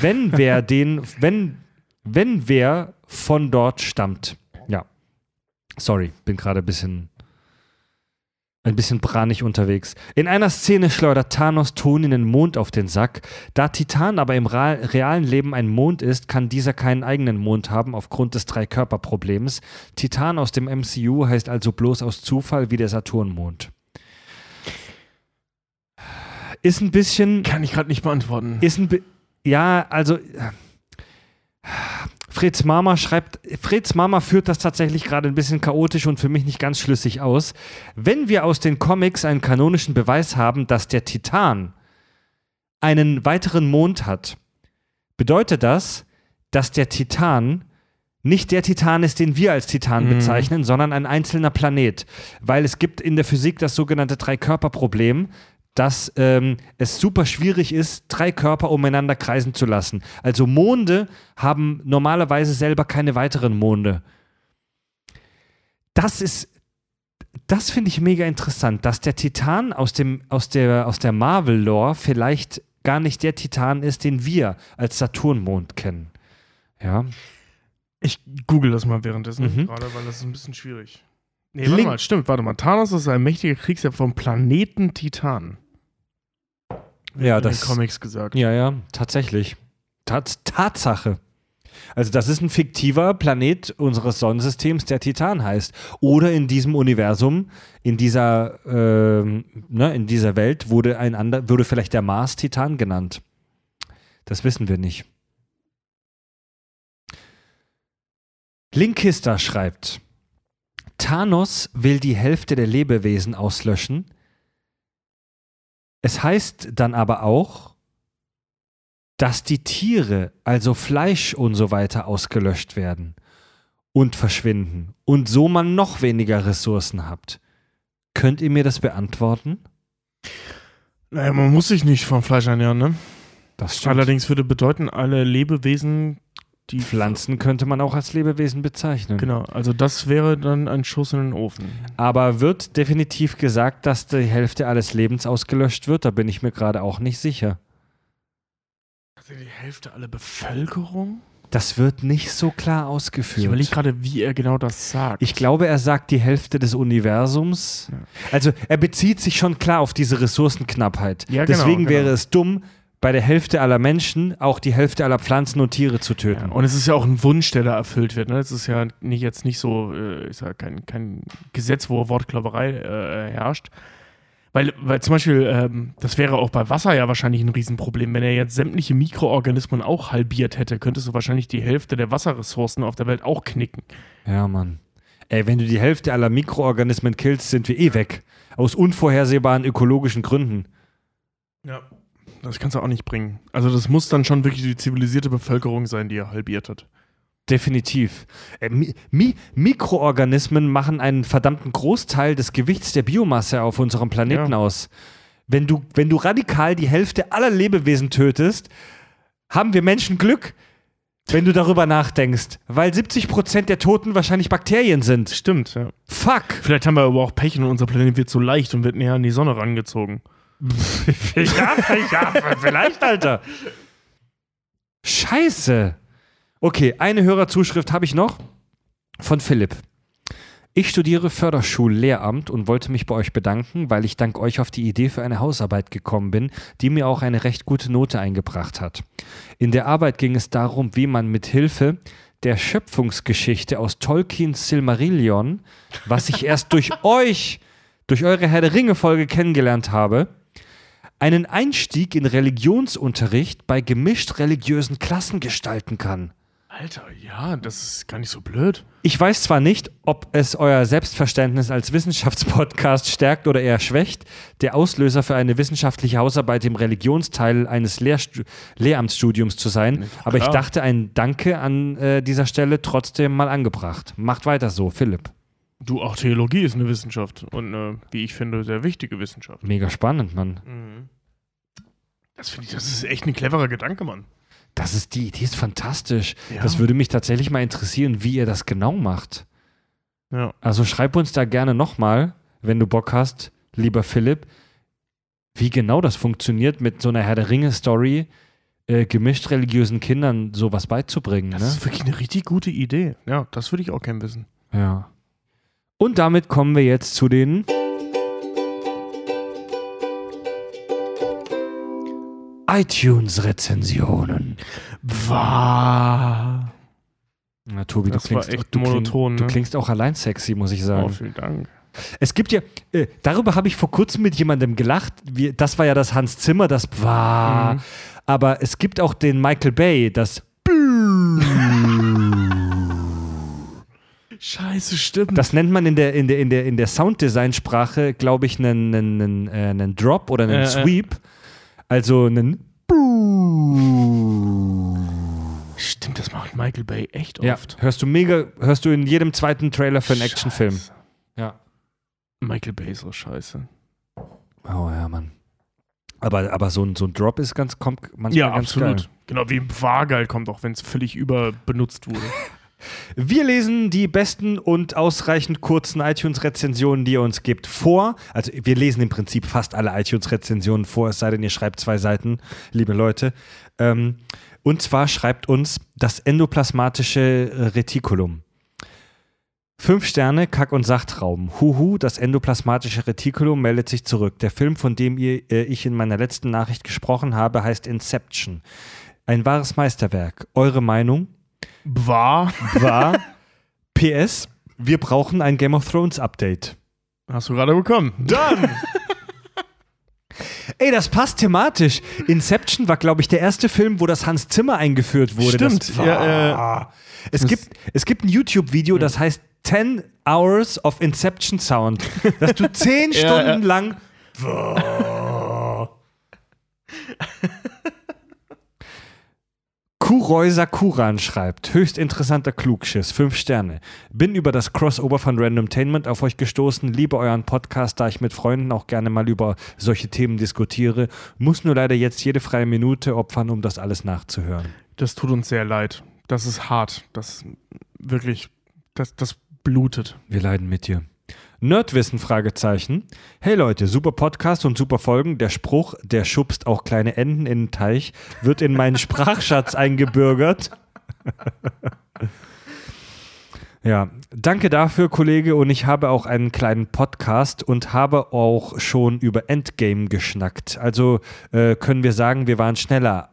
Wenn wer den, wenn, wenn wer von dort stammt. Ja. Sorry, bin gerade ein bisschen ein bisschen branig unterwegs. In einer Szene schleudert Thanos Tony einen Mond auf den Sack. Da Titan aber im realen Leben ein Mond ist, kann dieser keinen eigenen Mond haben aufgrund des Dreikörperproblems. Titan aus dem MCU heißt also bloß aus Zufall wie der Saturnmond. Ist ein bisschen Kann ich gerade nicht beantworten. ist ein bi- ja, also Freds Mama schreibt, Freds Mama führt das tatsächlich gerade ein bisschen chaotisch und für mich nicht ganz schlüssig aus. Wenn wir aus den Comics einen kanonischen Beweis haben, dass der Titan einen weiteren Mond hat, bedeutet das, dass der Titan nicht der Titan ist, den wir als Titan bezeichnen, sondern ein einzelner Planet. Weil es gibt in der Physik das sogenannte Dreikörperproblem, dass ähm, es super schwierig ist, drei Körper umeinander kreisen zu lassen. Also Monde haben normalerweise selber keine weiteren Monde. Das ist, das finde ich mega interessant, dass der Titan aus, dem, aus der, aus der Marvel-Lore vielleicht gar nicht der Titan ist, den wir als Saturnmond kennen. Ja. Ich google das mal währenddessen, Mhm. gerade weil das ist ein bisschen schwierig. Nee, warte Link- mal, stimmt, warte mal. Thanos ist ein mächtiger Kriegsherr vom Planeten Titan. Ja, in das- den Comics gesagt. Ja, ja, tatsächlich. Tat, Tatsache. Also das ist ein fiktiver Planet unseres Sonnensystems, der Titan heißt. Oder in diesem Universum, in dieser, ähm, ne, in dieser Welt wurde ein ander, würde vielleicht der Mars Titan genannt. Das wissen wir nicht. Linkista schreibt, Thanos will die Hälfte der Lebewesen auslöschen. Es heißt dann aber auch, dass die Tiere, also Fleisch und so weiter, ausgelöscht werden und verschwinden und so man noch weniger Ressourcen habt. Könnt ihr mir das beantworten? Naja, man muss sich nicht vom Fleisch ernähren, ne? Das Allerdings würde bedeuten, alle Lebewesen die Pflanzen könnte man auch als Lebewesen bezeichnen. Genau, also das wäre dann ein Schuss in den Ofen. Aber wird definitiv gesagt, dass die Hälfte alles Lebens ausgelöscht wird? Da bin ich mir gerade auch nicht sicher. Also die Hälfte aller Bevölkerung? Das wird nicht so klar Ich ausgeführt. überlege gerade, wie er genau das sagt. Ich glaube, er sagt die Hälfte des Universums. Ja. Also er bezieht sich schon klar auf diese Ressourcenknappheit. Ja, genau, Deswegen genau. wäre es dumm, bei der Hälfte aller Menschen auch die Hälfte aller Pflanzen und Tiere zu Ja, töten. und es ist ja auch ein Wunsch, der da erfüllt wird. Ne? Es ist ja nicht, jetzt nicht so, äh, ist ja kein, kein Gesetz, wo Wortklauberei äh, herrscht. Weil, weil zum Beispiel, ähm, das wäre auch bei Wasser ja wahrscheinlich ein Riesenproblem. Wenn er jetzt sämtliche Mikroorganismen auch halbiert hätte, könntest du wahrscheinlich die Hälfte der Wasserressourcen auf der Welt auch knicken. Ja, Mann. Ey, wenn du die Hälfte aller Mikroorganismen killst, sind wir eh weg. Aus unvorhersehbaren ökologischen Gründen. Ja. Das kannst du auch nicht bringen. Also das muss dann schon wirklich die zivilisierte Bevölkerung sein, die er halbiert hat. Definitiv. Äh, Mi Mi Mikroorganismen machen einen verdammten Großteil des Gewichts der Biomasse auf unserem Planeten Ja. aus. Wenn du, wenn du radikal die Hälfte aller Lebewesen tötest, haben wir Menschen Glück, wenn du darüber nachdenkst. Weil 70% der Toten wahrscheinlich Bakterien sind. Stimmt, ja. Fuck! Vielleicht haben wir aber auch Pech und unser Planet wird so leicht und wird näher an die Sonne rangezogen. Ja, ja, vielleicht, Alter. Scheiße. Okay, eine Hörerzuschrift habe ich noch von Philipp. Ich studiere Förderschullehramt und wollte mich bei euch bedanken, weil ich dank euch auf die Idee für eine Hausarbeit gekommen bin, die mir auch eine recht gute Note eingebracht hat. In der Arbeit ging es darum, wie man mit Hilfe der Schöpfungsgeschichte aus Tolkiens Silmarillion, was ich erst durch euch, durch eure Herr der Ringe-Folge kennengelernt habe, einen Einstieg in Religionsunterricht bei gemischt religiösen Klassen gestalten kann. Alter, ja, das ist gar nicht so blöd. Ich weiß zwar nicht, ob es euer Selbstverständnis als Wissenschaftspodcast stärkt oder eher schwächt, der Auslöser für eine wissenschaftliche Hausarbeit im Religionsteil eines Lehrstu Lehramtsstudiums zu sein, aber ich dachte, ein Danke an äh, dieser Stelle trotzdem mal angebracht. Macht weiter so, Philipp. Du, auch Theologie ist eine Wissenschaft und äh, wie ich finde, sehr wichtige Wissenschaft. Mega spannend, Mann. Das finde ich, das ist echt ein cleverer Gedanke, Mann. Das ist die Idee ist fantastisch. Ja. Das würde mich tatsächlich mal interessieren, wie ihr das genau macht. Ja. Also schreib uns da gerne nochmal, wenn du Bock hast, lieber Philipp, wie genau das funktioniert, mit so einer Herr der Ringe-Story äh, gemischt religiösen Kindern sowas beizubringen. Das Ne? ist wirklich eine richtig gute Idee. Ja, das würde ich auch gern wissen. Ja. Und damit kommen wir jetzt zu den iTunes-Rezensionen. Na, Tobi, du klingst, du, kling- monoton, du ne? klingst auch allein sexy, muss ich sagen. Oh, vielen Dank. Es gibt ja, äh, darüber habe ich vor kurzem mit jemandem gelacht. Wir, das war ja das Hans Zimmer, das war. Mhm. Aber es gibt auch den Michael Bay, das. Scheiße, stimmt. Das nennt man in der, in der, in der, in der Sounddesign-Sprache, glaube ich, einen, einen, einen, äh, Drop oder einen Äh, äh. Sweep. Also einen. stimmt, das macht Michael Bay echt Ja, oft. hörst du mega, hörst du in jedem zweiten Trailer für einen Actionfilm. Ja. Michael Bay ist so scheiße. Oh ja, Mann. Aber, aber so, ein, so ein Drop ist ganz, kommt manchmal Ja, ganz absolut. geil. Genau wie Wahrgeil kommt, auch wenn es völlig überbenutzt wurde. Wir lesen die besten und ausreichend kurzen iTunes-Rezensionen, die ihr uns gibt, vor. Also wir lesen im Prinzip fast alle iTunes-Rezensionen vor, es sei denn, ihr schreibt zwei Seiten, liebe Leute. Ähm, und zwar schreibt uns das endoplasmatische Retikulum. Fünf Sterne, Kack- und Sachtraum. Huhu, das endoplasmatische Retikulum meldet sich zurück. Der Film, von dem ihr, äh, ich in meiner letzten Nachricht gesprochen habe, heißt Inception. Ein wahres Meisterwerk. Eure Meinung? War. war PS, wir brauchen ein Game of Thrones Update. Hast du gerade bekommen. Dann! Ey, das passt thematisch. Inception war, glaube ich, der erste Film, wo das Hans Zimmer eingeführt wurde. Stimmt, ja, es, das- gibt, es gibt ein YouTube-Video, das heißt 10 Hours of Inception Sound. Dass du 10 Ja, Stunden ja. lang. Kureuser Kuran schreibt, höchst interessanter Klugschiss, 5 Sterne. Bin über das Crossover von Randomtainment auf euch gestoßen, liebe euren Podcast, da ich mit Freunden auch gerne mal über solche Themen diskutiere, muss nur leider jetzt jede freie Minute opfern, um das alles nachzuhören. Das tut uns sehr leid. Das ist hart. Das wirklich, das, das blutet. Wir leiden mit dir. Nerdwissen, Fragezeichen. Hey Leute, super Podcast und super Folgen. Der Spruch, der schubst auch kleine Enten in den Teich, wird in meinen Sprachschatz eingebürgert. ja, danke dafür, Kollege. Und ich habe auch einen kleinen Podcast und habe auch schon über Endgame geschnackt. Also äh, können wir sagen, wir waren schneller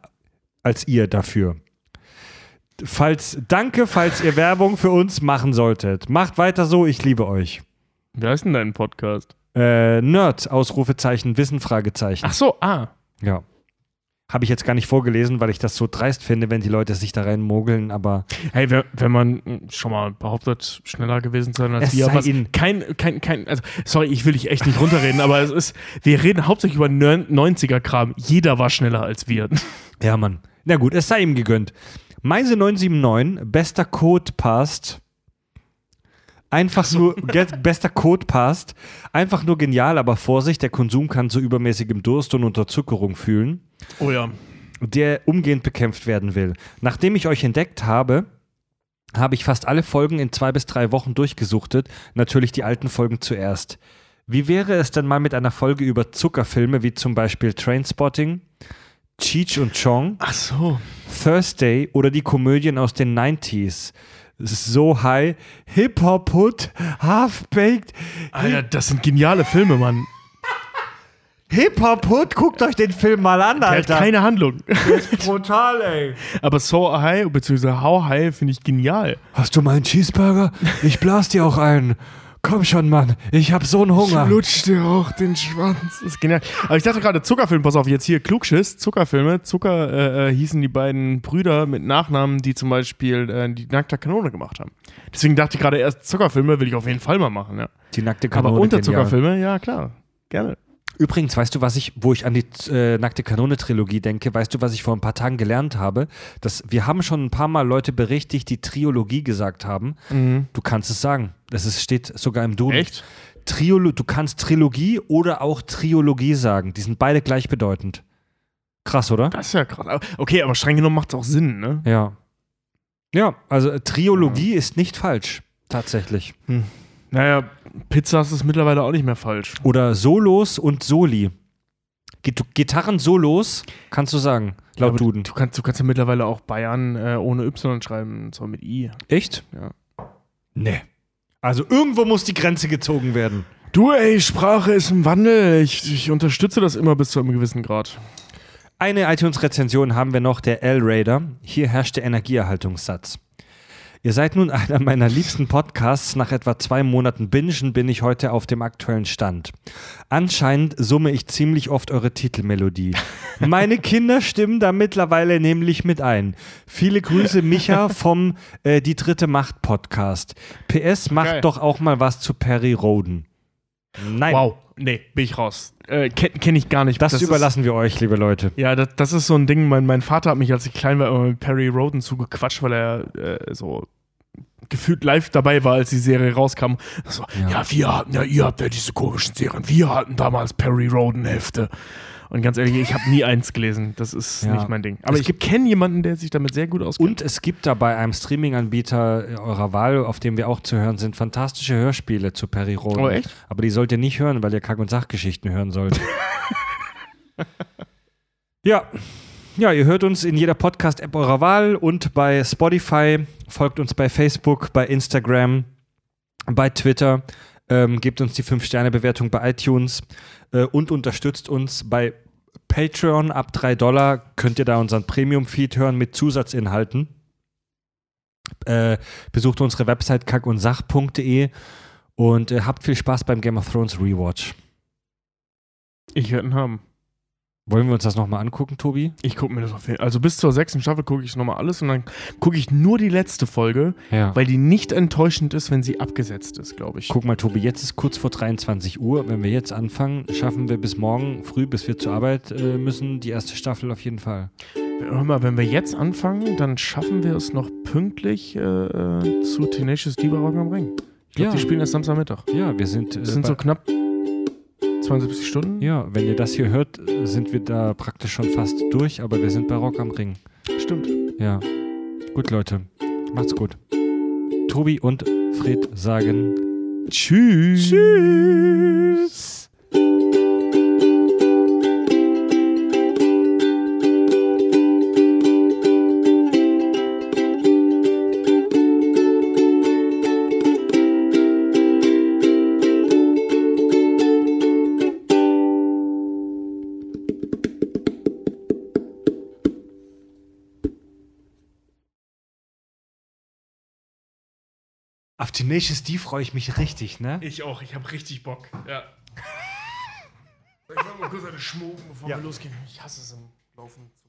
als ihr dafür. Falls, danke, falls ihr Werbung für uns machen solltet. Macht weiter so, ich liebe euch. Wie heißt denn dein Podcast? Äh, Nerd, Ausrufezeichen, Wissen, Fragezeichen. Ach so, ah. Ja. Habe ich jetzt gar nicht vorgelesen, weil ich das so dreist finde, wenn die Leute sich da reinmogeln, aber Hey, wenn, wenn man schon mal behauptet, schneller gewesen zu sein als Es wir, was ihnen- kein, kein, kein, also, sorry, ich will dich echt nicht runterreden, aber es ist, wir reden hauptsächlich über 90er-Kram. Jeder war schneller als wir. ja, Mann. Na gut, es sei ihm gegönnt. Meise 979, bester Code passt. Einfach nur, bester Code passt. Einfach nur genial, aber Vorsicht, der Konsum kann zu übermäßigem Durst und Unterzuckerung fühlen. Oh ja. der umgehend bekämpft werden will. Nachdem ich euch entdeckt habe, habe ich fast alle Folgen in zwei bis drei Wochen durchgesuchtet, natürlich die alten Folgen zuerst. Wie wäre es denn mal mit einer Folge über Zuckerfilme wie zum Beispiel Trainspotting, Cheech und Chong, Ach so. Thursday oder die Komödien aus den 90s? So High, Hip-Hop Hood, Half-Baked, Alter, das sind geniale Filme, Mann. Hip-Hop Hood, guckt euch den Film mal an, Der hat Alter. keine Handlung. Brutal, ey. Aber So High, beziehungsweise How High, finde ich genial. Hast du mal einen Cheeseburger? Ich blas dir auch einen. Komm schon, Mann. Ich hab so einen Hunger. Lutscht dir auch den Schwanz. Das ist genial. Aber ich dachte gerade, Zuckerfilm, pass auf, jetzt hier Klugschiss, Zuckerfilme. Zucker äh, äh, hießen die beiden Brüder mit Nachnamen, die zum Beispiel äh, die nackte Kanone gemacht haben. Deswegen dachte ich gerade erst, Zuckerfilme will ich auf jeden Fall mal machen, ja. Die nackte Aber Kanone. unter genial. Zuckerfilme, ja klar. Gerne. Übrigens, weißt du, was ich, wo ich an die äh, nackte Kanone-Trilogie denke, weißt du, was ich vor ein paar Tagen gelernt habe? Dass wir haben schon ein paar Mal Leute berichtigt, die Triologie gesagt haben. Du kannst es sagen. Das ist, steht sogar im Duden. Echt? Triolo du kannst Trilogie oder auch Triologie sagen. Die sind beide gleichbedeutend. Krass, oder? Das ist ja krass. Okay, aber streng genommen macht es auch Sinn, ne? Ja. Ja, also äh, Triologie ist nicht falsch. Tatsächlich. Naja, Pizzas ist mittlerweile auch nicht mehr falsch. Oder Solos und Soli. Git- Gitarren-Solos, kannst du sagen, Ja, laut aber Duden. Du kannst, du kannst ja mittlerweile auch Bayern äh, ohne Y schreiben, und zwar mit I. Echt? Ja. Nee. Also irgendwo muss die Grenze gezogen werden. Du, ey, Sprache ist im Wandel. Ich, ich unterstütze das immer bis zu einem gewissen Grad. Eine iTunes-Rezension haben wir noch, der L-Raider. Hier herrscht der Energieerhaltungssatz. Ihr seid nun einer meiner liebsten Podcasts. Nach etwa zwei Monaten Bingen bin ich heute auf dem aktuellen Stand. Anscheinend summe ich ziemlich oft eure Titelmelodie. Meine Kinder stimmen da mittlerweile nämlich mit ein. Viele Grüße, Micha vom äh, Die dritte Macht Podcast. PS, macht Geil. doch auch mal was zu Perry Roden. Nein, Wow, nee, bin ich raus. Äh, Kenne kenn ich gar nicht. das, ist- überlassen wir euch, liebe Leute. Ja, das, das ist so ein Ding. Mein, mein Vater hat mich, als ich klein war, immer mit Perry Roden zugequatscht, weil er äh, so gefühlt live dabei war, als die Serie rauskam. So, ja. wir hatten ja, ihr habt ja diese komischen Serien. Wir hatten damals Perry Roden Hefte. Und ganz ehrlich, ich habe nie eins gelesen. Das ist Ja. nicht mein Ding. Aber Es ich kenne jemanden, der sich damit sehr gut auskennt. Und es gibt da bei einem Streaming-Anbieter eurer Wahl, auf dem wir auch zu hören sind, fantastische Hörspiele zu Perry Roden. Oh, echt? Aber die sollt ihr nicht hören, weil ihr Kack- und Sachgeschichten hören sollt. ja. Ja, ihr hört uns in jeder Podcast-App eurer Wahl und bei Spotify, folgt uns bei Facebook, bei Instagram, bei Twitter, ähm, gebt uns die 5-Sterne-Bewertung bei iTunes äh, und unterstützt uns bei Patreon ab 3 Dollar. Könnt ihr da unseren Premium-Feed hören mit Zusatzinhalten. Äh, besucht unsere Website kackundsach.de und äh, habt viel Spaß beim Game of Thrones Rewatch. ich werde ihn haben. Wollen wir uns das nochmal angucken, Tobi? Ich gucke mir das auf jeden Fall. Also bis zur sechsten Staffel gucke ich nochmal alles und dann gucke ich nur die letzte Folge, Ja. weil die nicht enttäuschend ist, wenn sie abgesetzt ist, glaube ich. Guck mal, Tobi, jetzt ist kurz vor 23 Uhr. Wenn wir jetzt anfangen, schaffen wir bis morgen früh, bis wir zur Arbeit äh, müssen, die erste Staffel auf jeden Fall. Hör mal, wenn wir jetzt anfangen, dann schaffen wir es noch pünktlich äh, äh, zu Tenacious D bei Rock am Ring. Ich glaube, Ja. die spielen erst Samstagmittag. Ja, wir sind. Äh, sind so knapp 72 Stunden. ja, wenn ihr das hier hört, sind wir da praktisch schon fast durch, aber wir sind bei Rock am Ring. Stimmt. Ja. Gut, Leute. Macht's gut. Tobi und Fred sagen Tschüss. Tschüss. Auf Tenacious D freue ich mich richtig, ne? Ich auch, ich habe richtig Bock. Ja. Ich mach mal kurz eine Schmucken, bevor Ja. wir losgehen. Ich hasse es im Laufen zu.